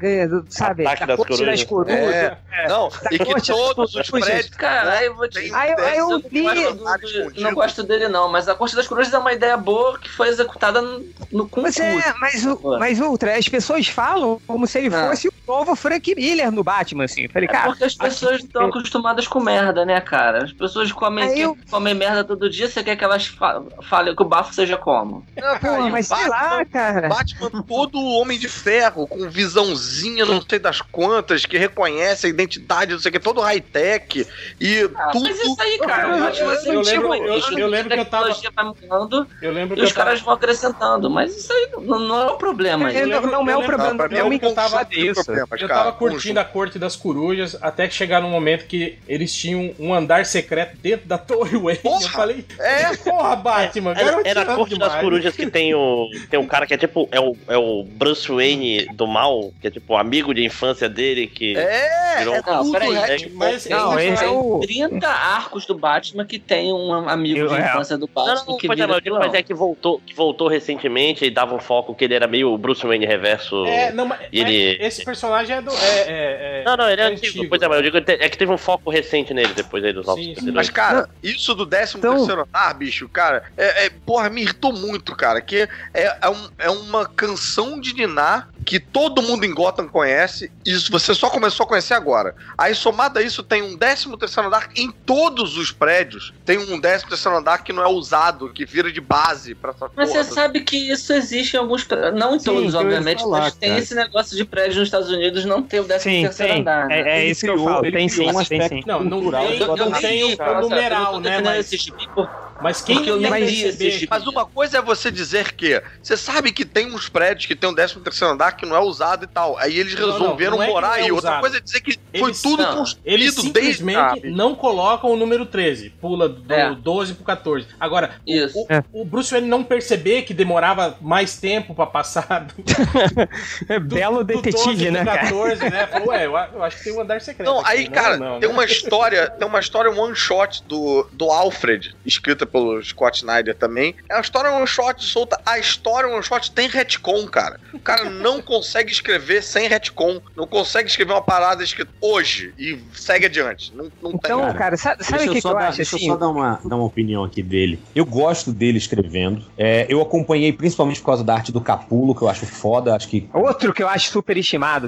sabe? Ataque das corte das corujas. corujas. É. Não, e que todos os corujas. prédios. Cara, aí eu vou te Aí, aí eu li. não gosto do- não gosto dele, não, mas a Corte das Corujas é uma ideia boa que foi executada no, no Mas concurso. é, mas, o- mas outra, as pessoas falam como se ele Ah. fosse o novo Frank Miller no Batman, assim. Eu Falei, É cara. porque as pessoas estão acostumadas com merda, né, cara? As pessoas comem, eu- comem merda todo dia, você quer que elas fa falem que o bafo seja como? Não, cara, e o mas sei Batman- lá, cara. Batman todo homem de ferro, com visãozinha, não sei das quantas, que reconhece a identidade, não sei o que, todo high-tech e tudo. Mas isso aí, cara, Eu- o Batman eu- é eu antigo, lembro- eu- eu lembro que eu tava- A tecnologia vai mudando Eu lembro que e os eu tava- caras vão acrescentando, mas isso aí não, não é o problema. É, gente. não, não é eu o problema. pra mim Não é um me conjunto incomoda de isso. problemas, Eu tava curtindo a Corte das Corujas até que chegar no momento que eles tinham um andar secreto dentro da Torre Wayne. Eu Porra! falei, É, porra, Batman, Era, garoteando era a corte das demais. corujas que tem o. Tem um cara que é tipo. É o, é o Bruce Wayne do mal, que é tipo amigo de infância dele, que. é, Virou- é Não, peraí, retcon. mas- Não, esse é o. 30 arcos do Batman que tem um amigo Eu- de é. infância do Não, Batman não, que é, eu digo, vilão. mas é que voltou, que voltou recentemente e dava um foco que ele era meio Bruce Wayne reverso. É, não, mas, ele- mas esse personagem é do. É, é, é- Não, não, ele é, é antigo. Pois é, mas eu digo que é que teve um foco recente nele depois aí dos novos 52. Mas, cara, isso do 13 Então- terceiro andar, bicho, cara, é, é- porra, me irritou muito, cara. Que é, é, um- é uma canção de Niná que todo mundo em Gotham conhece. E isso você só começou a conhecer agora. Aí, somado a isso, tem um 13 terceiro andar em todos os prédios. Tem um 13 terceiro andar que não é usado, que vira de base pra essa Mas porra. você sabe que isso existe em alguns prédios. Não em Sim, todos, obviamente, falar, mas tem cara. esse negócio de prédio nos Estados Unidos não ter o 13 Sim, terceiro tem. andar. né? É- é isso que eu falo. Tem sim, um tem sim. Não, não tem, Eu- eu não tem o, numeral, né? Mas, esse gibi por- mas quem porque eu ia nem esse gibi. Mas uma coisa é você dizer que você sabe que tem uns prédios que tem um 13 terceiro andar que não é usado e tal. Aí eles Não, não, resolveram não é que morar não é aí. Outra coisa é dizer que foi Eles- tudo não, construído Eles desde. simplesmente sabe? não colocam o número 13. Pula do É. 12 pro 14. Agora, o- Isso. o, o Bruce Wayne não perceber que demorava mais tempo pra passar do, É belo do 12 detetive, pro né, cara? 14, né? Falou, ué, eu, acho que tem um andar secreto. Não, aqui. aí, cara, não, tem né? uma história, tem uma história one shot do, do Alfred, escrita pelo Scott Snyder também. É uma história one shot solta. A história one shot tem retcon, cara. O cara não consegue escrever sem retcon. Não consegue escrever uma parada escrita hoje e segue adiante. Não, não Então, tem. cara, sabe, sabe o que, que eu dar, acho deixa assim? eu só dar uma, dar uma opinião aqui dele. Eu gosto dele escrevendo. É, eu acompanhei principalmente por causa da arte do Capulo, que eu acho foda. Acho que Outro que eu acho super estimado.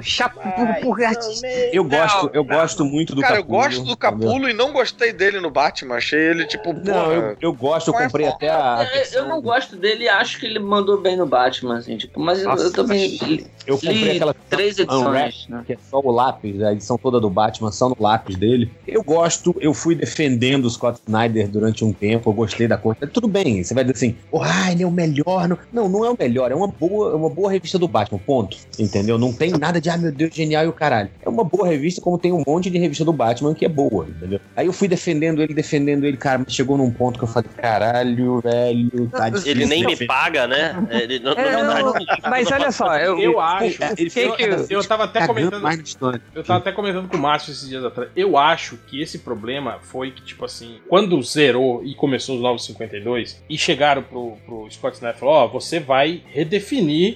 Artista. eu gosto, eu gosto muito do Cara, eu Capulo. gosto do entendeu? Capulo e não gostei dele no Batman. Achei ele, tipo, Não, porra, eu, eu gosto, eu é comprei forma? até a. Eu- Eu não gosto dele e acho que ele mandou bem no Batman, assim, tipo, mas eu- Nossa, eu também li, Eu comprei li aquela três edições. Né? que é só o lápis, a edição toda do Batman, só no lápis dele. Eu gosto, eu fui defendendo o Scott Snyder durante um tempo, eu gostei da coisa. Tudo bem, você vai dizer assim, oh, ah, ele é o melhor. Não, não, não é o melhor, é uma boa, é uma boa revista do Batman, ponto. Entendeu? Não tem nada de, ah, meu Deus, genial e o caralho. É uma boa revista, como tem um monte de revista do Batman que é boa, entendeu? Aí eu fui defendendo ele, defendendo ele, cara, mas chegou num ponto que eu falei, caralho, velho, tá difícil. Ele nem me paga, né? Ele não, É, não- não, mas olha só, eu, Eu acho. Ele que eu- eu tava até comentando-. Eu tava até comentando com o Márcio esses dias atrás. Eu acho que esse problema foi que, tipo assim, quando zerou e começou os novos 52, e chegaram pro, pro Scott Snyder e falou: Ó, você vai redefinir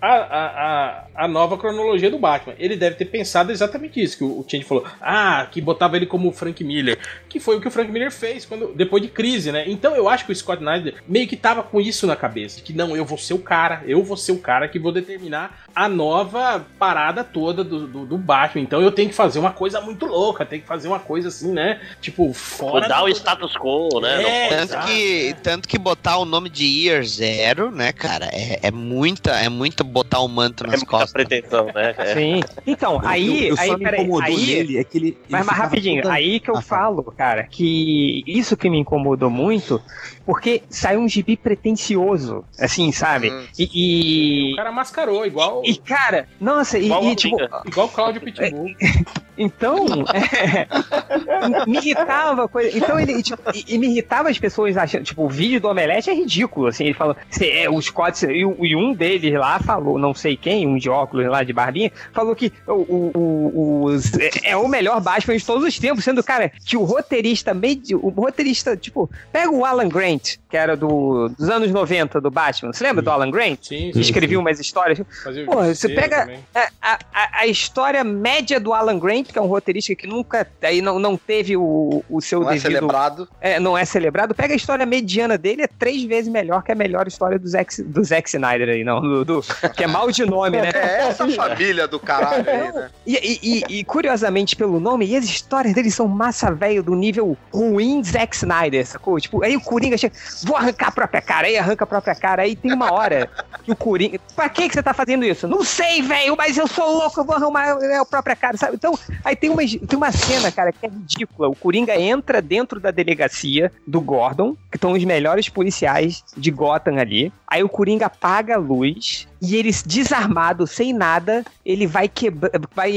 a, a, a, a nova cronologia do Batman. Ele deve ter pensado exatamente isso, que o, o Change falou, ah, que botava ele como o Frank Miller, que foi o que o Frank Miller fez quando, depois de crise, né? Então eu acho que o Scott Snyder meio que tava com isso na cabeça, que não, eu vou ser o cara, eu vou ser o cara que vou determinar a nova parada toda do, do, do Batman. Então eu tenho que fazer uma coisa muito louca, tenho que fazer uma coisa assim, né? Tipo, fora Mudar do- o status quo, né? É, Não Tanto que, tanto que botar o nome de Year Zero, né, cara, é, é muita, é muito botar o manto É nas muita costas. pretensão, né? É. Sim. Então, aí, eu, eu aí, só me peraí, incomodou aí, nele é que ele. ele Mas, mas rapidinho, toda- aí que eu Ah, fala. falo, cara, que isso que me incomodou muito, porque saiu um gibi pretencioso, assim, sabe? Hum. E, e- O cara mascarou, igual, e, cara, nossa, e, Igual e, o tipo, igual o Claudio Pitbull. então, é, me irritava coisa. Então ele, tipo, e, e me irritava as pessoas achando, tipo, o vídeo do Omelete é ridículo, assim, ele falou, "Cê é, os Scott, e, e um deles lá falou, não sei quem, um de óculos lá de barbinha, falou que o, o, o- os- é, é o melhor Batman de todos os tempos, sendo, cara, que o roteirista, meio, o roteirista, tipo, pega o Alan Grant, que era do, dos anos 90 do Batman, você lembra do Alan Grant? Sim, Que escrevia umas histórias. Fazia Porra, você pega a, a- a- história média do Alan Grant, que é um roteirista que nunca aí não, não teve o, o seu não é devido. celebrado. é, não é celebrado. Pega a história mediana dele, é três vezes melhor que a melhor história do Zack, do Zack Snyder aí, não. do- do- que é mal de nome, né? É essa família do caralho aí, né? E, e- e- e, curiosamente pelo nome, e as histórias dele são massa velho do nível ruim Zack Snyder, sacou? Tipo, aí o Coringa chega, vou arrancar a própria cara, aí arranca a própria cara, aí tem uma hora que o Coringa. Pra que, que você tá fazendo isso? Não sei, velho, mas eu sou louco, eu vou arrumar a própria cara, sabe? Então, aí tem uma, tem uma cena, cara, que é ridícula. O Coringa entra dentro da delegacia do Gordon, que estão os melhores policiais de Gotham ali. Aí o Coringa apaga a luz e ele, desarmado, sem nada, ele vai, quebra vai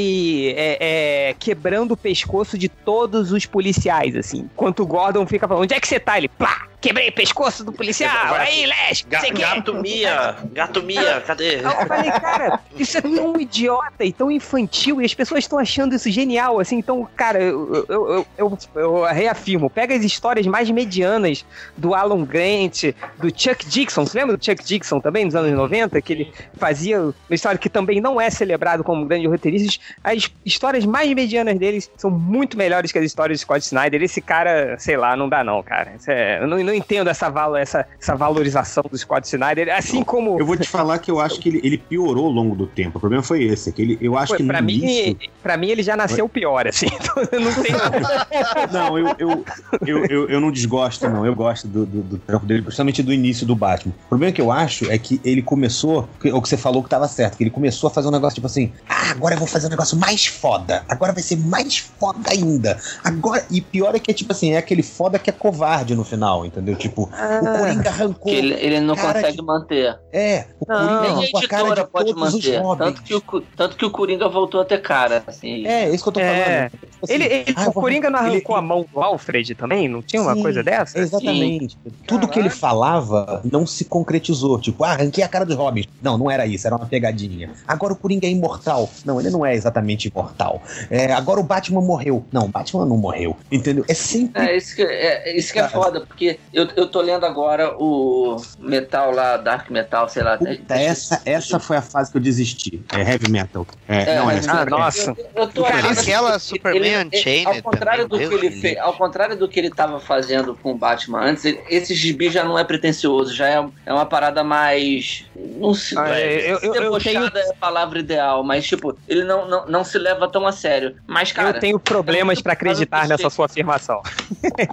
é, é, quebrando o pescoço de todos os policiais, assim. Enquanto o Gordon fica falando, onde é que você tá? Ele, plá, quebrei o pescoço do policial, aí, Lesh, Ga- quer? gato Mia, gato Mia, cadê? Eu falei, cara, isso é tão idiota e tão infantil e as pessoas estão achando isso genial, assim. Então, cara, eu, eu, eu, eu- reafirmo, pega as histórias mais medianas do Alan Grant, do Chuck Dixon. Você lembra do Chuck Dixon também, nos anos 90? Que ele, fazia uma história que também não é celebrado como grande roteirista. As histórias mais medianas deles são muito melhores que as histórias de Scott Snyder. Esse cara, sei lá, não dá não, cara. Isso é- eu não, não entendo essa, valo, essa, essa valorização do Scott Snyder. Assim como... Eu vou te falar que eu acho que ele, ele piorou ao longo do tempo. O problema foi esse, é que ele, eu acho Pô, que no pra, mim, início... pra mim, ele já nasceu pior, assim. Então, eu não tenho... Não, eu, eu, eu, eu, eu não desgosto, não. Eu gosto do, do, do trampo dele, principalmente do início do Batman. O problema que eu acho é que ele começou, o que você falou que tava certo, que ele começou a fazer um negócio tipo assim, ah, agora eu vou fazer um negócio mais foda. Agora vai ser mais foda ainda. Agora, e pior é que, tipo assim, é aquele foda que é covarde no final, entendeu? Tipo, o Coringa arrancou. Que ele, ele não consegue de- manter. É, o Nem Coringa a arrancou a cara editora de pode manter. Tanto que, o, tanto que o Coringa voltou a ter cara. Assim. É, isso que eu tô falando. É. Tipo assim, Ele, ele- ah, eu o Coringa não ele- arrancou a mão do Alfred também? Não tinha uma Sim, coisa dessa? Exatamente. Tudo que ele falava não se concretizou. Tipo, ah, arranquei a cara dos Robins. Não, não era isso, era uma pegadinha. Agora o Coringa é imortal. Não, ele não é exatamente imortal. É, agora o Batman morreu. Não, o Batman não morreu. Entendeu? É sempre. É, isso que é, é isso que é foda, porque eu, eu tô lendo agora o Metal lá, Dark Metal, sei lá. Puta, essa, essa foi a fase que eu desisti. É heavy metal. É, É, não, é. heavy metal. nossa. Eu, eu tô Cara, aquela que Superman ele- Unchained Ao contrário também, do que ele fez, ao contrário do que ele tava fazendo com o Batman antes, ele- esse gibi já não é pretencioso, já é, é uma parada mais. Não se. Ah, eu- eu- eu debochada é a palavra ideal, mas tipo, ele não, não, não se leva tão a sério. Mas, cara. eu tenho problemas pra acreditar nessa sua afirmação.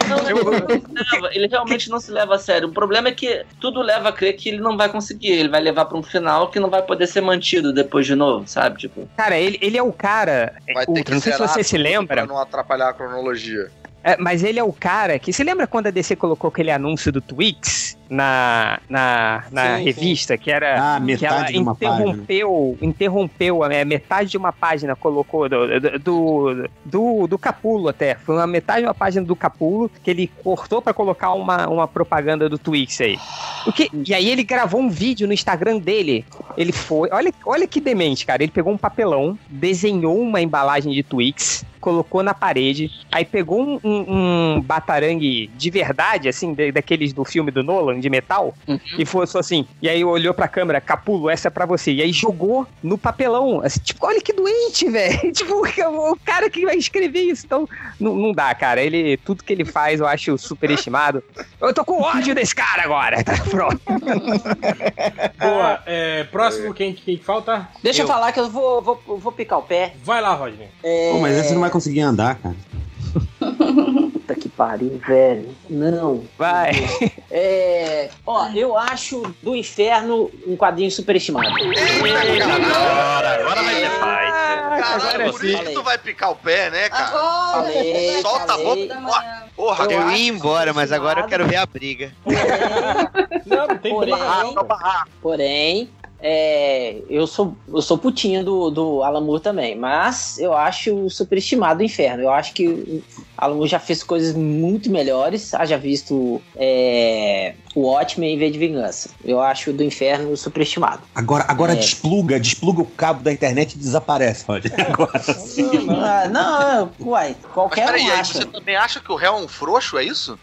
Não, ele, não se leva, ele realmente não se leva a sério. O problema é que tudo leva a crer que ele não vai conseguir. Ele vai levar pra um final que não vai poder ser mantido depois de novo, sabe? Tipo. Cara, ele, ele é o cara. Vai ter Ultra, que não sei se você se lembra. Pra não atrapalhar a cronologia. É, mas ele é o cara que. Você lembra quando a DC colocou aquele anúncio do Twix na, na, na Sim, revista? Que era. Ah, que metade ela de uma interrompeu, interrompeu é, metade de uma página, colocou do, do, do, do, Capulo até. Foi uma metade de uma página do Capulo que ele cortou pra colocar uma, uma propaganda do Twix aí. O que, e aí ele gravou um vídeo no Instagram dele. Ele foi. Olha, olha que demente, cara. Ele pegou um papelão, desenhou uma embalagem de Twix, colocou na parede, aí pegou um, um, um batarangue de verdade, assim, daqueles do filme do Nolan, de metal, e fosse assim. E aí olhou pra câmera, Capulo, essa é pra você. E aí jogou no papelão. Assim, tipo, olha que doente, velho. Tipo, o cara que vai escrever isso. Então, não, não dá, cara. Ele, tudo que ele faz eu acho superestimado. Eu tô com ódio desse cara agora. Tá pronto. Boa. É, próximo, quem, quem falta? Deixa eu, falar que eu vou, vou, vou picar o pé. Vai lá, Rodney. É... Pô, mas esse não vai conseguir andar, cara. Pariu, velho. Não. Vai. É. Ó, eu acho do inferno um quadrinho superestimado. Agora, agora vai ter paz. Caralho, por isso que tu vai picar o pé, né, cara? Falei, Solta a falei. roupa. Porra, Eu ia embora, mas agora eu quero ver a briga. Não, não tem Porém, briga. porém é, eu sou eu sou putinha do, do Alan Moore também, mas eu acho superestimado o inferno. Eu acho que Alan Moore já fez coisas muito melhores. Haja visto é, o Watchmen em vez de vingança. Eu acho do inferno superestimado. Agora, agora É. despluga, despluga o cabo da internet e desaparece, Roger. Agora sim. Ah, não, uai, Mas qualquer peraí, um aí acha. você também acha que o réu é um frouxo, é isso?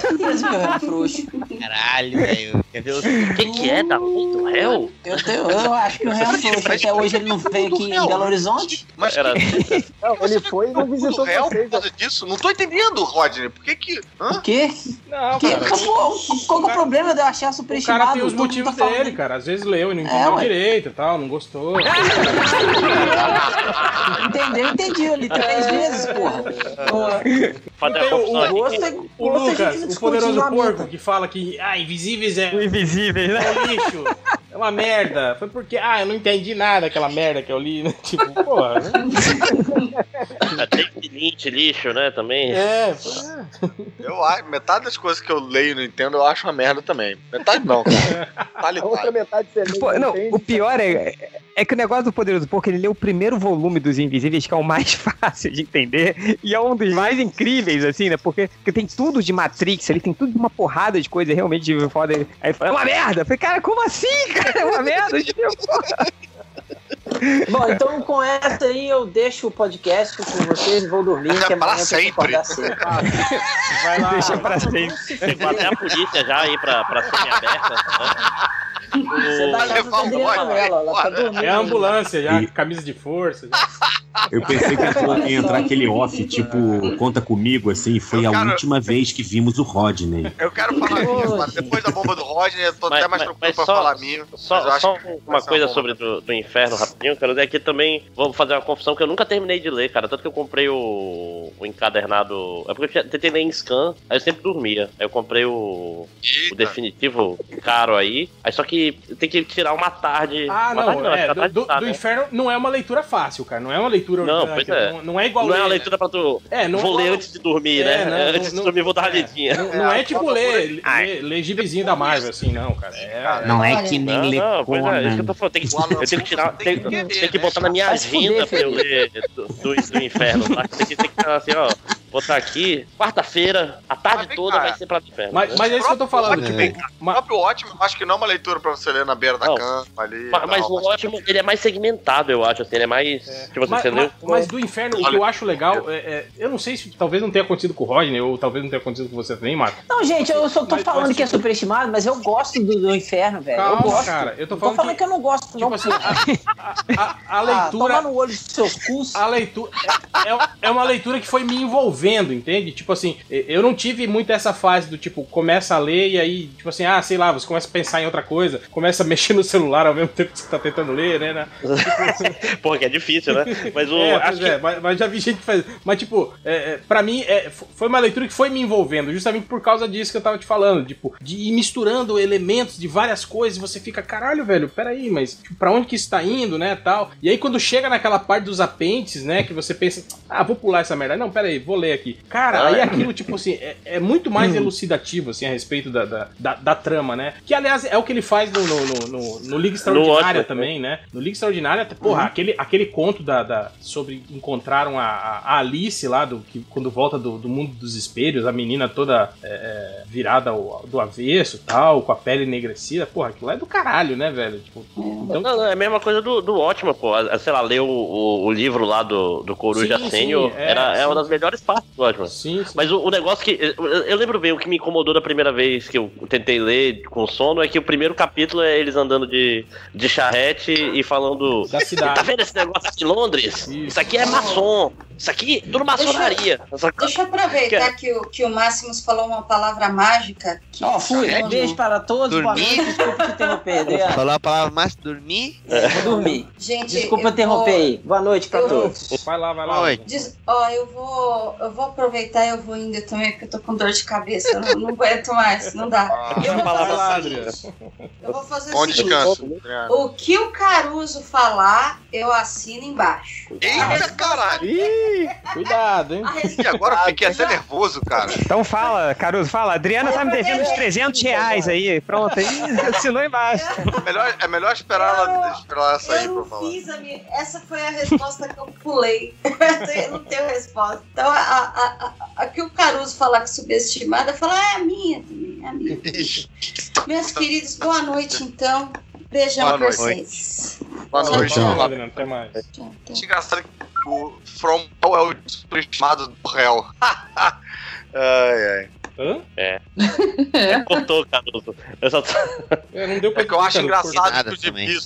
certeza que eu era frouxo. Caralho, velho. Quer ver. O que, que é da puta do réu? Eu, tenho- eu acho que o Real frouxo. Até hoje ele não veio aqui em Belo Horizonte. Mas Era... Não, ele foi e não o visitou réu vocês. por causa disso? Não tô entendendo, Rodney. Por que que... Hã? O quê? Não, Que, cara. qual, qual que é o problema de eu achar O superestimado? cara tem os mundo motivos tá dele, cara. Às vezes leu e não É, entendeu ué. direito e tal, não gostou. Entendeu? Entendi. Eu li três vezes, porra. A o- O gosto é. O Lucas, o poderoso porco, que fala que ah, invisíveis é, O invisível, né? é um lixo, é uma merda. Foi porque, ah, eu não entendi nada daquela merda que eu li, né? Tipo, porra. né? É, David Lynch, lixo, né? Também. É, foi- Eu acho, metade das coisas que eu leio e não entendo, eu acho uma merda também. Metade não, cara. Tá A outra metade você Pô, não, entende. o pior é, é que o negócio do Poderoso Porco, ele lê o primeiro volume dos Invisíveis, que é o mais fácil de entender, e é um dos mais incríveis, assim, né? Porque, porque tem tudo de Matrix, ele tem tudo de uma porrada de coisa realmente foda. Aí fala, é uma merda! Eu falei, cara, como assim, cara? É uma merda? Tipo, Bom, então com essa aí eu deixo o podcast com vocês e vou dormir, que É amanhã eu sempre. cedo. Vai lá. Deixa pra sempre. Chegou até a polícia já aí pra, pra semi-aberta. Né? Você dá casa da Adriana Mello, ela tá dormindo. É a ambulância já, E- camisa de força. Já. Eu pensei que ia ia entrar aquele off, tipo, conta comigo, assim, foi a Cara- última vez que vimos o Rodney. Eu quero falar minha, mas depois da bomba do Rodney, eu tô até mais tranquilo pra falar minha. Só, mas eu só uma ser coisa sobre do, do inferno rapidinho, cara. Daqui também vou fazer uma confissão que eu nunca terminei de ler, cara. Tanto que eu comprei o, o encadernado. É porque eu tentei ler em scan, aí eu sempre dormia. Aí eu comprei o, o definitivo caro aí. Aí só que tem que tirar uma tarde. Ah, uma não, tarde acho é, que a do, tarde do- tá, do né? inferno não é uma leitura fácil, cara. Não é uma leitura. Não, né, pois que- é. Não, não é igual Não é ler, uma né? leitura pra tu. É, não- vou ler não- antes de dormir, É, né? não, antes não- de dormir, vou dar uma lidinha. Não, não é tipo ler, ler, ler gibizinho da Marvel, assim, não, cara. É, Não é que nem Não, ler não, pois é, isso que eu tô falando. Tem que, eu tenho que tirar. Tem, tem que botar na minha Vai se fuder, agenda pra eu ler do, do, do inferno, tá? Tem que, tem que assim, ó. Botar aqui, quarta-feira, a tarde vem toda cá. vai ser pra inferno. Mas, mas é isso que eu tô falando, Ótimo, tipo, O próprio ótimo, eu acho que não é uma leitura pra você ler na beira da Não. cama ali. Ma- Mas, não, o ótimo, ele é mais segmentado, eu acho, assim, ele é mais. Tipo, mas, você mas- mas do inferno, o que eu acho legal, é, é- eu não sei se talvez não tenha acontecido com o Rodney, ou talvez não tenha acontecido com você também, Marco. Não, gente, eu só tô Mas- falando mas, que é superestimado, mas eu gosto do, do inferno, velho. eu Calma, gosto. cara, eu tô Não falando tô falando que- que, eu não gosto, não. Tipo assim, a, a- a Ah, leitura. toma no olho dos seus cus. A leitura. É, é- é uma leitura que foi me envolvendo, entende? Tipo assim, eu não tive muito essa fase do tipo, começa a ler e aí, tipo assim, ah, sei lá, você começa a pensar em outra coisa, começa a mexer no celular ao mesmo tempo que você tá tentando ler, né? né? Pô, que é difícil, né? Mas o. É, acho que é, mas, mas já vi gente que faz. Mas, tipo, é, é, pra mim, é, foi uma leitura que foi me envolvendo, justamente por causa disso que eu tava te falando. Tipo, de ir misturando elementos de várias coisas e você fica, caralho, velho, peraí, mas tipo, pra onde que isso tá indo, né? Tal. E aí, quando chega naquela parte dos apêndices, né? Que você pensa, ah, vou pular essa merda. Não, peraí, vou ler aqui. Cara, Ah, aí é. aquilo, tipo assim, é, é muito mais elucidativo, assim, a respeito da, da, da, da trama, né? Que, aliás, é o que ele faz no, no, no, no- no Liga Extraordinária ótimo, também, né? No Liga Extraordinária, porra, aquele, aquele conto da, da- sobre encontraram a, a- Alice lá, do, que, quando volta do, do mundo dos espelhos, a menina toda é, é, virada ao- do avesso tal, com a pele enegrecida, porra, aquilo lá é do caralho, né, velho? Tipo, então, Não, não, é a mesma coisa do, do ótimo, pô. A- Sei lá, ler o, o, o livro lá do, do Coruja Sim, Sênior sim, é, era, é uma das melhores partes do ótimo. sim, sim. Mas o, o negócio que. Eu, eu lembro bem, o que me incomodou da primeira vez que eu tentei ler com sono é que o primeiro capítulo é eles andando de, de charrete e falando. Da cidade. Tá vendo esse negócio aqui em Londres? Isso, aqui é maçom. Isso aqui é tudo maçonaria. Essa- Deixa eu aproveitar que o, que o Máximos falou uma palavra mágica. Que Ó, fui. Um beijo para todos. Boa Dormir. noite. Desculpa te interromper, Adriano. Falou a palavra mais dormir? Vou dormir. Gente, Desculpa eu interromper vou- aí. Boa noite para eu- todos. Vai lá, vai lá. Oi. Diz- Ó, eu vou, eu vou aproveitar e eu vou indo também, porque eu tô com dor de cabeça. Eu não, não aguento mais, não dá. Eu vou fazer seguinte. Eu vou fazer o Onde descansa? Adriano? O que o Caruso falar, eu assino embaixo. Eita, caralho! Ih, cuidado, hein? E agora eu fiquei até nervoso, cara. Então fala, Caruso, fala. Adriana tá me devendo uns 300 reais aí. Pronto, aí assinou embaixo. É melhor, é melhor esperar ela, esperar ela sair Eu pra falar. fiz a minha. Essa foi a resposta que eu pulei. eu não tenho resposta. Então, a, a, que o Caruso falar que subestimada, fala, ah, é a minha também, é a minha. Meus queridos, boa noite, então. Beijão Boa pra noite. vocês. Boa noite. Tchau. Olá. Adriano, até mais. Tchau, tchau. Engraçado que o From é o superestimado do réu. ai, ai. Hã? É. Cortou, Caruso. Eu só... É, não deu pra É que eu acho engraçado que o gibi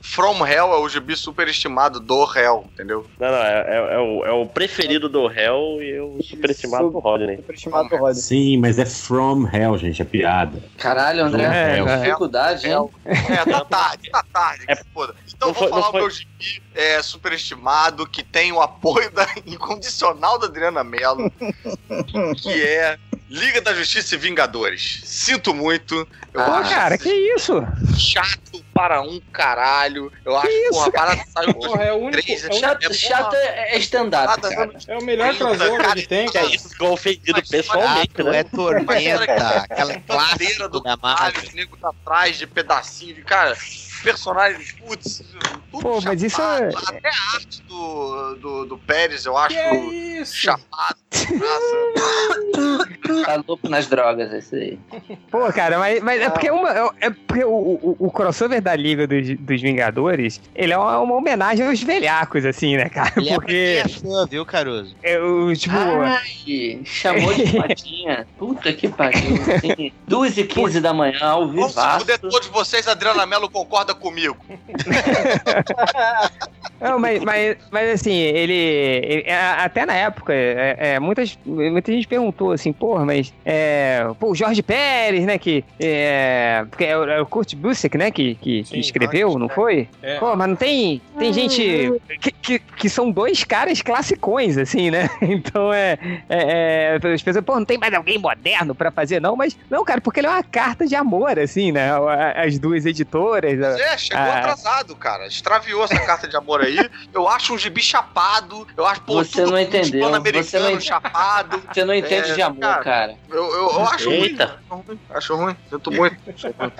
From Hell é o gibi superestimado do réu, entendeu? Não, não, é, é- é o, é o preferido do réu e o superestimado do Rodney. Superestimado do Rodney. Sim, mas é from hell, gente, é piada. Caralho, André. É, hell. é. Dificuldade, hein? É, tá tarde, tá tarde, que se foda. Então Não vou foi- falar o meu gibi é, superestimado, que tem o apoio da, incondicional da Adriana Mello, que é Liga da Justiça e Vingadores. Sinto muito, eu Ah, acho Cara, que isso? chato para um caralho. Eu acho, isso, porra, a parada saiu Porra, é o único. 2003, É o, Chato, chato é é stand-up, cara. é o melhor crossover que tem, Que é cara. isso, ficou ofendido pessoalmente, né? é tormenta, aquela clássica do Marvel. os negros atrás de pedacinho de cara. Personagens, putz, tudo Pô, mas isso chapado. é- Até a arte do, do, do Pérez, eu acho Que é isso? chapado. Tá louco nas drogas, esse aí. Pô, cara, mas, mas é porque, uma, é porque o, o, o crossover da Liga dos, dos Vingadores, ele é uma, uma homenagem aos velhacos, assim, né, cara? Ele é porque é fã, viu, Caruso? eu, tipo... Ai, chamou de patinha. Puta que pariu. Assim, 2 e 15 da manhã, ao Vamos se fuder todos vocês, Adriana Mello concorda comigo. Não, mas, mas, mas assim, ele, ele- a- Até na época, é, é, muitas, muita gente perguntou assim, porra, mas. É, pô, o Jorge Pérez, né? Que. É, porque é o, é o Kurt Busiek, né? Que, que, que escreveu, não foi? É. Pô, mas não tem. Tem gente. Que, que, que são dois caras classicões, assim, né? Então é. é, é as pessoas, pô, não tem mais alguém moderno pra fazer, não, mas. Não, cara, porque ele é uma carta de amor, assim, né? As duas editoras. a- É, chegou a- atrasado, cara. Extraviou essa carta de amor aí. Eu acho um gibi chapado. Eu acho, pô, Você não entendeu. Você não, chapado. você não entende É, de amor, cara. Eu, eu, eu acho ruim. Eita. Acho ruim. Acho ruim. Sinto muito.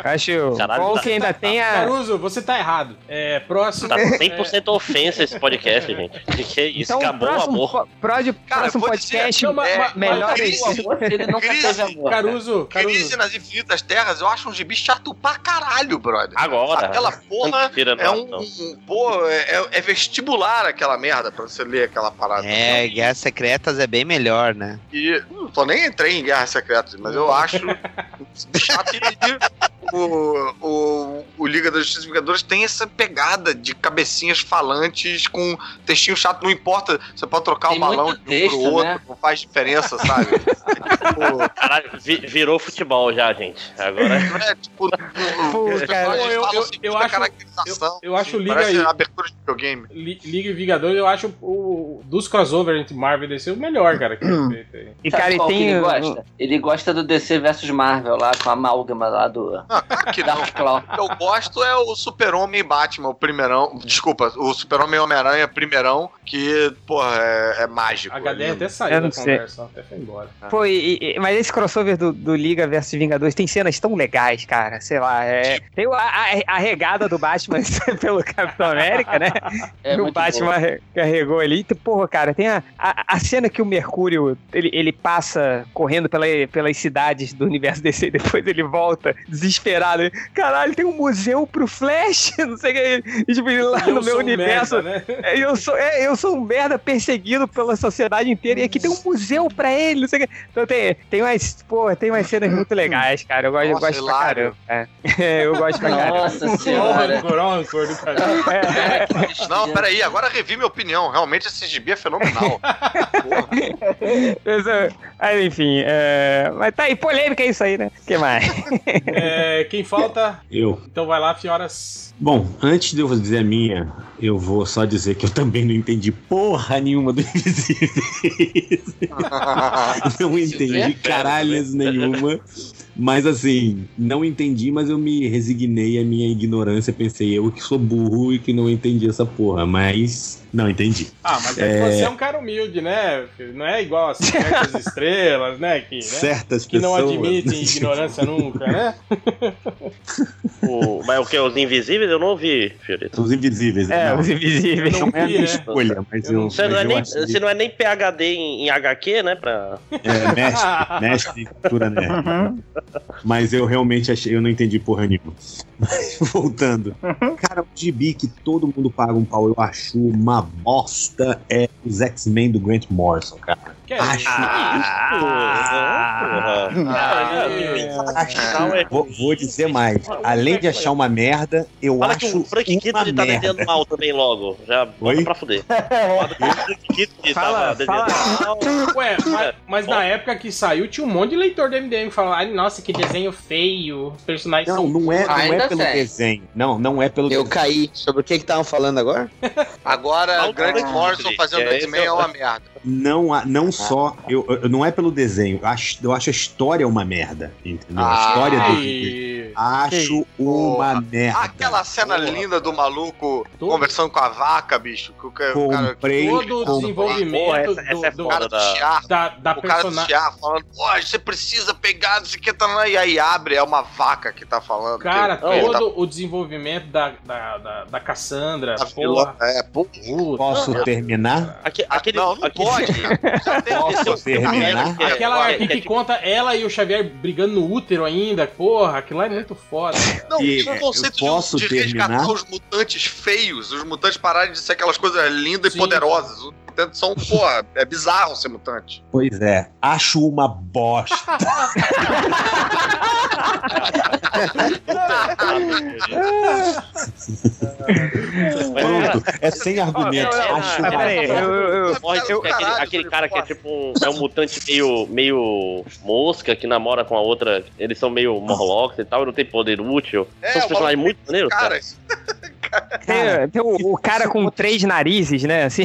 Acho Caralho, bom tá- que ainda Caruso, você tá errado. É, próximo. Tá 100% ofensa esse podcast, gente. Que isso, Então, acabou o próximo, amor. po- prode- Cara, próximo vou dizer, podcast, não, é, melhores. Crise, Ele nunca Crise, teve amor. Caruso, Crise Caruso. nas Infinitas Terras, eu acho um gibi chato pra caralho, brother. Agora. Aquela porra Mentira, é não, um. não. um- pô, é, é- é vestibular aquela merda pra você ler aquela parada. É, Guerras Secretas é bem melhor, né? E não tô nem entrei em Guerras Secretas, mas eu acho chato e o, o, o Liga da Justiça e Vingadores tem essa pegada de cabecinhas falantes com textinho chato, não importa, você pode trocar Tem o balão de um pro texto, outro, né? não faz diferença, sabe? Tipo, Caralho, vi- virou futebol já, gente. Agora é, tipo, Pô, cara, eu- falam eu- eu acho- caracterização, eu acho assim, Liga aí- abertura de videogame. Li- Liga e Vingadores, eu acho o, dos crossover entre Marvel e DC o melhor, cara. Que aí. E, cara, e tem. ele gosta? Ele gosta do DC versus Marvel lá, com a amálgama lá do claro que não. Dark Claw. O que eu gosto é o Super-Homem e Batman, o primeirão. Desculpa, o Super-Homem e Homem-Aranha, primeirão, que, porra, é, é mágico. A HD É até saiu da sei. conversa, até foi embora. Pô, e- e- mas esse crossover do, do Liga versus Vingadores tem cenas tão legais, cara. Sei lá, é. Tem a, a- a regada do Batman pelo Capitão América, né? É o Batman re- carregou ali. Porra, cara, tem a, a, a cena que o Mercúrio ele, ele passa correndo pela, pelas cidades do universo DC e depois ele volta desesperado. Caralho, tem um museu pro Flash, não sei o que. E, tipo, lá eu no meu um universo. merda, né? É, Eu sou, é, eu sou um merda perseguido pela sociedade inteira e aqui tem um museu pra ele, não sei o que. Então tem, tem umas, pô, tem umas cenas muito legais, cara. Eu gosto, eu Nossa, gosto pra caramba. É, eu gosto pra caramba. Nossa senhora. Rancor. Não, peraí, agora revi minha opinião. Realmente esse gibi é fenomenal. Mas, é, Aí, enfim, é, mas tá aí, polêmica é isso aí, né? O que mais? É, quem falta? Eu. Então vai lá, senhoras. Bom, antes de eu dizer a minha, eu vou só dizer que eu também não entendi porra nenhuma do Invisíveis. não entendi caralhas nenhuma. Mas assim, não entendi, mas eu me resignei à minha ignorância. Pensei, eu que sou burro e que não entendi essa porra. Mas não entendi. Ah, mas é, que É. você é um cara humilde, né? Não é igual assim, certas estrelas, né? Que, né? Certas que não pessoas. admitem ignorância nunca, né? O, mas o que? Os invisíveis eu não ouvi, Fiorito. Os invisíveis. É, não. os invisíveis. Eu Não é a minha né? escolha, mas Eu eu. não Você não, é mas eu nem, achei- você não é nem PHD em, em HQ, né? Pra... É, mestre, mestre em cultura nerd. Mas eu realmente achei, eu não entendi porra nenhuma. Mas voltando. Cara, o gibi que todo mundo paga um pau, eu acho uma bosta, é os X-Men do Grant Morrison, cara. Que é Acho isso? Ah, Acho- Vou, vou dizer mais. Além de achar uma merda, eu Fala que acho o Frank Kitty tá vendendo mal também logo. Já bota Oi? pra fuder. Bota que o Frank Kitty Fala, fala. vendendo mal. Ué, mas, mas na época que saiu, tinha um monte de leitor do MDM que falava, ai, nossa, que desenho feio, os personagens Não, são... não é, não é pelo desenho. Não, não é pelo Eu desenho. caí. Sobre o que que estavam falando agora? Agora, Não, Grant Morrison fazendo é, X-Men é uma merda. Não, há- não só. Eu, eu- não é pelo desenho. Eu acho, eu acho a história uma merda. Entendeu? a história do. E... Acho uma merda. Aquela cena linda do maluco conversando com a vaca, bicho. Que o ca- o cara, Comprei. Todo o desenvolvimento do, do- o cara do chiar, da, da o cara do chiar falando, pô, você precisa pegar, não sei o que, tá, e aí abre, é uma vaca que tá falando. Cara, que, que todo o desenvolvimento da, da, da, da Cassandra, Tá porra. É, pô. Posso terminar? aquele, não, não pode. Posso terminar? Aquela é, aqui que é que conta ela e o Xavier brigando no útero ainda, porra, aquilo lá é muito foda. Não, E, tinha um é, conceito eu posso de, de resgatar terminar? os mutantes feios, os mutantes pararem de ser aquelas coisas lindas e poderosas. Mutantes são, porra, é bizarro ser mutante. Pois é, acho uma bosta. Pronto, é sem argumentos. Não, Acho uma peraí, bosta. eu- eu- Morris, que é aquele, aquele cara que é tipo um, é um mutante meio, meio mosca que namora com a outra. Eles são meio Morlocks e tal, e não tem poder útil. É, são personagens muito maneiros, cara. Cara, Tem, tem o, o cara com três narizes, né? Assim.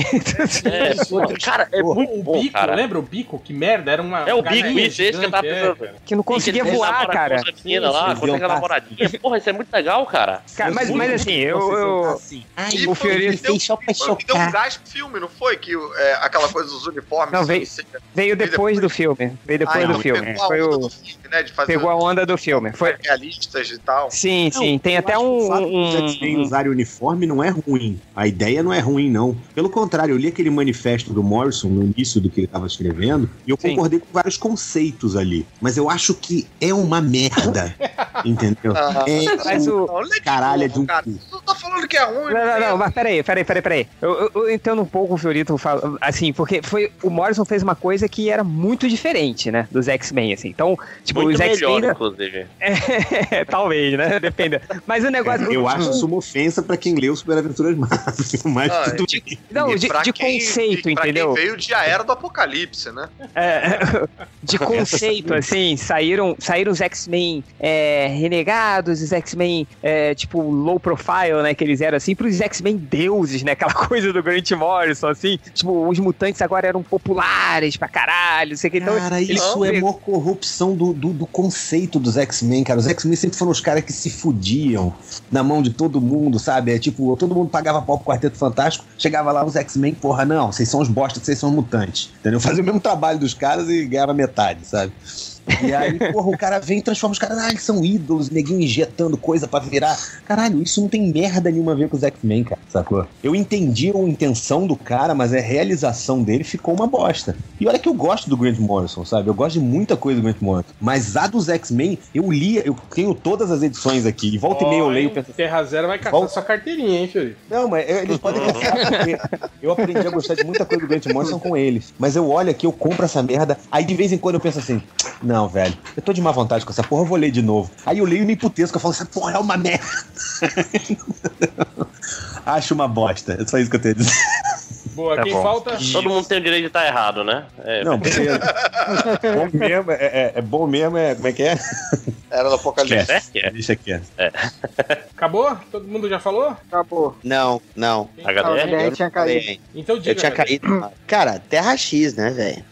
É, cara, é muito O bom, bico, cara. lembra o bico? Que merda, era uma. É o bico, isso, esse que eu tava é, pensando. cara. que não conseguia Ele voar, cara. menina lá, namoradinha. Porra, isso é muito legal, cara. Cara, mas, mas assim, eu. eu Ai, E o foi- Fiorito e deu- só pra e deu um chocar. gás pro filme, não foi? Que é, aquela coisa dos uniformes. Não, veio- assim, veio depois do filme. Veio depois Ah, do filme. Pegou a Foi onda o, do filme, né? De fazer pegou a onda do filme. Foi, realistas e tal. sim, sim. Tem até que o um. X-Men usarem uniforme não é ruim. A ideia não é ruim, não. Pelo contrário, eu li aquele manifesto do Morrison no início do que ele estava escrevendo e eu Sim. concordei com vários conceitos ali. Mas eu acho que é uma merda. entendeu? Ah, é Mas o- Não, legal, caralho de um cara. cu. Não tô falando que é ruim. Não, não, não, mas peraí, peraí, peraí, peraí. Eu, eu, eu entendo um pouco o Fiorito fala- assim, porque foi. O Morrison fez uma coisa que era muito diferente, né? Dos X-Men, assim. Então, tipo, Muito os X-Men. inclusive. É, talvez, né? Depende. Mas o negócio. Eu tipo, acho isso uma ofensa pra quem leu Super Aventuras Marvel. Mas Ah, tudo e- bem. Não, de, de quem- conceito, e pra entendeu? Quem veio de A Era do Apocalipse, né? É, de conceito, assim, saíram, saíram os X-Men é, renegados, os X-Men, é, tipo, low profile, né, que eles eram, assim, pros X-Men deuses, né, aquela coisa do Grant Morrison, assim, tipo, os mutantes agora eram populares pra caralho, não sei o que, então... Cara, isso é uma corrupção do, do, do conceito dos X-Men, cara. Os X-Men sempre foram os caras que se fudiam na mão de todo mundo, sabe? É tipo, todo mundo pagava pau pro Quarteto Fantástico, chegava lá os X-Men, porra, não, vocês são os bosta, vocês são mutantes. Entendeu? Fazia o mesmo trabalho dos caras e ganhava metade, sabe? E aí, porra, o cara vem e transforma os caras, ah, eles são ídolos, neguinho injetando coisa pra virar. Caralho, isso não tem merda nenhuma a ver com os X-Men, cara, sacou? Eu entendi a intenção do cara, mas a realização dele ficou uma bosta. E olha que eu gosto do Grant Morrison, sabe? Eu gosto de muita coisa do Grant Morrison. Mas a dos X-Men, eu lia, eu tenho todas as edições aqui, e volta e meia eu leio hein, penso, Terra Zero vai caçar Volta. sua carteirinha, hein, Fiorito? não, mas eu- eles podem caçar eu aprendi a gostar de muita coisa do Grant Morrison com eles. Mas eu olho aqui, eu compro essa merda, aí de vez em quando eu penso assim, não, velho, eu tô de má vontade com essa porra, eu vou ler de novo. Aí eu leio e me putesco, eu falo, essa porra é uma merda. Acho uma bosta, é só isso que eu tenho a dizer. Boa, Tá quem bom. falta? Todo mundo tem o direito de estar errado, né? É, Não, beleza. bom mesmo, é, é- é bom mesmo, é, como é que é? Era do Apocalipse. É, é. Deixa quieto. Acabou? Todo mundo já falou? Acabou. Não, não. A HDR? HDR tinha caído. Então diga. Eu tinha cara. caído. Cara, Terra X, né, velho?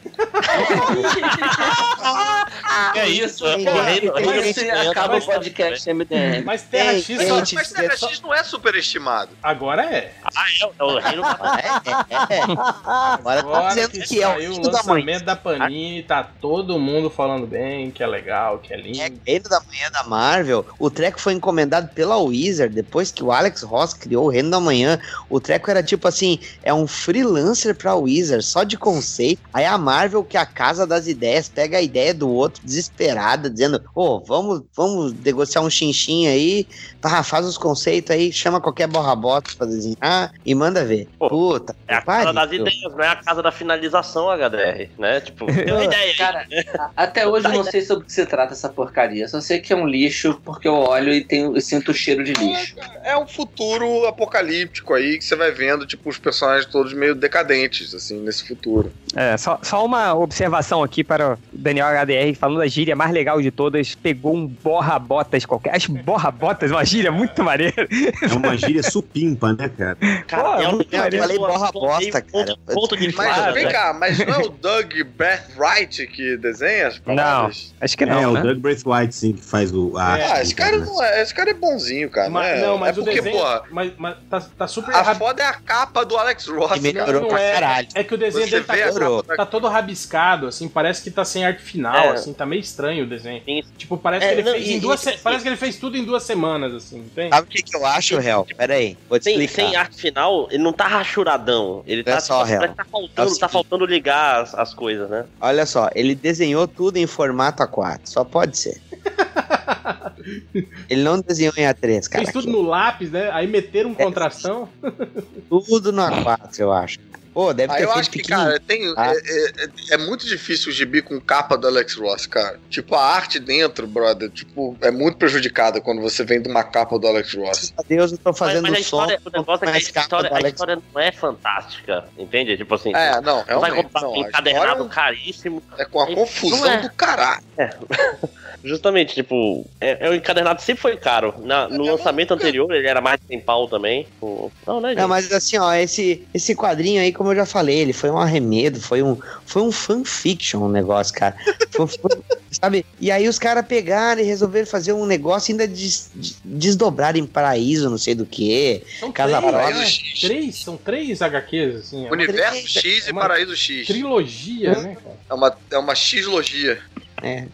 É isso, de Acaba o podcast MDM. Mas Terra X ei, gente, Mas Terra X não é superestimado. agora é. Ah, é, é o reino É, é, é. Agora tá Agora dizendo que que é o saiu o reino da lançamento da Panini, tá todo mundo falando bem, que é legal, que é lindo. É Reino da Manhã da Marvel. O treco foi encomendado pela Wizard. Depois que o Alex Ross criou o Reino da Manhã, o treco era tipo assim: é um freelancer pra Wizard, só de conceito. Aí a Marvel, que é a casa das ideias, pega a ideia do outro desesperada, dizendo: Ô, vamos, vamos negociar um chinchim aí, tá, faz os conceitos aí, chama qualquer borra-bota pra desenhar e manda ver. Pô, Puta, É a casa das ideias, não é a casa da finalização HDR, né? Tipo, tem uma ideia aí. Cara, até hoje eu não sei sobre o que se trata essa porcaria. Só sei que é um lixo porque eu olho e, tenho, e sinto o cheiro de lixo. É um futuro apocalíptico aí que você vai vendo, tipo, os personagens todos meio decadentes, assim, nesse futuro. É, só, só uma, observação aqui para o Daniel HDR, falando da gíria mais legal de todas, pegou um borra-botas qualquer. Acho borra-botas uma gíria muito maneira. É uma gíria supimpa, né, cara? Cara, Pô, é um maneiro. Eu falei borra bosta, ponto, cara. ponto de Mas vem cá, mas não é o Doug Braithwaite que desenha as Não, palavras? acho que é, não, o né? Doug Braithwaite, sim, que faz o, a Ah, arte. esse cara, né? não é, esse cara é bonzinho, cara. Mas- né? não, mas é o porque, desenho. porra, Mas, mas tá, tá super a rabi- foda é a capa do Alex Ross. Que melhorou não pra é, caralho. é que o desenho Você dele tá, capa tá todo rabiscado, assim, parece que tá sem arte final, É. assim, tá meio estranho o desenho. Sim. Tipo, parece É, que ele não, fez em duas parece que ele fez tudo em duas semanas, assim, entende? Sabe o que, que eu acho, Hel? Pera aí, vou te Sem, explicar. sem arte final, ele não tá rachuradão. Ele É tá, só, tipo, real. tá É o faltando, tá faltando ligar as, as coisas, né? Olha só, ele desenhou tudo em formato A4. Só pode ser. ele não desenhou em A3, cara. Fez tudo no lápis, né? Aí meteram um contrastão. Tudo no A4, eu acho. Pô, deve Aí ter eu feito acho que, cara, tem, Ah. é, é- é muito difícil o gibi com capa do Alex Ross, cara. Tipo, a arte dentro, brother, tipo, é muito prejudicada quando você vem de uma capa do Alex Ross. Deus, eu tô fazendo mas, mas a som. história, o negócio é que a história, do a Alex história não é fantástica, entende? Tipo assim, É, não, você vai comprar não, um encadernado caríssimo. É com a confusão é. do caralho. Justamente, tipo, é, é, o encadernado sempre foi caro. Na- no lançamento anterior ele era mais de 100 pau também. Não, né, gente? Não, mas assim, ó, esse, esse quadrinho aí, como eu já falei, ele foi um arremedo, foi um, foi um fanfiction o negócio, cara. Foi- foi- sabe? E aí os caras pegaram e resolveram fazer um negócio ainda des, des- desdobrar em paraíso, não sei do que. São Casa três, Própria. né? três, são três HQs, assim. É Universo X é e uma Paraíso X. trilogia, né, cara? É uma, é uma X-logia. É,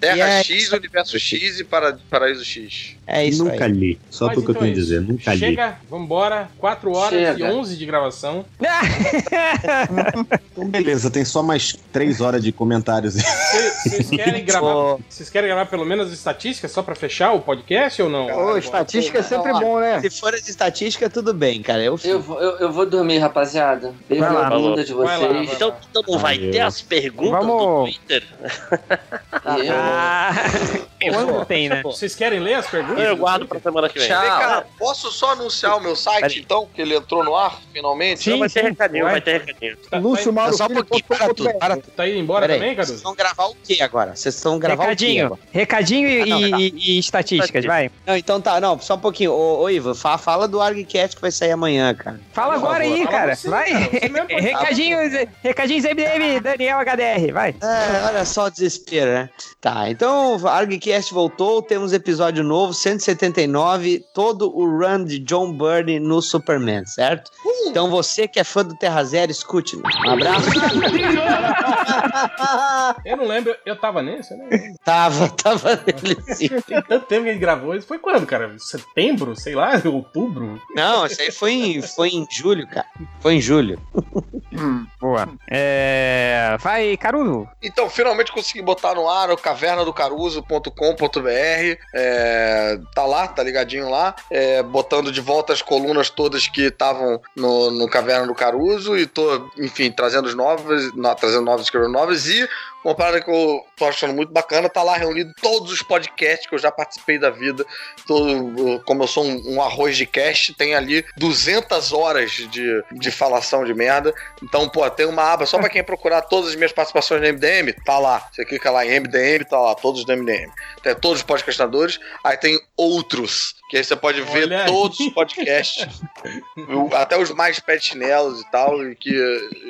Terra E é- X, Universo X e para, Paraíso X. é isso Nunca aí. li. Só Mas porque eu então tenho é a dizer, isso. nunca li. Chega, vambora. 4 horas Chega. e 11 de gravação. Então, beleza, tem só mais três horas de comentários. Cê- Vocês querem gravar? Vocês querem gravar pelo menos as estatísticas só pra fechar o podcast ou não? Ô, estatística é sempre bom, né? Se for de estatística, tudo bem, cara. Eu, Eu, vou- eu, eu vou dormir, rapaziada. Beijo Vai lá, na bunda de Vai lá, vocês. vai Então, então não vai ter as perguntas do Vamos- Twitter? E eu- Ah, quando tem, né? Vocês querem ler as perguntas? Eu guardo pra semana que vem. Tchau. Vem cá, posso só anunciar o meu site, então? Que ele entrou no ar, finalmente? Sim, Não, vai ter recadinho, vai. ter recadinho. Tá, Lúcio Mauro só um pouquinho, para tudo, para tá indo embora também, Vocês Cadu? vão gravar o quê agora? Vocês estão gravar o quê Recadinho, recadinho e, estatísticas, vai. Não, então tá, não, só um pouquinho. Ô, Ivo, fa- fala do ArgCast que vai sair amanhã, cara. Fala agora aí, cara. vai. recadinhos, recadinhos MDM, Daniel HDR, vai. É, olha só o desespero, né? Tá, então a ArgCast voltou, temos episódio novo, 179, todo o run de John Byrne no Superman, certo? Então você que é fã do Terra Zero, escute. Um abraço. Eu não lembro, eu tava nesse, né? tava, tava nele sim. Tem tanto tempo que a gente gravou isso. Foi quando, cara? Setembro? Sei lá, outubro? Não, isso aí foi em, foi em julho, cara. Foi em julho. Boa. É... Vai, Caruso. Então, finalmente consegui botar no ar o cavernadocaruso.com.br. É, tá lá, tá ligadinho lá. É, botando de volta as colunas todas que estavam no, no Caverna do Caruso. E tô, enfim, trazendo os novos, no- trazendo novos, escrevendo novos. E uma parada que eu tô achando muito bacana, tá lá reunido todos os podcasts que eu já participei da vida. Todo, como eu sou um, um arroz de cast, tem ali 200 horas de, de falação de merda. Então, pô, tem uma aba só pra quem procurar todas as minhas participações no MDM, tá lá. Você clica lá em MDM, tá lá, todos do MDM. Tem todos os podcastadores, aí tem outros, que aí você pode ver Olha aí. todos os podcasts, até os mais chinelos e tal, e que,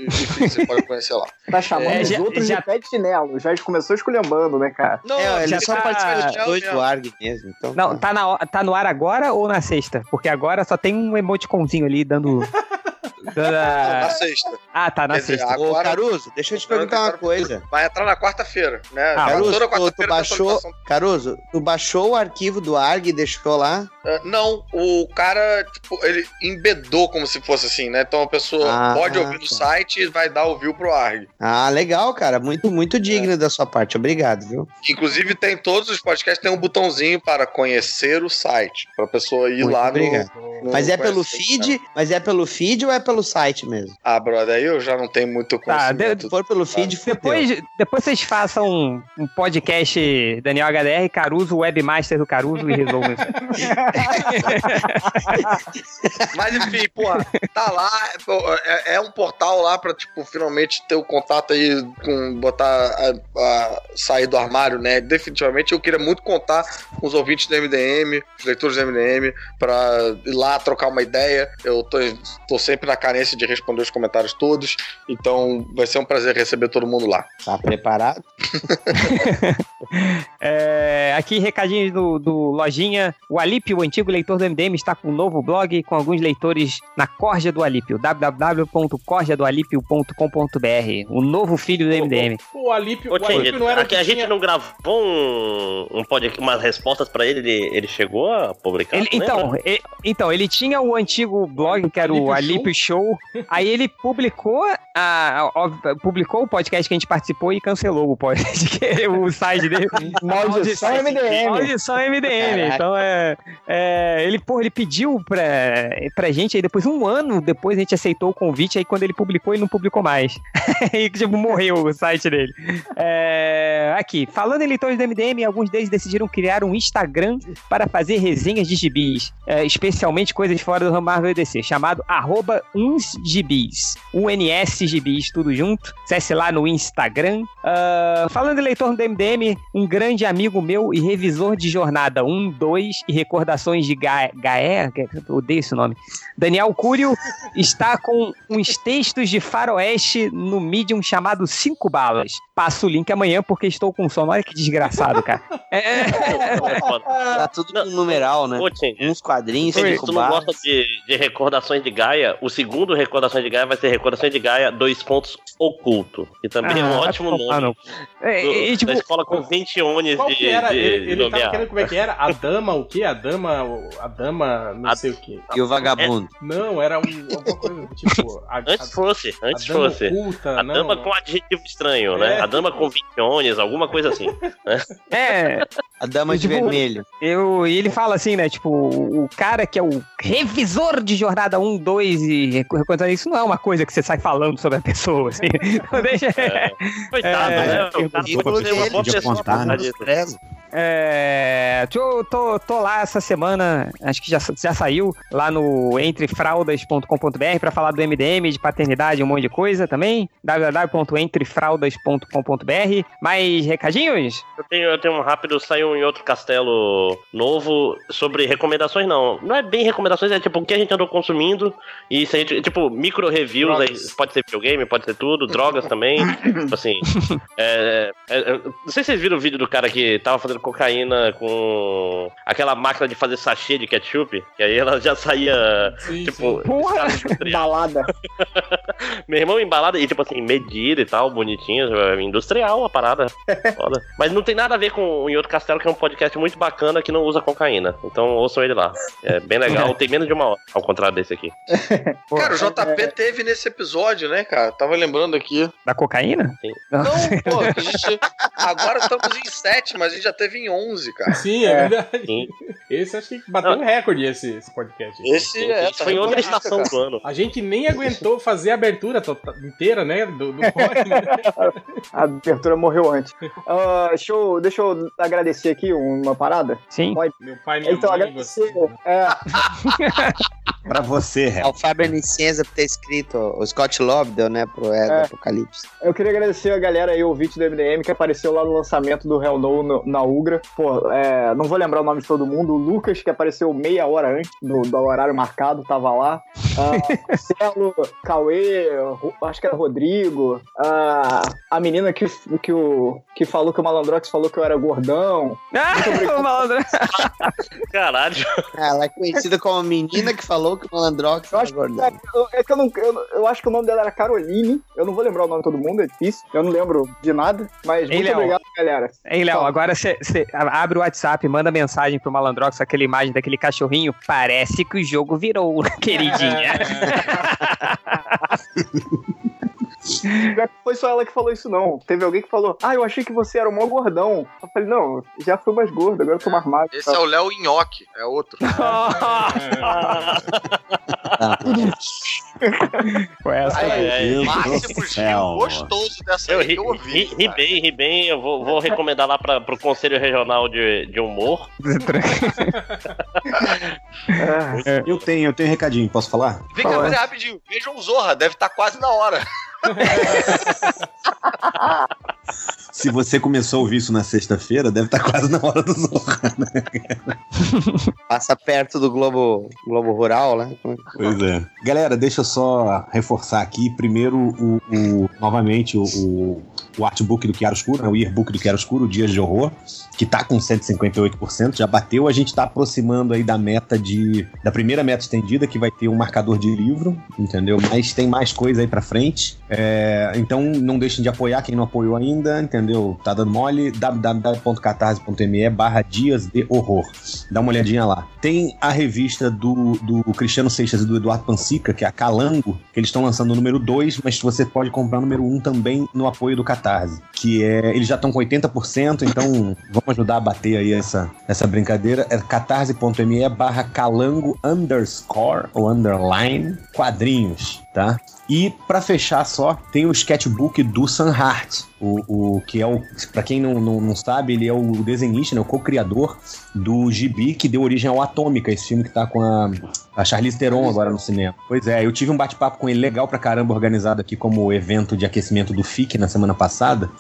enfim, você pode conhecer lá. Tá chamando É, os já- outros já- de chinelo. Já começou esculhambando, né, cara? Não, É, ele já só tá- participa de dois mesmo. do Arg mesmo. Então, Não, tá, na, tá no ar agora ou na sexta? Porque agora só tem um emoticonzinho ali dando. A- na sexta. Ah, tá, na Quer dizer, sexta. Ô, agora- Caruso, deixa eu te perguntar uma coisa. Vai entrar na quarta-feira, né? Ah, Caruso, Toda tu, baixou. Caruso, tu baixou o arquivo do ARG e deixou lá? Ah, não, o cara, tipo, ele embedou como se fosse assim, né? Então a pessoa Ah, pode ouvir no tá. site e vai dar o view pro ARG. Ah, legal, cara. Muito, muito digno da sua parte. Obrigado, viu? Inclusive, tem todos os podcasts, tem um botãozinho para conhecer o site. Pra pessoa ir Muito lá obrigado. no. no Mas é pelo feed? Mas é pelo feed ou é pelo pelo site mesmo. Ah, brother, aí eu já não tenho muito Tá, conhecimento. de- Se for pelo feed, fudeu. Depois, depois vocês façam um, um podcast Daniel HDR, Caruso, webmaster do Caruso e resolvam isso. Mas enfim, porra, tá lá, pô, é, é um portal lá pra, tipo, finalmente ter o contato aí com botar a, a- sair do armário, né? Definitivamente eu queria muito contar com os ouvintes do MDM, os leitores do MDM, pra ir lá trocar uma ideia. Eu tô, tô sempre na carência de responder os comentários todos, então vai ser um prazer receber todo mundo lá. Tá preparado? É, aqui, recadinhos do, do Lojinha. O Alípio, o antigo leitor do MDM, está com um novo blog com alguns leitores na Corja do Alípio, www.corjadoalípio.com.br. O novo filho do MDM. O Alípio, Ô, o Alípio Change, não era o aqui que a gente não gravou um, um podcast, umas respostas pra ele, ele, ele chegou a publicar? Ele- então, e- então, ele tinha o antigo blog, que era o Alípio Alípio Show. aí ele publicou, a, a- publicou o podcast que a gente participou e cancelou o podcast, o site dele. Maldição MDM. Maldição MDM. Então é, é, Ele, porra, ele pediu pra, pra gente, aí depois, um ano depois, a gente aceitou o convite, aí quando ele publicou, ele não publicou mais. aí, tipo, morreu o site dele. É, aqui, falando em leitores do MDM, alguns deles decidiram criar um Instagram para fazer resenhas de gibis, é, especialmente coisas fora do Marvel e DC, chamado arroba unsgibis, UNS gibis, tudo junto. Acesse lá no Instagram. Ah, falando em leitor do MDM, um grande amigo meu e revisor de jornada 1, 2 e recordações de Ga Gaé, eu odeio esse nome, Daniel Cúrio, está com uns textos de faroeste no Medium chamado Cinco Balas. Passo o link amanhã porque estou com sono. Olha que desgraçado, cara. É, É foda. Tá tudo com numeral, né? Uns quadrinhos, se cinco tu não barras. gosta de, de recordações de Gaia, o segundo recordações de Gaia vai ser recordações de Gaia, dois pontos oculto. Que também é um Ah, ótimo nome. no- É, Do- e, tipo, da escola com 20 ones de, que era? de, ele de ele tava nomear. querendo como é que era? A dama, o quê? A dama. A dama, não A- sei o quê. E o vagabundo. Não, era um, alguma coisa tipo. A, Antes fosse, antes a dama fosse. oculta, A não. dama com adjetivo estranho, né? É. A dama com 20 ones, alguma coisa assim. é, A dama de Tipo, vermelho. Eu, e ele fala assim, né? Tipo, o cara que é o revisor de jornada 1, 2 e recontar isso não é uma coisa que você sai falando sobre a pessoa, assim. Então deixa. É. Coitado, É, né? O cara ser uma boa pessoa contar, né? É, tô, tô, tô lá essa semana, acho que já, já saiu, lá no entrefraldas.com.br pra falar do MDM, de paternidade, um monte de coisa também. www.entrefraldas.com.br. Mais recadinhos? Eu tenho, eu tenho um rápido, saiu em outro castelo novo sobre recomendações, não. Não é bem recomendações, é tipo o que a gente andou consumindo. E isso aí, tipo, micro reviews, aí, pode ser videogame, pode ser tudo, drogas também. tipo assim. é, é, é, não sei se vocês viram o vídeo do cara que tava fazendo cocaína com aquela máquina de fazer sachê de ketchup, que aí ela já saía, Sim, tipo, Porra! Balada. meu irmão embalado e, tipo assim, medida e tal, bonitinho, é industrial a parada. Foda. Mas não tem nada a ver com o Em Outro Castelo, que é um podcast muito bacana que não usa cocaína. Então ouçam ele lá. É bem legal, tem menos de uma hora, ao contrário desse aqui. Cara, o JP teve nesse episódio, né, cara? Tava lembrando aqui. Da cocaína? Sim. Não, pô, a gente. Agora estamos em 7, mas a gente já teve em 11, cara. Sim, é, verdade. Sim. Esse acho que bateu um recorde esse, esse podcast. Esse é. Isso foi em outra estação do ano. A gente nem aguentou fazer a abertura inteira, né? Do, do pod, né? A abertura morreu antes. Ah, deixa, eu, deixa eu agradecer aqui uma parada. Sim. Pode? Meu pai, minha Então, mãe, agradecer. você. É, Pra você, Hel. Ao Fábio Licença por ter escrito o Scott Lobdell, né, pro Ego É. Apocalipse. eu queria agradecer a galera aí, ouvinte do MDM, que apareceu lá no lançamento do Hell No no- na Ugra. Pô, é, não vou lembrar o nome de todo mundo. O Lucas, que apareceu meia hora antes do, do horário marcado, tava lá. Ah, Marcelo, Cauê, acho que era Rodrigo. Ah, a menina que, que, o, que falou que o Malandrox falou que eu era gordão. Ah, o malandro. Caralho. Ela é conhecida como a menina que falou que o Malandrox Eu era acho que, gordão. é, eu- é que eu, não, eu, eu acho que o nome dela era Caroline. Eu não vou lembrar o nome de todo mundo, é difícil. Eu não lembro de nada. Mas Ei, muito Léo. obrigado, galera. Ei, Léo, agora você abre o WhatsApp, manda mensagem pro Malandrox, aquela imagem daquele cachorrinho. Parece que o jogo virou, queridinha. Já foi só ela que falou isso, não. Teve alguém que falou: Ah, eu achei que você era o maior gordão. Eu falei: Não, já fui mais gordo, agora eu tô mais magro. Esse é o Léo Nhoque, é outro. Foi essa aí. céu, Gil, gostoso dessa Eu aí que eu ouvi. ri, ri bem, ri bem. Eu vou, vou recomendar lá pra, pro Conselho Regional de, de Humor. É, Eu tenho, eu tenho um recadinho, posso falar? Vem cá, peraí, rapidinho. Vejam o Zorra, deve estar quase na hora. Se você começou a ouvir isso na sexta-feira, deve estar quase na hora do Zorra, né? Passa perto do Globo, Globo Rural, né? Pois é. Galera, deixa eu só reforçar aqui. Primeiro, o, o- novamente, o, o, o artbook do Chiaroscuro, né, o yearbook do Chiaroscuro, Dias de Horror, que tá com 158%, já bateu. A gente tá aproximando aí da meta de. da primeira meta estendida, que vai ter um marcador de livro, entendeu? Mas tem mais coisa aí pra frente. É, então, não deixem de apoiar quem não apoiou ainda, entendeu? Tá dando mole. www.catarse.me barra Dias de Horror. Dá uma olhadinha lá. Tem a revista do, do Cristiano Seixas e do Eduardo Pansica, que é a Calango, que eles estão lançando o número 2, mas você pode comprar o número 1 um também no apoio do Catarse. Que é. Eles já estão com 80%, então vamos ajudar a bater aí essa, essa brincadeira. É catarse.me barra calango underscore ou underline quadrinhos, tá? E pra fechar só, tem o sketchbook do Sam Hart, o, o que é o, Pra quem não, não, não sabe, ele é o desenhista, né, o co-criador do Gibi que deu origem ao Atômica, esse filme que tá com a, a Charlize Theron agora no cinema. Pois é, eu tive um bate-papo com ele legal pra caramba, organizado aqui como evento de aquecimento do FIC na semana passada.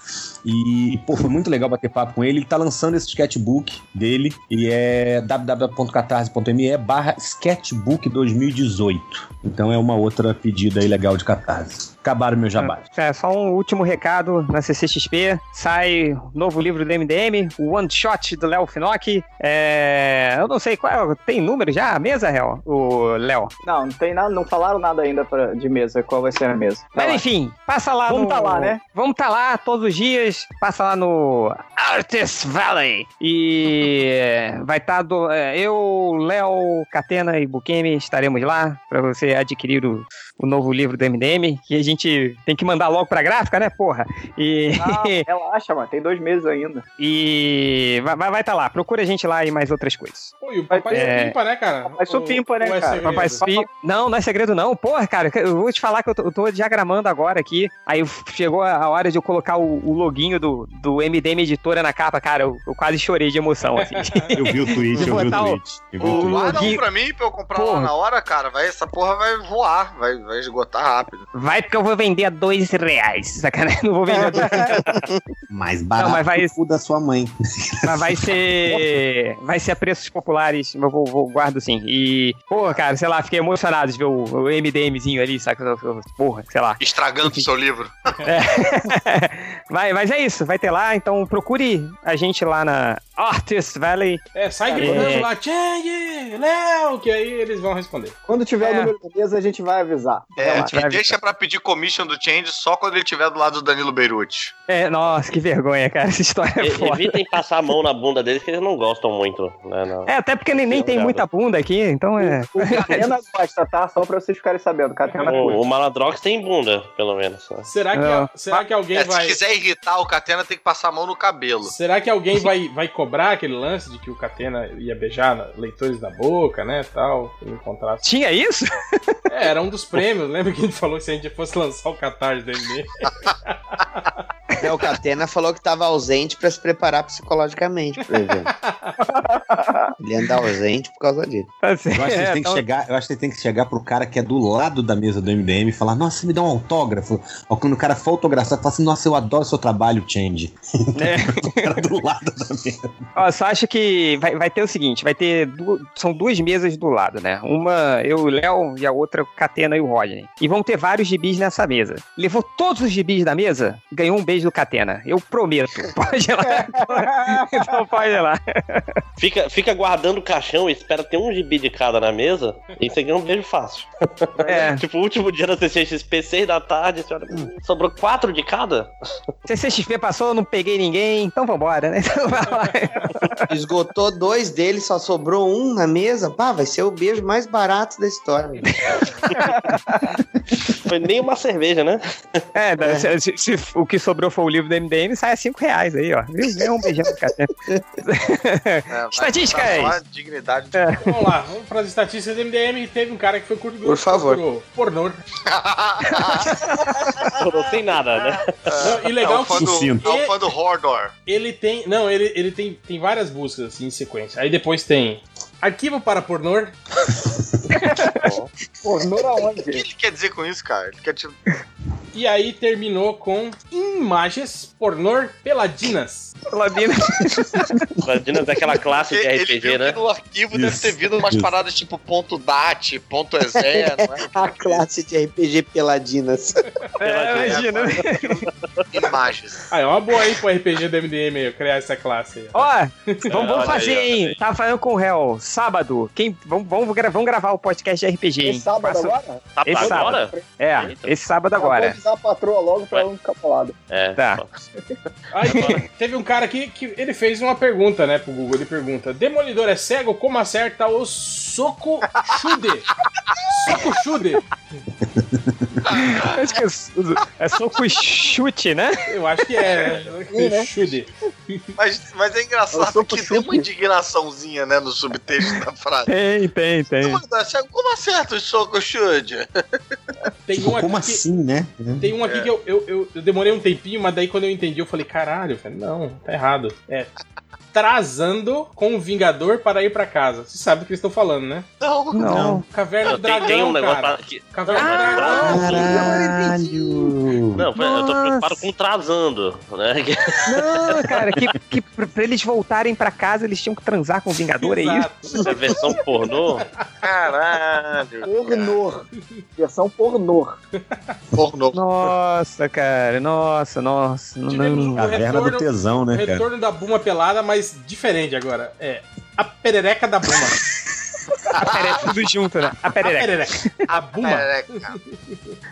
E, pô, foi muito legal bater papo com ele. Ele tá lançando esse sketchbook dele e é www.catarse.me barra sketchbook 2018. Então é uma outra pedida aí legal de catarse. Acabaram meu jabá. É, só um último recado na CCXP. Sai o novo livro do MDM, o One Shot do Léo Finocchi. É, eu não sei qual é, tem número já? A mesa, Léo? O Léo. Não, não tem nada, não falaram nada ainda pra, de mesa, qual vai ser a mesa. Tá Mas lá. enfim, passa lá Vamos no... tá lá, né? Vamos tá lá todos os dias, passa lá no Artist Valley. E vai estar do... é, eu, Léo, Catena e Bukemi estaremos lá pra você adquirir o, o novo livro do MDM, que a gente tem que mandar logo pra gráfica, né, porra? E... Não, relaxa, mano, tem dois meses ainda. E vai estar vai tá lá, procura a gente lá e mais outras coisas. Pô, e o papai É. supimpa, né, cara? Papai supimpa, né, é cara? segredo? Papai Spi- Não, não é segredo não. Porra, cara, eu vou te falar que eu tô, eu tô diagramando agora aqui. Aí chegou a hora de eu colocar o, o loginho do, do MDM Editora na capa. Cara, eu, eu quase chorei de emoção, assim. Eu vi o tweet, eu vi o tweet. Eu vi o o tweet. Guarda um pra mim pra eu comprar lá Porra. na hora, cara. Vai, essa porra vai voar, vai, vai esgotar rápido. Vai porque eu vou vender a dois reais. Sacanagem, não vou vender a dois reais. Mais barato Não, mas vai- que o da sua mãe. Mas vai ser. Vai ser a preços populares. Eu vou, vou- guardo sim. E, porra, cara, sei lá, fiquei emocionado de ver o, o MDMzinho ali, saca? Porra, sei lá. Estragando o seu livro. Vai, mas é isso, vai ter lá, então procure a gente lá na Artist Valley. É, sai É. gritando lá, Chang, Léo, que aí eles vão responder. Quando tiver É. o número da mesa, a gente vai avisar. É, e deixa pra pedir commission do Change só quando ele estiver do lado do Danilo Beirute. É, nossa, que vergonha, cara, essa história é E- foda. Evitem passar a mão na bunda deles, que eles não gostam muito. Né, não. É, até porque nem, nem tem muita bunda aqui, então é. O Catena gosta, tá? Só pra vocês ficarem sabendo. Catena curte. O, o Maladrox tem bunda, pelo menos. né? Será que, Não. será que alguém É, vai. Se quiser irritar o Catena, tem que passar a mão no cabelo. Será que alguém vai, vai cobrar aquele lance de que o Catena ia beijar na- leitores da boca, né? Tal, ele encontrasse. Tinha isso? É, era um dos prêmios. Lembra que a gente falou que se a gente fosse lançar o Catarse do MD? É, o Catena falou que tava ausente pra se preparar psicologicamente pro evento. Ele anda ausente por causa disso. Eu acho, que É, têm que então- chegar, eu acho que vocês têm que chegar pro cara que é do lado da mesa do MDM e falar, nossa, você me dá um autógrafo. Ou quando o cara for autografar, fala assim, nossa, eu adoro seu trabalho, Change. É. O cara do lado da mesa. Ó, só acho que vai, vai ter o seguinte: vai ter. du- são duas mesas do lado, né? Uma eu, o Léo, e a outra o Catena e o Rodney. E vão ter vários gibis nessa mesa. Levou todos os gibis da mesa, ganhou um beijo do Catena. Eu prometo. Pode ir lá. então pode ir lá. Fica, fica guardando o caixão e espera ter um gibi de cada na mesa e você ganha um beijo fácil. É. tipo, o último dia da CCXP, 6 da tarde, olha, hum, sobrou quatro de cada? CCXP passou, não peguei ninguém, então vambora, né? Então vai lá. Esgotou dois deles, só sobrou um na mesa. Pá, vai ser o beijo mais barato da história. Foi nem uma cerveja, né? É, da- Se, se- se o que sobrou for o livro do MDM, sai a 5 reais aí, ó. Viu? Ganhou um beijão do Catena. É, vai estatísticas! Só a dignidade. Vamos lá, vamos para as estatísticas do MDM. Teve um cara que foi curto Por favor. Pornô. Não tem nada, né? Não, e legal é o fã que do, é o fã do Hordor. Ele tem. Não, ele, ele tem, tem várias buscas assim em sequência. Aí depois tem. Arquivo para pornô. Pornô aonde? O que ele quer dizer com isso, cara? Ele quer te... E aí terminou com imagens pornô peladinas. Peladinas. Imagina daquela classe de Ele RPG, viu né? no arquivo deve Isso, ter vindo umas isso. paradas tipo ponto .dat, ponto .exe, não é? A classe de RPG Peladinas. É, imagina. Ah, é uma boa aí pro RPG do MDM eu criar essa classe aí. Ó, vamos, vamos fazer, aí, hein? Tava falando com o réu. Sábado. Quem, vamos, vamos, gra- vamos gravar o podcast de RPG, hein? Esse sábado Passa- agora? Tá Esse agora? sábado. É, Eita. esse sábado Eu Vou agora. avisar a patroa logo pra ela não ficar falada. É. Tá. Aí te- teve um cara aqui que ele fez uma pergunta, né, pro Google. Ele pergunta: Demolidor é cego? Como acerta o soco chude? Soco chude. Acho que é, é soco e chute, né? Eu acho que é, né? né? Chude. Mas, mas é Eu engraçado que pro tem uma chute. indignaçãozinha, né, no subtexto da frase. Tem, tem, tem. Como acerta o soco chute? Tem um aqui Como que- assim, né? Tem um aqui que eu, eu, eu, eu demorei um tempinho, mas daí quando eu entendi, eu falei, caralho, velho, não, tá errado. É. Trazando com o Vingador para ir pra casa. Você sabe do que eles estão falando, né? Não, Não. Caverna do Não, tem, Dragão, tem um negócio cara. pra- que- Caverna do Ah, Dragão. Caralho! Não, eu tô preocupado com trazando, né? Não, cara, que, que pra eles voltarem pra casa, eles tinham que transar com o Vingador, é isso? Exato. É versão pornô. Caralho. Pornô. Versão pornô. Pornô. Nossa, cara, nossa, nossa. Não, Tivemos não. Caverna do tesão, né, cara? retorno da Buma pelada, mas diferente agora. É a perereca da Buma. A perereca, tudo junto, né? A A perereca. perereca. A Buma. Perereca.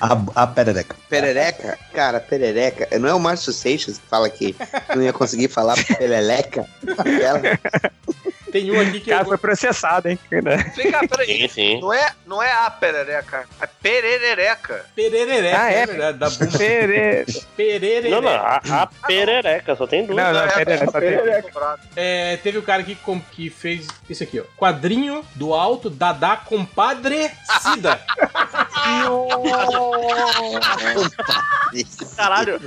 A, a perereca. Perereca? Cara, perereca. Não é o Márcio Seixas que fala que não ia conseguir falar peleleca? Tem um aqui que O cara eu... foi processado, hein? Vem cá, peraí. Sim, sim. Não é, não é a perereca, é pererereca. Perereca, Ah, é? é da Buma. Pere... Perereca. Não, não, a, a perereca, só tem duas. Não, não, É, perereca, só. Perereca. É, teve o cara aqui com- que fez isso aqui, ó. Quadrinho do alto, Dadá Compadre Cida. Caralho.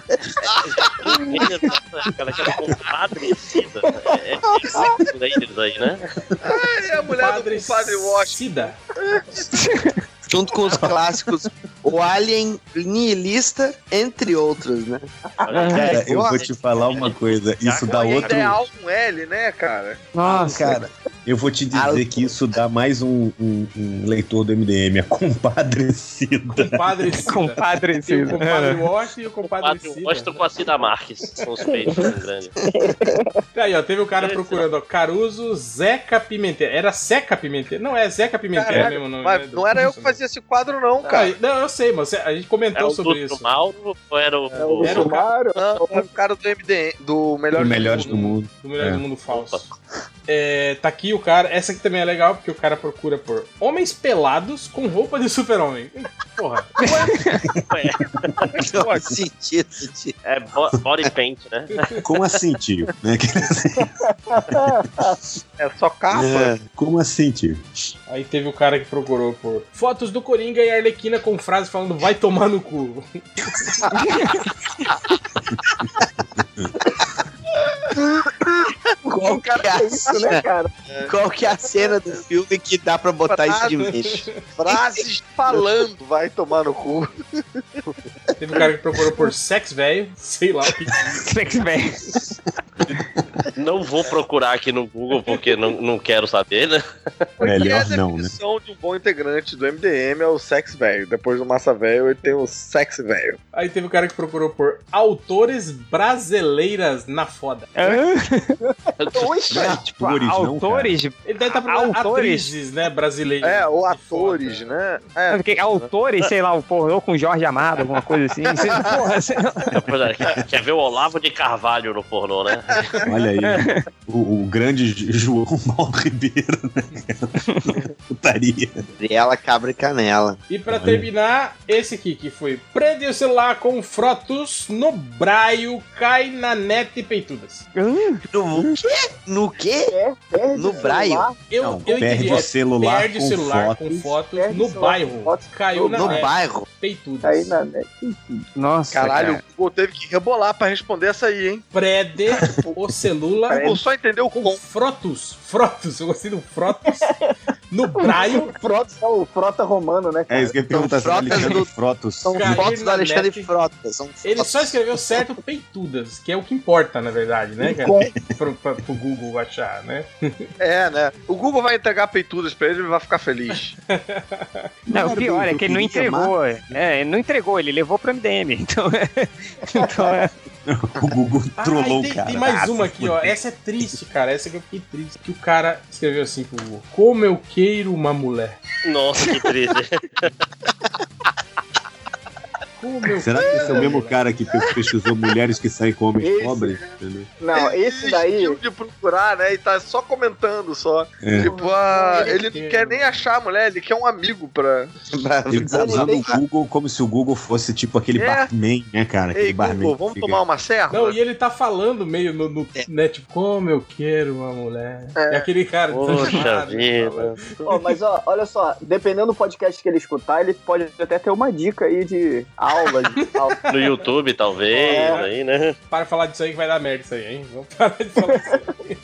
Ela quer compadrecida. É, é sexo deles aí, né? É a mulher do compadre Washington. Junto com os clássicos, o Alien Nihilista, entre outros, né? Cara, eu vou te falar uma coisa. Isso dá outro. é A um L, né, cara? Nossa, Cara, eu vou te dizer que isso dá mais um, um- um leitor do MDM, a compadrecida. Compadre Cida. compadre Tem o compadre Washington e o compadre Padre Cida. Washington com a Cida Marques. São os peitos grandes. Aí, ó, teve o cara procurando, ó, Caruso Zeca Pimentel. Era Zeca Pimentel? Não, é Zeca Pimentel Caralho, mesmo o nome. Mas né, do não era eu que fazia esse quadro, não, Ah, cara. Não, eu sei, mas a gente comentou É o sobre isso. Mauro ou era o. É o Era o. Não, é o cara do MDM, do Melhor Os melhores do mundo. Do melhor É. do mundo falso. É, tá aqui o cara. Essa aqui também é legal, porque o cara procura por homens pelados com roupa de super-homem. Porra. Faz sentido, tio. É bo- body paint, né? Como assim, tio? Né? É só capa. É, Como assim, tio? Aí teve o cara que procurou por fotos do Coringa e a Arlequina com frase falando vai tomar no cu. Qual que é a Isso, né, cara? Qual que é a cena do filme que dá pra botar isso de vez? Frases falando, vai tomar no cu. Teve um cara que procurou por sex velho, sei lá o que. Sex velho. Não vou procurar aqui no Google porque não, não quero saber, né? Melhor a não, né? definição de um bom integrante do MDM é o sex velho. Depois do massa velho, ele tem o sex velho. Aí teve o cara que procurou por autores brasileiras na foda. Tipo, Atores, não, autores. Ele deve estar procurando Autores? atrizes, né, brasileiras. É, ou atores, foda. né? É. Porque autores, sei lá, o pornô com Jorge Amado, alguma coisa assim. Porra, sei lá. Pois é, quer, quer ver o Olavo de Carvalho no pornô, né? Olha aí. O, o grande João Baldo Ribeiro, né? Putaria. Gabriela Cabra e Canela. E pra terminar, esse aqui que foi Prende o celular com Frotus no Braio, cai na net e peitudas. No quê? No quê? No Braio? Eu, Não, eu perde entendi, é, o celular perde o com celular fotos. com fotos Perde no o celular bairro. com fotos. Caiu na No net. bairro? Peitudas. Aí na net. Nossa, Caralho, cara. o Google teve que rebolar pra responder essa aí, hein? Prede o celular O Google só entendeu com com. Frotus. Frotus, eu gostei do Frotus. no Braio. Frota, é o Frota romano, né, cara? É isso que eu ia perguntar. se é Frotas Alexandre do- Frotos. São Cair fotos do Alexandre net. Frota. São Ele fotos. só escreveu certo peitudas, que é o que importa, na verdade, né, cara? Pro, pra- pro Google achar, né? É, né? O Google vai entregar peitudas pra ele e vai ficar feliz. Não, o pior é que ele não entregou. É, ele não entregou, ele levou pro MDM. Então, então é. O Google Ah, trollou tem, o cara. tem mais Ah, uma aqui, ó. Essa é triste, cara. Essa que eu fiquei triste. Que o cara escreveu assim pro Google. Como eu queiro uma mulher. Nossa, que triste. Como Será que esse é o mesmo cara que pesquisou mulheres que saem com homens Esse. pobres? Entendeu? Não, esse daí. Desistiu de procurar, né? E tá só comentando só. É. Tipo, ah, Ele não quer nem achar a mulher, ele quer um amigo pra. Ele tá usando o Google como se o Google fosse tipo aquele É. barman, né, cara? Aquele Ei, barman. Google, vamos fica- tomar uma serva? Não, e ele tá falando meio no, no É. né, tipo, como eu quero uma mulher. É. E aquele cara Poxa desanimado, vida. Ó, mas ó, olha só, dependendo do podcast que ele escutar, ele pode até ter uma dica aí de aula de. No YouTube, talvez, É. aí, né? Para de falar disso aí que vai dar merda isso aí, hein? Vamos parar de falar disso aí.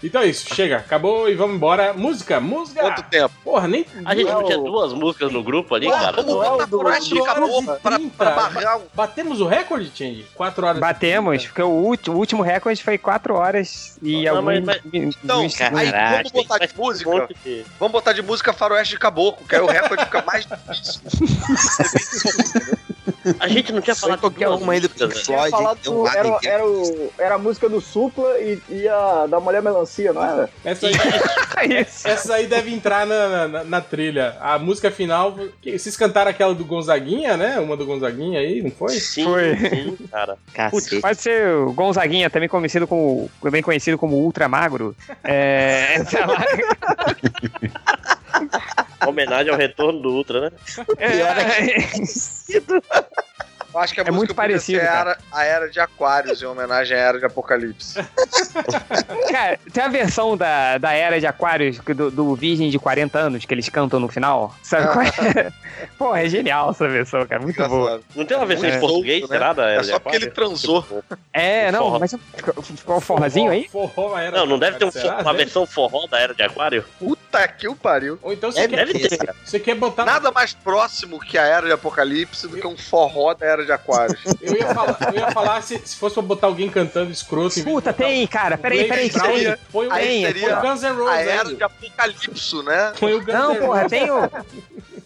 então é isso, chega. Acabou e vamos embora. Música, música. Quanto tempo? Porra, nem. A gente não tinha duas músicas no grupo ali, cara? Vamos não é o botar do- Faroeste do- acabou pra, 30. pra barrar Batemos o recorde, Change? 4 horas. Batemos, 30. porque o, ulti- o último recorde foi 4 horas e Não, alguns mas- mas- Então, segundos. aí vamos botar de música. Vamos botar de música Faroeste de Caboclo, que aí o recorde fica mais difícil. A gente não tinha Foi falado de uma aí do músicas, Pink Floyd. do- era, Wagner. era, o, era a música do Supla e, e a da Mulher Melancia, não era? Essa aí, essa aí deve entrar na, na, na trilha. A música final. Vocês cantaram aquela do Gonzaguinha, né? Uma do Gonzaguinha aí, não foi? Sim, Foi. sim, cara. Cacete. Pode ser o Gonzaguinha, também conhecido como, também conhecido como Ultra Magro. É, sei lá. Homenagem ao retorno do Ultra, né? Eu acho que a É muito parecido, cara. era, a era de Aquários, em homenagem à era de Apocalipse. Cara, tem a versão da, da Era de Aquários, do, do Virgem de 40 anos, que eles cantam no final. Sabe qual é? Pô, é genial essa versão, cara. Muito boa. Engraçado. Não tem uma versão É. em português, né? será? Da É só porque ele transou. É, não, Forró. mas ficou um forrozinho aí? Forró era. Não, não deve ter um uma versão forró da Era de Aquário? Puta que o pariu. Ou então você, É, quer, ter, você quer botar. Nada mais próximo que a era de Apocalipse do que um forró da era de Aquários. Eu ia falar, eu ia falar se, se fosse pra botar alguém cantando escroto Puta, tem, cara. Peraí, peraí. Põe o, Aí seria o Guns N' a Roses. era aí. de Apocalipse, né? Põe o Guns Não, porra, tem o.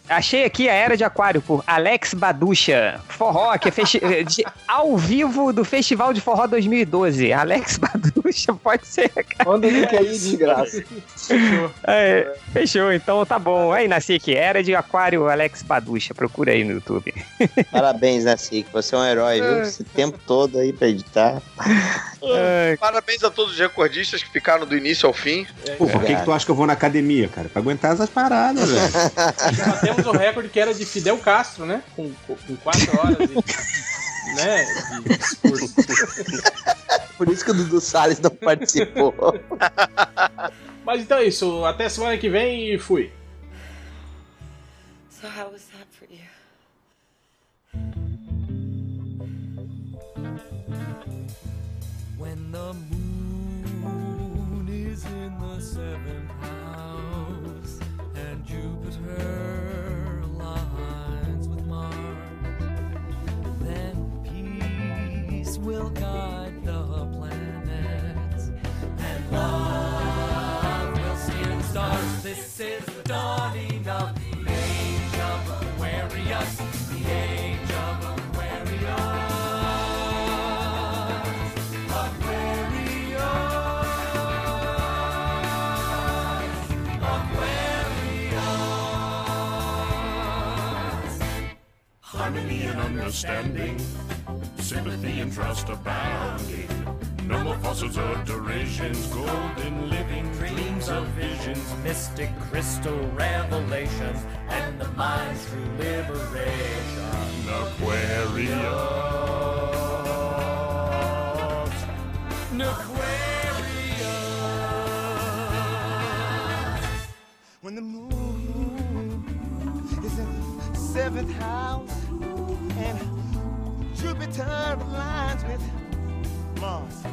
Achei aqui a Era de Aquário por Alex Baducha. Forró, que é festi- de- ao vivo do Festival de Forró 2012. Alex Baducha, pode ser, cara. Manda o link aí, desgraça. Fechou. É, fechou, então tá bom. Aí, Nacique, Era de Aquário Alex Baducha. Procura aí no YouTube. Parabéns, Nacique. Você é um herói, viu? Esse tempo todo aí pra editar. É, Parabéns a todos os recordistas que ficaram do início ao fim. Pô, por que, que tu acha que eu vou na academia, cara? Pra aguentar essas paradas, velho. Batemos o recorde que era de Fidel Castro, né? Com, com, quatro horas de, né, de discurso. Por isso que o Dudu Salles não participou. Mas então é isso. Até semana que vem e fui. So how was that for you? When the moon is in the seventh house and Jupiter aligns with Mars, then peace will guide This is the dawning of the age of Aquarius, the age of Aquarius. Aquarius, Aquarius. Harmony and understanding, sympathy and trust abounding. No more fossils or derisions, golden living dreams of visions, mystic crystal revelations, and the mind's true liberation. Aquarius. Aquarius. When the moon is in the seventh house and Jupiter aligns with Mars,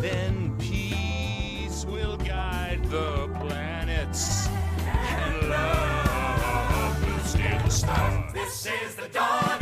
Then peace will guide the planets, and love will steer the stars. This is the dawn